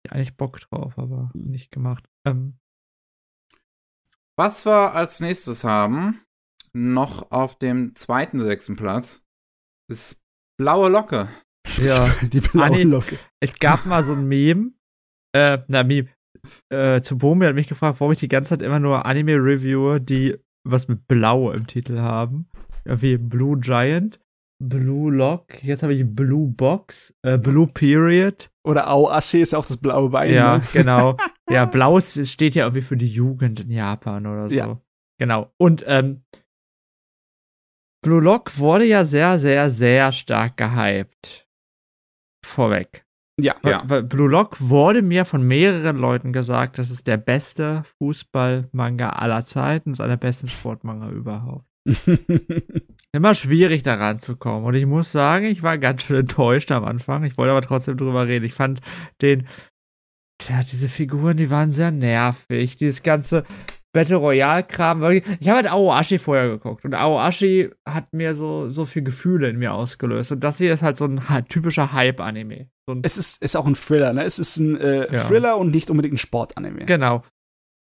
Ich eigentlich Bock drauf, aber nicht gemacht. Ähm, Was wir als nächstes haben, noch auf dem zweiten, sechsten Platz, ist Blaue Locke. Ja. Die blaue Anni- Locke. Es gab mal so ein Meme, äh, na, Meme, äh, zu Bomi hat mich gefragt, warum ich die ganze Zeit immer nur Anime reviewe, die was mit Blau im Titel haben. Wie Blue Giant, Blue Lock, jetzt habe ich Blue Box, äh, Blue Period. Oder Aoashi ist auch das blaue Bein. Ja, Ne? genau. Ja, Blau steht ja irgendwie für die Jugend in Japan oder so. Ja. Genau. Und ähm, Blue Lock wurde ja sehr, sehr, sehr stark gehypt. Vorweg. Ja. Ja. Weil Blue Lock wurde mir von mehreren Leuten gesagt, das ist der beste Fußball-Manga aller Zeiten, ist einer der besten Sportmanga überhaupt. Immer schwierig da ranzukommen. Und ich muss sagen, ich war ganz schön enttäuscht am Anfang. Ich wollte aber trotzdem drüber reden. Ich fand den, tja, diese Figuren, die waren sehr nervig. Dieses ganze Battle Royale-Kram. Ich habe halt Aoashi vorher geguckt. Und Aoashi hat mir so, so viel Gefühle in mir ausgelöst. Und das hier ist halt so ein typischer Hype-Anime. So es ist, ist auch ein Thriller, ne? Es ist ein äh, Ja. Thriller und nicht unbedingt ein Sportanime. Genau.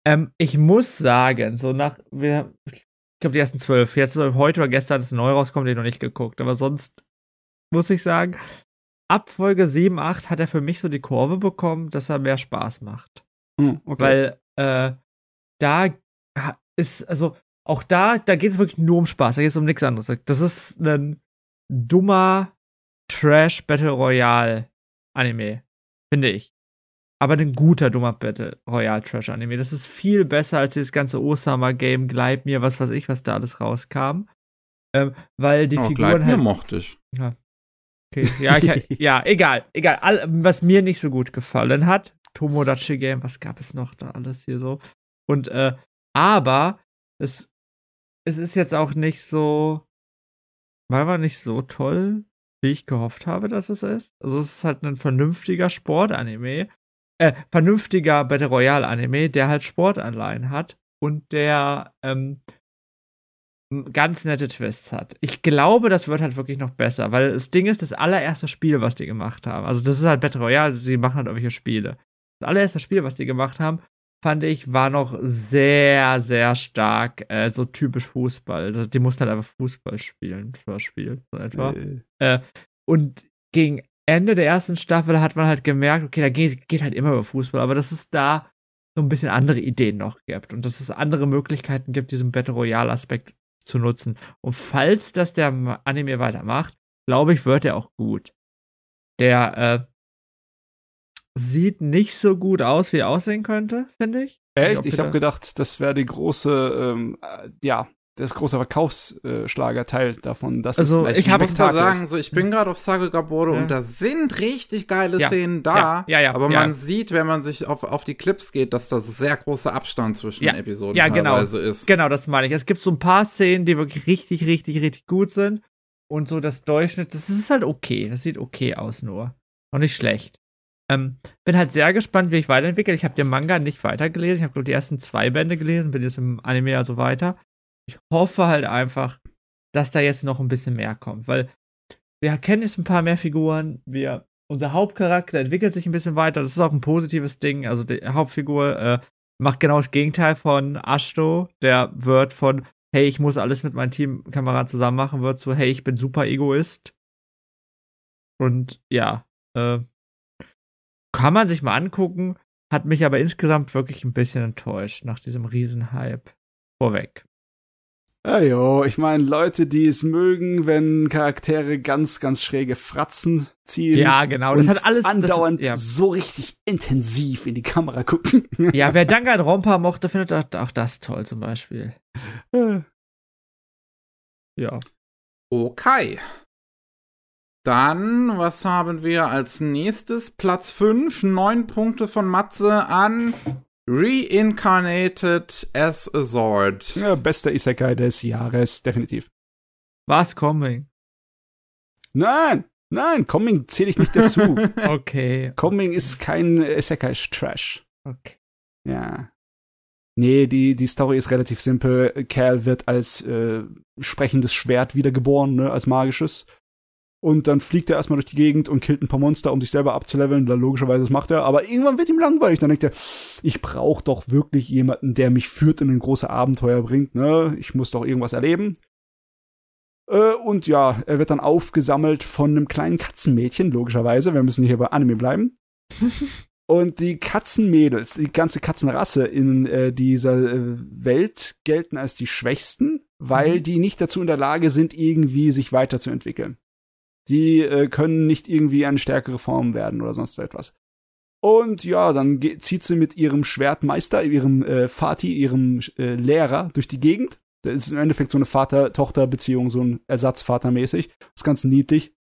Ähm, ich muss sagen, so nach, wir, ich glaube, die ersten zwölf, jetzt heute oder gestern ist neu rauskommt, den noch nicht geguckt, aber sonst muss ich sagen, ab Folge 7, 8 hat er für mich so die Kurve bekommen, dass er mehr Spaß macht. Hm, okay. Weil, äh, da ist, also, auch da, da geht es wirklich nur um Spaß, da geht es um nichts anderes. Das ist ein dummer Trash Battle Royale Anime, finde ich. Aber ein guter, dummer Battle Royale Trash Anime. Das ist viel besser als dieses ganze Osama Game, Gleib mir, was weiß ich, was da alles rauskam. Ähm, weil die oh, Figuren Gleitner halt. mochte ich. Okay. Ja, ich, ja, egal, egal. All, was mir nicht so gut gefallen hat, Tomodachi Game, was gab es noch da alles hier so? Und, äh, aber es, es ist jetzt auch nicht so, war aber nicht so toll, wie ich gehofft habe, dass es ist. Also es ist halt ein vernünftiger Sportanime, äh, vernünftiger Battle Royale Anime, der halt Sportanleihen hat und der, ähm, ganz nette Twists hat. Ich glaube, das wird halt wirklich noch besser, weil das Ding ist, das allererste Spiel, was die gemacht haben, also das ist halt Battle Royale, sie machen halt irgendwelche Spiele. Das allererste Spiel, was die gemacht haben, fand ich, war noch sehr, sehr stark äh, so typisch Fußball. Das- Die mussten halt einfach Fußball spielen, das Spiel, so etwa. Äh, Und gegen Ende der ersten Staffel hat man halt gemerkt, okay, da geht, geht halt immer über Fußball, aber dass es da so ein bisschen andere Ideen noch gibt und dass es andere Möglichkeiten gibt, diesen Battle Royale-Aspekt zu nutzen. Und falls das der Anime weitermacht, glaube ich, wird er auch gut. Der äh, sieht nicht so gut aus, wie er aussehen könnte, finde ich. Echt? Ich habe da- gedacht, das wäre die große, ähm, äh, ja, das große Verkaufsschlagerteil davon. Das Also, ist ich hab- Ich muss mal Spektakel ist. sagen, so, ich bin gerade auf Sakagabore Ja. und da sind richtig geile Ja. Szenen da. Ja, ja, ja, aber ja. man sieht, wenn man sich auf, auf die Clips geht, dass da sehr großer Abstand zwischen Ja. den Episoden Ja, genau. teilweise ist. Genau, das meine ich. Es gibt so ein paar Szenen, die wirklich richtig, richtig, richtig gut sind. Und so das Durchschnitt, das ist halt okay. Das sieht okay aus nur. Und nicht schlecht. Ähm, bin halt sehr gespannt, wie ich weiterentwickle. Ich habe den Manga nicht weitergelesen. Ich habe nur die ersten zwei Bände gelesen, bin jetzt im Anime also weiter. Ich hoffe halt einfach, dass da jetzt noch ein bisschen mehr kommt, weil wir kennen jetzt ein paar mehr Figuren. Wir, unser Hauptcharakter entwickelt sich ein bisschen weiter. Das ist auch ein positives Ding. Also die Hauptfigur äh, macht genau das Gegenteil von Ashto. Der wird von, hey, ich muss alles mit meinem Teamkameraden zusammen machen, wird zu, hey, ich bin super Egoist. Und ja, äh, kann man sich mal angucken, hat mich aber insgesamt wirklich ein bisschen enttäuscht nach diesem Riesenhype vorweg. Ja, jo, ich meine, Leute, die es mögen, wenn Charaktere ganz, ganz schräge Fratzen ziehen. Ja, genau. Das hat alles andauernd das, ja. so richtig intensiv in die Kamera gucken. Ja, wer Danganronpa mochte, findet auch, auch das toll zum Beispiel. Ja. Okay. Dann, was haben wir als nächstes? Platz 5, 9 Punkte von Matze an Reincarnated as a Sword. Ja, bester Isekai des Jahres, definitiv. Was Coming? Nein, nein, Coming zähle ich nicht dazu. okay. Coming ist kein Isekai-Trash. Okay. Ja. Nee, die, die Story ist relativ simpel. Cal wird als äh, sprechendes Schwert wiedergeboren, ne, als magisches. Und dann fliegt er erstmal durch die Gegend und killt ein paar Monster, um sich selber abzuleveln. Da logischerweise das macht er. Aber irgendwann wird ihm langweilig. Dann denkt er, ich brauche doch wirklich jemanden, der mich führt und in große Abenteuer bringt. Ne? Ich muss doch irgendwas erleben. Äh, und ja, er wird dann aufgesammelt von einem kleinen Katzenmädchen, logischerweise. Wir müssen hier bei Anime bleiben. und die Katzenmädels, die ganze Katzenrasse in äh, dieser äh, Welt gelten als die schwächsten, weil Mhm. die nicht dazu in der Lage sind, irgendwie sich weiterzuentwickeln. Die äh, können nicht irgendwie eine stärkere Form werden oder sonst etwas. Und ja, dann zieht sie mit ihrem Schwertmeister, ihrem äh, Vati, ihrem äh, Lehrer durch die Gegend. Das ist im Endeffekt so eine Vater-Tochter-Beziehung, so ein Ersatzvater-mäßig. Ist ganz niedlich.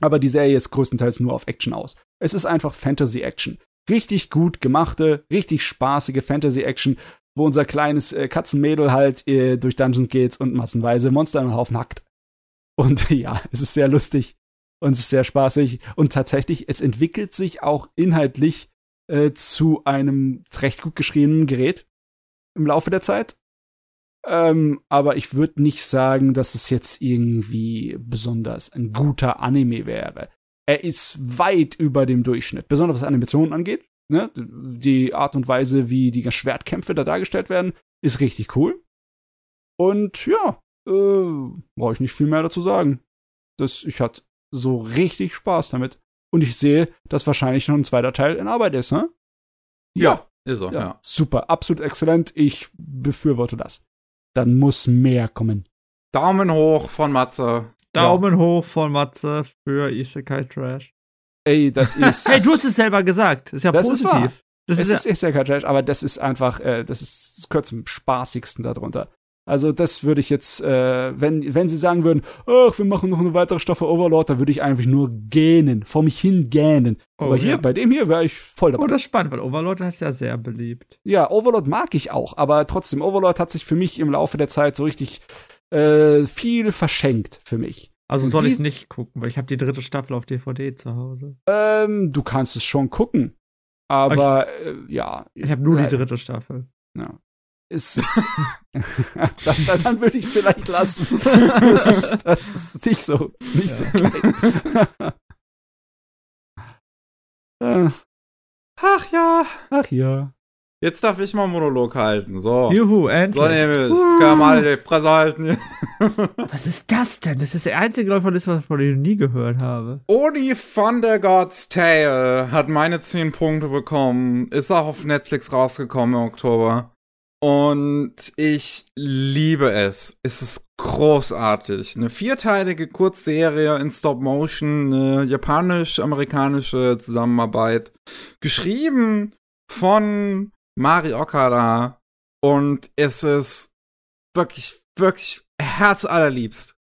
Aber die Serie ist größtenteils nur auf Action aus. Es ist einfach Fantasy-Action. Richtig gut gemachte, richtig spaßige Fantasy-Action, wo unser kleines äh, Katzenmädel halt äh, durch Dungeons geht und massenweise Monster im Haufen hackt. Und ja, es ist sehr lustig und es ist sehr spaßig. Und tatsächlich, es entwickelt sich auch inhaltlich äh, zu einem recht gut geschriebenen Gerät im Laufe der Zeit. Ähm, aber ich würde nicht sagen, dass es jetzt irgendwie besonders ein guter Anime wäre. Er ist weit über dem Durchschnitt, besonders was Animationen angeht. Ne? Die Art und Weise, wie die Schwertkämpfe da dargestellt werden, ist richtig cool. Und ja, äh, brauche ich nicht viel mehr dazu sagen. Das, ich hatte so richtig Spaß damit. Und ich sehe, dass wahrscheinlich noch ein zweiter Teil in Arbeit ist, ne? Ja, ist so, Ja, ja. super, absolut exzellent. Ich befürworte das. Dann muss mehr kommen. Daumen hoch von Matze. Daumen hoch von Matze für Isekai Trash. Ey, das ist. Hey, du hast es selber gesagt. Ist ja Das ist positiv. wahr. das es ist, ist, ist ja kein Trash, aber das ist einfach, äh, das ist das gehört zum spaßigsten darunter. Also das würde ich jetzt, äh, wenn wenn sie sagen würden, ach, wir machen noch eine weitere Staffel Overlord, da würde ich einfach nur gähnen, vor mich hin gähnen. Oh, aber hier, ja. bei dem hier wäre ich voll dabei. Oh, das ist spannend, weil Overlord ist ja sehr beliebt. Ja, Overlord mag ich auch, aber trotzdem, Overlord hat sich für mich im Laufe der Zeit so richtig äh, viel verschenkt für mich. Also Und soll ich nicht gucken, weil ich habe die dritte Staffel auf DVD zu Hause. Ähm, du kannst es schon gucken. Aber äh, ja. Ich habe nur die dritte Staffel. Ja. Es ist, dann, dann, dann würde ich es vielleicht lassen. Das ist, das ist nicht so, nicht so klein. Äh, Ach ja. Ach ja. Jetzt darf ich mal einen Monolog halten. So. Juhu, So, endlich. Nemes, kann mal die Fresse halten. Was ist das denn? Das ist der einzige Läufer, das was ich von dem nie gehört habe. Oni von der God's Tale hat meine 10 Punkte bekommen. Ist auch auf Netflix rausgekommen im Oktober. Und ich liebe es. Es ist großartig. Eine vierteilige Kurzserie in Stop Motion, eine japanisch-amerikanische Zusammenarbeit. Geschrieben von Mari Okada. Und es ist wirklich, wirklich herzallerliebst.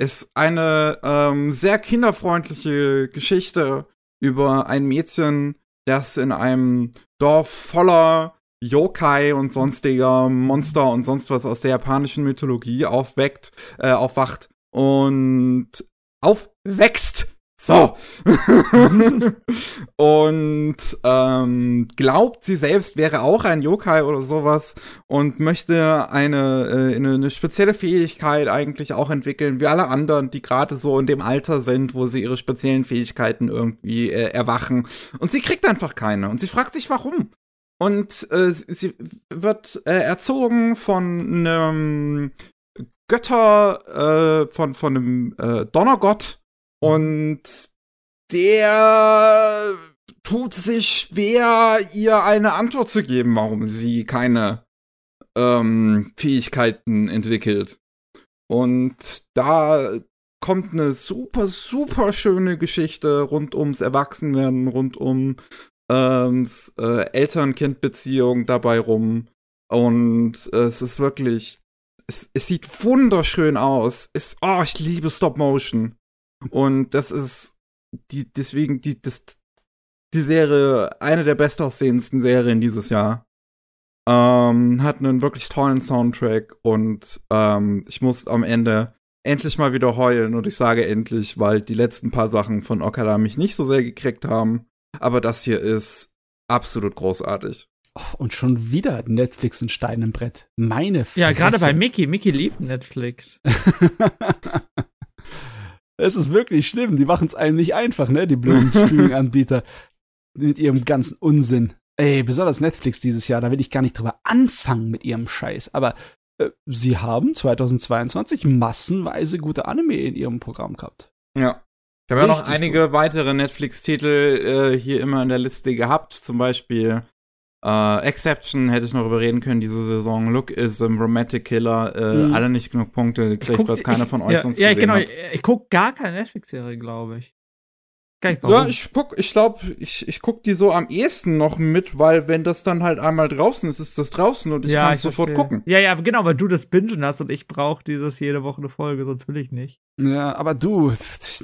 Ist eine ähm, sehr kinderfreundliche Geschichte über ein Mädchen, das in einem Dorf voller Yokai und sonstiger Monster und sonst was aus der japanischen Mythologie aufweckt, äh, aufwacht und aufwächst So. und ähm, glaubt, sie selbst wäre auch ein Yokai oder sowas und möchte eine, äh, eine, eine spezielle Fähigkeit eigentlich auch entwickeln, wie alle anderen, die gerade so in dem Alter sind, wo sie ihre speziellen Fähigkeiten irgendwie äh, erwachen. Und sie kriegt einfach keine. Und sie fragt sich, warum. Und äh, sie wird äh, erzogen von einem Götter, äh, von, von einem äh, Donnergott. Und der tut sich schwer, ihr eine Antwort zu geben, warum sie keine ähm, Fähigkeiten entwickelt. Und da kommt eine super, super schöne Geschichte rund ums Erwachsenwerden, rund um ähm, äh, Eltern-Kind-Beziehung dabei rum. Und äh, es ist wirklich, es, es sieht wunderschön aus. Es, oh, ich liebe Stop Motion. Und das ist die, deswegen die, das, die Serie eine der bestaussehendsten Serien dieses Jahr. Ähm, hat einen wirklich tollen Soundtrack und ähm, ich muss am Ende endlich mal wieder heulen und ich sage endlich, weil die letzten paar Sachen von Okada mich nicht so sehr gekriegt haben. Aber das hier ist absolut großartig. Oh, und schon wieder Netflix in Stein im Brett. Meine Fresse. Ja, gerade bei Mickey. Mickey liebt Netflix. es ist wirklich schlimm. Die machen es einem nicht einfach, ne? Die blöden Streaming-Anbieter. mit ihrem ganzen Unsinn. Ey, besonders Netflix dieses Jahr, da will ich gar nicht drüber anfangen mit ihrem Scheiß. Aber äh, sie haben 2022 massenweise gute Anime in ihrem Programm gehabt. Ja. Ich habe ja noch einige gut. weitere Netflix-Titel äh, hier immer in der Liste gehabt. Zum Beispiel äh, Exception hätte ich noch überreden können diese Saison. Look is a Romantic Killer. Äh, mhm. Alle nicht genug Punkte gekriegt, was keiner von euch ja, sonst ja, gesehen genau. hat. Ich, ich gucke gar keine Netflix-Serie, glaube ich. Ja, ich guck, ich glaube, ich, ich guck die so am ehesten noch mit, weil wenn das dann halt einmal draußen ist, ist das draußen und ich ja, kann ich sofort verstehe. gucken. Ja, ja, genau, weil du das Bingen hast und ich brauche dieses jede Woche eine Folge, sonst will ich nicht. Ja, aber du,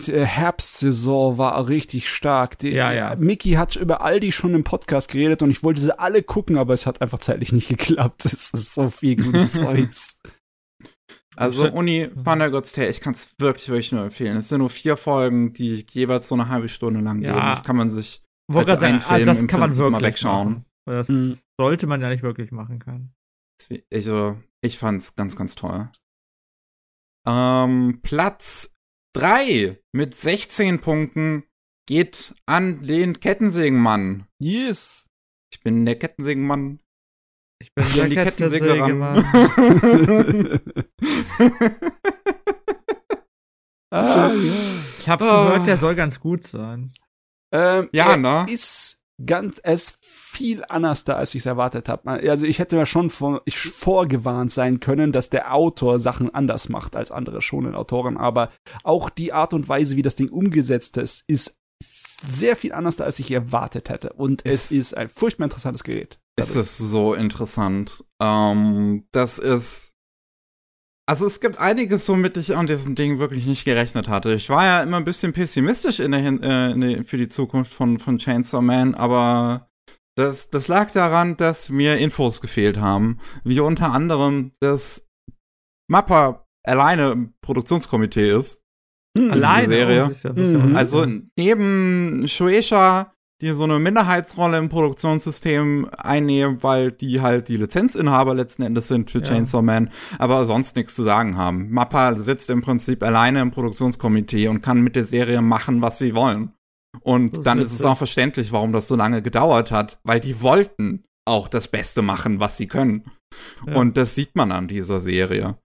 die Herbstsaison war richtig stark. Die, ja, ja. Mickey hat über all die schon im Podcast geredet und ich wollte sie alle gucken, aber es hat einfach zeitlich nicht geklappt. Es ist so viel gutes Zeugs. Also Uni Thunder God's Tale, ich kann es wirklich, wirklich nur empfehlen. Es sind nur vier Folgen, die jeweils so eine halbe Stunde lang gehen. Ja. Das kann man sich als sagen, einen Film das kann man wirklich mal wegschauen. Machen. Das mhm. sollte man ja nicht wirklich machen können. Also, ich fand's ganz, ganz toll. Ähm, Platz 3 mit 16 Punkten geht an den Kettensägenmann. Yes. Ich bin der Kettensägenmann. Ich bin die Kettensäge ran. ah, ja. Ich habe oh. gehört, der soll ganz gut sein. Ähm, ja, ne? Ist ganz, er ist viel anders da, als ich es erwartet habe. Also ich hätte mir schon vor, ich vorgewarnt sein können, dass der Autor Sachen anders macht als andere schonen Autoren, aber auch die Art und Weise, wie das Ding umgesetzt ist, ist sehr viel anders da, als ich erwartet hätte. Und es, es ist ein furchtbar interessantes Gerät. Es ist so interessant. Ähm, das ist. Also es gibt einiges, womit ich an diesem Ding wirklich nicht gerechnet hatte. Ich war ja immer ein bisschen pessimistisch in der, äh, in der, für die Zukunft von, von Chainsaw Man, aber das, das lag daran, dass mir Infos gefehlt haben. Wie unter anderem, dass Mappa alleine im Produktionskomitee ist. Hm, alleine? Serie. Oh, ja, mhm. Also neben Shueisha die so eine Minderheitsrolle im Produktionssystem einnehmen, weil die halt die Lizenzinhaber letzten Endes sind für ja. Chainsaw Man, aber sonst nichts zu sagen haben. Mappa sitzt im Prinzip alleine im Produktionskomitee und kann mit der Serie machen, was sie wollen. Und dann ist es auch verständlich, warum das so lange gedauert hat, weil die wollten auch das Beste machen, was sie können. Ja. Und das sieht man an dieser Serie.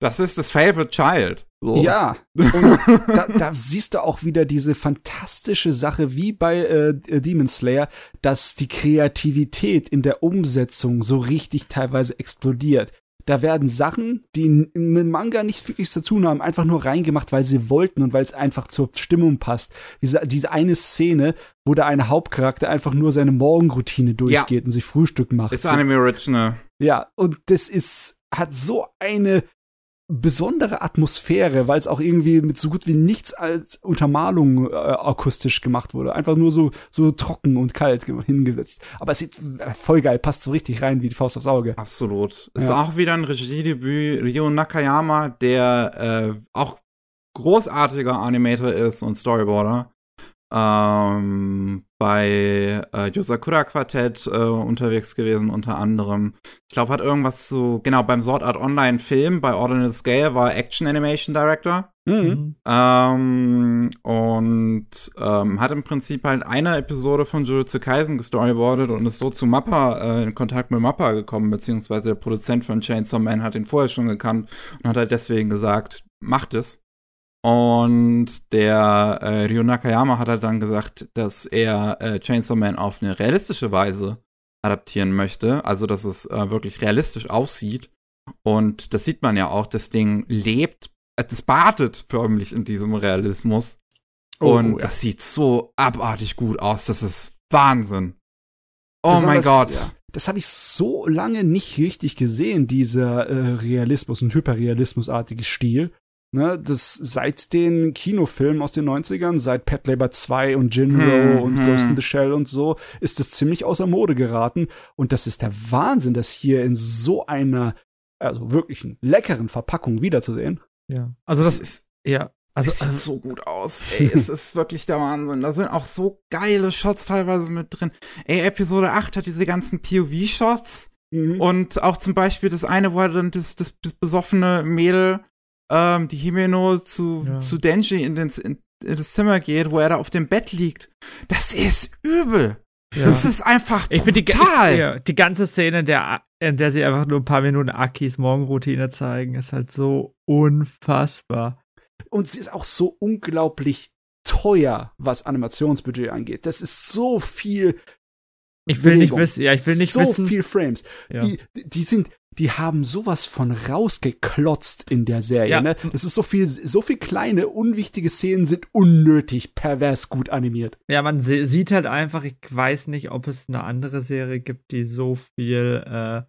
Das ist das Favorite Child. So. Ja, da, da, siehst du auch wieder diese fantastische Sache wie bei äh, Demon Slayer, dass die Kreativität in der Umsetzung so richtig teilweise explodiert. Da werden Sachen, die mit Manga nicht wirklich zu tun haben, einfach nur reingemacht, weil sie wollten und weil es einfach zur Stimmung passt. Diese, diese eine Szene, wo der eine Hauptcharakter einfach nur seine Morgenroutine durchgeht ja. und sich Frühstück macht. Ist Anime Original. Ja, und das ist, hat so eine besondere Atmosphäre, weil es auch irgendwie mit so gut wie nichts als Untermalung äh, akustisch gemacht wurde. Einfach nur so, so trocken und kalt hingesetzt. Aber es sieht voll geil, passt so richtig rein wie die Faust aufs Auge. Absolut. Ja. Ist auch wieder ein Regiedebüt. Ryo Nakayama, der äh, auch großartiger Animator ist und Storyboarder. Ähm, bei äh, Yosakura Quartett äh, unterwegs gewesen, unter anderem. Ich glaube, hat irgendwas zu, genau, beim Sword Art Online Film bei Ordinal Scale war Action Animation Director. Mhm. Ähm, und ähm, hat im Prinzip halt eine Episode von Jujutsu Kaisen gestoryboardet und ist so zu Mappa äh, in Kontakt mit Mappa gekommen, beziehungsweise der Produzent von Chainsaw Man hat ihn vorher schon gekannt und hat halt deswegen gesagt, macht es. Und der äh, Ryo Nakayama hat halt dann gesagt, dass er äh, Chainsaw Man auf eine realistische Weise adaptieren möchte, also dass es äh, wirklich realistisch aussieht. Und das sieht man ja auch, das Ding lebt, es badet förmlich in diesem Realismus. Oh, und ja. das sieht so abartig gut aus, das ist Wahnsinn. Oh Besonders, mein Gott. Ja. Das habe ich so lange nicht richtig gesehen, dieser äh, Realismus und Hyperrealismusartige Stil. Ne, das seit den Kinofilmen aus den 90ern, seit Pet Labor 2 und Jinro hm, und hm. Ghost in the Shell und so, ist das ziemlich außer Mode geraten. Und das ist der Wahnsinn, das hier in so einer, also wirklichen leckeren Verpackung wiederzusehen. Ja. Also das, das ist, ja. Also, das sieht also, so gut aus. Ey, es ist wirklich der Wahnsinn. Da sind auch so geile Shots teilweise mit drin. Ey, Episode 8 hat diese ganzen POV-Shots. Mhm. Und auch zum Beispiel das eine, wo er dann das, das besoffene Mädel ähm, die Himeno zu, ja. zu Denji in, den, in, in, das Zimmer geht, wo er da auf dem Bett liegt. Das ist übel. Ja. Das ist einfach ich brutal. Die, ich, ja, die ganze Szene, in der, in der sie einfach nur ein paar Minuten Akis Morgenroutine zeigen, ist halt so unfassbar. Und sie ist auch so unglaublich teuer, was Animationsbudget angeht. Das ist so viel. Ich will Bewegung, nicht wissen, ja, ich will nicht so wissen. So viel Frames. Ja. Die, die sind die haben sowas von rausgeklotzt in der Serie. Ja. Ne? Das ist so viel, so viel kleine, unwichtige Szenen sind unnötig pervers gut animiert. Ja, man sieht halt einfach, ich weiß nicht, ob es eine andere Serie gibt, die so viel, äh,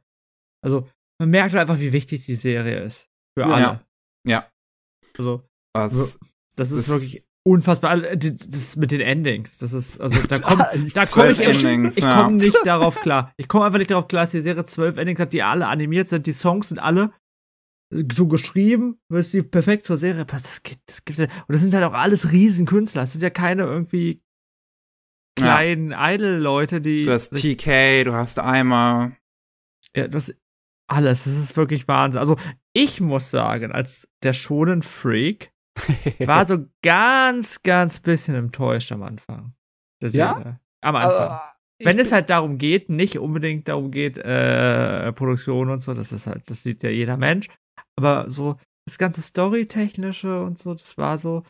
also man merkt halt einfach, wie wichtig die Serie ist. Für alle. Ja. ja. Also, das, das ist das wirklich unfassbar. Das mit den Endings, das ist, also da komme da komm ich, Endings, ich komme nicht darauf klar. Ich komme einfach nicht darauf klar, dass die Serie zwölf Endings hat, die alle animiert sind. Die Songs sind alle so geschrieben, weil es die perfekt zur Serie passt. Das gibt, das gibt, und das sind halt auch alles Riesenkünstler. Das sind ja keine irgendwie kleinen ja. Idol-Leute, die. Du hast TK, du hast Eimer. Ja, das alles. Das ist wirklich Wahnsinn. Also, ich muss sagen, als der schonen Freak, war so ganz, ganz bisschen enttäuscht am Anfang. ja? Am Anfang. Uh, Wenn es halt darum geht, nicht unbedingt darum geht, äh, Produktion und so, das ist halt, das sieht ja jeder Mensch. Aber so das ganze Storytechnische und so, das war so.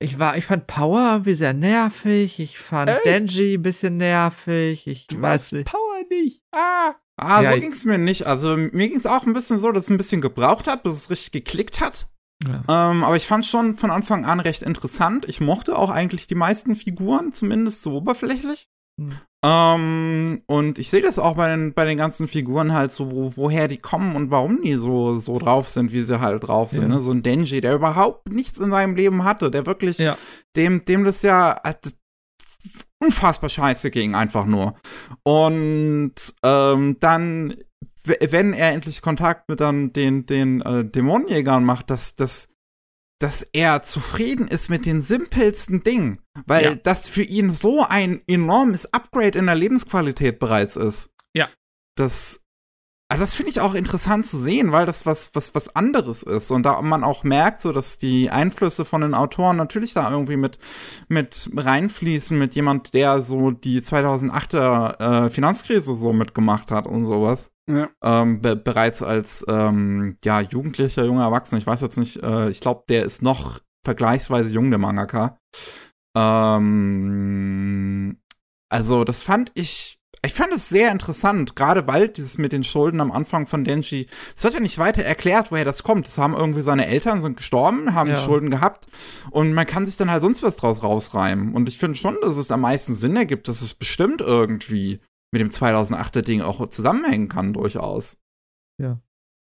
Ich war, ich fand Power irgendwie sehr nervig. Ich fand Echt? Denji ein bisschen nervig. Ich du weiß nicht. Power nicht. Ah. Ah, ja, so ging's mir nicht. Also mir ging's auch ein bisschen so, dass es ein bisschen gebraucht hat, bis es richtig geklickt hat. Ja. Ähm, aber ich fand schon von Anfang an recht interessant. Ich mochte auch eigentlich die meisten Figuren, zumindest so oberflächlich. Mhm. Ähm, und ich sehe das auch bei den, bei den ganzen Figuren halt so, wo, woher die kommen und warum die so, so drauf sind, wie sie halt drauf sind. Ja. Ne? So ein Denji, der überhaupt nichts in seinem Leben hatte, der wirklich, ja. dem, dem das ja das unfassbar scheiße ging, einfach nur. Und ähm, dann wenn er endlich Kontakt mit dann den, den äh, Dämonenjägern macht, dass, dass, dass er zufrieden ist mit den simpelsten Dingen, weil ja. das für ihn so ein enormes Upgrade in der Lebensqualität bereits ist. Ja. Das, also das finde ich auch interessant zu sehen, weil das was, was, was anderes ist. Und da man auch merkt, so dass die Einflüsse von den Autoren natürlich da irgendwie mit, mit reinfließen, mit jemand, der so die 2008er äh, Finanzkrise so mitgemacht hat und sowas. Ja. Ähm, be bereits als ähm, ja, jugendlicher, junger Erwachsener. Ich weiß jetzt nicht, äh, ich glaube, der ist noch vergleichsweise jung, der Mangaka. Ähm, also, das fand ich. Ich fand es sehr interessant, gerade weil dieses mit den Schulden am Anfang von Denji, es wird ja nicht weiter erklärt, woher das kommt. Es haben irgendwie seine Eltern sind gestorben, haben ja. Schulden gehabt und man kann sich dann halt sonst was draus rausreimen. Und ich finde schon, dass es am meisten Sinn ergibt, dass es bestimmt irgendwie mit dem 2008er Ding auch zusammenhängen kann, durchaus. Ja.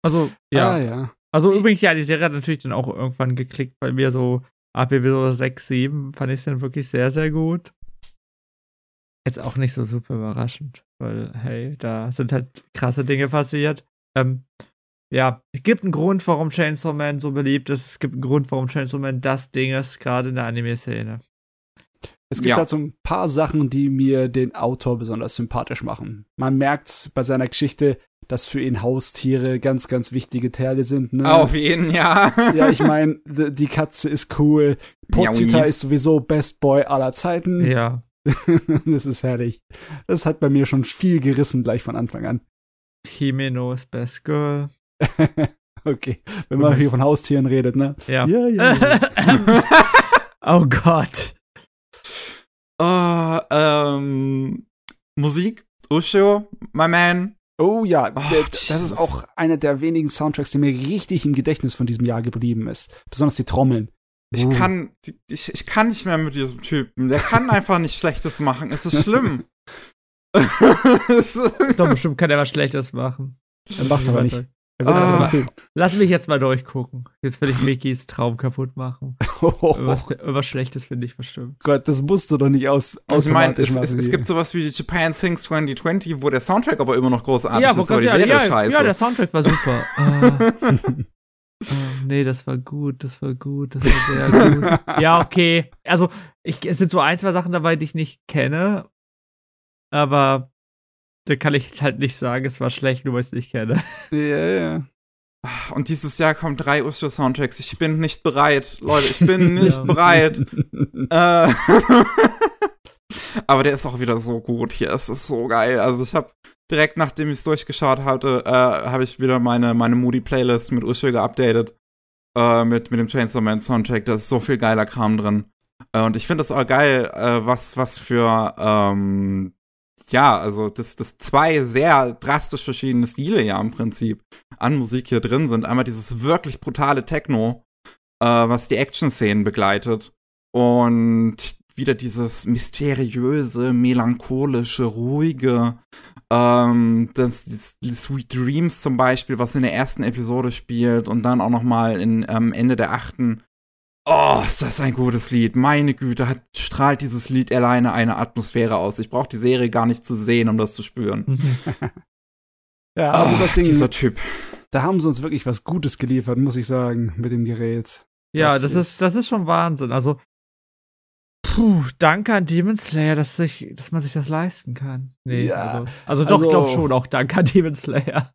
Also, ja. Ah, ja. Also übrigens, ja, die Serie hat natürlich dann auch irgendwann geklickt bei mir so ab Episode 6, 7 fand ich es dann wirklich sehr, sehr gut. Jetzt auch nicht so super überraschend, weil, hey, da sind halt krasse Dinge passiert. Ähm, ja, es gibt einen Grund, warum Chainsaw Man so beliebt ist. Es gibt einen Grund, warum Chainsaw Man das Ding ist, gerade in der Anime-Szene. Es gibt Ja. halt so ein paar Sachen, die mir den Autor besonders sympathisch machen. Man merkt's bei seiner Geschichte, dass für ihn Haustiere ganz, ganz wichtige Teile sind. Ne? Auf jeden, ja. Ja, ich meine, die Katze ist cool. Miaui. ist sowieso Best Boy aller Zeiten. Ja. das ist herrlich. Das hat bei mir schon viel gerissen gleich von Anfang an. Himeno ist Best Girl. okay, wenn man hier von Haustieren redet, ne? Ja. Ja, ja. ja. oh Gott. Äh, ähm, Musik, Ushio, my man. Oh ja, Oh, das Jesus. ist auch einer der wenigen Soundtracks, der mir richtig im Gedächtnis von diesem Jahr geblieben ist. Besonders die Trommeln. Ich Uh. kann, ich, ich kann nicht mehr mit diesem Typen. Der kann einfach nicht Schlechtes machen. Es ist schlimm. Doch, bestimmt kann er was Schlechtes machen. Er macht's aber nicht. Ah. Lass mich jetzt mal durchgucken. Jetzt will ich Mickys Traum kaputt machen. Oh, Irgendwas, irgendwas Schlechtes finde ich bestimmt. Gott, das musst du doch nicht aus. Also ich meine, es, es, es gibt sowas wie Japan Sings 2020, wo der Soundtrack aber immer noch großartig ja, ist, aber die ja, Serie ja, scheiße. ja, der Soundtrack war super. äh, nee, das war gut, das war gut, das war sehr gut. ja, okay. Also, ich, es sind so ein, zwei Sachen dabei, die ich nicht kenne. Aber da kann ich halt nicht sagen, es war schlecht, nur weil ich es nicht kenne. ja, ja. Und dieses Jahr kommen drei Ushio-Soundtracks. Ich bin nicht bereit, Leute, ich bin nicht bereit. Äh, aber der ist auch wieder so gut hier. Es ist so geil. Also ich habe direkt nachdem ich es durchgeschaut hatte, äh, habe ich wieder meine, meine Moody-Playlist mit Ushio geupdatet. Äh, mit, mit dem Chainsaw Man Soundtrack. Da ist so viel geiler Kram drin. Äh, und ich finde das auch geil, äh, was, was für, ähm, ja, also dass das zwei sehr drastisch verschiedene Stile ja im Prinzip an Musik hier drin sind. Einmal dieses wirklich brutale Techno, äh, was die Action-Szenen begleitet. Und wieder dieses mysteriöse, melancholische, ruhige, ähm, das, das, die Sweet Dreams zum Beispiel, was in der ersten Episode spielt und dann auch noch mal in ähm, Ende der achten. Oh, ist das ein gutes Lied. Meine Güte, hat, strahlt dieses Lied alleine eine Atmosphäre aus. Ich brauche die Serie gar nicht zu sehen, um das zu spüren. ja, also Oh, das Ding, dieser Typ. da haben sie uns wirklich was Gutes geliefert, muss ich sagen, mit dem Gerät. ja, Das das, ist- das ist schon Wahnsinn. Also, puh, danke an Demon Slayer, dass, sich, dass man sich das leisten kann. Nee, Ja, also, also doch, ich also- glaube schon auch danke an Demon Slayer.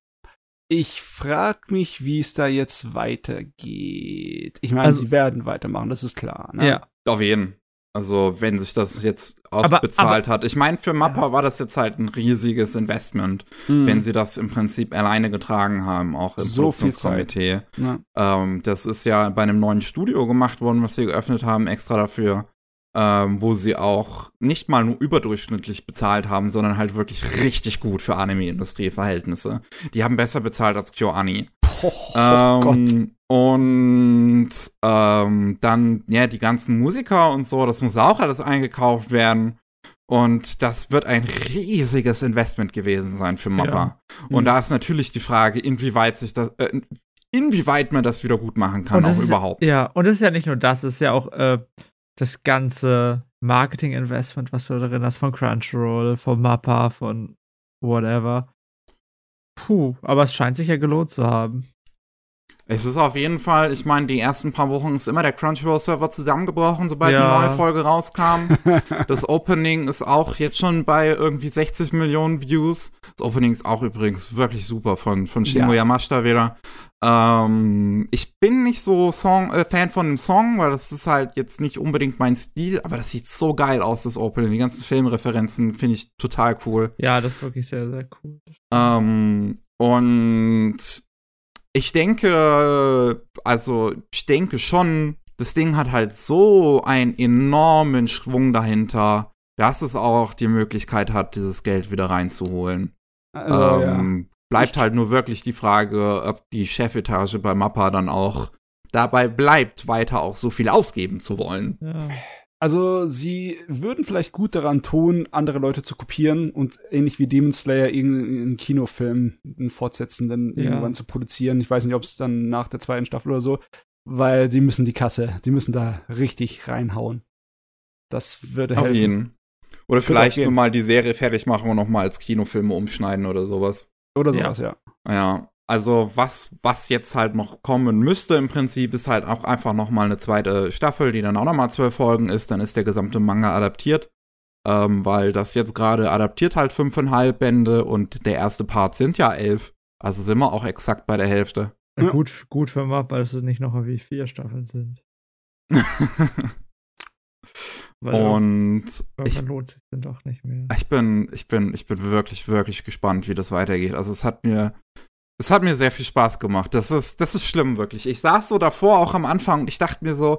Ich frag mich, wie es da jetzt weitergeht. Ich meine, Also- sie werden weitermachen, das ist klar. Ne? Ja. Auf jeden. Also, wenn sich das jetzt Aber- ausbezahlt hat. Ich meine, für Mappa war das jetzt halt ein riesiges Investment, Hm. wenn sie das im Prinzip alleine getragen haben, auch im So viel Produktionskomitee. Ja. Ähm, das ist ja bei einem neuen Studio gemacht worden, was sie geöffnet haben, extra dafür, ähm, wo sie auch nicht mal nur überdurchschnittlich bezahlt haben, sondern halt wirklich richtig gut für Anime-Industrie-Verhältnisse. Die haben besser bezahlt als KyoAni. Oh, oh Gott. Ähm, und ähm, dann, ja, die ganzen Musiker und so, das muss auch alles eingekauft werden. Und das wird ein riesiges Investment gewesen sein für Mappa. Und Mhm. da ist natürlich die Frage, inwieweit sich das, äh, inwieweit man das wieder gut machen kann, auch ist- überhaupt. Ja, und es ist ja nicht nur das, es ist ja auch äh, das ganze Marketing-Investment, was du drin hast, von Crunchyroll, von Mappa, von whatever. Puh, aber es scheint sich ja gelohnt zu haben. Es ist auf jeden Fall, ich meine, die ersten paar Wochen ist immer der Crunchyroll-Server zusammengebrochen, sobald Ja. die neue Folge rauskam. Das Opening ist auch jetzt schon bei irgendwie 60 Millionen Views. Das Opening ist auch übrigens wirklich super von, von Shingo Ja. Yamashita wieder. Ähm, ich bin nicht so Song, äh, Fan von dem Song, weil das ist halt jetzt nicht unbedingt mein Stil, aber das sieht so geil aus, das Opening. Die ganzen Filmreferenzen finde ich total cool. Ja, das ist wirklich sehr, sehr cool. Ähm, und ich denke, also ich denke schon, das Ding hat halt so einen enormen Schwung dahinter, dass es auch die Möglichkeit hat, dieses Geld wieder reinzuholen. Also, ja. ähm, bleibt Ich- halt nur wirklich die Frage, ob die Chefetage bei Mappa dann auch dabei bleibt, weiter auch so viel ausgeben zu wollen. Ja. Also, sie würden vielleicht gut daran tun, andere Leute zu kopieren und ähnlich wie Demon Slayer irgendeinen Kinofilm, einen fortsetzenden Ja. irgendwann zu produzieren. Ich weiß nicht, ob es dann nach der zweiten Staffel oder so, weil die müssen die Kasse, die müssen da richtig reinhauen. Das würde Auf helfen. jeden. Oder vielleicht nur mal die Serie fertig machen und noch mal als Kinofilme umschneiden oder sowas. Oder Ja. sowas, ja. Ja. Also was, was jetzt halt noch kommen müsste im Prinzip, ist halt auch einfach noch mal eine zweite Staffel, die dann auch noch mal zwölf Folgen ist. Dann ist der gesamte Manga adaptiert. Ähm, weil das jetzt gerade adaptiert halt fünfeinhalb Bände und der erste Part sind ja elf. Also sind wir auch exakt bei der Hälfte. Ja. Gut, gut für Mappa, dass es nicht noch wie vier Staffeln sind. Weil und ich, lohnt sich dann doch nicht mehr. Ich bin, ich bin, ich bin wirklich, wirklich gespannt, wie das weitergeht. Also es hat mir es hat mir sehr viel Spaß gemacht. Das ist, das ist schlimm, wirklich. Ich saß so davor auch am Anfang und ich dachte mir so,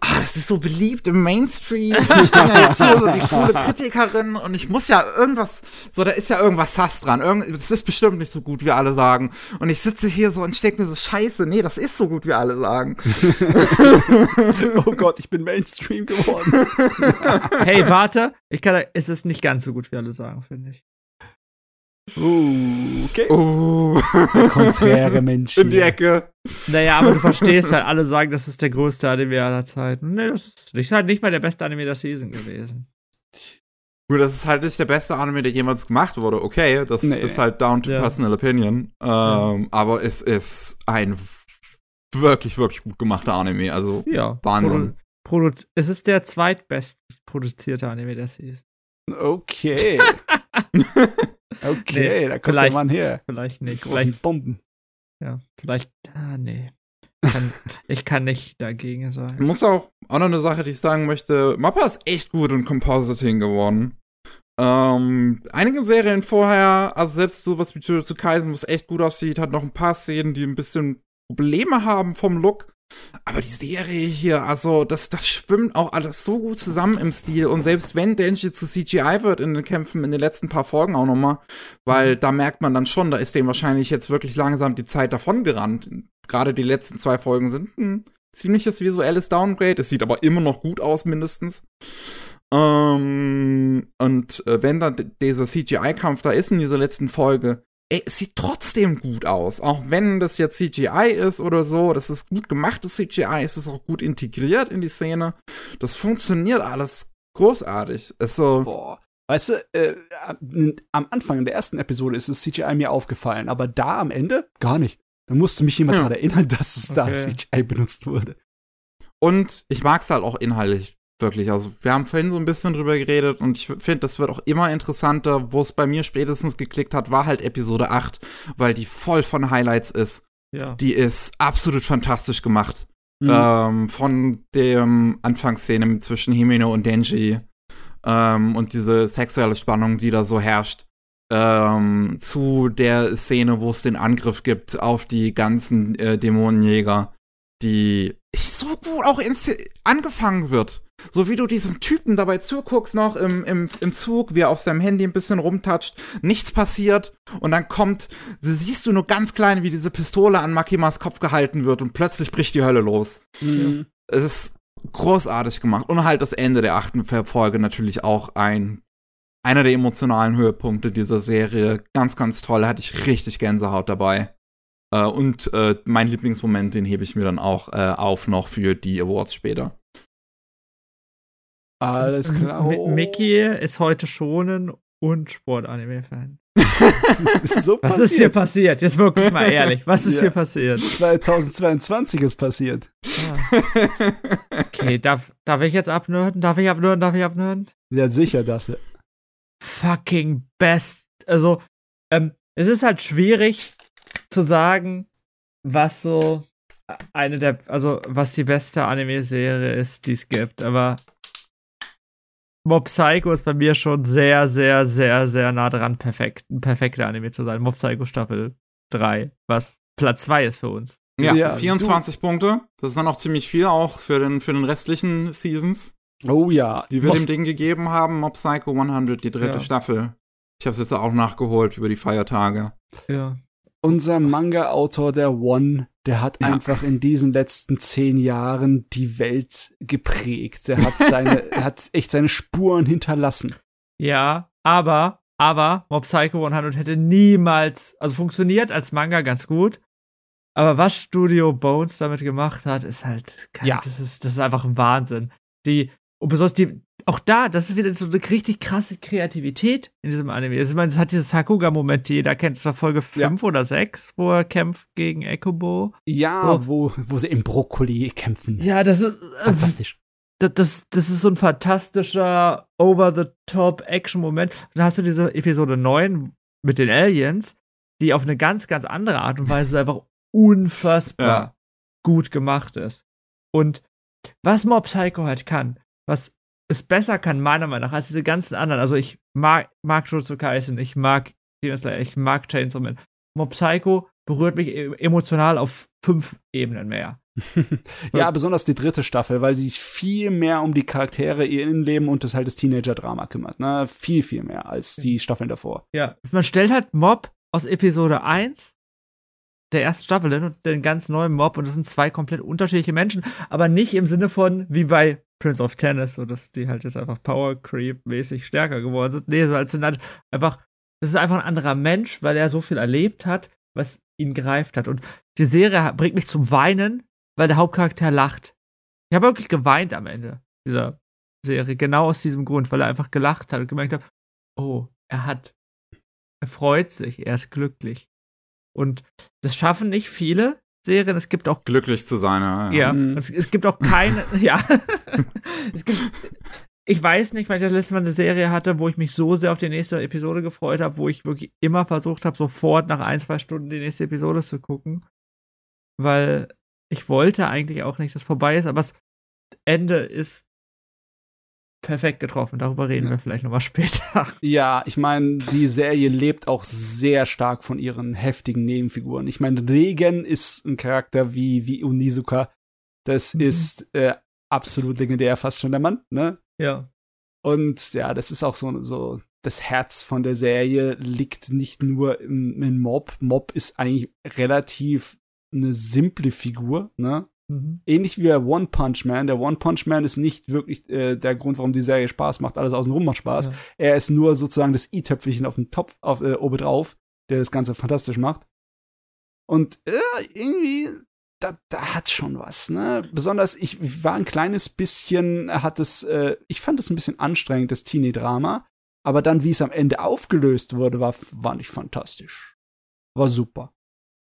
ah, das ist so beliebt im Mainstream. Ich bin ja jetzt hier so die coole Kritikerin und ich muss ja irgendwas, so, da ist ja irgendwas Sass dran. Irgend, das ist bestimmt nicht so gut, wie alle sagen. Und ich sitze hier so und steck mir so, scheiße, nee, das ist so gut, wie alle sagen. oh Gott, ich bin Mainstream geworden. hey, warte, ich kann, es ist nicht ganz so gut, wie alle sagen, finde ich. Uh, okay. Uh. Der konträre Mensch. In die Ecke. Naja, aber du verstehst halt, alle sagen, das ist der größte Anime aller Zeiten. Nee, das ist halt nicht mal der beste Anime der Season gewesen. Gut, das ist halt nicht der beste Anime, der jemals gemacht wurde. Okay, das nee. ist halt down to ja. personal opinion. Ähm, ja. Aber es ist ein wirklich, wirklich gut gemachter Anime. Also, ja. Wahnsinn. Produ Produ es ist der zweitbest produzierte Anime der Season. Okay. Okay, nee, da kommt der Mann her. Vielleicht nicht. Vielleicht Bomben. Ja, vielleicht. Ah, nee. Kann, ich kann nicht dagegen sein. Ich muss auch, auch noch eine Sache, die ich sagen möchte. Mappa ist echt gut in Compositing geworden. Ähm, einige Serien vorher, also selbst sowas wie Jujutsu Kaisen, was echt gut aussieht, hat noch ein paar Szenen, die ein bisschen Probleme haben vom Look. Aber die Serie hier, also das, das schwimmt auch alles so gut zusammen im Stil. Und selbst wenn Denji zu CGI wird in den Kämpfen in den letzten paar Folgen auch nochmal, weil mhm. da merkt man dann schon, da ist dem wahrscheinlich jetzt wirklich langsam die Zeit davon gerannt. Gerade die letzten zwei Folgen sind ein ziemliches visuelles Downgrade. Es sieht aber immer noch gut aus, mindestens. Ähm, und äh, wenn dann dieser CGI-Kampf da ist in dieser letzten Folge, ey, es sieht trotzdem gut aus. Auch wenn das jetzt CGI ist oder so, das ist gut gemachtes CGI, es ist auch gut integriert in die Szene. Das funktioniert alles großartig. Ist so. Boah. Weißt du, äh, am Anfang in der ersten Episode ist das CGI mir aufgefallen, aber da am Ende gar nicht. Da musste mich jemand ja. daran erinnern, dass es okay. da CGI benutzt wurde. Und ich mag es halt auch inhaltlich wirklich. Also wir haben vorhin so ein bisschen drüber geredet und ich finde, das wird auch immer interessanter. Wo es bei mir spätestens geklickt hat, war halt Episode 8, weil die voll von Highlights ist. Ja. Die ist absolut fantastisch gemacht. Mhm. Ähm, von dem Anfangsszene zwischen Himeno und Denji ähm, und diese sexuelle Spannung, die da so herrscht. Ähm, zu der Szene, wo es den Angriff gibt auf die ganzen äh, Dämonenjäger, die so gut auch angefangen wird. So wie du diesem Typen dabei zuguckst noch im, im, im Zug, wie er auf seinem Handy ein bisschen rumtatscht, nichts passiert und dann kommt, siehst du nur ganz klein, wie diese Pistole an Makimas Kopf gehalten wird und plötzlich bricht die Hölle los. Mhm. Es ist großartig gemacht und halt das Ende der achten Folge natürlich auch ein einer der emotionalen Höhepunkte dieser Serie. Ganz, ganz toll, hatte ich richtig Gänsehaut dabei. Äh, und äh, mein Lieblingsmoment, den hebe ich mir dann auch äh, auf noch für die Awards später. Alles klar. M Mickey ist heute schonen und Sportanime-Fan. so was ist hier passiert? Jetzt wirklich mal ehrlich. Was ist ja. hier passiert? 2022 ist passiert. Ah. Okay, darf, darf ich jetzt abnörden? Darf ich abnörden? Darf ich abnörden? Ja, sicher dafür. Fucking best. Also, ähm, es ist halt schwierig zu sagen, was so eine der, also was die beste Anime-Serie ist, die es gibt. Aber Mob Psycho ist bei mir schon sehr, sehr, sehr, sehr nah dran, perfekt, ein perfekter Anime zu sein. Mob Psycho Staffel 3, was Platz 2 ist für uns. Ja, ja 24 du. Punkte. Das ist dann auch ziemlich viel, auch für den, für den restlichen Seasons. Oh ja. Die wir Mob dem Ding gegeben haben. Mob Psycho 100, die dritte ja. Staffel. Ich habe es jetzt auch nachgeholt über die Feiertage. Ja. Unser Manga-Autor, der One, der hat ja. einfach in diesen letzten zehn Jahren die Welt geprägt. Der hat seine, er hat echt seine Spuren hinterlassen. Ja, aber, aber Mob Psycho 100 hätte niemals, also funktioniert als Manga ganz gut. Aber was Studio Bones damit gemacht hat, ist halt, ja. das ist, das ist einfach ein Wahnsinn. Die, und besonders die, auch da, das ist wieder so eine richtig krasse Kreativität in diesem Anime. Also, ich meine, es hat dieses Sakuga-Moment, die jeder kennt, es war Folge 5 ja. oder 6, wo er kämpft gegen Ekobo. Ja, so. wo, wo sie im Brokkoli kämpfen. Ja, das ist äh, fantastisch. Das, das, das ist so ein fantastischer Over-the-Top-Action-Moment. Dann hast du diese Episode 9 mit den Aliens, die auf eine ganz, ganz andere Art und Weise einfach unfassbar ja. gut gemacht ist. Und was Mob Psycho halt kann, was es besser kann, meiner Meinung nach, als diese ganzen anderen. Also ich mag, mag Jujutsu Kaisen, ich mag ich mag Chainsaw Man. Mob Psycho berührt mich e-, emotional auf fünf Ebenen mehr. ja, besonders die dritte Staffel, weil sie sich viel mehr um die Charaktere, ihr Innenleben und das halt das Teenager-Drama kümmert. Ne? Viel, viel mehr als die Staffeln davor. Ja, man stellt halt Mob aus Episode 1 der ersten Staffel hin und den ganz neuen Mob und das sind zwei komplett unterschiedliche Menschen, aber nicht im Sinne von wie bei Prince of Tennis, so dass die halt jetzt einfach Power Creep mäßig stärker geworden sind. Nee, so als sind halt einfach, das ist einfach ein anderer Mensch, weil er so viel erlebt hat, was ihn greift hat. Und die Serie bringt mich zum Weinen, weil der Hauptcharakter lacht. Ich habe wirklich geweint am Ende dieser Serie, genau aus diesem Grund, weil er einfach gelacht hat und gemerkt hat, oh, er hat, er freut sich, er ist glücklich. Und das schaffen nicht viele Serien. Es gibt auch glücklich zu sein. Ja, ja. ja mhm. es, es, gibt auch keine. ja, es gibt. Ich weiß nicht, weil ich das letzte Mal eine Serie hatte, wo ich mich so sehr auf die nächste Episode gefreut habe, wo ich wirklich immer versucht habe, sofort nach ein, zwei Stunden die nächste Episode zu gucken. Weil ich wollte eigentlich auch nicht, dass vorbei ist, aber das Ende ist perfekt getroffen. Darüber reden wir vielleicht nochmal später. Ja, ich meine, die Serie lebt auch sehr stark von ihren heftigen Nebenfiguren. Ich meine, Regen ist ein Charakter wie, wie Unizuka. Das mhm. ist äh, absolut legendär, fast schon der Mann, ne? Ja. Und ja, das ist auch so, so das Herz von der Serie liegt nicht nur im, im Mob. Mob ist eigentlich relativ eine simple Figur, ne? Mhm. Ähnlich wie der One Punch Man. Der One Punch Man ist nicht wirklich äh, der Grund, warum die Serie Spaß macht. Alles außenrum macht Spaß. Ja. Er ist nur sozusagen das i-Töpfelchen auf dem Topf, auf, äh, obendrauf, der das Ganze fantastisch macht. Und äh, irgendwie, da, da hat schon was, ne? Besonders, ich war ein kleines bisschen, hat es, äh, ich fand es ein bisschen anstrengend, das Teenie-Drama. Aber dann, wie es am Ende aufgelöst wurde, war, war nicht fantastisch. War super.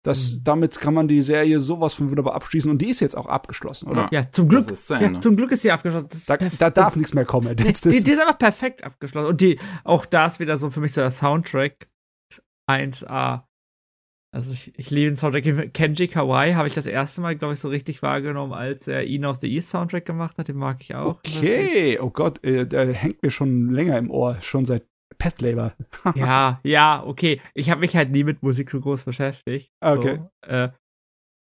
Das, mhm. Damit kann man die Serie sowas von wunderbar abschließen und die ist jetzt auch abgeschlossen, oder? Ja, zum Glück. Ist ja, zum Glück ist sie abgeschlossen. Da, da, darf nichts mehr kommen. Nee, die, die, ist einfach perfekt abgeschlossen. Und die, auch da ist wieder so für mich so der Soundtrack 1A. Also ich, ich liebe den Soundtrack. Kenji Kawai habe ich das erste Mal, glaube ich, so richtig wahrgenommen, als er Eno of the East Soundtrack gemacht hat. Den mag ich auch. Okay, oh Gott, äh, der hängt mir schon länger im Ohr, schon seit Pet Labor. ja, ja, okay. Ich habe mich halt nie mit Musik so groß beschäftigt. Okay. So, äh,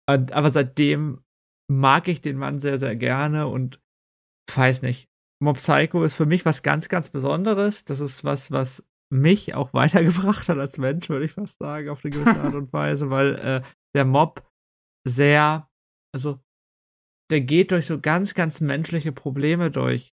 aber seitdem mag ich den Mann sehr, sehr gerne und weiß nicht. Mob Psycho ist für mich was ganz, ganz Besonderes. Das ist was, was mich auch weitergebracht hat als Mensch, würde ich fast sagen, auf eine gewisse Art und Weise, weil äh, der Mob sehr, also der geht durch so ganz, ganz menschliche Probleme durch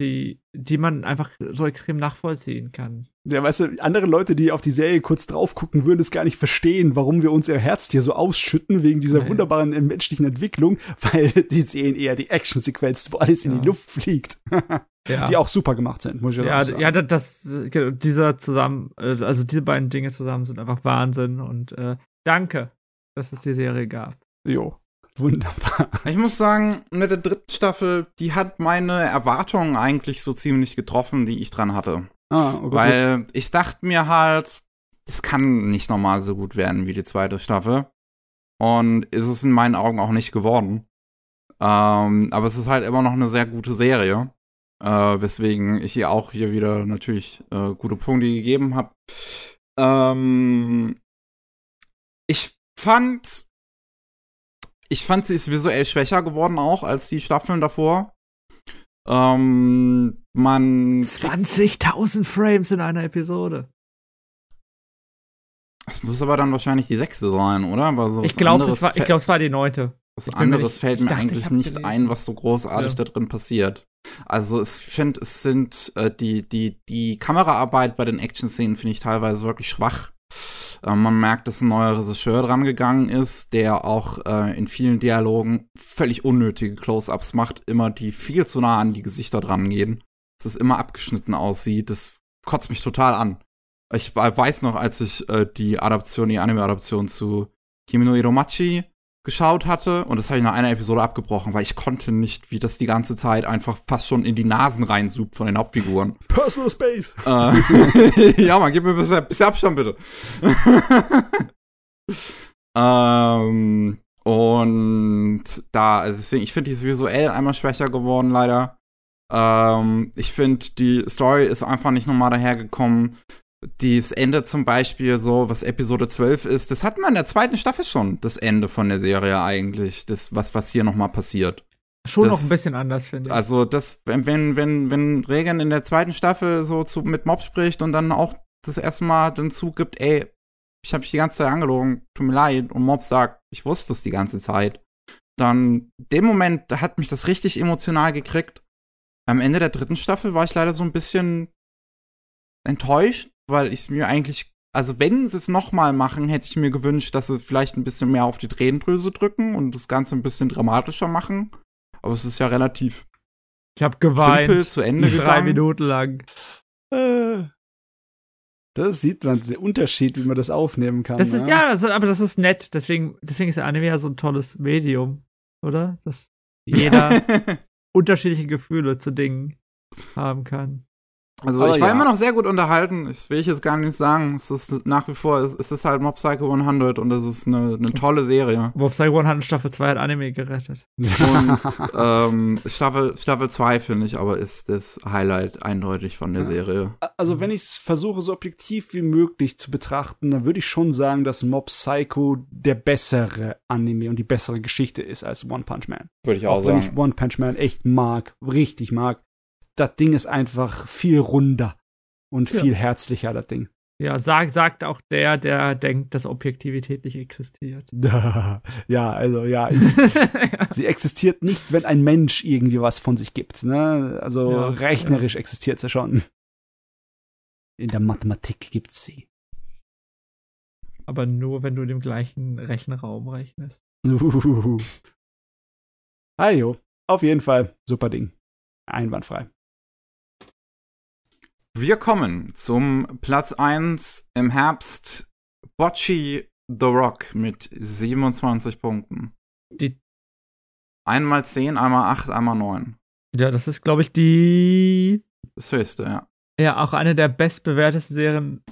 die, die man einfach so extrem nachvollziehen kann. Ja, weißt du, andere Leute, die auf die Serie kurz drauf gucken, würden es gar nicht verstehen, warum wir uns ihr Herz hier so ausschütten wegen dieser nee. wunderbaren äh, menschlichen Entwicklung, weil die sehen eher die Actionsequenz, wo alles ja. in die Luft fliegt. ja. Die auch super gemacht sind, muss ich ja, sagen. Ja, das, dieser zusammen, äh, also diese beiden Dinge zusammen sind einfach Wahnsinn und äh, danke, dass es die Serie gab. Jo. Wunderbar. Ich muss sagen, mit der dritten Staffel, die hat meine Erwartungen eigentlich so ziemlich getroffen, die ich dran hatte. Ah, okay. Weil ich dachte mir halt, das kann nicht normal so gut werden wie die zweite Staffel. Und ist es in meinen Augen auch nicht geworden. Ähm, aber es ist halt immer noch eine sehr gute Serie. Äh, weswegen ich ihr auch hier wieder natürlich äh, gute Punkte gegeben habe. Ähm, ich fand ich fand, sie ist visuell schwächer geworden auch als die Staffeln davor. Ähm, man. 20.000 Frames in einer Episode. Das muss aber dann wahrscheinlich die sechste sein, oder? So ich glaube, es war, glaub, war die neunte. Was anderes nicht, fällt mir dachte, eigentlich nicht gelesen. ein, was so großartig ja. da drin passiert. Also ich finde, es sind äh, die, die, die Kameraarbeit bei den Action-Szenen finde ich teilweise wirklich schwach. Äh, man merkt, dass ein neuer Regisseur dran gegangen ist, der auch äh, in vielen Dialogen völlig unnötige Close-ups macht, immer die viel zu nah an die Gesichter dran gehen. dass es immer abgeschnitten aussieht, das kotzt mich total an. Ich weiß noch, als ich äh, die Adaption, die Anime-Adaption zu Kimi no Iromachi geschaut hatte und das habe ich nach einer Episode abgebrochen, weil ich konnte nicht, wie das die ganze Zeit einfach fast schon in die Nasen reinsoupt von den Hauptfiguren. Personal Space. Äh, ja, man, gib mir ein bisschen, bisschen Abstand, bitte. ähm, und da, also deswegen, ich finde die ist visuell einmal schwächer geworden, leider. Ähm, ich finde, die Story ist einfach nicht nochmal dahergekommen das Ende zum Beispiel, so was Episode 12 ist, das hatten wir in der zweiten Staffel schon, das Ende von der Serie eigentlich, das, was, was hier nochmal passiert. Schon das, noch ein bisschen anders, finde ich. Also, das, wenn, wenn, wenn, wenn Regan in der zweiten Staffel so zu, mit Mob spricht und dann auch das erste Mal den Zug gibt, ey, ich habe dich die ganze Zeit angelogen, tut mir leid, und Mob sagt, ich wusste es die ganze Zeit, dann, dem Moment, da hat mich das richtig emotional gekriegt. Am Ende der dritten Staffel war ich leider so ein bisschen enttäuscht, weil ich mir eigentlich, also wenn sie es nochmal machen, hätte ich mir gewünscht, dass sie vielleicht ein bisschen mehr auf die Tränendrüse drücken und das Ganze ein bisschen dramatischer machen. Aber es ist ja relativ ich hab geweint. simpel zu Ende gegangen. Drei Minuten lang. Äh. Das sieht man, den Unterschied, wie man das aufnehmen kann. Das ist, ne? ja, ja aber das ist nett. Deswegen, deswegen ist der Anime ja so ein tolles Medium, oder? Dass jeder unterschiedliche Gefühle zu Dingen haben kann. Also oh, ich war ja. immer noch sehr gut unterhalten. Ich will ich jetzt gar nicht sagen. Es ist nach wie vor, es ist halt Mob Psycho 100 und es ist eine, eine tolle Serie. Mob Psycho 100 Staffel 2 hat Anime gerettet. Und ähm, Staffel, Staffel 2 finde ich aber ist das Highlight eindeutig von der Serie. Also wenn ich es versuche so objektiv wie möglich zu betrachten, dann würde ich schon sagen, dass Mob Psycho der bessere Anime und die bessere Geschichte ist als One Punch Man. Würde ich auch, auch sagen. Wenn ich One Punch Man echt mag, richtig mag das Ding ist einfach viel runder und viel ja. herzlicher, das Ding. Ja, sag, sagt auch der, der denkt, dass Objektivität nicht existiert. ja, also ja, ich, sie existiert nicht, wenn ein Mensch irgendwie was von sich gibt. Ne? Also ja, rechnerisch ja. existiert sie schon. In der Mathematik gibt's sie. Aber nur, wenn du in dem gleichen Rechenraum rechnest. Ajo, auf jeden Fall, super Ding. Einwandfrei. Wir kommen zum Platz 1 im Herbst. Bocci The Rock mit 27 Punkten. Die einmal 10, einmal 8, einmal 9. Ja, das ist, glaube ich, die. Das höchste, ja. Ja, auch eine der bestbewertesten Serien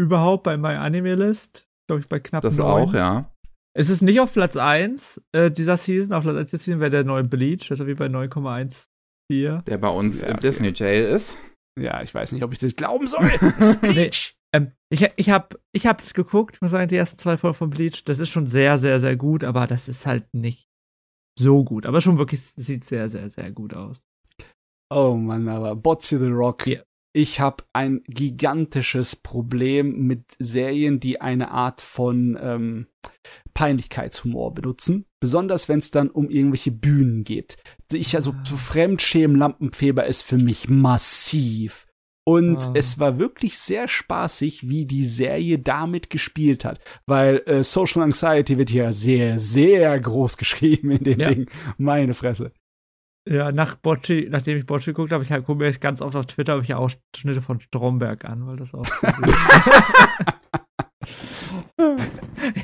überhaupt bei My Anime List. Glaube ich, bei knapp Das 9. auch, ja. Es ist nicht auf Platz 1 äh, dieser Season. Auf Platz 1 dieser Season wäre der neue Bleach. Das ist wie bei 9,14. Der bei uns ja, im okay. Disney Jail ist ja, ich weiß nicht, ob ich das glauben soll. Bleach. ähm, ich ich habe ich hab's geguckt, muss sagen, die ersten zwei Folgen von Bleach. Das ist schon sehr, sehr, sehr gut, aber das ist halt nicht so gut. Aber schon wirklich, sieht sehr, sehr, sehr gut aus. Oh Mann, aber Bocce the Rock. Yeah. Ich habe ein gigantisches Problem mit Serien, die eine Art von ähm, Peinlichkeitshumor benutzen. Besonders wenn es dann um irgendwelche Bühnen geht. Ich, also so ah. Fremdschämen, Lampenfeber ist für mich massiv. Und oh. es war wirklich sehr spaßig, wie die Serie damit gespielt hat. Weil äh, Social Anxiety wird hier sehr, sehr groß geschrieben in dem ja. Ding. Meine Fresse. Ja, nach Bocci, nachdem ich Bocci geguckt habe, ich gucke mir ganz oft auf Twitter, habe ich ja auch Schnitte von Stromberg an, weil das auch.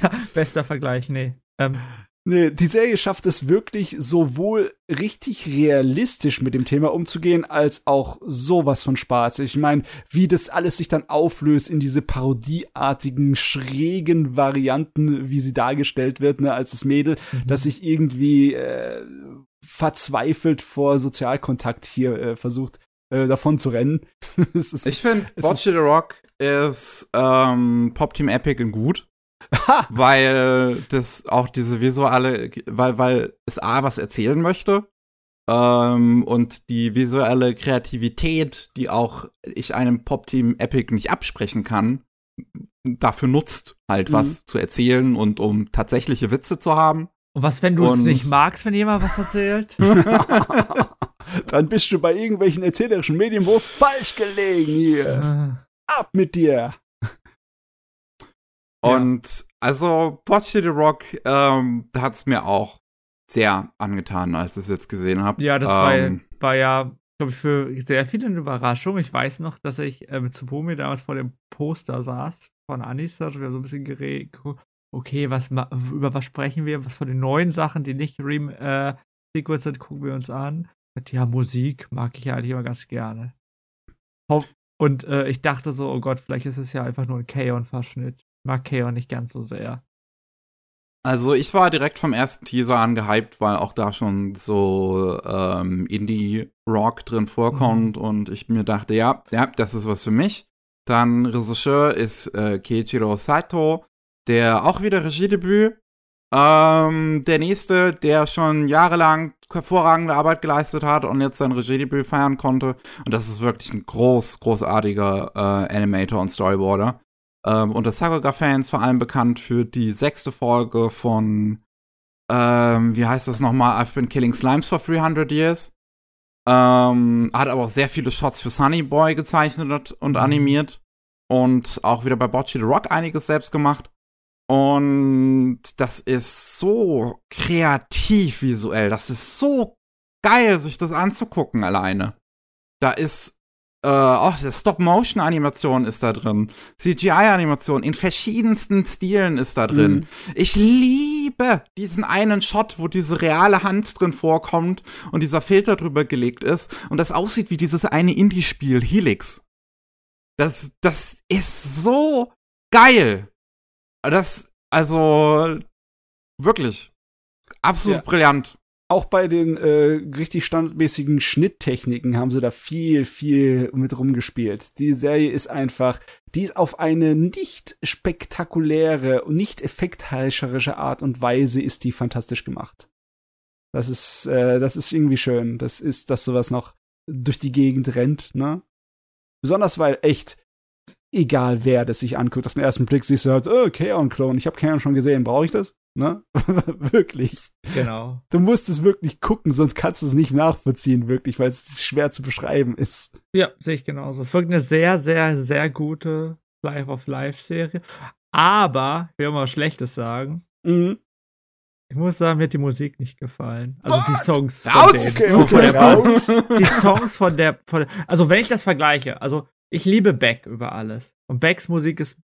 ja, bester Vergleich, nee. Ähm, Nee, die Serie schafft es wirklich sowohl richtig realistisch mit dem Thema umzugehen, als auch sowas von Spaß. Ich meine, wie das alles sich dann auflöst in diese parodieartigen, schrägen Varianten, wie sie dargestellt wird, ne, als das Mädel, mhm. das sich irgendwie äh, verzweifelt vor Sozialkontakt hier äh, versucht äh, davon zu rennen. ist, ich finde, Watch the Rock ist ähm, Pop Team Epic in gut. weil das auch diese visuelle, weil, weil es A was erzählen möchte ähm, und die visuelle Kreativität, die auch ich einem Pop-Team Epic nicht absprechen kann, dafür nutzt, halt mhm. was zu erzählen und um tatsächliche Witze zu haben. Und was, wenn du es nicht magst, wenn jemand was erzählt? Dann bist du bei irgendwelchen erzählerischen Medien wo falsch gelegen hier. Ah. Ab mit dir. Und ja. also Watch the Rock, ähm, da hat es mir auch sehr angetan, als ich es jetzt gesehen habe. Ja, das ähm, war, war, ja, glaube ich, für sehr viele eine Überraschung. Ich weiß noch, dass ich äh, mit Tsubumi damals vor dem Poster saß von Anisage. Wir haben so ein bisschen geredet. Okay, was über was sprechen wir? Was von den neuen Sachen, die nicht äh, Sequels sind, gucken wir uns an. Ja, Musik mag ich ja eigentlich immer ganz gerne. Und äh, ich dachte so, oh Gott, vielleicht ist es ja einfach nur ein Kaon-Verschnitt. Ich mag Kaon nicht ganz so sehr. Also ich war direkt vom ersten Teaser angehypt, weil auch da schon so ähm, Indie-Rock drin vorkommt mhm. und ich mir dachte, ja, ja, das ist was für mich. Dann Regisseur ist äh, Keiichiro Saito, der auch wieder Regiedebüt. Ähm, der nächste, der schon jahrelang hervorragende Arbeit geleistet hat und jetzt sein Regiedebüt feiern konnte. Und das ist wirklich ein groß, großartiger äh, Animator und Storyboarder. Ähm, unter Sakuga-Fans vor allem bekannt für die sechste Folge von, ähm, wie heißt das nochmal, I've been killing slimes for 300 years. Ähm, hat aber auch sehr viele Shots für Sunny Boy gezeichnet und mhm. animiert. Und auch wieder bei Bocce the Rock einiges selbst gemacht. Und das ist so kreativ visuell. Das ist so geil, sich das anzugucken alleine. Da ist äh, oh, Stop-Motion-Animation ist da drin. CGI-Animation in verschiedensten Stilen ist da drin. Mhm. Ich liebe diesen einen Shot, wo diese reale Hand drin vorkommt und dieser Filter drüber gelegt ist und das aussieht wie dieses eine Indie-Spiel Helix. Das, das ist so geil. Das, also, wirklich. Absolut ja. brillant auch bei den äh, richtig standardmäßigen Schnitttechniken haben sie da viel, viel mit rumgespielt. Die Serie ist einfach, die ist auf eine nicht spektakuläre und nicht effektheischerische Art und Weise ist die fantastisch gemacht. Das ist, äh, das ist irgendwie schön. Das ist, dass sowas noch durch die Gegend rennt, ne? Besonders weil echt, egal wer das sich anguckt, auf den ersten Blick siehst du halt, oh, Kaon-Clone, ich habe Kaon schon gesehen, brauche ich das? Ne? wirklich. Genau. Du musst es wirklich gucken, sonst kannst du es nicht nachvollziehen, wirklich, weil es schwer zu beschreiben ist. Ja, sehe ich genauso. Es wirkt eine sehr, sehr, sehr gute Life of Life-Serie. Aber, ich will mal Schlechtes sagen. Mhm. Ich muss sagen, mir hat die Musik nicht gefallen. Also What? die Songs von raus, okay, okay, raus. Die Songs von der, von der, also wenn ich das vergleiche, also ich liebe Beck über alles. Und Becks Musik ist,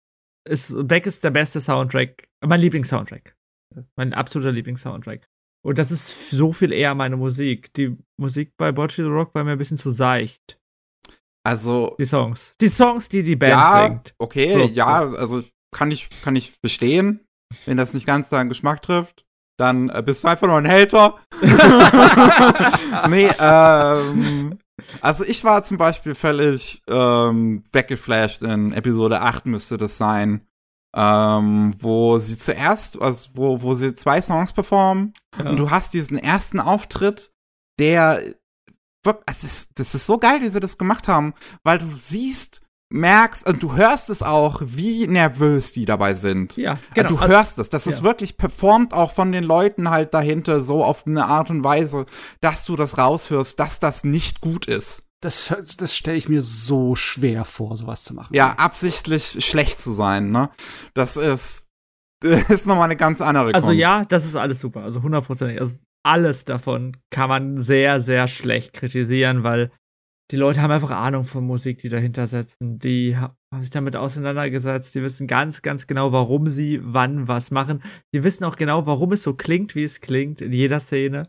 ist Beck ist der beste Soundtrack, mein Lieblings-Soundtrack. Mein absoluter Lieblings-Soundtrack. Und das ist so viel eher meine Musik. Die Musik bei Bocce the Rock war mir ein bisschen zu seicht. Also. Die Songs. Die Songs, die die Band ja, singt. Okay, so, ja, also kann ich, kann ich verstehen, wenn das nicht ganz deinen Geschmack trifft. Dann äh, bist du einfach nur ein Hater. nee, ähm. Also ich war zum Beispiel völlig ähm, weggeflasht in Episode 8 müsste das sein, ähm, wo sie zuerst, also wo, wo sie zwei Songs performen ja. und du hast diesen ersten Auftritt, der, es ist, das ist so geil, wie sie das gemacht haben, weil du siehst, merkst und du hörst es auch, wie nervös die dabei sind. Ja, genau. Du hörst es. Das ja. ist wirklich performt auch von den Leuten halt dahinter so auf eine Art und Weise, dass du das raushörst, dass das nicht gut ist. Das, das stelle ich mir so schwer vor, sowas zu machen. Ja, absichtlich schlecht zu sein, ne? Das ist, das ist nochmal eine ganz andere Also Kunst. ja, das ist alles super. Also hundertprozentig. Also alles davon kann man sehr, sehr schlecht kritisieren, weil die Leute haben einfach Ahnung von Musik, die dahinter setzen. Die haben sich damit auseinandergesetzt. Die wissen ganz, ganz genau, warum sie wann was machen. Die wissen auch genau, warum es so klingt, wie es klingt in jeder Szene.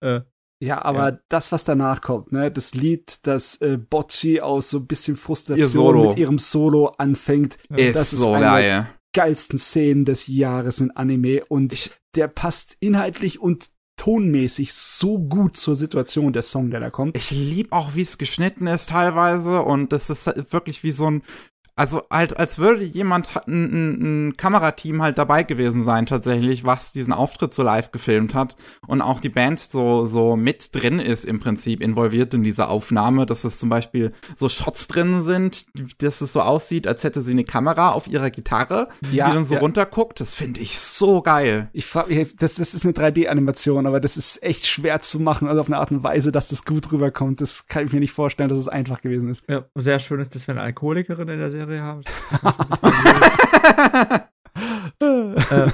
Äh, ja, aber ja. das, was danach kommt, ne, das Lied, das äh, Bocci aus so ein bisschen Frustration mit ihrem Solo anfängt, ist das ist so eine geil. der geilsten Szenen des Jahres in Anime und ich, der passt inhaltlich und tonmäßig so gut zur Situation der Song, der da kommt. Ich lieb auch, wie es geschnitten ist teilweise und das ist wirklich wie so ein also halt, als würde jemand, ein, ein, ein, Kamerateam halt dabei gewesen sein tatsächlich, was diesen Auftritt so live gefilmt hat und auch die Band so, so mit drin ist im Prinzip involviert in dieser Aufnahme, dass es zum Beispiel so Shots drin sind, dass es so aussieht, als hätte sie eine Kamera auf ihrer Gitarre, ja, die dann so ja. runterguckt. Das finde ich so geil. Ich frage das, das ist eine 3D-Animation, aber das ist echt schwer zu machen, also auf eine Art und Weise, dass das gut rüberkommt. Das kann ich mir nicht vorstellen, dass es einfach gewesen ist. Ja, sehr schön ist, dass wir eine Alkoholikerin in der Serie Serie haben. äh,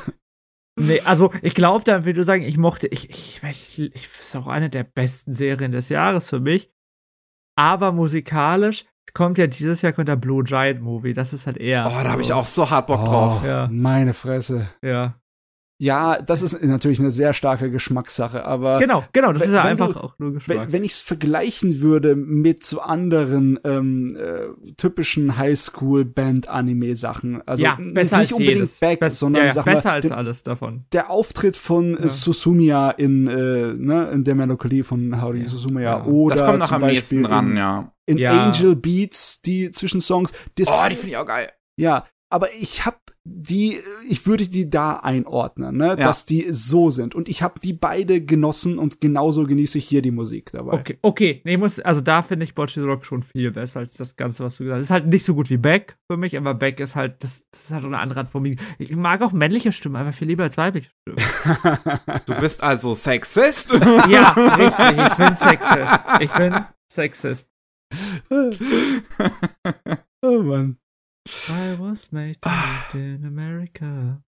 nee, also ich glaube da, wie du sagen, ich mochte, ich, ich, ich, ich ist auch eine der besten Serien des Jahres für mich. aber musikalisch kommt ja dieses Jahr kommt der Blue Giant Movie. Das ist halt eher. Oh, da habe ich auch so hart Bock drauf. Oh, Ja. Meine Fresse. Ja. Ja, das ist natürlich eine sehr starke Geschmackssache, aber Genau, genau. Das wenn- ist ja einfach du- auch nur Geschmack. wenn, wenn ich es vergleichen würde mit so anderen ähm, äh, typischen Highschool-Band-Anime-Sachen, also ja, besser nicht als unbedingt jedes. Back, Bess- sondern ja, ja, sag besser mal, als der, alles davon. der Auftritt von Ja. Susumiya in, äh, ne, in der Melancholie von Haruhi Ja. Susumiya Ja. oder Das kommt noch zum am Beispiel nächsten dran, in, ja. in Ja. Angel Beats, die Zwischensongs. Das, Oh, die finde ich auch geil. ja, aber ich hab die, ich würde die da einordnen, ne, dass die so sind. Und ich habe die beide genossen und genauso genieße ich hier die Musik dabei. Okay, okay. Nee, ich muss, also da finde ich Bocce Rock schon viel besser als das Ganze, was du gesagt hast. Ist halt nicht so gut wie Beck für mich, aber Beck ist halt, das, das ist halt so eine andere Art von Musik. Ich mag auch männliche Stimmen, aber viel lieber als weibliche Stimmen. Du bist also Sexist? ja, richtig. Ich bin Sexist. Ich bin Sexist. oh Mann. I was made live in America.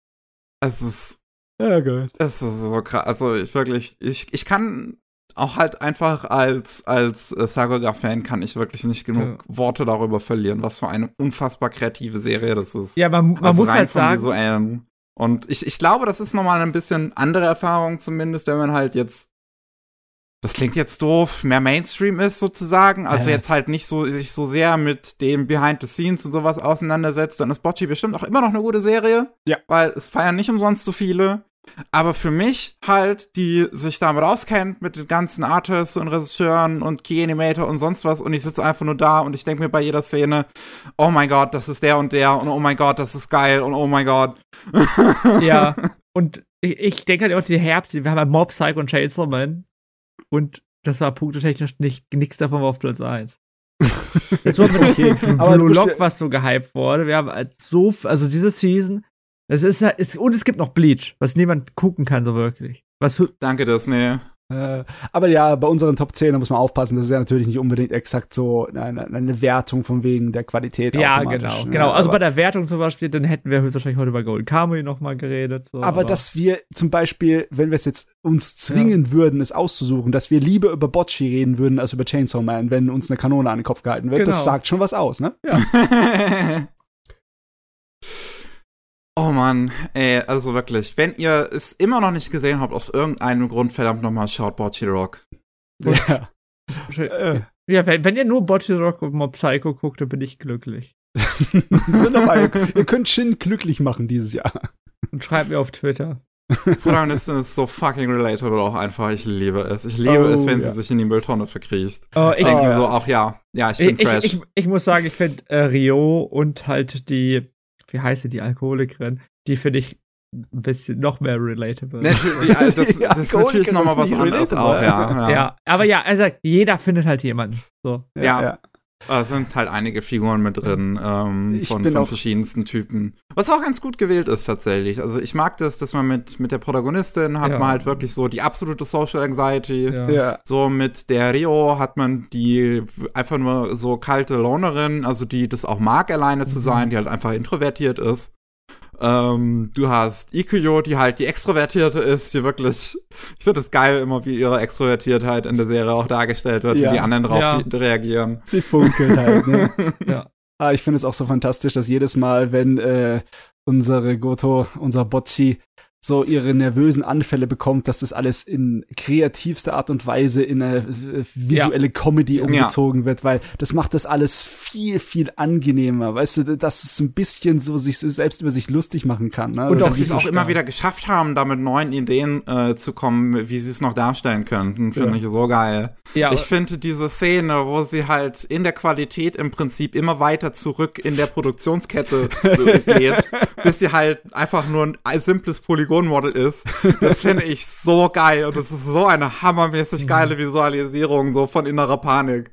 es ist, Ja, Gott. es ist so krass. Also ich wirklich, ich, ich kann auch halt einfach als, als äh, Sagoga-Fan kann ich wirklich nicht genug Worte darüber verlieren, was für eine unfassbar kreative Serie das ist. Ja, man, man also muss halt sagen, Visuellen. Und ich, ich glaube, das ist nochmal ein bisschen andere Erfahrung zumindest, wenn man halt jetzt das klingt jetzt doof, mehr Mainstream ist sozusagen, also Ja. jetzt halt nicht so sich so sehr mit dem Behind the Scenes und sowas auseinandersetzt, dann ist Bocci bestimmt auch immer noch eine gute Serie, Ja. weil es feiern nicht umsonst so viele. Aber für mich halt, die sich damit auskennt, mit den ganzen Artists und Regisseuren und Key Animator und sonst was, und ich sitze einfach nur da und ich denke mir bei jeder Szene, oh mein Gott, das ist der und der, und oh mein Gott, das ist geil, und oh mein Gott. ja. Und ich, ich denke halt auch die Herbst, wir haben halt Mob, Psycho und Chainsaw Man. Und das war punktetechnisch nicht, nichts davon war auf Platz 1. Jetzt wurde mit Okay, Blue aber du Lock, was so gehypt wurde. Wir haben halt so, also diese Season, es ist ja, es, und es gibt noch Bleach, was niemand gucken kann so wirklich. Was, Danke, Disney. Äh, aber ja, bei unseren Top 10 da muss man aufpassen, das ist ja natürlich nicht unbedingt exakt so eine, eine Wertung von wegen der Qualität. ja, genau, ne? genau. Also aber, bei der Wertung zum Beispiel, dann hätten wir höchstwahrscheinlich heute über Golden Kamuy noch mal geredet. So, aber dass wir zum Beispiel, wenn wir es jetzt uns zwingen würden, es auszusuchen, dass wir lieber über Bocci reden würden als über Chainsaw Man, wenn uns eine Kanone an den Kopf gehalten wird, das Genau. sagt schon was aus, ne? oh Mann, ey, also wirklich, wenn ihr es immer noch nicht gesehen habt, aus irgendeinem Grund, verdammt nochmal, schaut Bocci Rock. Ja. Äh, Ja, wenn, wenn ihr nur Bocce Rock und Mob Psycho guckt, dann bin ich glücklich. wunderbar. ihr, ihr könnt Shin glücklich machen dieses Jahr. Und schreibt mir auf Twitter. Protagonistin ist so fucking relatable auch einfach. Ich liebe es. Ich liebe Oh, es, wenn ja. sie sich in die Mülltonne verkriecht. Oh, Ich denke Oh, ja. so, auch ja, ja, ich bin ich, trash. ich, ich, ich muss sagen, ich finde äh, Rio und halt die, wie heißt sie, die Alkoholikerin, die finde ich ein bisschen noch mehr relatable. Natürlich, ja, das, das ist natürlich nochmal was anderes relatable. auch, ja. ja. ja. aber ja, also jeder findet halt jemanden. So. Ja. Da sind halt einige Figuren mit drin ähm, von, von verschiedensten Typen. Was auch ganz gut gewählt ist tatsächlich. Also ich mag das, dass man mit, mit der Protagonistin hat Ja. man halt wirklich so die absolute Social Anxiety. Ja. Ja. So mit der Rio hat man die einfach nur so kalte Lonerin, also die das auch mag, alleine zu sein, die halt einfach introvertiert ist. Ähm, du hast Ikuyo, die halt die Extrovertierte ist, die wirklich, ich finde es geil immer, wie ihre Extrovertiertheit in der Serie auch dargestellt wird, Ja. wie die anderen drauf Ja. reagieren. Sie funkelt halt, ne? Ja. Ah, ich finde es auch so fantastisch, dass jedes Mal, wenn äh, unsere Goto, unser Bocci, so ihre nervösen Anfälle bekommt, dass das alles in kreativster Art und Weise in eine äh, visuelle Comedy Ja. umgezogen wird, weil das macht das alles viel, viel angenehmer. Weißt du, dass es ein bisschen so sich selbst über sich lustig machen kann. Ne? Und Das dass auch sie es auch immer wieder geschafft haben, da mit neuen Ideen äh, zu kommen, wie sie es noch darstellen könnten, finde Ja. ich so geil. Ja, Ich finde diese Szene, wo sie halt in der Qualität im Prinzip immer weiter zurück in der Produktionskette geht, bis sie halt einfach nur ein simples Polygonmodell ist. Das finde ich so geil und das ist so eine hammermäßig geile Visualisierung so von innerer Panik.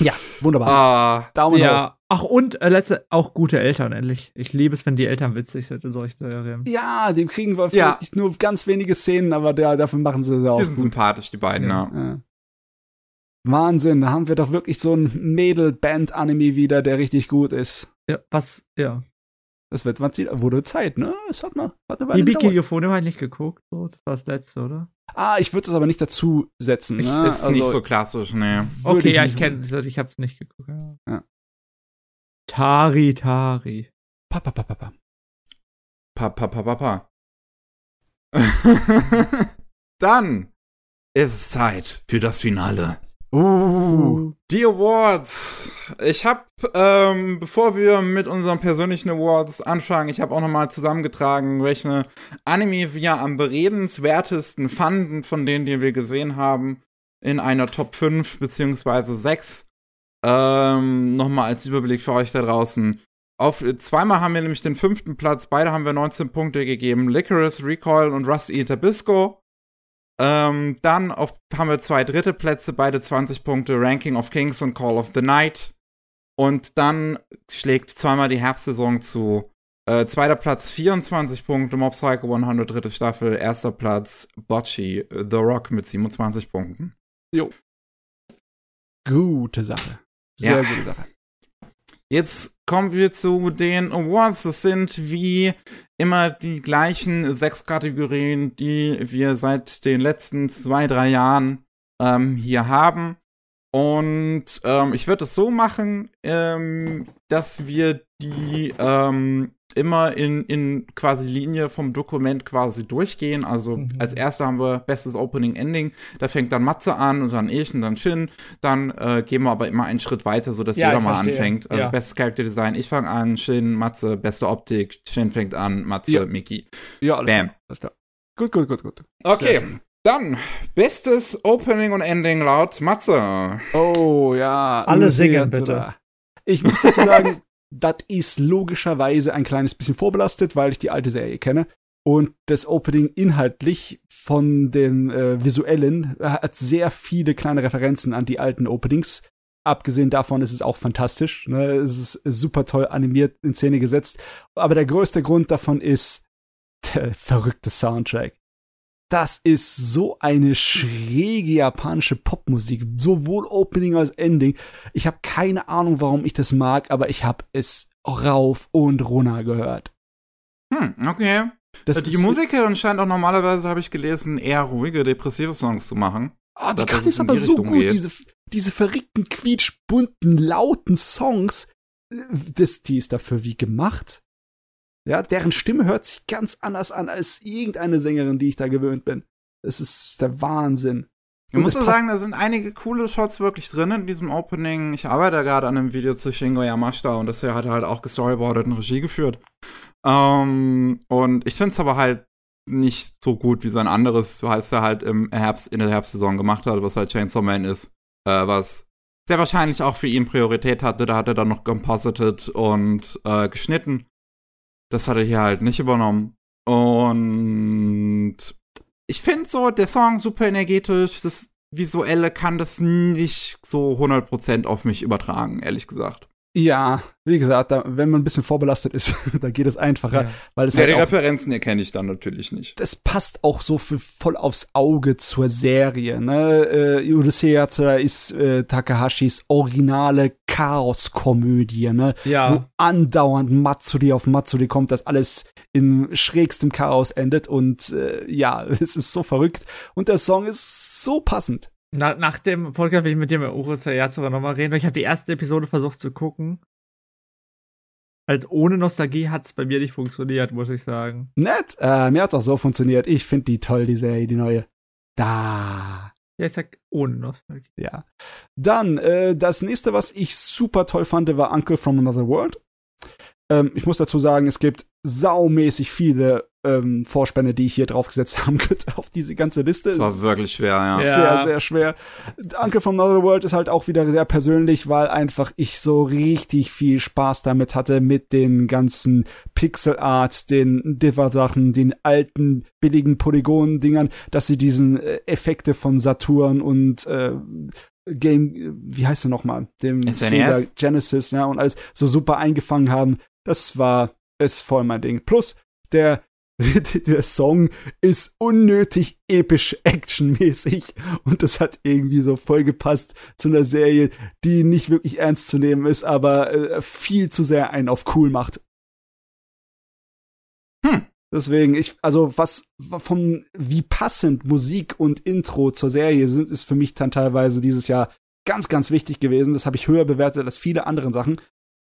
Ja, wunderbar. Ah, Daumen hoch. ja. Ach, und äh, letzte, auch gute Eltern, endlich. Ich liebe es, wenn die Eltern witzig sind in solchen Serien. Ja, dem kriegen wir Ja. vielleicht nur ganz wenige Szenen, aber der, dafür machen sie es auch die sind gut. sympathisch, die beiden, ja. Ja. Wahnsinn, da haben wir doch wirklich so ein Mädel-Band-Anime wieder, der richtig gut ist. Ja, was, ja. Das wird, was sie- wurde Zeit, ne? Es hat noch, hat eine Die Weile Biki gedauert. Euphonium habe ich nicht geguckt. So, das war das letzte, oder? Ah, ich würde es aber nicht dazu setzen. Ich, Ne? ist nicht so klassisch, würde Okay, ja, ich kenne es, ich hab's nicht geguckt. Ja. Ja. Tari, Tari. Pa, pa, pa, pa, pa. Pa, pa, pa, pa, pa. Dann ist es Zeit für das Finale. Uh. Die Awards. Ich habe, ähm, bevor wir mit unseren persönlichen Awards anfangen, ich habe auch nochmal zusammengetragen, welche Anime wir am beredenswertesten fanden von denen, die wir gesehen haben, in einer Top 5 beziehungsweise 6. Ähm, nochmal als Überblick für euch da draußen. Auf, zweimal haben wir nämlich den fünften Platz, beide haben wir 19 Punkte gegeben. Licorice, Recoil und Rusty Itabisco. Ähm, dann auf, haben wir zwei dritte Plätze, beide 20 Punkte, Ranking of Kings und Call of the Night. Und dann schlägt zweimal die Herbstsaison zu. Äh, zweiter Platz 24 Punkte, Mob Psycho 100, dritte Staffel. Erster Platz Bocce, The Rock mit 27 Punkten. Gute Sache. Sehr Ja. gute Sache. Jetzt kommen wir zu den Awards. Das sind wie immer die gleichen sechs Kategorien, die wir seit den letzten zwei, drei Jahren ähm, hier haben. Und ähm, ich würde es so machen, ähm, dass wir die ähm, immer in, in quasi Linie vom Dokument quasi durchgehen. Also Mhm. als erster haben wir bestes Opening Ending. Da fängt dann Matze an und dann ich und dann Shin. Dann äh, gehen wir aber immer einen Schritt weiter, sodass Ja, jeder mal verstehe. anfängt. Also Ja. bestes Character Design, ich fange an, Shin, Matze, beste Optik, Shin fängt an, Matze, Ja. Miki. Ja, alles Bam. klar. Alles klar. Gut, gut, gut, gut. Okay, dann bestes Opening und Ending laut Matze. Oh ja. Alle singen, bitte. Ich muss dazu sagen, das ist logischerweise ein kleines bisschen vorbelastet, weil ich die alte Serie kenne. Und das Opening inhaltlich von dem äh, visuellen hat sehr viele kleine Referenzen an die alten Openings. Abgesehen davon ist es auch fantastisch. Ne? Es ist super toll animiert in Szene gesetzt. Aber der größte Grund davon ist der verrückte Soundtrack. Das ist so eine schräge japanische Popmusik, sowohl Opening als Ending. Ich habe keine Ahnung, warum ich das mag, aber ich habe es rauf und runter gehört. Hm, okay. Das die Musikerin scheint auch normalerweise, habe ich gelesen, eher ruhige, depressive Songs zu machen. Ah, die kann es aber so Richtung gut, geht. diese, diese verrückten, quietschbunten, lauten Songs. äh, Das, die ist dafür wie gemacht. Ja, deren Stimme hört sich ganz anders an als irgendeine Sängerin, die ich da gewöhnt bin. Das ist der Wahnsinn. Ich muss es sagen, da sind einige coole Shots wirklich drin in diesem Opening. Ich arbeite gerade an einem Video zu Shingo Yamashita und das hier hat er halt auch gestoryboardet und Regie geführt. Ähm, und ich finde es aber halt nicht so gut wie sein anderes, als er halt im Herbst, in der Herbstsaison gemacht hat, was halt Chainsaw Man ist. Äh, was sehr wahrscheinlich auch für ihn Priorität hatte. Da hat er dann noch composited und äh, geschnitten. Das hat er hier halt nicht übernommen. Und ich finde so, der Song super energetisch, das Visuelle kann das nicht so 100% auf mich übertragen, ehrlich gesagt. Ja, wie gesagt, da, wenn man ein bisschen vorbelastet ist, da geht es einfacher, Ja. weil es Ja, halt die auch Referenzen erkenne ich dann natürlich nicht. das passt auch so für voll aufs Auge zur Serie. Ne? Äh, Yatsura ist äh, Takahashis originale Chaos-Komödie, ne? Ja. wo andauernd Matsuri auf Matsuri kommt, dass alles in schrägstem Chaos endet und äh, ja, es ist so verrückt und der Song ist so passend. Nach, nach dem Podcast will ich mit dir mit Uro Sayatsura nochmal reden, weil ich habe die erste Episode versucht zu gucken. Halt ohne Nostalgie hat es bei mir nicht funktioniert, muss ich sagen. Nett, äh, mir hat's auch so funktioniert. Ich finde die toll, die Serie, die neue. Da. Ja, ich sag ohne Nostalgie. Ja. Dann, äh, das nächste, was ich super toll fand, war Uncle from Another World. Ähm, ich muss dazu sagen, es gibt saumäßig viele ähm, Vorspänne, die ich hier draufgesetzt haben könnte auf diese ganze Liste. Das war wirklich schwer, ja. Ja. sehr, sehr schwer. Uncle from Another World ist halt auch wieder sehr persönlich, weil einfach ich so richtig viel Spaß damit hatte mit den ganzen Pixel Art, den Diver-Sachen, den alten billigen Polygon-Dingern, dass sie diesen äh, Effekte von Saturn und äh, Game, wie heißt er nochmal? Dem SNES? Sega Genesis, ja, und alles so super eingefangen haben. Das war, ist voll mein Ding. Plus, der, der Song ist unnötig episch actionmäßig und das hat irgendwie so voll gepasst zu einer Serie, die nicht wirklich ernst zu nehmen ist, aber äh, viel zu sehr einen auf cool macht. Hm. Deswegen, ich, also was von wie passend Musik und Intro zur Serie sind, ist für mich dann teilweise dieses Jahr ganz, ganz wichtig gewesen. Das habe ich höher bewertet als viele andere Sachen.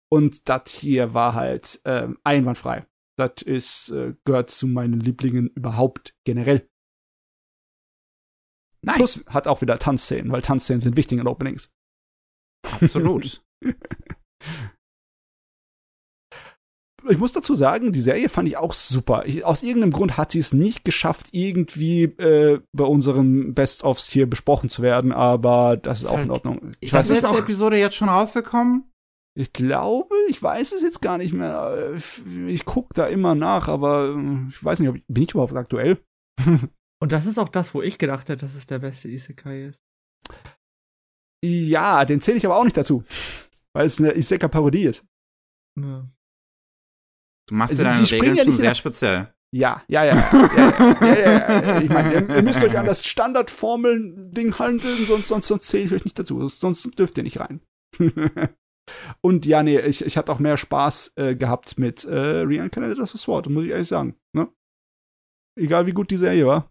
Und das hier war halt äh, einwandfrei. Das ist, äh, gehört zu meinen Lieblingen überhaupt generell. Nice. Plus hat auch wieder Tanzszenen, weil Tanzszenen sind wichtig in Openings. Absolut. ich muss dazu sagen, die Serie fand ich auch super. Ich, aus irgendeinem Grund hat sie es nicht geschafft, irgendwie äh, bei unseren Best-ofs hier besprochen zu werden, aber das ist, Ist auch halt- in Ordnung. Ich Ist weiß die es letzte auch. Episode jetzt schon rausgekommen? Ich glaube, ich weiß es jetzt gar nicht mehr. Ich guck da immer nach, aber äh, ich weiß nicht, ob ich, bin ich überhaupt aktuell? Und das ist auch das, wo ich gedacht hätte, dass es der beste Isekai ist. Ja, den zähle ich aber auch nicht dazu, weil es eine Isekai-Parodie ist. Ja. Du machst Also, dir deine Regeln ja schon sehr speziell. Ja, ja, ja. ja, ja, ja, ja, ja. Ich meine, ihr, ihr müsst euch an das Standardformeln-Ding handeln, sonst, sonst, sonst zähle ich euch nicht dazu. Sonst, sonst dürft ihr nicht rein. Und ja, nee, ich, ich hatte auch mehr Spaß äh, gehabt mit äh, Reincarnated of the Sword, muss ich ehrlich sagen. Ne? Egal wie gut die Serie war.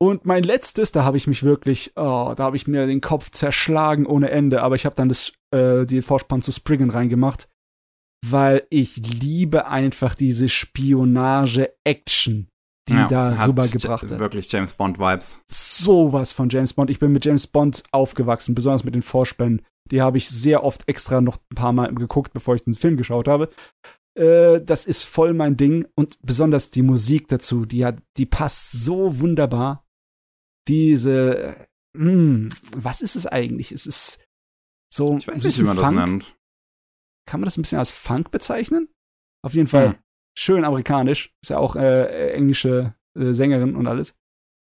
Und mein letztes, da habe ich mich wirklich, oh, da habe ich mir den Kopf zerschlagen ohne Ende, aber ich habe dann das, äh, die Vorspann zu Spriggan reingemacht, weil ich liebe einfach diese Spionage-Action, die Ja, da hat rübergebracht wird. Wirklich James Bond-Vibes. Sowas von James Bond. Ich bin mit James Bond aufgewachsen, besonders mit den Vorspänen. Die habe ich sehr oft extra noch ein paar Mal geguckt, bevor ich den Film geschaut habe. Äh, das ist voll mein Ding und besonders die Musik dazu, die hat, die passt so wunderbar. Diese, äh, mh, was ist es eigentlich? Es ist so Ich weiß nicht, wie man das Funk. nennt. Kann man das ein bisschen als Funk bezeichnen? Auf jeden Fall Hm. schön amerikanisch. Ist ja auch äh, englische äh, Sängerin und alles.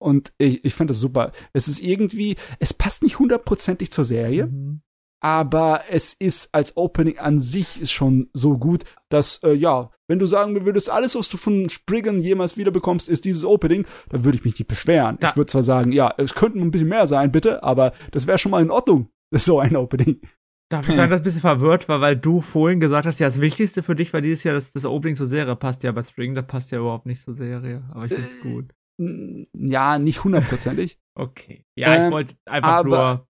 Und ich, ich finde das super. Es ist irgendwie, es passt nicht hundertprozentig zur Serie, Mhm. Aber es ist als Opening an sich ist schon so gut, dass, äh, ja, wenn du sagen würdest, alles, was du von Spriggan jemals wieder bekommst, ist dieses Opening, dann würde ich mich nicht beschweren. Da- ich würde zwar sagen, ja, es könnten ein bisschen mehr sein, bitte, aber das wäre schon mal in Ordnung. So ein Opening. Darf ich sagen, dass ich ein bisschen verwirrt war, weil du vorhin gesagt hast, ja, das Wichtigste für dich war dieses Jahr, dass das Opening zur Serie passt. Ja, bei Spring, das passt ja überhaupt nicht zur Serie. Aber ich finde es Äh, gut. Ja, nicht hundertprozentig. Okay. Ja, ähm, ich wollte einfach aber- nur.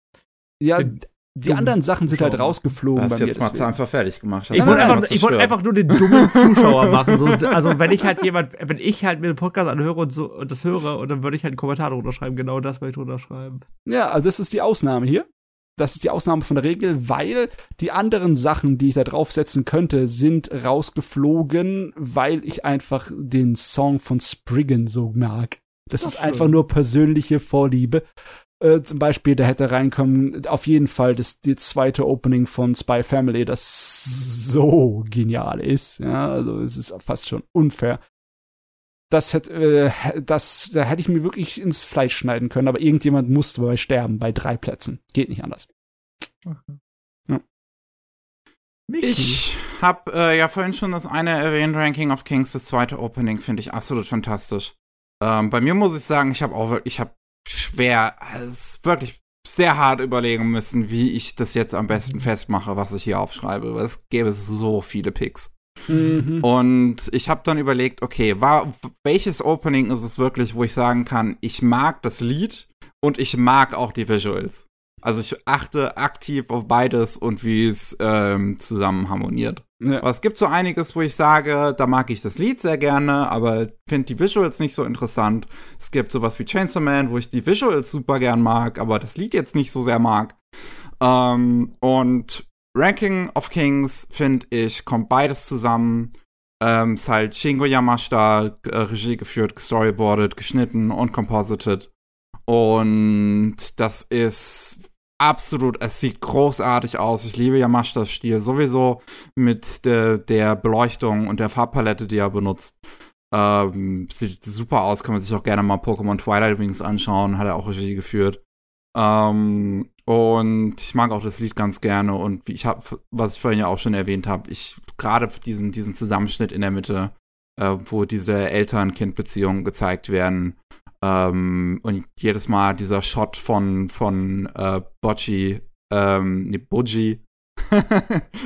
Ja, Den die anderen Sachen sind halt Zuschauer. rausgeflogen Du bei hast mir. jetzt mal einfach fertig gemacht. Ich wollte einfach, ich wollte einfach nur den dummen Zuschauer machen. So, also wenn ich halt jemand, wenn ich halt mir den Podcast anhöre und so und das höre, und dann würde ich halt einen Kommentar drunter schreiben, genau das will ich drunter schreiben. Ja, also das ist die Ausnahme hier. Das ist die Ausnahme von der Regel, weil die anderen Sachen, die ich da draufsetzen könnte, sind rausgeflogen, weil ich einfach den Song von Spriggan so mag. Das Ach, ist schön. einfach nur persönliche Vorliebe. Äh, zum Beispiel, da hätte reinkommen, auf jeden Fall das die zweite Opening von Spy Family, das so genial ist. Ja, also es ist fast schon unfair. Das hätte, äh, das, da hätte ich mir wirklich ins Fleisch schneiden können, aber irgendjemand musste dabei sterben bei drei Plätzen. Geht nicht anders. Ich habe äh, ja vorhin schon das eine erwähnt, Ranking of Kings, das zweite Opening finde ich absolut fantastisch. Ähm, bei mir muss ich sagen, ich habe auch wirklich, ich habe schwer, es ist wirklich sehr hart überlegen müssen, wie ich das jetzt am besten festmache, was ich hier aufschreibe, weil es gäbe so viele Picks. Mhm. Und ich habe dann überlegt, okay, war, welches Opening ist es wirklich, wo ich sagen kann, ich mag das Lied und ich mag auch die Visuals. Also ich achte aktiv auf beides und wie es ähm, zusammen harmoniert. Ja. Aber es gibt so einiges, wo ich sage, da mag ich das Lied sehr gerne, aber finde die Visuals nicht so interessant. Es gibt sowas wie Chainsaw Man, wo ich die Visuals super gern mag, aber das Lied jetzt nicht so sehr mag. Ähm, und Ranking of Kings, finde ich, kommt beides zusammen. Ähm, ist halt Shingo Yamashita, äh, Regie geführt, storyboardet, geschnitten und composited. Und das ist absolut, es sieht großartig aus. Ich liebe Yamashitas Stil sowieso mit der, der Beleuchtung und der Farbpalette, die er benutzt. Ähm, sieht super aus, kann man sich auch gerne mal Pokémon Twilight Wings anschauen, hat er auch Regie geführt. Ähm, und ich mag auch das Lied ganz gerne und wie ich habe, was ich vorhin ja auch schon erwähnt habe, ich gerade diesen, diesen Zusammenschnitt in der Mitte, äh, wo diese Eltern-Kind-Beziehungen gezeigt werden, ähm, und jedes Mal dieser Shot von, von äh, Bocci, ähm, nee, Boji.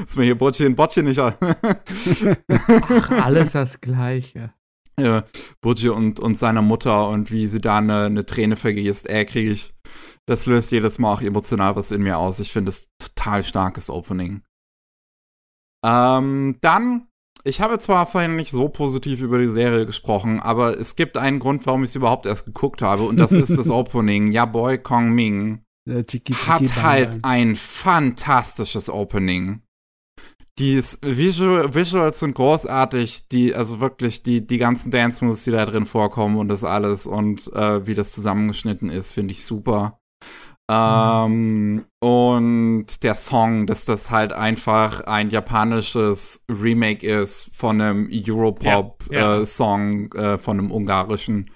ist mir hier Bocci und Bocci nicht. Ach, alles das Gleiche. äh, Butchie und, und seiner Mutter und wie sie da eine, eine Träne vergießt, ey, kriege ich, das löst jedes Mal auch emotional was in mir aus. Ich finde es total starkes Opening. Ähm, dann, ich habe zwar vorhin nicht so positiv über die Serie gesprochen, aber es gibt einen Grund, warum ich sie überhaupt erst geguckt habe und das ist das Opening. Ja, Boy Kong Ming Äh, tiki, tiki, hat bang, halt ein fantastisches Opening. Die Visual, Visuals sind großartig, die, also wirklich, die, die ganzen Dance Moves, die da drin vorkommen und das alles und äh, wie das zusammengeschnitten ist, finde ich super. Ähm, und der Song, dass das halt einfach ein japanisches Remake ist von einem Europop-Song Ja, ja. äh, Song, äh, von einem ungarischen.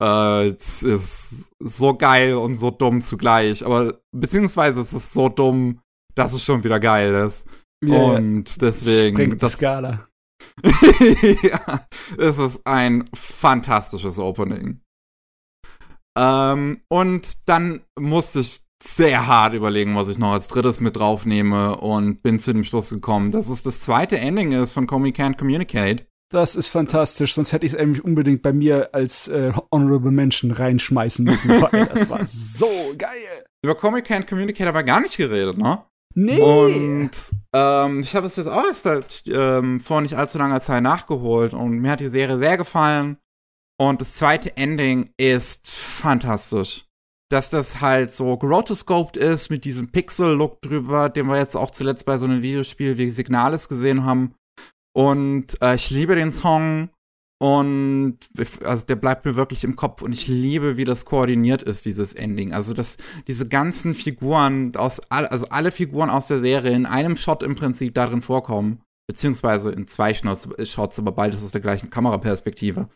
Äh, es ist so geil und so dumm zugleich. Aber beziehungsweise es ist so dumm, dass es schon wieder geil ist. Ja, ja. Und deswegen. Sprengt die das, Skala. ja, es ist ein fantastisches Opening. Ähm, und dann musste ich sehr hart überlegen, was ich noch als drittes mit draufnehme und bin zu dem Schluss gekommen, dass es das zweite Ending ist von Comey Can't Communicate. Das ist fantastisch, sonst hätte ich es eigentlich unbedingt bei mir als äh, Honorable Mention reinschmeißen müssen, weil das war so geil. Über Comey Can't Communicate aber gar nicht geredet, ne? Nee. Und ähm, ich habe es jetzt auch erst halt, ähm, vor nicht allzu langer Zeit nachgeholt und mir hat die Serie sehr gefallen. Und das zweite Ending ist fantastisch. Dass das halt so gerotoscoped ist mit diesem Pixel-Look drüber, den wir jetzt auch zuletzt bei so einem Videospiel wie Signales gesehen haben. Und äh, ich liebe den Song. Und also der bleibt mir wirklich im Kopf und ich liebe, wie das koordiniert ist, dieses Ending. Also das, diese ganzen Figuren aus, all- also alle Figuren aus der Serie in einem Shot im Prinzip darin vorkommen. Beziehungsweise in zwei Shots, aber beides aus der gleichen Kameraperspektive.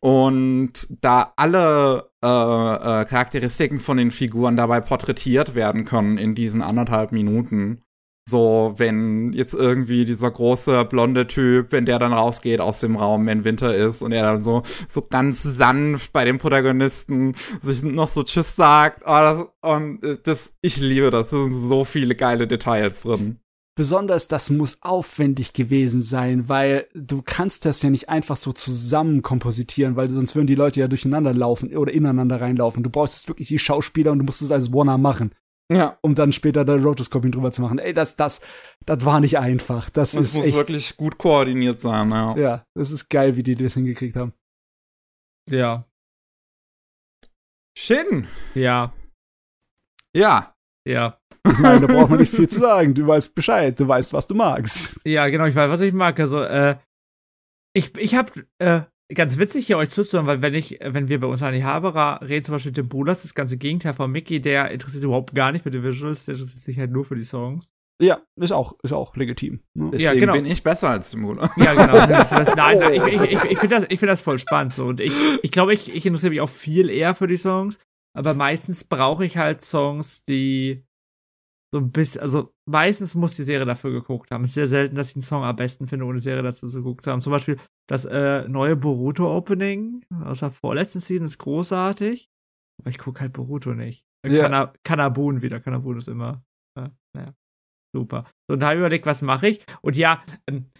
Und da alle äh, äh, Charakteristiken von den Figuren dabei porträtiert werden können in diesen anderthalb Minuten. So, wenn jetzt irgendwie dieser große blonde Typ, wenn der dann rausgeht aus dem Raum, wenn Winter ist und er dann so, so ganz sanft bei dem Protagonisten sich noch so Tschüss sagt. Oh, das, und äh, das, ich liebe das. Da sind so viele geile Details drin. Besonders das muss aufwendig gewesen sein, weil du kannst das ja nicht einfach so zusammen kompositieren, weil sonst würden die Leute ja durcheinander laufen oder ineinander reinlaufen. Du brauchst jetzt wirklich die Schauspieler und du musst es als Warner machen, Ja. um dann später da Rotoscoping drüber zu machen. Ey, das, das, das war nicht einfach. Das Das ist muss echt, wirklich gut koordiniert sein, ja. ja, das ist geil, wie die das hingekriegt haben. Ja. Shin. Ja. Ja. Ja. Ich meine, da braucht man nicht viel zu sagen. Du weißt Bescheid, du weißt, was du magst. Ja, genau, ich weiß, was ich mag. Also, äh, ich, ich hab, äh, ganz witzig hier euch zuzuhören, weil wenn ich, wenn wir bei uns an die Haberer reden, zum Beispiel mit dem Bruder, das ganze Gegenteil von Mickey, der interessiert sich überhaupt gar nicht für die Visuals, der interessiert sich halt nur für die Songs. Ja, ist auch, ist auch legitim. Ne? Deswegen genau. bin ich besser als Tim Bruder. Ja, genau. Nein, nein, ich, ich, ich, ich finde das, ich find das voll spannend so. Und ich, ich glaube, ich, ich interessiere mich auch viel eher für die Songs, aber meistens brauche ich halt Songs, die so ein bisschen, also meistens muss die Serie dafür geguckt haben. Es ist sehr selten, dass ich einen Song am besten finde, ohne Serie dazu zu geguckt haben. Zum Beispiel das äh, neue Boruto-Opening aus der vorletzten Season ist großartig, aber ich gucke halt Boruto nicht. Ja. Kana, Kanabun wieder. Kanabun ist immer, äh, naja, super. So, und da habe ich überlegt, was mache ich? Und ja, ähm,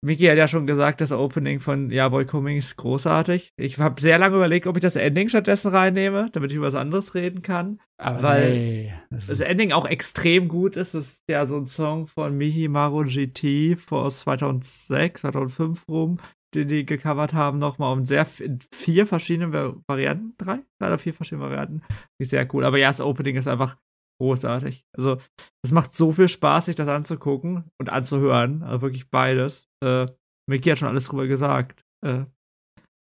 Miki hat ja schon gesagt, das Opening von Ja Boy Coming ist großartig. Ich habe sehr lange überlegt, ob ich das Ending stattdessen reinnehme, damit ich über was anderes reden kann. Aber Weil nee, das Ending auch extrem gut ist. Das ist ja so ein Song von Mihimaru GT aus 2006, 2005 rum, den die gecovert haben, nochmal um sehr in vier verschiedene Va- Varianten, drei, drei oder vier verschiedene Varianten. Ist sehr cool. Aber ja, das Opening ist einfach großartig. Also, es macht so viel Spaß, sich das anzugucken und anzuhören. Also wirklich beides. Äh, Mickey hat schon alles drüber gesagt. Äh,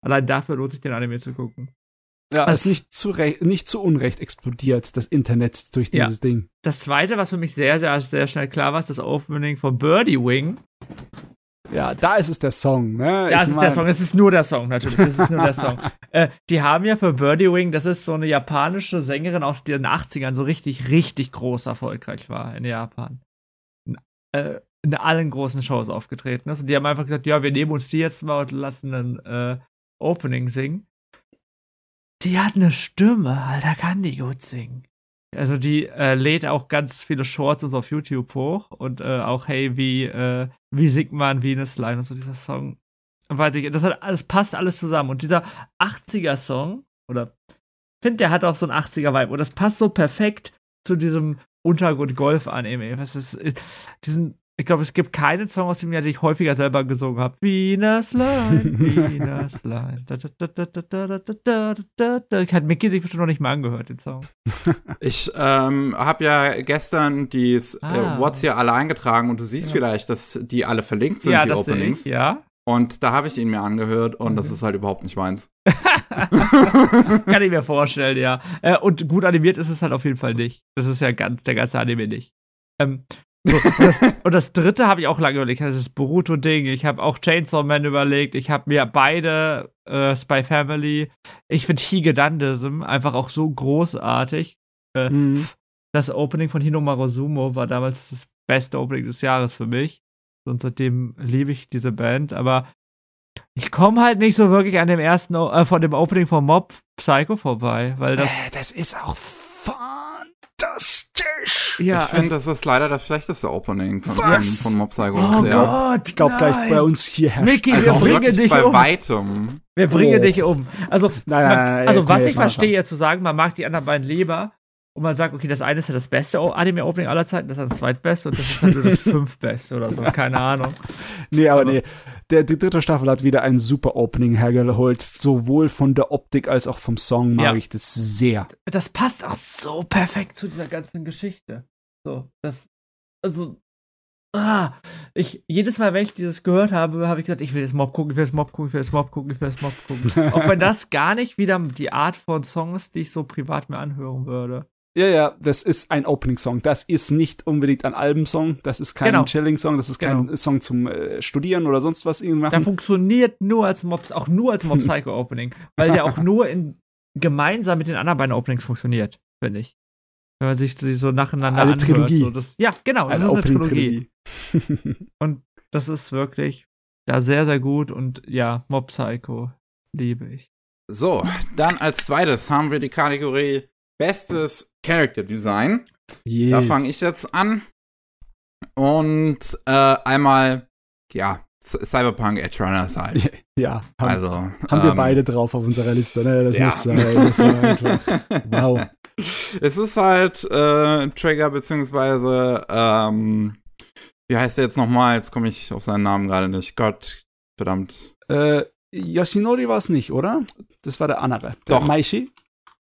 allein dafür lohnt sich den Anime zu gucken. ja, das- ist nicht zu, nicht zu Unrecht explodiert, das Internet durch Ja. dieses Ding. Das zweite, was für mich sehr, sehr, sehr schnell klar war, ist das Opening von Birdie Wing. Ja, da ist es der Song, ne? Das Ich ist mein- der Song, es ist nur der Song, natürlich. Das ist nur der Song. äh, die haben ja für Birdie Wing, das ist so eine japanische Sängerin aus den 80ern, so richtig, richtig groß erfolgreich war in Japan. In, äh, in allen großen Shows aufgetreten ist. Und die haben einfach gesagt, ja, wir nehmen uns die jetzt mal und lassen einen äh, Opening singen. Die hat eine Stimme, Alter, kann die gut singen. Also die äh, lädt auch ganz viele Shorts und so auf YouTube hoch und äh, auch hey, wie, äh, wie singt man Venus Line und so dieser Song weiß ich, das hat alles passt alles zusammen. Und dieser 80er-Song, oder finde, der hat auch so einen 80er-Vibe. Und das passt so perfekt zu diesem Untergrund-Golf-Anime. Was ist, äh, diesen, ich glaube, es gibt keinen Song aus dem Jahr, den ich häufiger selber gesungen habe. Venus Line, Venus Line. Da, da. Hat Mickey sich bestimmt noch nicht mal angehört, den Song. Ich ähm, habe ja gestern die äh, Ah. What's hier alle eingetragen und du siehst Ja. vielleicht, dass die alle verlinkt sind, ja, die Openings. ich, ja. Und da habe ich ihn mir angehört und das Okay. ist halt überhaupt nicht meins. Kann ich mir vorstellen, ja. Äh, und gut animiert ist es halt auf jeden Fall nicht. Das ist ja ganz, der ganze Anime nicht. Ähm, so, und, das, und das dritte habe ich auch lange überlegt. Das ist Boruto-Ding. Ich habe auch Chainsaw Man überlegt. Ich habe mir beide äh, Spy Family. Ich finde Higedandism einfach auch so großartig. Äh, Mhm. Das Opening von Hinomaru Sumo war damals das beste Opening des Jahres für mich. Und seitdem liebe ich diese Band. Aber ich komme halt nicht so wirklich an dem ersten, äh, von dem Opening von Mob Psycho vorbei, weil das, Äh, das ist auch fantastisch. ja, ich finde, also, das ist leider das schlechteste Opening von, von, von Mob Psycho. oh ja. Gott, Ich glaube gleich bei uns hier herrscht. Mickey, Also wir bringen dich bei um. weitem. Wir bringen Oh. dich um. Also, Nein, nein, nein, also was ich verstehe, jetzt zu sagen, man mag die anderen beiden lieber und man sagt, okay, das eine ist ja das beste Anime-Opening aller Zeiten, das ist das zweitbeste und das ist halt nur das fünftbeste oder so, keine Ahnung. Nee, aber Aber- nee. Der, die dritte Staffel hat wieder ein super Opening hergeholt. Sowohl von der Optik als auch vom Song mag Ja. ich das sehr. Das passt auch so perfekt zu dieser ganzen Geschichte. So, das, also, ah, ich, jedes Mal, wenn ich dieses gehört habe, habe ich gesagt, ich will das Mob gucken, ich will das Mob gucken, ich will das Mob gucken, ich will das Mob gucken. Auch wenn das gar nicht wieder die Art von Song ist, die ich so privat mir anhören würde. Ja, ja, das ist ein Opening-Song. Das ist nicht unbedingt ein Albensong. Das ist kein Genau. Chilling-Song. Das ist kein Genau. Song zum äh, Studieren oder sonst was irgendwie Der funktioniert nur als Mob, auch nur als Mob Psycho Opening, weil der auch nur in, gemeinsam mit den anderen beiden Openings funktioniert, finde ich. Wenn man sich die so nacheinander Eine anhört. Trilogie. So, das, ja, genau, das Eine ist eine Trilogie. Opening-Trilogie. Und das ist wirklich da sehr, sehr gut und ja, Mob Psycho liebe ich. So, dann als zweites haben wir die Kategorie Bestes Character Design. yes. Da fange ich jetzt an. Und äh, einmal, ja, Cyberpunk Edge Runner ist halt. Ja, haben, Also, haben wir ähm, beide drauf auf unserer Liste. Ne? Das ja. muss sein. Das war einfach. Wow. Es ist halt äh, Trigger, beziehungsweise, ähm, wie heißt der jetzt nochmal? Jetzt komme ich auf seinen Namen gerade nicht. Gott, verdammt. Äh, Yoshinori war es nicht, oder? Das war der andere. Der Doch. Maishi?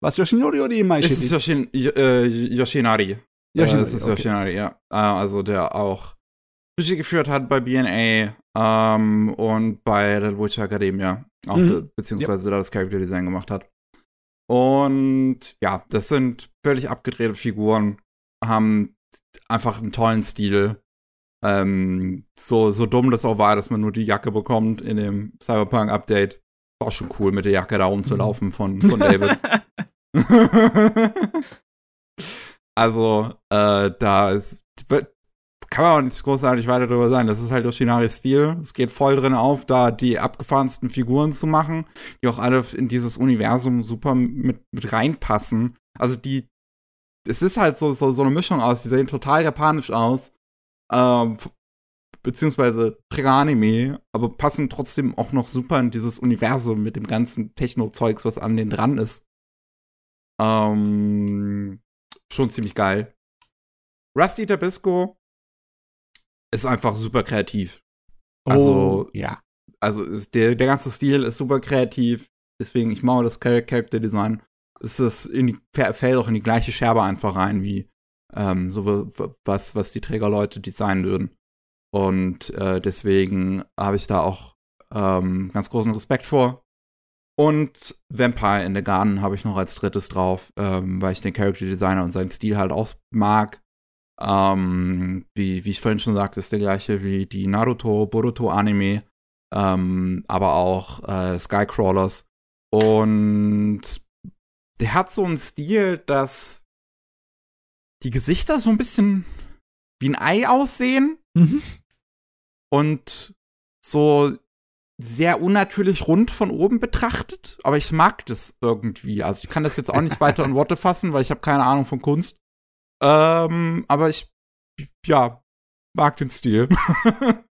Was Yoshinori oder die Maishi? Es ist Yoshin, äh, Yoshinari. Yoshinori, Äh, es ist okay. Yoshinari, ja. Äh, also der auch Regie geführt hat bei BNA ähm, und bei der Witcher Academia. Auch Mhm. der, beziehungsweise da das Character Design gemacht hat. Und ja, das sind völlig abgedrehte Figuren, haben einfach einen tollen Stil. Ähm, so, so dumm das auch war, dass man nur die Jacke bekommt in dem Cyberpunk-Update. War schon cool, mit der Jacke da rumzulaufen von, von David. also, äh, da ist, kann man auch nicht großartig weiter drüber sagen. Das ist halt Yoshinaris Stil. Es geht voll drin auf, da die abgefahrensten Figuren zu machen, die auch alle in dieses Universum super mit, mit reinpassen. Also die, es ist halt so, so, so eine Mischung aus, die sehen total japanisch aus, ähm, beziehungsweise Trigger-Anime, aber passen trotzdem auch noch super in dieses Universum mit dem ganzen Techno-Zeugs, was an denen dran ist. Ähm, schon ziemlich geil. Rusty Tabisco ist einfach super kreativ. Also, oh, ja. Also ist der, der ganze Stil ist super kreativ. Deswegen, ich mache das Char- Character Design. Es ist in die, fä- fällt auch in die gleiche Scherbe einfach rein, wie ähm, so wa- was, was die Trägerleute designen würden. Und äh, deswegen habe ich da auch ähm, ganz großen Respekt vor. Und Vampire in the Garden habe ich noch als drittes drauf, ähm, weil ich den Character Designer und seinen Stil halt auch mag. Ähm, wie, wie ich vorhin schon sagte, ist der gleiche wie die Naruto, Boruto Anime, ähm, aber auch äh, Skycrawlers. Und der hat so einen Stil, dass die Gesichter so ein bisschen wie ein Ei aussehen Mhm. und so sehr unnatürlich rund von oben betrachtet, aber ich mag das irgendwie. Also ich kann das jetzt auch nicht weiter in Worte fassen, weil ich habe keine Ahnung von Kunst. Ähm, aber ich, ja, mag den Stil.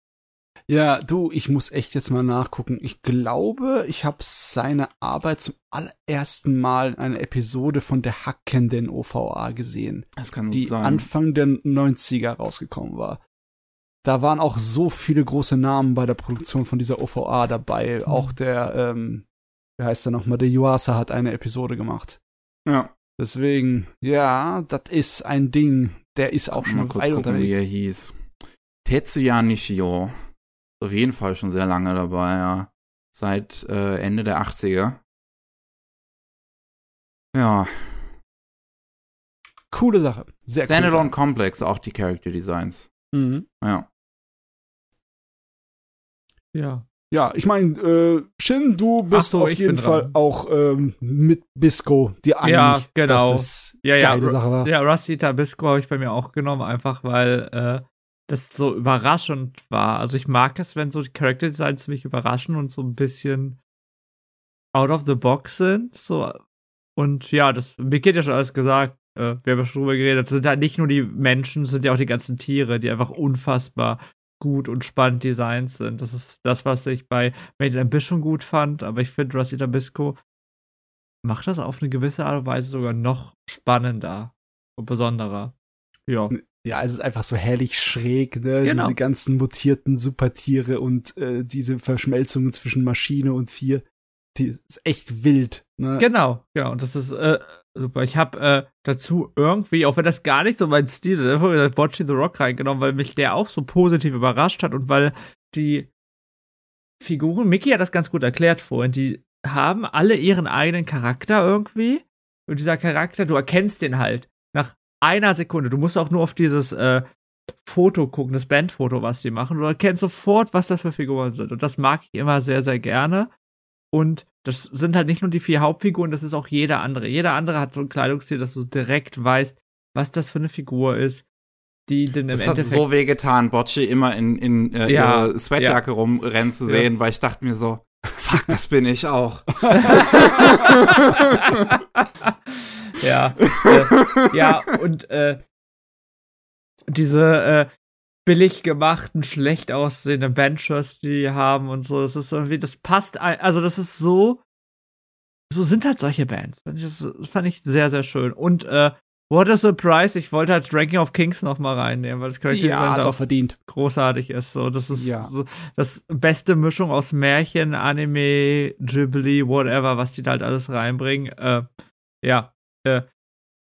Ja, du, ich muss echt jetzt mal nachgucken. Ich glaube, ich habe seine Arbeit zum allerersten Mal in einer Episode von der hackenden OVA gesehen, Das kann die sein. Anfang der 90er rausgekommen war. Da waren auch so viele große Namen bei der Produktion von dieser OVA dabei. Auch der, ähm, wie heißt er nochmal, der Yuasa hat eine Episode gemacht. ja. Deswegen, ja, das ist ein Ding. Der ist auch schon mal kurz Weile gucken, wie er unterwegs. hieß. Tetsuya Nishio. Auf jeden Fall schon sehr lange dabei, ja. Seit äh, Ende der 80er. Ja. Coole Sache. Sehr Standalone Sache. Complex, auch die Character Designs. Mhm. Ja. Ja. Ja, ich meine, äh, Shin, du bist so, auf jeden Fall dran. auch ähm, mit Bisco dir einig, Ja, genau. dass das Ja, ja, geile Sache war. Ja, Rusty Tabisco habe ich bei mir auch genommen, einfach weil äh, das so überraschend war. Also ich mag es, wenn so die Character Designs mich überraschen und so ein bisschen out of the box sind. So. Und ja, das, mir geht ja schon alles gesagt. Äh, wir haben ja schon drüber geredet. Es sind halt nicht nur die Menschen, es sind ja auch die ganzen Tiere, die einfach unfassbar gut und spannend designt sind. Das ist das, was ich bei Made in schon gut fand, aber ich finde Rusty Tabisco macht das auf eine gewisse Art und Weise sogar noch spannender und besonderer. Ja. Ja, es ist einfach so herrlich schräg, ne? Genau. Diese ganzen mutierten Supertiere und äh, diese Verschmelzungen zwischen Maschine und Vier. Die ist echt wild, ne? Genau, genau. Und das ist äh, super. Ich habe äh, dazu irgendwie, auch wenn das gar nicht so mein Stil ist, einfach wieder Bocce the Rock reingenommen, weil mich der auch so positiv überrascht hat und weil die Figuren, Mickey hat das ganz gut erklärt vorhin, die haben alle ihren eigenen Charakter irgendwie. Und dieser Charakter, du erkennst den halt nach einer Sekunde. Du musst auch nur auf dieses äh, Foto gucken, das Bandfoto, was die machen. Du erkennst sofort, was das für Figuren sind. Und das mag ich immer sehr, sehr gerne. Und das sind halt nicht nur die vier Hauptfiguren, das ist auch jeder andere. Jeder andere hat so ein Kleidungsstil, dass du direkt weißt, was das für eine Figur ist, die denn im Es hat Endeffekt. so wehgetan, Bocce immer in, in äh, Ja, ihre Sweatjacke rumrennen zu Ja. sehen, weil ich dachte mir so, fuck, das bin ich auch. ja. äh, ja, und äh, diese äh, billig gemachten, schlecht aussehenden Benchers, die haben und so, das ist irgendwie, das passt, ein, also das ist so, so sind halt solche Bands. Das fand ich sehr, sehr schön. Und äh, What a Surprise, ich wollte halt Ranking of Kings noch mal reinnehmen, weil das Charakter ja, auch verdient. großartig ist. So, das ist Ja. so das beste Mischung aus Märchen, Anime, Ghibli, whatever, was die da halt alles reinbringen. Äh, ja, äh,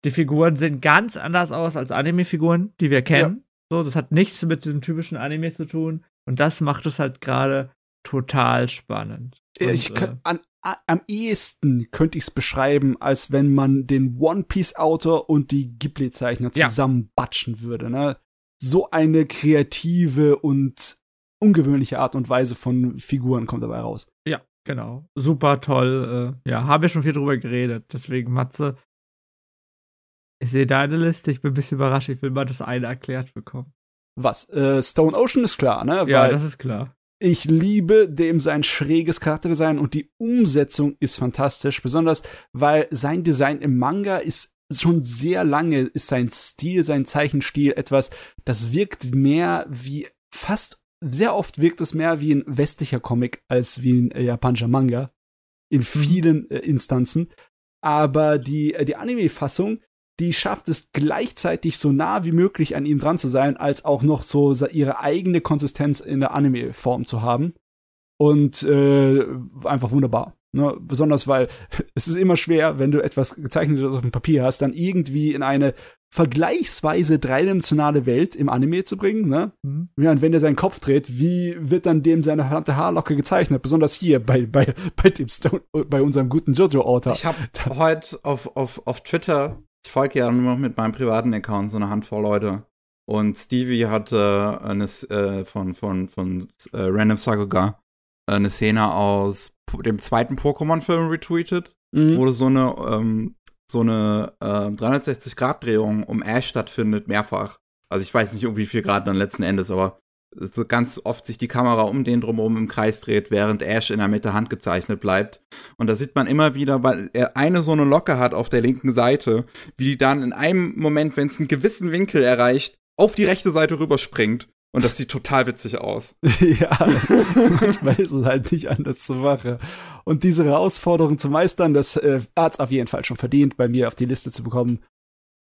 die Figuren sehen ganz anders aus als Anime-Figuren, die wir kennen. So, das hat nichts mit dem typischen Anime zu tun. Und das macht es halt gerade total spannend. Und, ich äh, könnt, an, am ehesten könnte ich es beschreiben, als wenn man den One Piece Autor und die Ghibli Zeichner Ja. zusammenbatschen würde. Ne? So eine kreative und ungewöhnliche Art und Weise von Figuren kommt dabei raus. Ja, genau. Super toll. Äh, ja, haben wir schon viel drüber geredet. Deswegen, Matze, ich sehe deine Liste. Ich bin ein bisschen überrascht. Ich will mal das eine erklärt bekommen. Was? Äh, Stone Ocean ist klar, ne? Ja, Weil das ist klar. ich liebe dem sein schräges Charakterdesign und die Umsetzung ist fantastisch, besonders weil sein Design im Manga ist schon sehr lange ist sein Stil, sein Zeichenstil etwas, das wirkt mehr wie fast sehr oft wirkt es mehr wie ein westlicher Comic als wie ein äh, japanischer Manga in vielen äh, Instanzen, aber die äh, die Anime Fassung die schafft es gleichzeitig so nah wie möglich an ihm dran zu sein, als auch noch so ihre eigene Konsistenz in der Anime-Form zu haben. Und äh, einfach wunderbar. Ne? Besonders weil es ist immer schwer, wenn du etwas gezeichnetes auf dem Papier hast, dann irgendwie in eine vergleichsweise dreidimensionale Welt im Anime zu bringen. Ne? Mhm. Ja, und wenn der seinen Kopf dreht, wie wird dann dem seine verdammte Haarlocke gezeichnet? Besonders hier bei, bei, bei dem Stone, bei unserem guten Jojo-Autor. Ich habe heute auf, auf, auf Twitter, ich folge ja nur noch mit meinem privaten Account so eine Handvoll Leute. Und Stevie hatte eine, S- äh, von, von, von äh, Random Sakuga äh, eine Szene aus dem zweiten Pokémon-Film retweetet, Mhm. wo so eine, ähm, so eine äh, 360-Grad-Drehung um Ash stattfindet, mehrfach. Also ich weiß nicht, um wie viel Grad dann letzten Endes, aber so ganz oft sich die Kamera um den drumherum im Kreis dreht, während Ash in der Mitte handgezeichnet bleibt. Und da sieht man immer wieder, weil er eine so eine Locke hat auf der linken Seite, wie die dann in einem Moment, wenn es einen gewissen Winkel erreicht, auf die rechte Seite rüberspringt Und das sieht total witzig aus. ja, manchmal ist es halt nicht anders zu machen. Und diese Herausforderung zu meistern, das äh, hat es auf jeden Fall schon verdient, bei mir auf die Liste zu bekommen.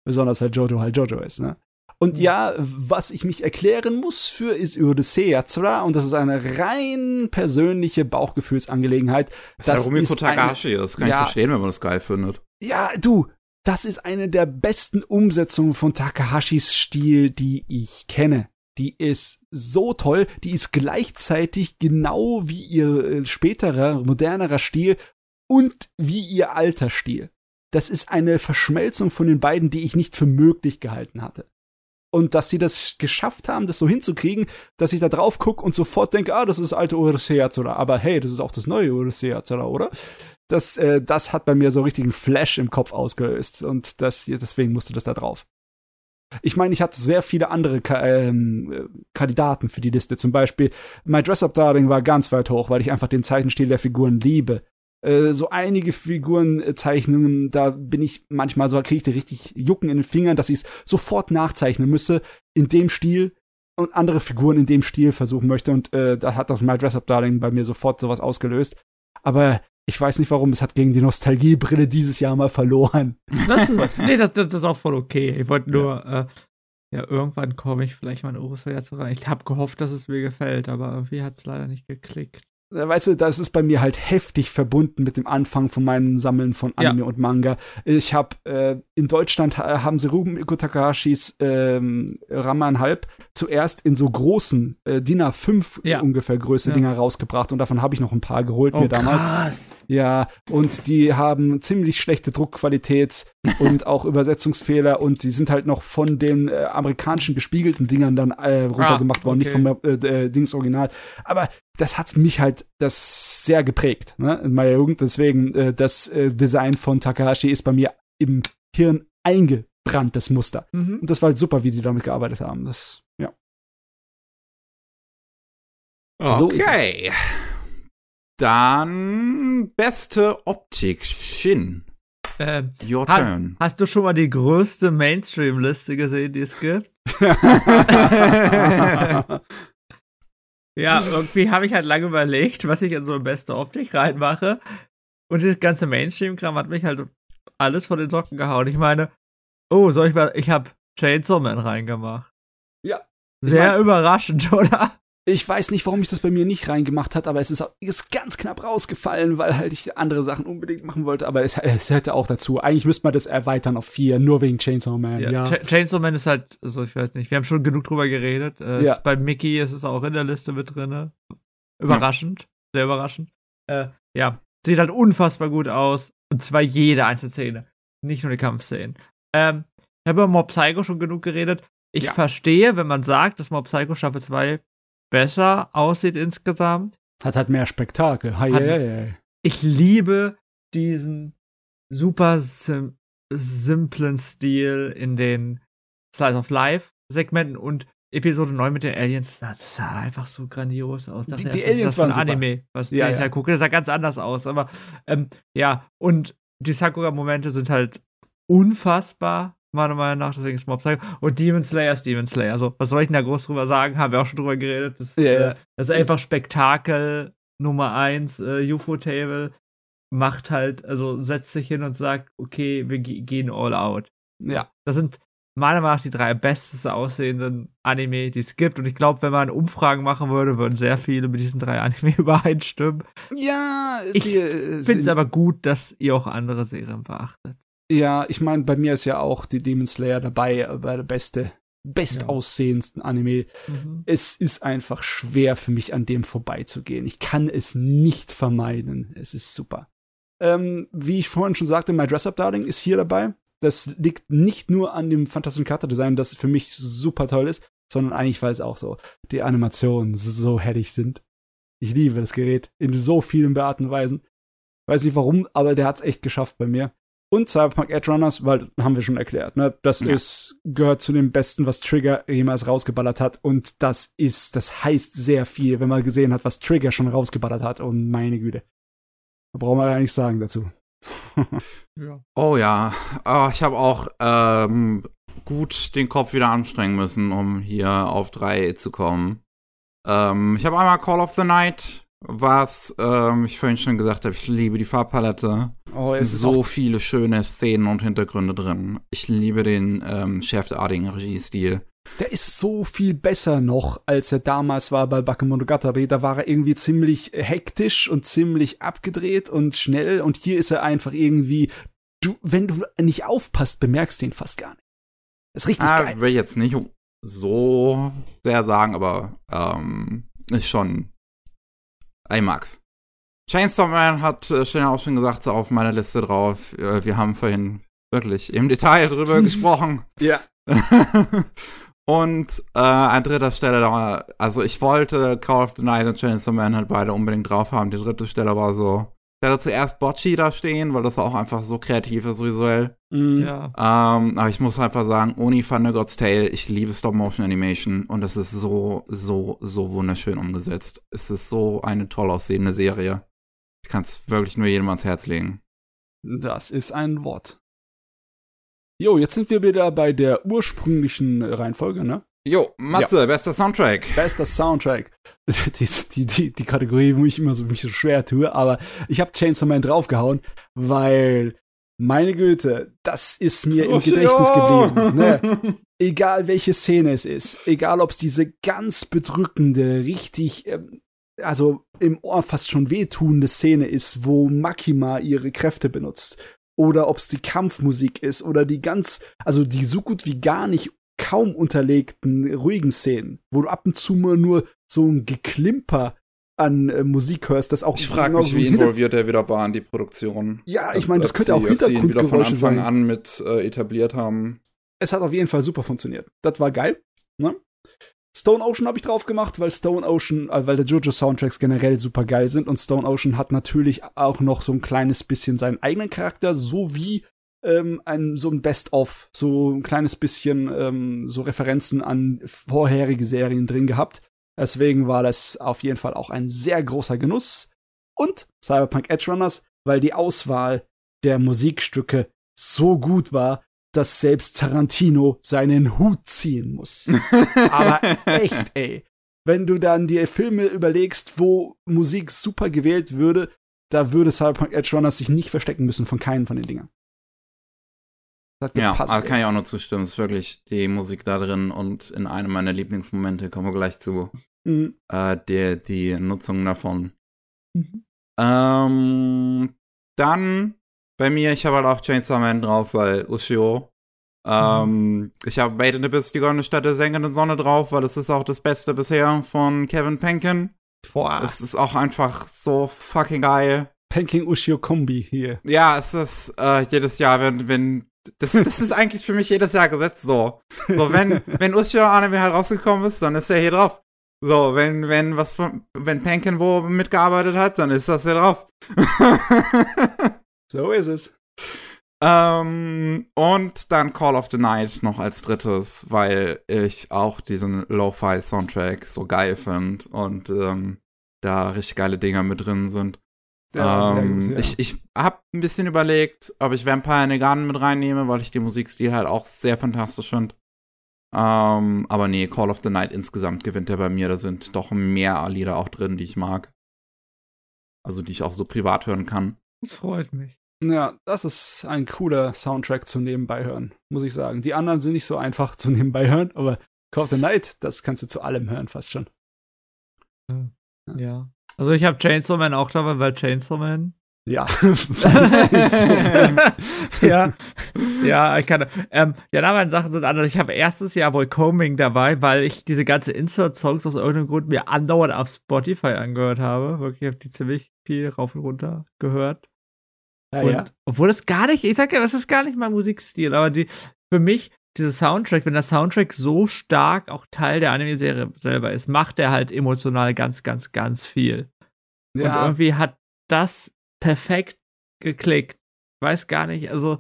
Besonders weil Jojo halt Jojo ist, ne? Und ja, was ich mich erklären muss für ist Odyssey Yatsura und das ist eine rein persönliche Bauchgefühlsangelegenheit. Das, das ist Rumiko Takahashi, das kann ja, ich verstehen, wenn man das geil findet. Ja, du, das ist eine der besten Umsetzungen von Takahashis Stil, die ich kenne. Die ist so toll, die ist gleichzeitig genau wie ihr äh, späterer, modernerer Stil und wie ihr alter Stil. Das ist eine Verschmelzung von den beiden, die ich nicht für möglich gehalten hatte. Und dass sie das geschafft haben, das so hinzukriegen, dass ich da drauf gucke und sofort denke, ah, das ist das alte Urusei-Yatsura. Aber hey, das ist auch das neue Urusei-Yatsura, oder? Das, äh, das hat bei mir so richtig einen Flash im Kopf ausgelöst. Und das, deswegen musste das da drauf. Ich meine, ich hatte sehr viele andere Ka ähm, Kandidaten für die Liste. Zum Beispiel My Dress Up Darling war ganz weit hoch, weil ich einfach den Zeichenstil der Figuren liebe. Äh, so einige Figurenzeichnungen, da bin ich manchmal so, kriege ich da richtig Jucken in den Fingern, dass ich es sofort nachzeichnen müsse in dem Stil und andere Figuren in dem Stil versuchen möchte. Und äh, da hat auch My Dress Up Darling bei mir sofort sowas ausgelöst. Aber ich weiß nicht warum, es hat gegen die Nostalgiebrille dieses Jahr mal verloren. Das ist, nee, das, das ist auch voll okay. Ich wollte nur, ja. Äh, ja, irgendwann komme ich vielleicht mal in Urus rein. Ich habe gehofft, dass es mir gefällt, aber irgendwie hat es leider nicht geklickt. Äh, weißt du, das ist bei mir halt heftig verbunden mit dem Anfang von meinem Sammeln von Anime ja. und Manga. Ich habe äh, in Deutschland haben sie Rumiko Takahashis ähm, Raman Halb zuerst in so großen äh, DIN A5 ja. ungefähr Größe ja. Dinger rausgebracht und davon habe ich noch ein paar geholt oh, mir damals. Krass. Ja, und die haben ziemlich schlechte Druckqualität und auch Übersetzungsfehler und die sind halt noch von den äh, amerikanischen gespiegelten Dingern dann äh, runtergemacht ah, worden, nicht vom äh, äh, Dings Original. Aber das hat mich halt das sehr geprägt ne, in meiner Jugend. Deswegen, äh, das äh, Design von Takahashi ist bei mir im Hirn eingebrannt, das Muster. Mhm. Und das war halt super, wie die damit gearbeitet haben. Das, ja. Okay. So Dann beste Optik, Shin. Äh, Your ha turn. Hast du schon mal die größte Mainstream-Liste gesehen, die es gibt? Ja, irgendwie habe ich halt lange überlegt, was ich in so eine beste Optik reinmache. Und das ganze Mainstream-Kram hat mich halt alles von den Socken gehauen. Ich meine, oh, soll ich mal, ich habe Chainsaw Man reingemacht. Ja. Sehr mein, überraschend, oder? Ich weiß nicht, warum ich das bei mir nicht reingemacht hat, aber es ist, ist ganz knapp rausgefallen, weil halt ich andere Sachen unbedingt machen wollte. Aber es, es hätte auch dazu. Eigentlich müsste man das erweitern auf vier, nur wegen Chainsaw Man. Ja. ja. Ch Chainsaw Man ist halt, also ich weiß nicht, wir haben schon genug drüber geredet. Äh, ja. bei Mickey ist es auch in der Liste mit drin. Überraschend, ja. sehr überraschend. Äh, ja, sieht halt unfassbar gut aus. Und zwar jede einzelne Szene, nicht nur die Kampfszenen. Ähm, ich habe über Mob Psycho schon genug geredet. Ich verstehe, wenn man sagt, dass Mob Psycho Staffel 2 besser aussieht insgesamt. Hat halt mehr Spektakel. Hi, Hat, hi, hi. Ich liebe diesen super sim simplen Stil in den Slice of Life Segmenten und Episode 9 mit den Aliens, das sah einfach so grandios aus. Die, die Aliens waren Anime, was ja, ich ja. halt gucke, das sah ganz anders aus. Aber ähm, ja, und die Sakura-Momente sind halt unfassbar meiner Meinung nach, deswegen ist Mob Psycho. Und Demon Slayer ist Demon Slayer. Also, was soll ich denn da groß drüber sagen? Haben wir auch schon drüber geredet. Das, yeah. äh, das ist einfach Spektakel Nummer eins. Äh, UFO-Table macht halt, also setzt sich hin und sagt, okay, wir gehen all out. Ja, das sind meiner Meinung nach die drei besten aussehenden Anime, die es gibt. Und ich glaube, wenn man Umfragen machen würde, würden sehr viele mit diesen drei Anime übereinstimmen. Ja, ich finde es aber gut, dass ihr auch andere Serien beachtet. Ja, ich meine, bei mir ist ja auch die Demon Slayer dabei, bei der beste, bestaussehendsten Anime. Mhm. Es ist einfach schwer für mich, an dem vorbeizugehen. Ich kann es nicht vermeiden. Es ist super. Ähm, wie ich vorhin schon sagte, My Dress Up Darling ist hier dabei. Das liegt nicht nur an dem fantastischen Charakterdesign, das für mich super toll ist, sondern eigentlich, weil es auch so die Animationen so herrlich sind. Ich liebe das Gerät in so vielen Arten und Weisen. Weiß nicht warum, aber der hat es echt geschafft bei mir. Und Cyberpunk Edge Runners, weil haben wir schon erklärt, ne? Das ja. ist, gehört zu dem Besten, was Trigger jemals rausgeballert hat. Und das ist, das heißt sehr viel, wenn man gesehen hat, was Trigger schon rausgeballert hat. Und meine Güte. Da brauchen wir ja nichts sagen dazu. ja. Oh ja. Oh, ich habe auch ähm, gut den Kopf wieder anstrengen müssen, um hier auf drei zu kommen. Ähm, ich habe einmal Call of the Night, was ähm, ich vorhin schon gesagt habe, ich liebe die Farbpalette. Oh, es sind so viele schöne Szenen und Hintergründe drin. Ich liebe den ähm, cheftartigen Regiestil. Der ist so viel besser noch, als er damals war bei Bakemonogatari. Da war er irgendwie ziemlich hektisch und ziemlich abgedreht und schnell. Und hier ist er einfach irgendwie, du, wenn du nicht aufpasst, bemerkst du ihn fast gar nicht. Das ist richtig ah, geil. Will ich jetzt nicht so sehr sagen, aber ähm, ist schon. Mag's. Chainsaw Man hat äh, Shannon auch schon gesagt, so auf meiner Liste drauf. Äh, wir haben vorhin wirklich im Detail drüber gesprochen. Ja. Und äh, an dritter Stelle, da, also ich wollte Call of the Night und Chainsaw Man halt beide unbedingt drauf haben. Die dritte Stelle war so, ich hatte zuerst Bocci da stehen, weil das auch einfach so kreativ ist visuell. Mhm. Ja. Ähm, aber ich muss einfach sagen, Oni Thunder God's Tale, ich liebe Stop-Motion-Animation und es ist so, so, so wunderschön umgesetzt. Es ist so eine toll aussehende Serie. Kann es wirklich nur jedem ans Herz legen. Das ist ein Wort. Jo, jetzt sind wir wieder bei der ursprünglichen Reihenfolge, ne? Jo, Matze, bester Soundtrack. Bester Soundtrack. Die, die, die, die Kategorie, wo ich immer so mich so schwer tue, aber ich habe Chainsaw Man draufgehauen, weil meine Güte, das ist mir im Oh, Gedächtnis ja. geblieben. Ne? Egal welche Szene es ist, egal ob es diese ganz bedrückende, richtig, ähm, also im Ohr fast schon wehtuende Szene ist, wo Makima ihre Kräfte benutzt. Oder ob es die Kampfmusik ist oder die ganz, also die so gut wie gar nicht kaum unterlegten, ruhigen Szenen, wo du ab und zu mal nur so ein Geklimper an äh, Musik hörst, das auch Ich frage genau mich, wie involviert er wieder war in die Produktion. Ja, ich meine, das könnte auch ihn wieder von Hintergrundgeräusche Anfang sein. an mit äh, etabliert haben. es hat auf jeden Fall super funktioniert. Das war geil. Ne? Stone Ocean habe ich drauf gemacht, weil Stone Ocean, äh, weil der JoJo Soundtracks generell super geil sind und Stone Ocean hat natürlich auch noch so ein kleines bisschen seinen eigenen Charakter, so wie ähm, ein so ein Best-of, so ein kleines bisschen ähm, so Referenzen an vorherige Serien drin gehabt. Deswegen war das auf jeden Fall auch ein sehr großer Genuss. Und Cyberpunk Edge Runners, weil die Auswahl der Musikstücke so gut war, dass selbst Tarantino seinen Hut ziehen muss. Aber echt, ey. Wenn du dann dir Filme überlegst, wo Musik super gewählt würde, da würde Cyberpunk Edge Runners sich nicht verstecken müssen von keinen von den Dingern. Das hat Ja, gepasst, ey. kann ich auch nur zustimmen. Es ist wirklich die Musik da drin und in einem meiner Lieblingsmomente kommen wir gleich zu. Mhm. Äh, der, die Nutzung davon. Mhm. Ähm, dann bei mir, ich habe halt auch Chainsaw Man drauf, weil Ushio. Ähm, ich habe Made in Abyss, die goldene Stadt der sengenden Sonne drauf, weil es ist auch das Beste bisher von Kevin Penkin. Boah, Es ist auch einfach so fucking geil. Penking Ushio Kombi hier. Ja, es ist äh, jedes Jahr, wenn, wenn das, das ist eigentlich für mich jedes Jahr gesetzt so. So, wenn, wenn Ushio Anime halt rausgekommen ist, dann ist er hier drauf. So, wenn, wenn was von, wenn Penkin wo mitgearbeitet hat, dann ist das hier drauf. So ist es. ähm, und dann Call of the Night noch als drittes, weil ich auch diesen Lo-Fi-Soundtrack so geil finde und ähm, da richtig geile Dinger mit drin sind. Ja, ähm, gut, ja. Ich, ich habe ein bisschen überlegt, ob ich Vampire in the Garden mit reinnehme, weil ich den Musikstil halt auch sehr fantastisch finde. Ähm, aber nee, Call of the Night insgesamt gewinnt er bei mir. Da sind doch mehr Lieder auch drin, die ich mag. Also die ich auch so privat hören kann. Das freut mich. Ja, das ist ein cooler Soundtrack zum Nebenbei hören, muss ich sagen. Die anderen sind nicht so einfach zum Nebenbei hören, aber Call of the Night, das kannst du zu allem hören, fast schon. Ja. Also ich habe Chainsaw Man auch dabei, weil Chainsaw Man. Ja. ja, ja, ich kann. Ähm, die anderen Sachen sind anders. Ich habe erstes Jahr wohl Combing dabei, weil ich diese ganze Insert-Songs aus irgendeinem Grund mir andauernd auf Spotify angehört habe. Wirklich, ich habe die ziemlich viel rauf und runter gehört. Ja, und ja. obwohl das gar nicht, ich sag ja, das ist gar nicht mein Musikstil, aber die, für mich, dieser Soundtrack, wenn der Soundtrack so stark auch Teil der Anime-Serie selber ist, macht er halt emotional ganz, ganz, ganz viel. Und ja. irgendwie hat das perfekt geklickt. Weiß gar nicht, also,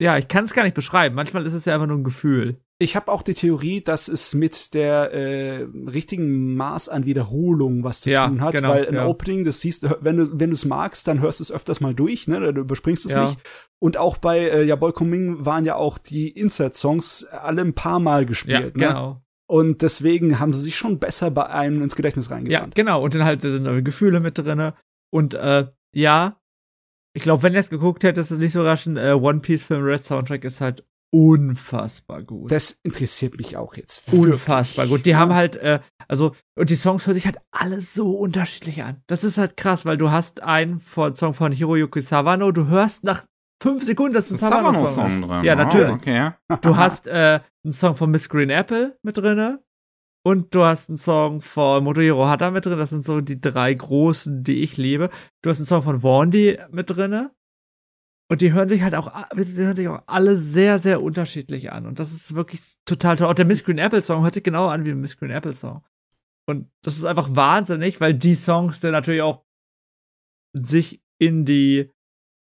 ja, ich kann es gar nicht beschreiben. Manchmal ist es ja einfach nur ein Gefühl. Ich habe auch die Theorie, dass es mit der äh, richtigen Maß an Wiederholung was zu Ja, tun hat, genau, weil ein ja. Opening, das siehst, wenn du wenn du es magst, dann hörst du es öfters mal durch, ne? Du überspringst es Ja. nicht. Und auch bei äh, Ja Boy Coming waren ja auch die Insert-Songs alle ein paar Mal Ja, gespielt. ne? genau. Und deswegen haben sie sich schon besser bei einem ins Gedächtnis Ja, reingebrannt. genau. Und dann halt sind neue Gefühle mit drinne. Und äh, ja, ich glaube, wenn ihr es geguckt hättet, ist es nicht so überraschend. Äh, One Piece Film Red Soundtrack ist halt unfassbar gut. Das interessiert mich auch jetzt. unfassbar gut. Die haben halt, äh, also, und die Songs hören sich halt alle so unterschiedlich an. Das ist halt krass, weil du hast einen von, Song von Hiroyuki Sawano, du hörst nach fünf Sekunden, dass ein Sawano-Song Song ist. drin. Ja, Oh, natürlich. Okay. Du hast äh, einen Song von Miss Green Apple mit drinne und du hast einen Song von Motohiro Hata mit drin. Das sind so die drei großen, die ich liebe. Du hast einen Song von Wandy mit drinne. Und die hören sich halt auch, die hören sich auch alle sehr, sehr unterschiedlich an. Und das ist wirklich total toll. Auch der Miss Green Apple Song hört sich genau an wie ein Miss Green Apple Song. Und das ist einfach wahnsinnig, weil die Songs dann natürlich auch sich in die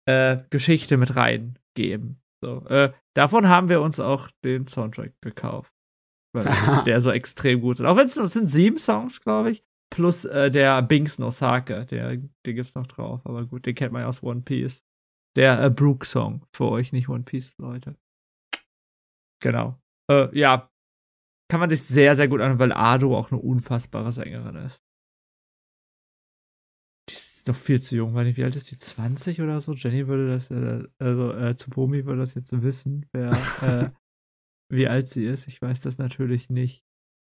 äh, Geschichte mit reingeben. So, äh, davon haben wir uns auch den Soundtrack gekauft. Weil der so extrem gut ist. Auch wenn es sind sieben Songs, glaube ich. Plus äh, der Binks no Sake, der, den gibt's noch drauf. Aber gut, den kennt man ja aus One Piece. Der äh, Brook-Song für euch, nicht One Piece-Leute. Genau. Äh, ja. Kann man sich sehr, sehr gut anhören, weil Ado auch eine unfassbare Sängerin ist. Die ist noch viel zu jung, weil die, wie alt ist die? 20 oder so? Jenny würde das, äh, also äh, Tsubomi würde das jetzt wissen, wer, äh, wie alt sie ist. Ich weiß das natürlich nicht.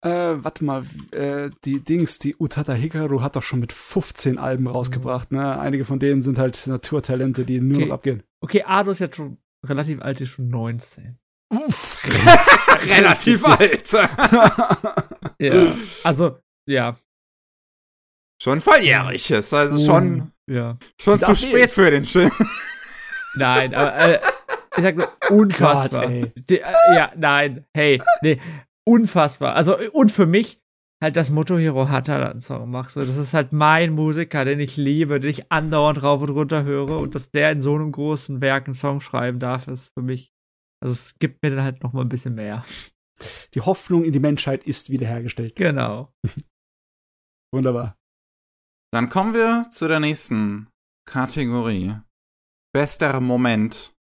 Äh, warte mal, äh, die Dings, die Utada Hikaru hat doch schon mit 15 Alben rausgebracht, ne? Einige von denen sind halt Naturtalente, die nur Okay. noch abgehen. Okay, Ado ist jetzt schon relativ alt, die ist schon 19. Uff. Relativ alt. Ja. also, ja. schon volljährig ist, also schon, Un- Ja. schon zu spät für den Film. Nein, aber äh, ich sag nur, unfassbar. Gott, ey. Die, äh, ja, nein, hey, nee, unfassbar. Also, und für mich halt das Motohiro Hata einen Song macht. So, das ist halt mein Musiker, den ich liebe, den ich andauernd rauf und runter höre und dass der in so einem großen Werk einen Song schreiben darf, ist für mich, also es gibt mir dann halt noch mal ein bisschen mehr. Die Hoffnung in die Menschheit ist wiederhergestellt. Genau. Wunderbar. Dann kommen wir zu der nächsten Kategorie. Bester Moment.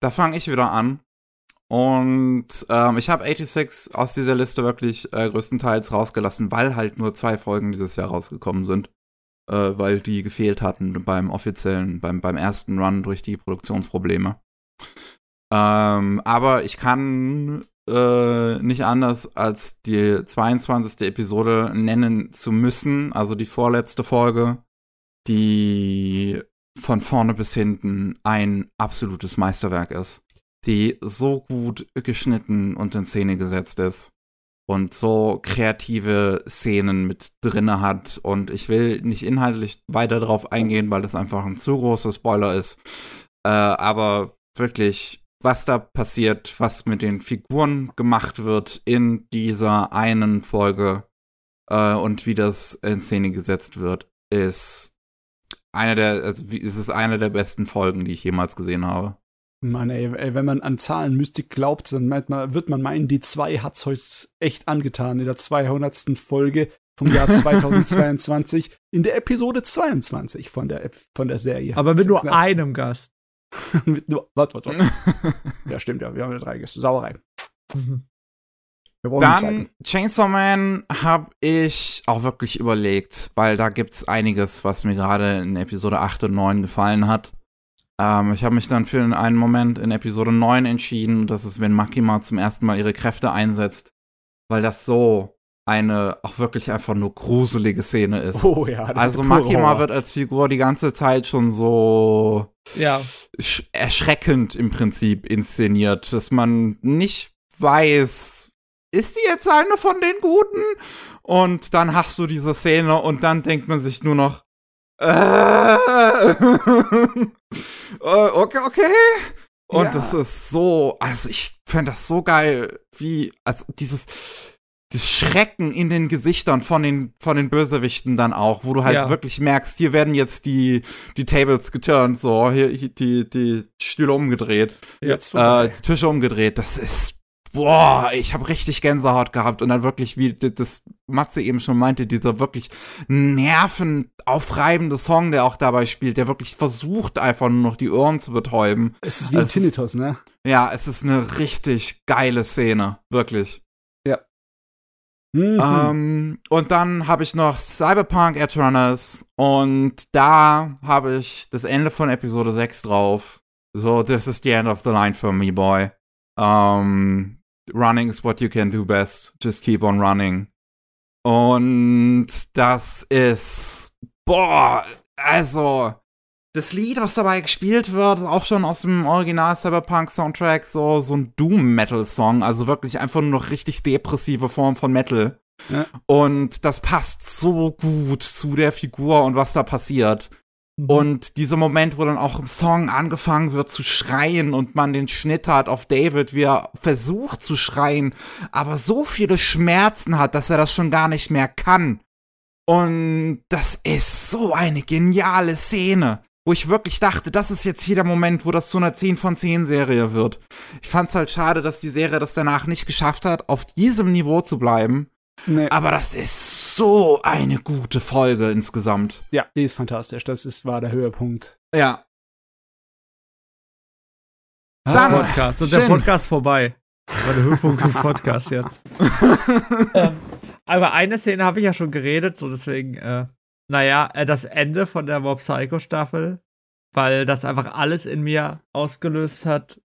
Da fange ich wieder an. Und ähm, ich habe 86 aus dieser Liste wirklich äh, größtenteils rausgelassen, weil halt nur zwei Folgen dieses Jahr rausgekommen sind. Äh, weil die gefehlt hatten beim offiziellen, beim, beim ersten Run durch die Produktionsprobleme. Ähm, aber ich kann äh, nicht anders als die 22. Episode nennen zu müssen, also die vorletzte Folge, die von vorne bis hinten ein absolutes Meisterwerk ist, die so gut geschnitten und in Szene gesetzt ist und so kreative Szenen mit drinne hat und ich will nicht inhaltlich weiter darauf eingehen, weil das einfach ein zu großer Spoiler ist, äh, aber wirklich was da passiert, was mit den Figuren gemacht wird in dieser einen Folge äh, und wie das in Szene gesetzt wird, ist eine der, also es ist eine der besten Folgen, die ich jemals gesehen habe. Mann, ey, ey, wenn man an Zahlenmystik glaubt, dann meint man, wird man meinen, die zwei hat's heute echt angetan in der 200. Folge vom Jahr 2022 in der Episode 22 von der, von der Serie. Aber mit nur Gesagt. einem Gast. mit nur, warte, warte, warte. Ja, stimmt, ja, wir haben ja drei Gäste. Sauerei. Mhm. Dann. Chainsaw Man habe ich auch wirklich überlegt, weil da gibt's einiges, was mir gerade in Episode 8 und 9 gefallen hat. Ähm, ich habe mich dann für einen Moment in Episode 9 entschieden, das ist, wenn Makima zum ersten Mal ihre Kräfte einsetzt, weil das so eine auch wirklich einfach nur gruselige Szene ist. Oh ja, das also ist Makima Horror. wird als Figur die ganze Zeit schon so Ja, sch- erschreckend im Prinzip inszeniert, dass man nicht weiß, ist die jetzt eine von den Guten? Und dann hast du diese Szene und dann denkt man sich nur noch, äh, äh, okay, okay. Und Ja. das ist so, also ich fände das so geil, wie, also dieses, das Schrecken in den Gesichtern von den, von den Bösewichten dann auch, wo du halt Ja. wirklich merkst, hier werden jetzt die, die Tables geturnt, so, hier, hier die, die Stühle umgedreht, Jetzt äh, die Tische umgedreht. Das ist boah, ich habe richtig Gänsehaut gehabt und dann wirklich, wie das Matze eben schon meinte, dieser wirklich nervenaufreibende Song, der auch dabei spielt, der wirklich versucht einfach nur noch die Ohren zu betäuben. Es ist wie ein Es- Tinnitus, ne? Ja, es ist eine richtig geile Szene, wirklich. Mhm. Ähm, und dann habe ich noch Cyberpunk Runners und da habe ich das Ende von Episode 6 drauf. So, this is the end of the line for me, boy. Um, running is what you can do best. Just keep on running. Und das ist, boah, also, das Lied, was dabei gespielt wird, ist auch schon aus dem Original Cyberpunk Soundtrack, so, so ein Doom-Metal-Song, also wirklich einfach nur noch richtig depressive Form von Metal. Ja. Und das passt so gut zu der Figur und was da passiert. Mhm. Und dieser Moment, wo dann auch im Song angefangen wird zu schreien und man den Schnitt hat auf David, wie er versucht zu schreien, aber so viele Schmerzen hat, dass er das schon gar nicht mehr kann. Und das ist so eine geniale Szene, wo ich wirklich dachte, das ist jetzt hier der Moment, wo das zu einer 10 von 10 Serie wird. Ich fand's halt schade, dass die Serie das danach nicht geschafft hat, auf diesem Niveau zu bleiben. nee. Aber das ist so eine gute Folge insgesamt. Ja, die ist fantastisch. Das ist, war der Höhepunkt. Ja. Ah, Dann- Podcast. Und der. Podcast vorbei. War der Höhepunkt des Podcasts jetzt. ähm, aber eine Szene habe ich ja schon geredet, so deswegen, äh, naja, äh, das Ende von der Mob Psycho Staffel, weil das einfach alles in mir ausgelöst hat,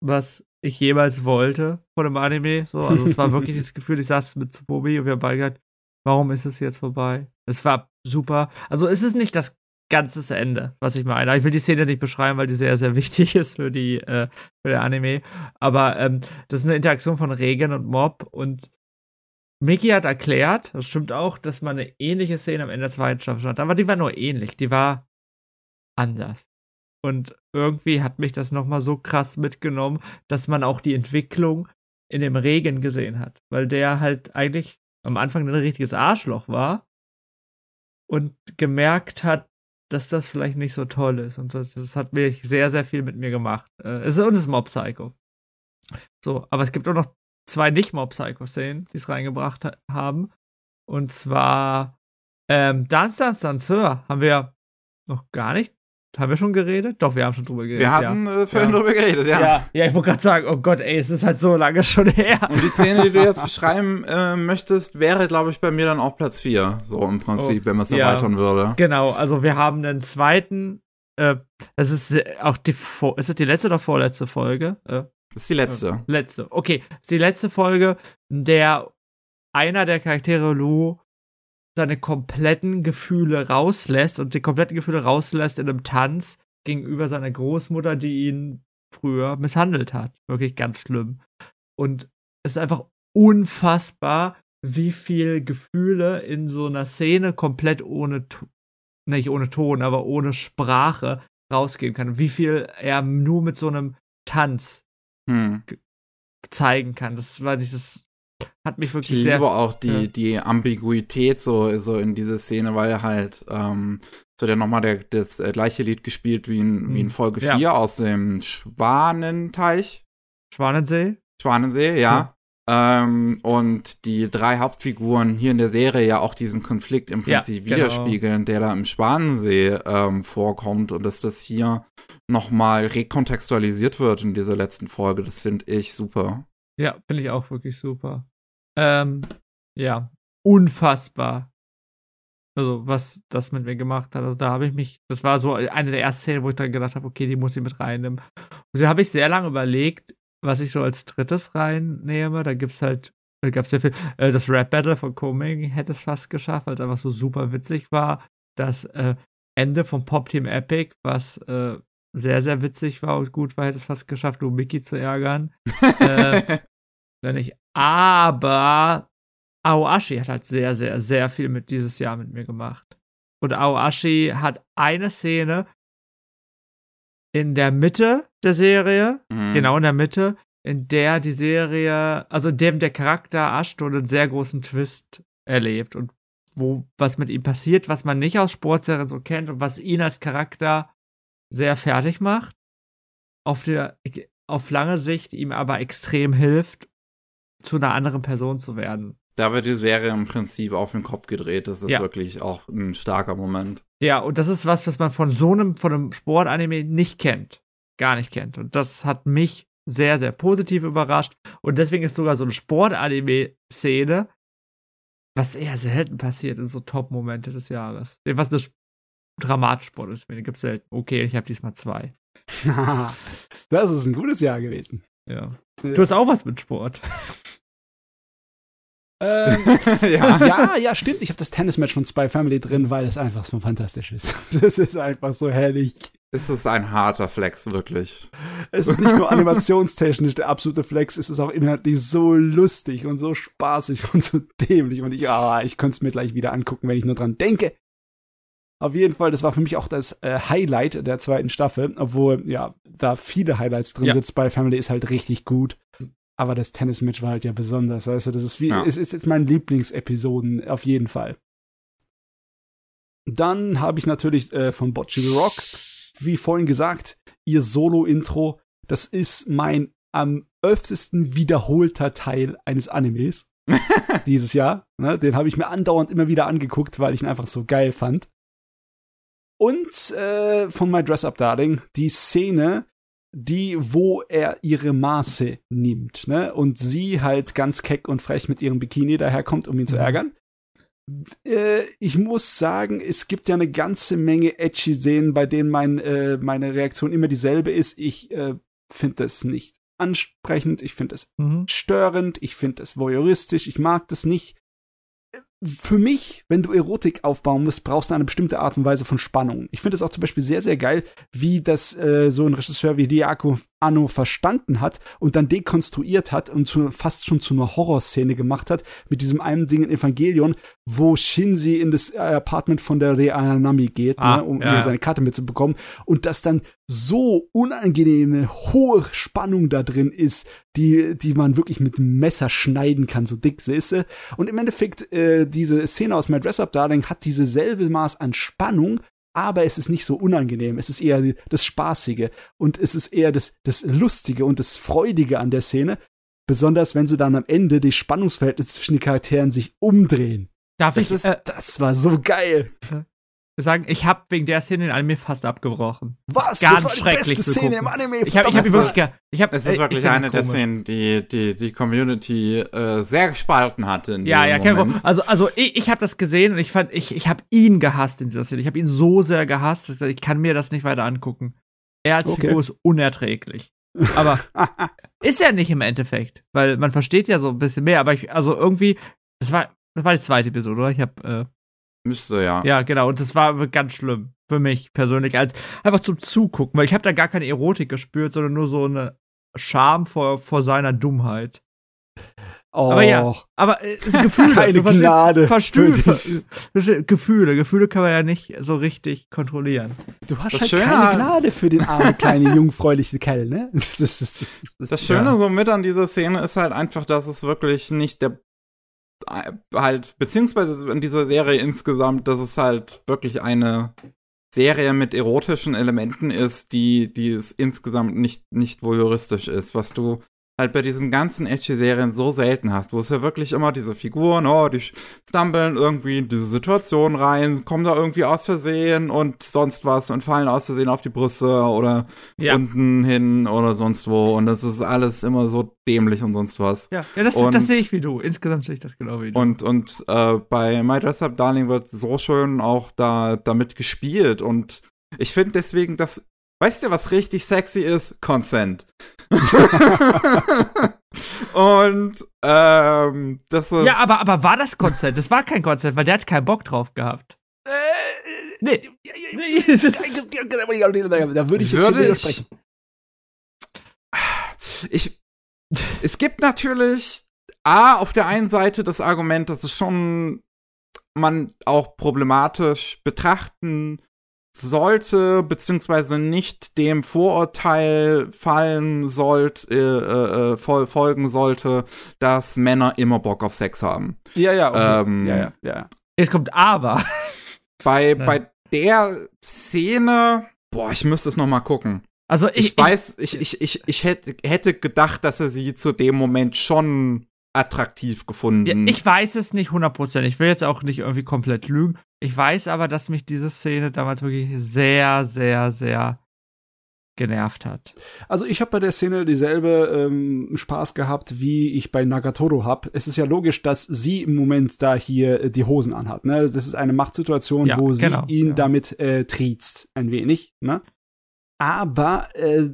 was ich jemals wollte von dem Anime. So, also es war wirklich das Gefühl, ich saß mit Tsubomi und wir haben beide gesagt, warum ist es jetzt vorbei? Es war super. Also es ist nicht das ganze Ende, was ich meine. Ich will die Szene nicht beschreiben, weil die sehr, sehr wichtig ist für die, äh, für den Anime. Aber ähm, das ist eine Interaktion von Regen und Mob und Mickey hat erklärt, das stimmt auch, dass man eine ähnliche Szene am Ende der zweiten Staffel hat. Aber die war nur ähnlich, die war anders. Und irgendwie hat mich das nochmal so krass mitgenommen, dass man auch die Entwicklung in dem Regen gesehen hat. Weil der halt eigentlich am Anfang ein richtiges Arschloch war und gemerkt hat, dass das vielleicht nicht so toll ist. Und das, das hat mich sehr, sehr viel mit mir gemacht. Äh, es ist, und es ist Mob Psycho. So, aber es gibt auch noch zwei nicht-Mob Psycho-Szenen, die es reingebracht ha haben. Und zwar ähm, Dance Dance Danseur haben wir noch gar nicht. Haben wir schon geredet? Doch, wir haben schon drüber geredet. Wir hatten äh, vorhin Ja. drüber geredet, ja. ja. ja. Ja, ich wollte gerade sagen, oh Gott, ey, es ist halt so lange schon her. Und die Szene, die du jetzt beschreiben äh, möchtest, wäre, glaube ich, bei mir dann auch Platz 4. So im Prinzip, Oh, wenn man es ja. erweitern würde. Genau, also wir haben einen zweiten, äh, das ist äh, auch die, vor ist es die letzte oder vorletzte Folge? Äh, Das ist die letzte. letzte, okay, das ist die letzte Folge, in der einer der Charaktere Lou seine kompletten Gefühle rauslässt und die kompletten Gefühle rauslässt in einem Tanz gegenüber seiner Großmutter, die ihn früher misshandelt hat. Wirklich ganz schlimm. Und es ist einfach unfassbar, wie viel Gefühle in so einer Szene komplett ohne, nicht ohne Ton, aber ohne Sprache rausgehen kann. Wie viel er nur mit so einem Tanz Hm. zeigen kann. Das war dieses hat mich Ich wirklich sehr liebe auch die, ja. die Ambiguität so, so in dieser Szene, weil halt, ähm, wird ja nochmal der, das äh, gleiche Lied gespielt wie in, wie in Mhm. Folge Ja. 4 aus dem Schwanenteich. Schwanensee. Schwanensee, ja. Ähm, und die drei Hauptfiguren hier in der Serie ja auch diesen Konflikt im Ja, Prinzip genau. widerspiegeln, der da im Schwanensee ähm, vorkommt und dass das hier nochmal rekontextualisiert wird in dieser letzten Folge, das finde ich super. Ja, finde ich auch wirklich super. Ähm, ja, unfassbar. Also, was das mit mir gemacht hat. Also, da habe ich mich, das war so eine der ersten Szenen, wo ich dann gedacht habe, okay, die muss ich mit reinnehmen. Und da habe ich sehr lange überlegt, was ich so als drittes reinnehme. Da gibt's halt, da gab's sehr viel. Äh, das Rap Battle von Coming hätte es fast geschafft, weil es einfach so super witzig war. Das äh, Ende vom Pop Team Epic, was äh, sehr, sehr witzig war und gut war, hätte es fast geschafft, nur Mickey zu ärgern. äh, wenn nicht. Aber Aoashi hat halt sehr, sehr, sehr viel mit dieses Jahr mit mir gemacht. Und Aoashi hat eine Szene in der Mitte der Serie, Mhm. genau in der Mitte, in der die Serie, also in dem der Charakter Ashton einen sehr großen Twist erlebt und wo was mit ihm passiert, was man nicht aus Sportserien so kennt und was ihn als Charakter sehr fertig macht, auf der auf lange Sicht ihm aber extrem hilft zu einer anderen Person zu werden. Da wird die Serie im Prinzip auf den Kopf gedreht. Das ist Ja. wirklich auch ein starker Moment. Ja, und das ist was, was man von so einem, von einem Sportanime nicht kennt. Gar nicht kennt. Und das hat mich sehr, sehr positiv überrascht. Und deswegen ist sogar so eine Sportanime-Szene, was eher selten passiert in so Top-Momente des Jahres. Was eine dramatische Sportanime gibt es selten. Okay, ich habe diesmal zwei. das ist ein gutes Jahr gewesen. Ja. Du hast auch was mit Sport. Ähm, ja. ja, ja, stimmt. Ich habe das Tennismatch von Spy Family drin, weil es einfach so fantastisch ist. Es ist einfach so herrlich. Es ist ein harter Flex, wirklich. Es ist nicht nur animationstechnisch der absolute Flex, es ist auch inhaltlich so lustig und so spaßig und so dämlich. Und ich, ah, ich könnte es mir gleich wieder angucken, wenn ich nur dran denke. Auf jeden Fall, das war für mich auch das äh, Highlight der zweiten Staffel, obwohl, ja, da viele Highlights drin Ja. sind. Spy Family ist halt richtig gut. Aber das Tennismatch war halt ja besonders, weißt du, das ist wie, Ja. es ist jetzt mein Lieblingsepisoden, auf jeden Fall. Dann habe ich natürlich äh, von Bocce the Rock, wie vorhin gesagt, ihr Solo-Intro. Das ist mein am öftesten wiederholter Teil eines Animes dieses Jahr. Ne? Den habe ich mir andauernd immer wieder angeguckt, weil ich ihn einfach so geil fand. Und äh, von My Dress Up Darling die Szene, die, wo er ihre Maße nimmt, ne? Und sie halt ganz keck und frech mit ihrem Bikini daherkommt, um ihn zu Mhm. ärgern. Äh, ich muss sagen, es gibt ja eine ganze Menge edgy Szenen, bei denen mein, äh, meine Reaktion immer dieselbe ist. Ich äh, finde das nicht ansprechend, ich finde es Mhm. störend, ich finde es voyeuristisch, ich mag das nicht. Für mich, wenn du Erotik aufbauen musst, brauchst du eine bestimmte Art und Weise von Spannung. Ich finde es auch zum Beispiel sehr, sehr geil, wie das äh, so ein Regisseur wie Diaco Anno verstanden hat und dann dekonstruiert hat und zu, fast schon zu einer Horrorszene gemacht hat, mit diesem einen Ding in Evangelion, wo Shinji in das äh, Apartment von der Reanami geht, Ah, ne, um ja, seine Karte mitzubekommen und dass dann so unangenehme, hohe Spannung da drin ist, die, die man wirklich mit dem Messer schneiden kann, so dick sie ist. Und im Endeffekt, äh, diese Szene aus My Dress Up Darling hat dieselbe Maß an Spannung, aber es ist nicht so unangenehm. Es ist eher das Spaßige und es ist eher das, das Lustige und das Freudige an der Szene. Besonders wenn sie dann am Ende die Spannungsverhältnisse zwischen den Charakteren sich umdrehen. Darf Das, ich ist, äh, das war so geil. Sagen, ich habe wegen der Szene den Anime fast abgebrochen. Was? Ganz das war die schrecklich beste zu Szene gucken. im Anime. Ich habe ich hab wirklich, ich hab, Es äh, ist ich wirklich ihn eine der komisch. Szenen, die die, die Community äh, sehr gespalten hatte. In Ja, ja, kein. Problem. Also, also ich, ich habe das gesehen und ich fand, ich, ich habe ihn gehasst in dieser Szene. Ich habe ihn so sehr gehasst, dass ich kann mir das nicht weiter angucken. Er als Okay. Figur ist unerträglich. Aber ist er nicht im Endeffekt, weil man versteht ja so ein bisschen mehr. Aber ich, also irgendwie, das war, das war die zweite Episode, oder? Ich habe, äh, Müsste ja. ja, genau. Und das war ganz schlimm für mich persönlich, als einfach zum Zugucken, weil ich habe da gar keine Erotik gespürt, sondern nur so eine Scham vor, vor seiner Dummheit. oh, Aber ja, Aber äh, Gefühle. keine Gnade. Verstühl, für dich. ver- versteh- Gefühle. Gefühle kann man ja nicht so richtig kontrollieren. Du hast Das halt Schöne keine Gnade für den armen, kleinen, jungfräulichen Kerl, ne? Das das das Das Schöne Ja. so mit an dieser Szene ist halt einfach, dass es wirklich nicht der halt, beziehungsweise in dieser Serie insgesamt, dass es halt wirklich eine Serie mit erotischen Elementen ist, die, die es insgesamt nicht, nicht voyeuristisch ist, was du halt bei diesen ganzen Edgy-Serien so selten hast, wo es ja wirklich immer diese Figuren, oh, die stumbeln irgendwie in diese Situation rein, kommen da irgendwie aus Versehen und sonst was und fallen aus Versehen auf die Brüste oder Ja. unten hin oder sonst wo. Und das ist alles immer so dämlich und sonst was. Ja, ja das, Und- das sehe ich wie du. Insgesamt sehe ich das genau wie du. Und, und äh, bei My Dress Up Darling wird so schön auch da damit gespielt. Und ich finde deswegen, dass. Weißt du, was richtig sexy ist? Consent. und ähm, das ist. ja, aber, aber war das Konzert? Das war kein Konzert, weil der hat keinen Bock drauf gehabt. Nee. Nee, Da würde ich jetzt Würde hier ich- widersprechen. ich, es gibt natürlich A, auf der einen Seite das Argument, dass es schon man auch problematisch betrachten sollte, beziehungsweise nicht dem Vorurteil fallen sollte, äh, äh, fol folgen sollte, dass Männer immer Bock auf Sex haben. Ja, ja, okay. Ähm, ja, ja, ja. Jetzt kommt aber. Bei, Ja. bei der Szene, boah, ich müsste es noch mal gucken. Also Ich, ich, weiß, ich, ich, ich, ich hätte, hätte gedacht, dass er sie zu dem Moment schon attraktiv gefunden. Ja, ich weiß es nicht 100%. Ich will jetzt auch nicht irgendwie komplett lügen. Ich weiß aber, dass mich diese Szene damals wirklich sehr, sehr, sehr genervt hat. Also ich habe bei der Szene dieselbe ähm, Spaß gehabt, wie ich bei Nagatoro hab. Es ist ja logisch, dass sie im Moment da hier äh, die Hosen anhat. Ne? Das ist eine Machtsituation, Ja, wo sie genau, ihn ja. damit äh, triezt, ein wenig. Ne? Aber äh,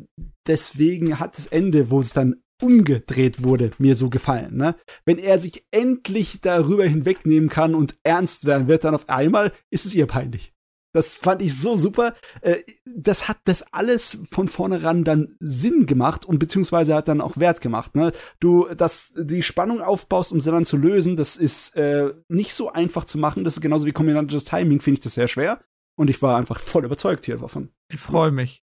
deswegen hat das Ende, wo es dann umgedreht wurde, mir so gefallen. Ne? Wenn er sich endlich darüber hinwegnehmen kann und ernst werden wird, dann auf einmal ist es ihr peinlich. Das fand ich so super. Äh, das hat das alles von vornherein dann Sinn gemacht und beziehungsweise hat dann auch Wert gemacht. Ne? Du, dass die Spannung aufbaust, um sie dann zu lösen, das ist äh, nicht so einfach zu machen. Das ist genauso wie kombinatorisches Timing, finde ich das sehr schwer. Und ich war einfach voll überzeugt hier davon. Ich freue mich.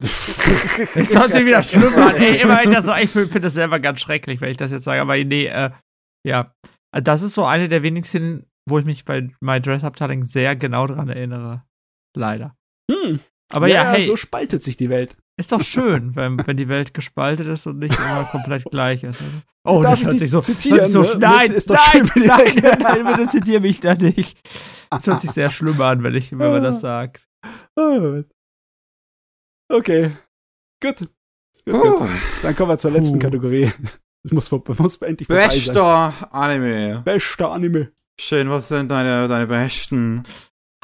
Es hört sich wieder schlimm an. Ey, immer wenn ich das ich finde das selber ganz schrecklich, wenn ich das jetzt sage. Aber nee, äh, ja. Das ist so eine der wenigsten, wo ich mich bei My Dress Up Darling sehr genau dran erinnere. Leider. Hm. Aber ja, hey, so spaltet sich die Welt. ist doch schön, wenn, wenn die Welt gespaltet ist und nicht immer komplett gleich ist. Oh, Darf das hört sich so, zitieren, hört sich so ne? Nein, ist doch nein, schön nein, Welt. nein, bitte zitiere mich da nicht. Das hört sich sehr schlimm an, wenn, ich, wenn man das sagt. Okay. Gut. Gut. Dann kommen wir zur letzten Puh. Kategorie. Es muss, muss endlich vorbei sein. Bester Anime. Bester Anime. Schön, was sind deine, deine besten?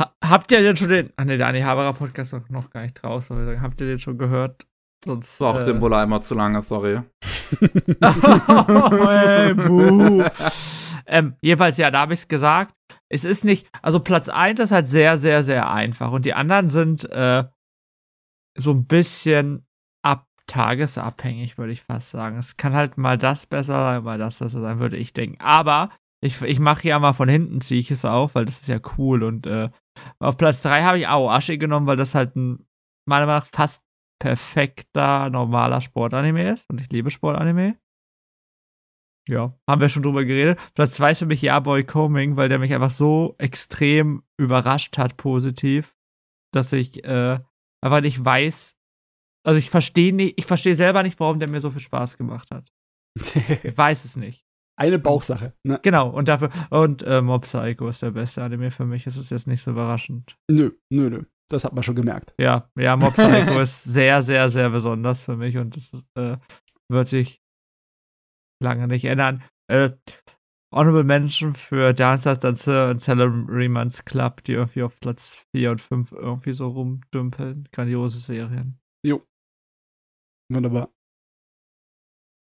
Ha habt ihr denn schon den. Ach ne, der Anni Haberer Podcast ist noch gar nicht draußen. aber Habt ihr den schon gehört? Sonst. So, auch äh, dem Buller immer zu lange, sorry. hey, buh. ähm, jedenfalls, ja, da habe ich es gesagt. Es ist nicht, also Platz 1 ist halt sehr, sehr, sehr einfach. Und die anderen sind äh, so ein bisschen ab tagesabhängig, würde ich fast sagen. Es kann halt mal das besser sein, mal das besser sein, würde ich denken. Aber ich, ich mache ja mal von hinten, ziehe ich es auf, weil das ist ja cool. Und äh, auf Platz 3 habe ich Aoashi genommen, weil das halt ein, meiner Meinung nach, fast perfekter, normaler Sportanime ist. Und ich liebe Sportanime. Ja, haben wir schon drüber geredet. Platz 2 ist für mich Ja Boy Coming, weil der mich einfach so extrem überrascht hat, positiv, dass ich äh, einfach nicht weiß. Also ich verstehe nicht, ich verstehe selber nicht, warum der mir so viel Spaß gemacht hat. Ich weiß es nicht. Eine Bauchsache. Ne? Genau, und dafür, und äh, Mob Psycho ist der beste Anime für mich. Das ist jetzt nicht so überraschend. Nö, nö, nö. Das hat man schon gemerkt. Ja, ja, Mob Psycho ist sehr, sehr, sehr besonders für mich und das äh, wird sich lange nicht ändern. Äh, Honorable Mention für Dancers Dancer und Salaryman's Club, die irgendwie auf Platz 4 und 5 irgendwie so rumdümpeln. Grandiose Serien. Wunderbar.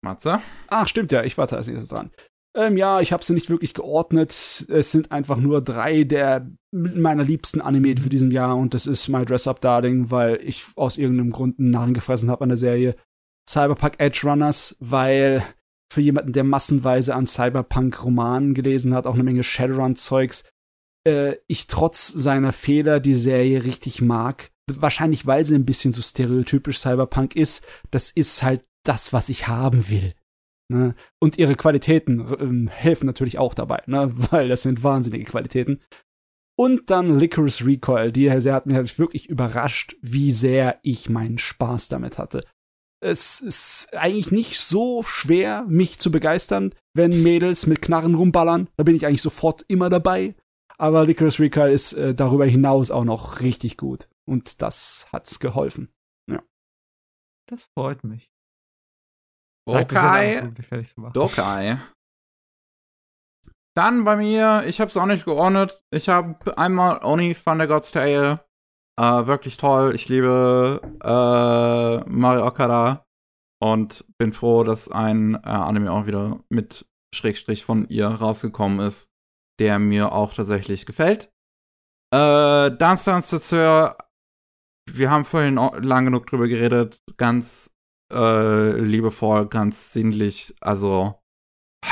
Matze? Ach, stimmt ja. Ich warte als nächstes dran. Ähm, ja, ich habe sie nicht wirklich geordnet. Es sind einfach nur drei der meiner liebsten Anime für diesen Jahr und das ist My Dress Up Darling, weil ich aus irgendeinem Grund einen Narren gefressen habe an der Serie. Cyberpunk Edge Runners, weil für jemanden, der massenweise an Cyberpunk-Romanen gelesen hat, auch eine Menge Shadowrun-Zeugs, äh, ich trotz seiner Fehler die Serie richtig mag. Wahrscheinlich, weil sie ein bisschen so stereotypisch Cyberpunk ist. Das ist halt das, was ich haben will. Ne? Und ihre Qualitäten ähm, helfen natürlich auch dabei, ne? weil das sind wahnsinnige Qualitäten. Und dann Licorice Recoil. Die hat mich wirklich überrascht, wie sehr ich meinen Spaß damit hatte. Es ist eigentlich nicht so schwer, mich zu begeistern, wenn Mädels mit Knarren rumballern. Da bin ich eigentlich sofort immer dabei. Aber Licorice Recoil ist äh, darüber hinaus auch noch richtig gut. Und das hat's geholfen. Das freut mich. Okay. Okay. Dann bei mir, ich hab's auch nicht geordnet. Ich habe einmal Oni Thunder God's Tale. Äh, wirklich toll. Ich liebe äh, Mario Okada. Und bin froh, dass ein äh, Anime auch wieder mit Schrägstrich von ihr rausgekommen ist, der mir auch tatsächlich gefällt. Äh, Dance Dance Danseur, wir haben vorhin lang genug drüber geredet, ganz äh, liebevoll, ganz sinnlich, also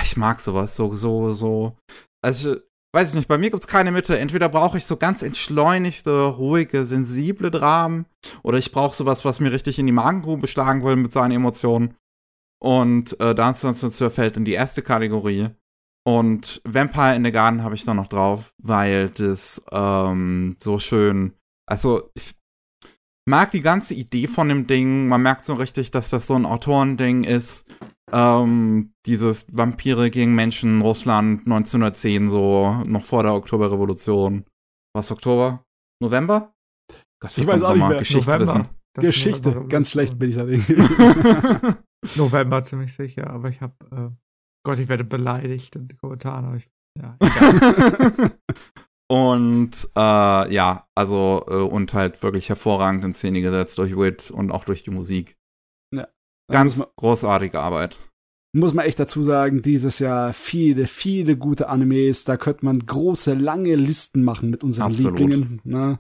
ich mag sowas, so, so, so. Also, weiß ich nicht, bei mir gibt's keine Mitte. Entweder brauche ich so ganz entschleunigte, ruhige, sensible Dramen, oder ich brauche sowas, was mir richtig in die Magengrube schlagen will mit seinen Emotionen. Und äh, Dance Dance Danseur fällt in die erste Kategorie. Und Vampire in the Garden habe ich da noch drauf, weil das ähm, so schön. Also, ich mag die ganze Idee von dem Ding. Man merkt so richtig, dass das so ein Autorending ist. Ähm, dieses Vampire gegen Menschen Russland 1910 so noch vor der Oktoberrevolution. Was Oktober? November? Gott, ich weiß auch nicht mehr. Geschichtswissen. Geschichte, ganz schlecht bin ich da. November ziemlich sicher, aber ich habe äh, Gott, ich werde beleidigt in den Kommentaren. Aber ich, ja, und äh, ja, also äh, und halt wirklich hervorragend in Szene gesetzt durch Wit und auch durch die Musik. Ganz großartige Arbeit. Muss man echt dazu sagen, dieses Jahr viele, viele gute Animes. Da könnte man große, lange Listen machen mit unseren Absolut. Lieblingen. Ne?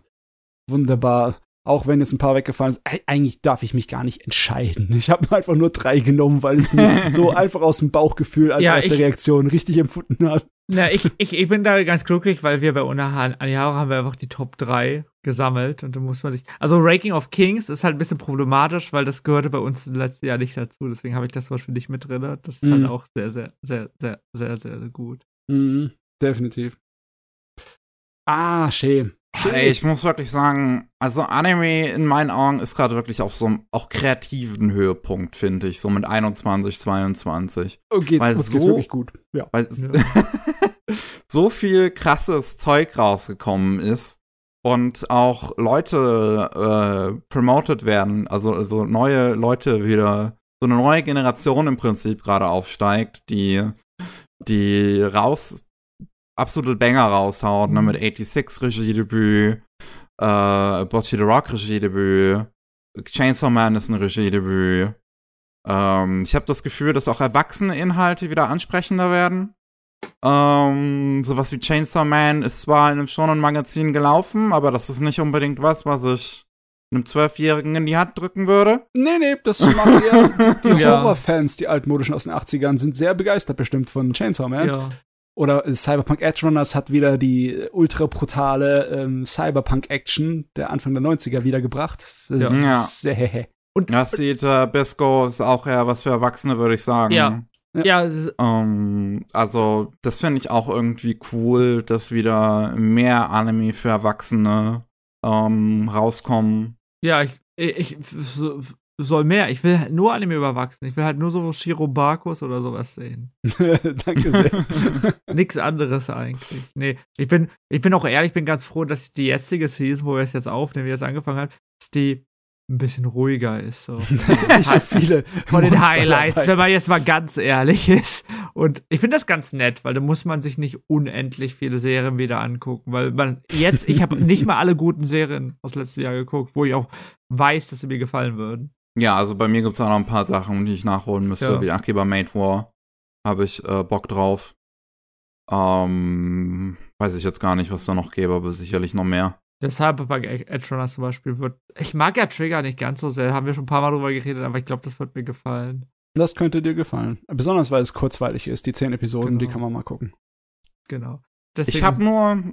Wunderbar. Auch wenn jetzt ein paar weggefallen sind, eigentlich darf ich mich gar nicht entscheiden. Ich habe einfach nur drei genommen, weil es mir so einfach aus dem Bauchgefühl als Ja, erste ich- Reaktion richtig empfunden hat. Na, ich, ich, ich bin da ganz glücklich, weil wir bei Unahan Anjaro haben wir einfach die Top 3 gesammelt und da muss man sich. Also Ranking of Kings ist halt ein bisschen problematisch, weil das gehörte bei uns letztes Jahr nicht dazu. Deswegen habe ich das zum Beispiel nicht mit drin. Das ist Mhm. halt auch sehr, sehr, sehr, sehr, sehr, sehr, sehr gut. Mhm, definitiv. Ah, schön. Ey, ich muss wirklich sagen, also Anime in meinen Augen ist gerade wirklich auf so einem auch kreativen Höhepunkt, finde ich, so mit 21, 22. Oh, geht's, Weil uns geht's so- wirklich gut. Ja. Weil Ja. so viel krasses Zeug rausgekommen ist und auch Leute äh, promoted werden, also, also neue Leute wieder, so eine neue Generation im Prinzip gerade aufsteigt, die, die raus, absolute Banger raushaut, ne, Mhm. mit 86 Regiedebüt, äh, Bocce the Rock Regiedebüt, Chainsaw Man ist ein Regiedebüt. Ähm, ich habe das Gefühl, dass auch erwachsene Inhalte wieder ansprechender werden. Ähm, sowas wie Chainsaw Man ist zwar in einem Shonen-Magazin gelaufen, aber das ist nicht unbedingt was, was ich einem Zwölfjährigen in die Hand drücken würde. Nee, nee, das machen eher die, die Ja. Horrorfans, die altmodischen aus den 80ern, sind sehr begeistert bestimmt von Chainsaw Man. Ja. Oder Cyberpunk Edge Runners hat wieder die ultra brutale ähm, Cyberpunk-Action der Anfang der 90er wiedergebracht. Das ist Ja. Sehr. Das sieht äh, Bisco ist auch eher was für Erwachsene, würde ich sagen. Ja. Ja, es ist- Ähm, also, das finde ich auch irgendwie cool, dass wieder mehr Anime für Erwachsene ähm, rauskommen. ja, ich, ich, soll mehr. Ich will halt nur Anime überwachsen. Ich will halt nur so Shirobakus oder sowas sehen. Danke sehr. Nix anderes eigentlich. Nee, ich bin, ich bin auch ehrlich, ich bin ganz froh, dass die jetzige Season, wo wir es jetzt aufnehmen, wie es angefangen hat, dass die ein bisschen ruhiger ist. So. Das sind nicht so viele Von den Monster Highlights, dabei. wenn man jetzt mal ganz ehrlich ist. Und ich finde das ganz nett, weil da muss man sich nicht unendlich viele Serien wieder angucken, weil man jetzt, ich habe nicht mal alle guten Serien aus letztem Jahr geguckt, wo ich auch weiß, dass sie mir gefallen würden. Ja, also bei mir gibt es auch noch ein paar Sachen, die ich nachholen müsste, Ja. wie Akiba Made War. Habe ich äh, Bock drauf. Ähm, weiß ich jetzt gar nicht, was da noch gäbe, aber sicherlich noch mehr. Deshalb bei Edge Runners zum Beispiel wird. Ich mag ja Trigger nicht ganz so sehr, haben wir schon ein paar Mal drüber geredet, aber ich glaube, das wird mir gefallen. Das könnte dir gefallen. Besonders, weil es kurzweilig ist. Die zehn Episoden, Genau. die kann man mal gucken. Genau. Ich Deswegen- habe nur,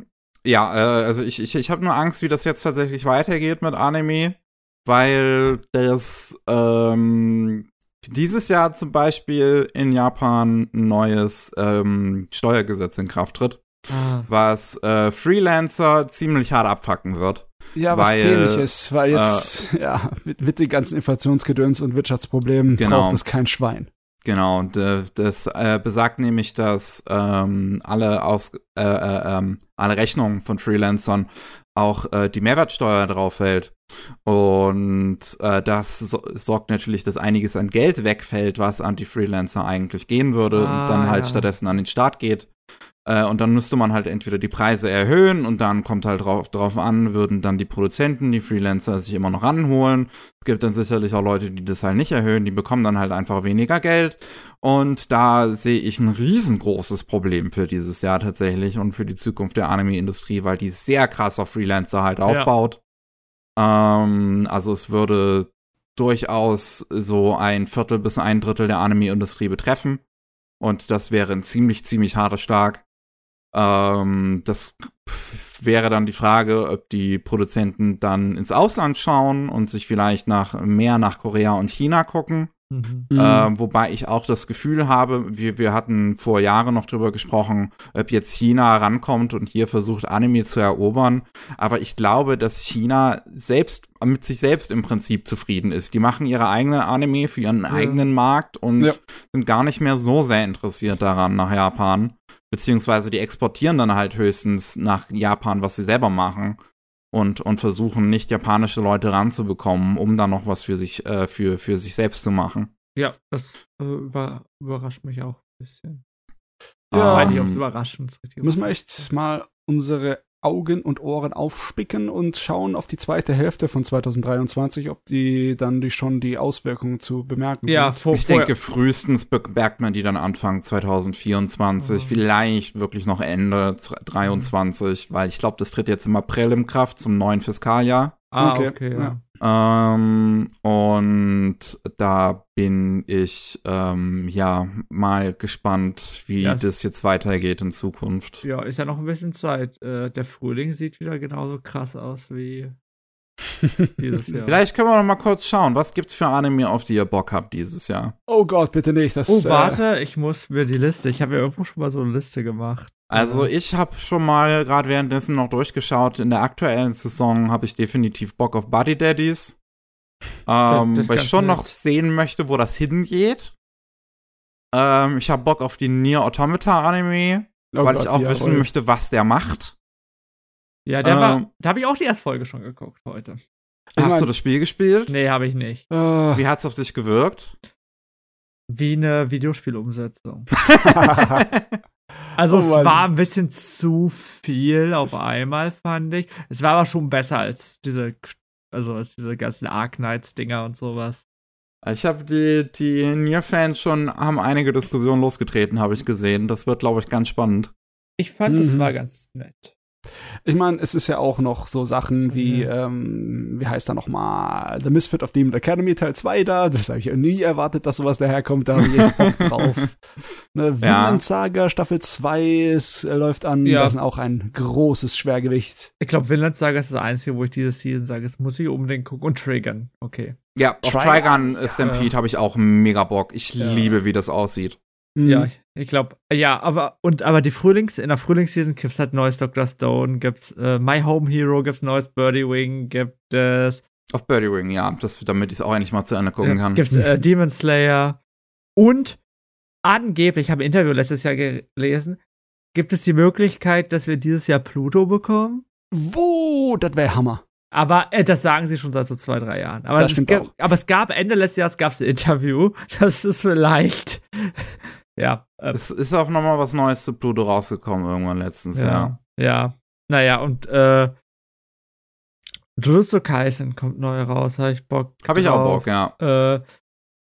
ja, äh, also ich, ich, ich habe nur Angst, wie das jetzt tatsächlich weitergeht mit Anime, weil das ähm, dieses Jahr zum Beispiel in Japan ein neues ähm, Steuergesetz in Kraft tritt, Ah. was äh, Freelancer ziemlich hart abfacken wird. Ja, was Weil, dämlich ist, weil jetzt, ja, mit, mit den ganzen Inflationsgedöns und Wirtschaftsproblemen Genau. braucht es kein Schwein. Genau, und, äh, das äh, besagt nämlich, dass ähm, alle, aus, äh, äh, ähm, alle Rechnungen von Freelancern auch äh, die Mehrwertsteuer drauf fällt. Und äh, das so sorgt natürlich, dass einiges an Geld wegfällt, was an die Freelancer eigentlich gehen würde Ah, und dann halt ja. stattdessen an den Staat geht. Äh, und dann müsste man halt entweder die Preise erhöhen und dann kommt halt drauf, drauf an, würden dann die Produzenten, die Freelancer sich immer noch ranholen. Es gibt dann sicherlich auch Leute, die das halt nicht erhöhen, die bekommen dann halt einfach weniger Geld. Und da sehe ich ein riesengroßes Problem für dieses Jahr tatsächlich und für die Zukunft der Anime-Industrie, weil die sehr krass auf Freelancer halt aufbaut. Ähm, also es würde durchaus so ein Viertel bis ein Drittel der Anime-Industrie betreffen. Und das wäre ein ziemlich, ziemlich harter Schlag. Ähm, das wäre dann die Frage, ob die Produzenten dann ins Ausland schauen und sich vielleicht nach mehr nach Korea und China gucken. Mhm. Ähm, wobei ich auch das Gefühl habe, wir, wir hatten vor Jahren noch drüber gesprochen, ob jetzt China rankommt und hier versucht, Anime zu erobern. Aber ich glaube, dass China selbst mit sich selbst im Prinzip zufrieden ist. Die machen ihre eigenen Anime für ihren eigenen Markt und Ja. sind gar nicht mehr so sehr interessiert daran nach Japan. Beziehungsweise die exportieren dann halt höchstens nach Japan, was sie selber machen. Und, und versuchen nicht japanische Leute ranzubekommen, um dann noch was für sich, äh, für, für sich selbst zu machen. Ja, das äh, über, überrascht mich auch ein bisschen. Ja. Ähm, aufs Überraschen. das richtige Müssen wir echt mal unsere Augen und Ohren aufspicken und schauen auf die zweite Hälfte von 2023, ob die dann die schon die Auswirkungen zu bemerken Ja, sind. vor, Ich vorher- denke, frühestens bemerkt man die dann Anfang 2024, Mhm. vielleicht wirklich noch Ende 23, weil ich glaube, das tritt jetzt im April in Kraft zum neuen Fiskaljahr. Ah, Okay, okay, ja. ja. Ähm, und da bin ich ähm, ja mal gespannt, wie Ja, das, es- jetzt weitergeht in Zukunft. Ja, ist ja noch ein bisschen Zeit. Äh, der Frühling sieht wieder genauso krass aus wie dieses Jahr. Vielleicht können wir noch mal kurz schauen, was gibt's für Anime, auf die ihr Bock habt dieses Jahr. Oh Gott, bitte nicht. Das, Oh, äh, warte, ich muss mir die Liste. Ich habe ja irgendwo schon mal so eine Liste gemacht. Also ich habe schon mal gerade währenddessen noch durchgeschaut. In der aktuellen Saison habe ich definitiv Bock auf Buddy Daddies. Ähm, das weil ich schon nett. noch sehen möchte, wo das hingeht. Ähm, ich habe Bock auf die Nier Automata Anime, oh weil Gott, ich auch wissen voll. möchte, was der macht. Ja, der Ähm. war. Da habe ich auch die erste Folge schon geguckt heute. Ich Hast mein- du das Spiel gespielt? Nee, habe ich nicht. Äh, Wie hat's auf dich gewirkt? Wie eine Videospielumsetzung. Also Oh es war ein bisschen zu viel auf einmal, fand ich. Es war aber schon besser als diese, also als diese ganzen Ark Knights Dinger und sowas. Ich habe die, die Nier-Fans schon, haben einige Diskussionen losgetreten, habe ich gesehen. Das wird, glaube ich, ganz spannend. Ich fand, es Mhm. war ganz nett. Ich meine, es ist ja auch noch so Sachen wie, Mhm. ähm, wie heißt da noch mal, The Misfit of Demon Academy Teil 2 da. Das habe ich ja nie erwartet, dass sowas daherkommt. Da habe ich echt Bock drauf. Ne, Ja. Vinland Saga Staffel 2 ist, äh, läuft an. Ja. Das ist auch ein großes Schwergewicht. Ich glaube, Vinland Saga ist das Einzige, wo ich dieses Season sage, es muss ich unbedingt gucken. Und Triggern, okay. Ja, auf Trigun, Trigun Stampede habe ich auch mega Bock. Ich Ja. liebe, wie das aussieht. Mhm. Ja, ich, ich glaube, ja, aber und aber die Frühlings, in der Frühlingsseason gibt's halt neues Dr. Stone, gibt's äh, My Home Hero, gibt's neues Birdie Wing, gibt es Auf Birdie Ring, ja, das, damit ich es auch endlich mal zu Ende gucken kann. gibt's äh, Demon Slayer und angeblich, ich habe ein Interview letztes Jahr gelesen, gibt es die Möglichkeit, dass wir dieses Jahr Pluto bekommen. Wo? Das wäre Hammer. Aber äh, das sagen sie schon seit so zwei, drei Jahren. Aber, Das es gab- auch. aber es gab Ende letztes Jahres gab's ein Interview. Das ist vielleicht. Ja. Äh, Es ist auch noch mal was Neues zu Pluto rausgekommen irgendwann letztens, ja. ja. Ja. Naja, und äh, Jujutsu Kaisen kommt neu raus, habe ich Bock. Habe ich auch. Bock, ja. Äh,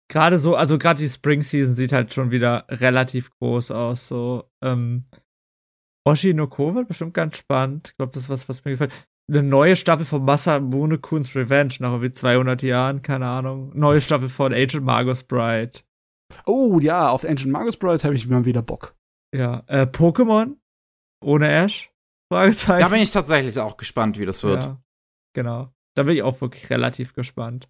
gerade so, also gerade die Spring Season sieht halt schon wieder relativ groß aus. So, ähm, Oshi no Ko wird bestimmt ganz spannend. Ich glaube, das ist was, was mir gefällt. Eine neue Staffel von Masamune Kun's Revenge nach irgendwie 200 Jahren, keine Ahnung. Neue Staffel von Agent Magus Bride. Oh ja, auf Ancient Magus Bride habe ich mal wieder Bock. Ja, äh, Pokémon ohne Ash? Fragezeichen. Da bin ich tatsächlich auch gespannt, wie das wird. Ja, genau. Da bin ich auch wirklich relativ gespannt.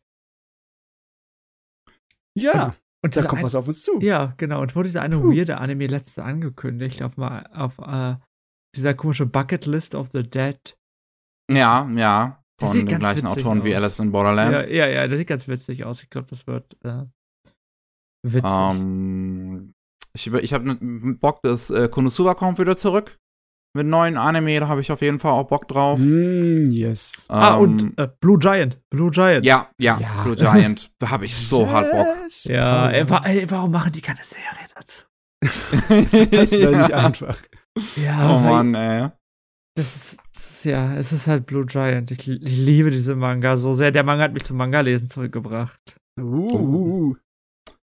Ja, Und da kommt ein- was auf uns zu. Ja, genau. Und wurde dieser eine Puh. weirde Anime letzte angekündigt auf mal auf äh, dieser komische Bucket List of the Dead. Ja, ja. Das Von den gleichen Autoren wie aus. Alice in Borderland. Ja, ja, ja, das sieht ganz witzig aus. Ich glaube, das wird äh, witzig. Ähm, ich ich habe Bock, dass äh, Konosuba kommt wieder zurück. Mit neuen Anime, da habe ich auf jeden Fall auch Bock drauf. Mm, yes. ah, Ähm, und äh, Blue Giant. Blue Giant. Ja, ja, Ja. Blue Giant. Da habe ich so hart Bock. Yes, Ja, ey, wa ey, warum machen die keine Serie dazu? das wäre nicht ja. einfach. Ja, Oh Mann, ey. Das ist, das ist ja, es ist halt Blue Giant. Ich, ich liebe diese Manga so sehr. Der Manga hat mich zum Manga-Lesen zurückgebracht. Uh,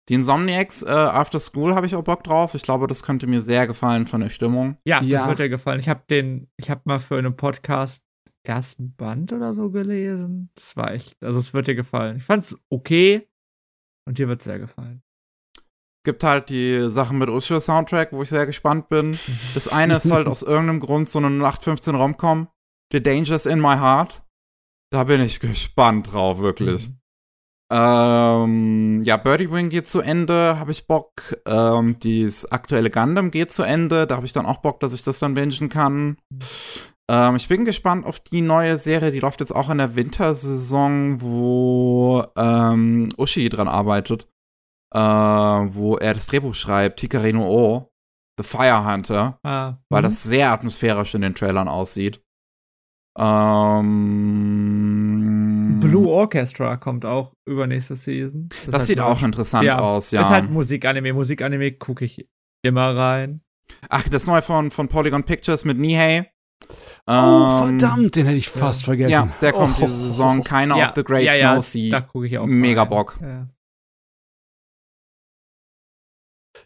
Die Insomniacs äh, After School habe ich auch Bock drauf. Ich glaube, das könnte mir sehr gefallen von der Stimmung. Ja, Ja. das wird dir gefallen. Ich habe den, ich habe mal für einen Podcast ersten Band oder so gelesen. Das war echt, also es wird dir gefallen. Ich fand's okay und dir wird sehr gefallen. Gibt halt die Sachen mit Ushio Soundtrack, wo ich sehr gespannt bin. Das eine ist halt aus irgendeinem Grund so eine 0815 Romcom. The Dangers in My Heart. Da bin ich gespannt drauf, wirklich. Mhm. Ähm, ja, Birdie Wing geht zu Ende, habe ich Bock. Ähm, das aktuelle Gundam geht zu Ende, da habe ich dann auch Bock, dass ich das dann bingen kann. Ähm, ich bin gespannt auf die neue Serie, die läuft jetzt auch in der Wintersaison, wo ähm, Ushi dran arbeitet. Äh, wo er das Drehbuch schreibt, Hikari no O, The Fire Hunter, Ah, weil mhm. das sehr atmosphärisch in den Trailern aussieht. Ähm, Blue Orchestra kommt auch übernächste Season. Das, heißt, sieht auch interessant ja, aus, ja. Ist halt Musikanime. Musikanime gucke ich immer rein. Ach, das neue von, von Polygon Pictures mit Nihei. Oh, Ähm, verdammt, den hätte ich fast vergessen. Ja, der kommt Oh, diese Saison. Keiner ja, of the Great ja, ja, Snow Sea. Da gucke ich auch Mega rein. Bock. Ja.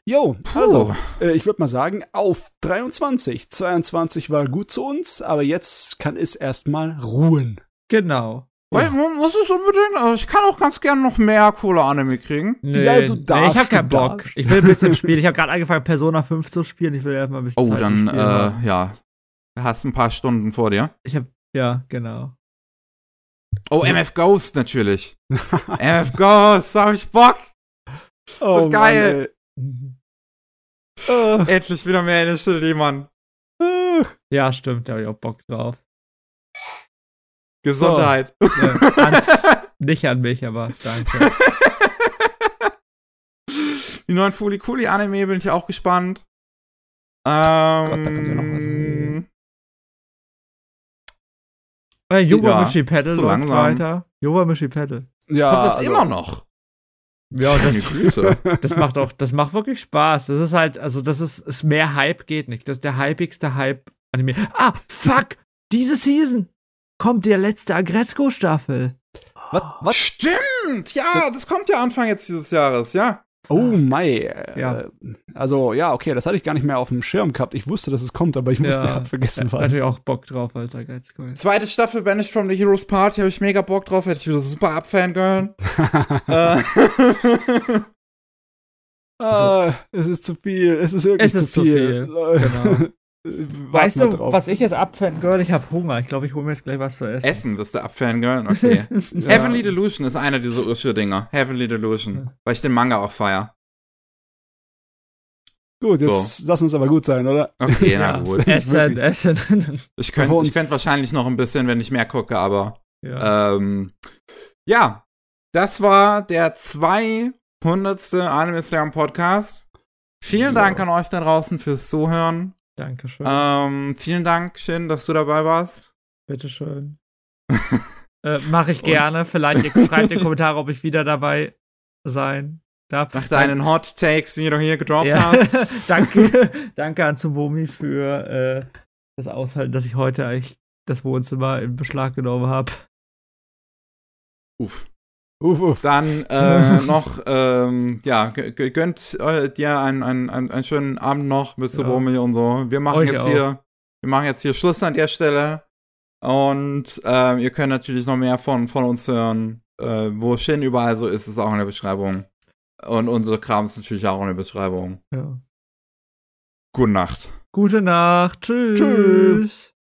Jo, also, äh, ich würde mal sagen, auf 23. 22 war gut zu uns, aber jetzt kann es erstmal ruhen. Genau. Muss es unbedingt? Also ich kann auch ganz gerne noch mehr coole Anime kriegen. Nee, Ja, du nee, darfst, ich habe keinen Bock. darfst. Ich will ein bisschen spielen. Ich habe gerade angefangen, Persona 5 zu spielen. Ich will erstmal ein bisschen Oh, Zeit dann, Spielen äh, ja. Du hast ein paar Stunden vor dir. Ich habe ja, genau. Oh, MF Ghost natürlich. MF Ghost, da hab ich Bock. Oh, geil. Mhm. Mann, ey. Endlich wieder mehr in der Stille, Mann. Ja, stimmt, da habe ich auch Bock drauf. Gesundheit. Ja, ans, nicht an mich, aber danke. Die neuen Fuli Kuli Anime bin ich auch gespannt. Ähm, Gott, da kommt ja noch was. Äh, Yuba Ja, Pedal so läuft langsam. weiter. Yuba Mishi Pedal. Ja, Kommt das also, immer noch? Ja, das, das macht auch, das macht wirklich Spaß. Das ist halt, also das ist, ist mehr Hype geht nicht. Das ist der hypigste Hype-Anime. Ah, fuck! Diese Season kommt der letzte Agretzko-Staffel. Was? was? Stimmt! Ja, das kommt ja Anfang jetzt dieses Jahres, ja. Oh äh, Ja. Also, ja, okay, das hatte ich gar nicht mehr auf dem Schirm gehabt. Ich wusste, dass es kommt, aber ich wusste, Ja. hab vergessen, Ja, was. natürlich auch Bock drauf als Agretzko. Zweite Staffel Banished from the Heroes Party, habe ich mega Bock drauf, hätte ich wieder super abfangirlen. äh, ah, es ist zu viel. Es ist wirklich Es ist zu zu viel. Genau. Warten Weißt du, drauf. was ich jetzt abfangirl? Ich habe Hunger. Ich glaube, ich hole mir jetzt gleich was zu essen. Essen wirst du abfangirlen? Okay. Ja. Heavenly Delusion ist einer dieser Ursche-Dinger. Heavenly Delusion. Ja. Weil ich den Manga auch feier. Gut, jetzt lass uns aber gut sein, oder? Okay, na gut. Essen. Essen. Ich könnte ich könnt wahrscheinlich noch ein bisschen, wenn ich mehr gucke, aber ja. ähm, ja, das war der 200. Anime Slam Podcast. Vielen Ja. Dank an euch da draußen fürs Zuhören. Dankeschön. Ähm, vielen Dank, Shin, dass du dabei warst. Bitteschön. äh, Mache ich gerne. Vielleicht ihr schreibt in die Kommentare, ob ich wieder dabei sein darf. Nach deinen Hot Takes, die du hier gedroppt ja. hast. danke, danke an Tsubomi für äh, das Aushalten, dass ich heute eigentlich das Wohnzimmer in Beschlag genommen habe. Uff. Uff, uff. Dann äh, noch, ähm, ja, gönnt äh, dir einen, einen, einen, schönen Abend noch mit Ja. Subomi und so. Wir machen Euch jetzt auch. hier, wir machen jetzt hier Schluss an der Stelle. Und ähm, ihr könnt natürlich noch mehr von, von uns hören. Äh, wo Shin überall so ist, ist auch in der Beschreibung. Und unsere Kram ist natürlich auch in der Beschreibung. Ja. Gute Nacht. Gute Nacht. Tschüss. Tschüss.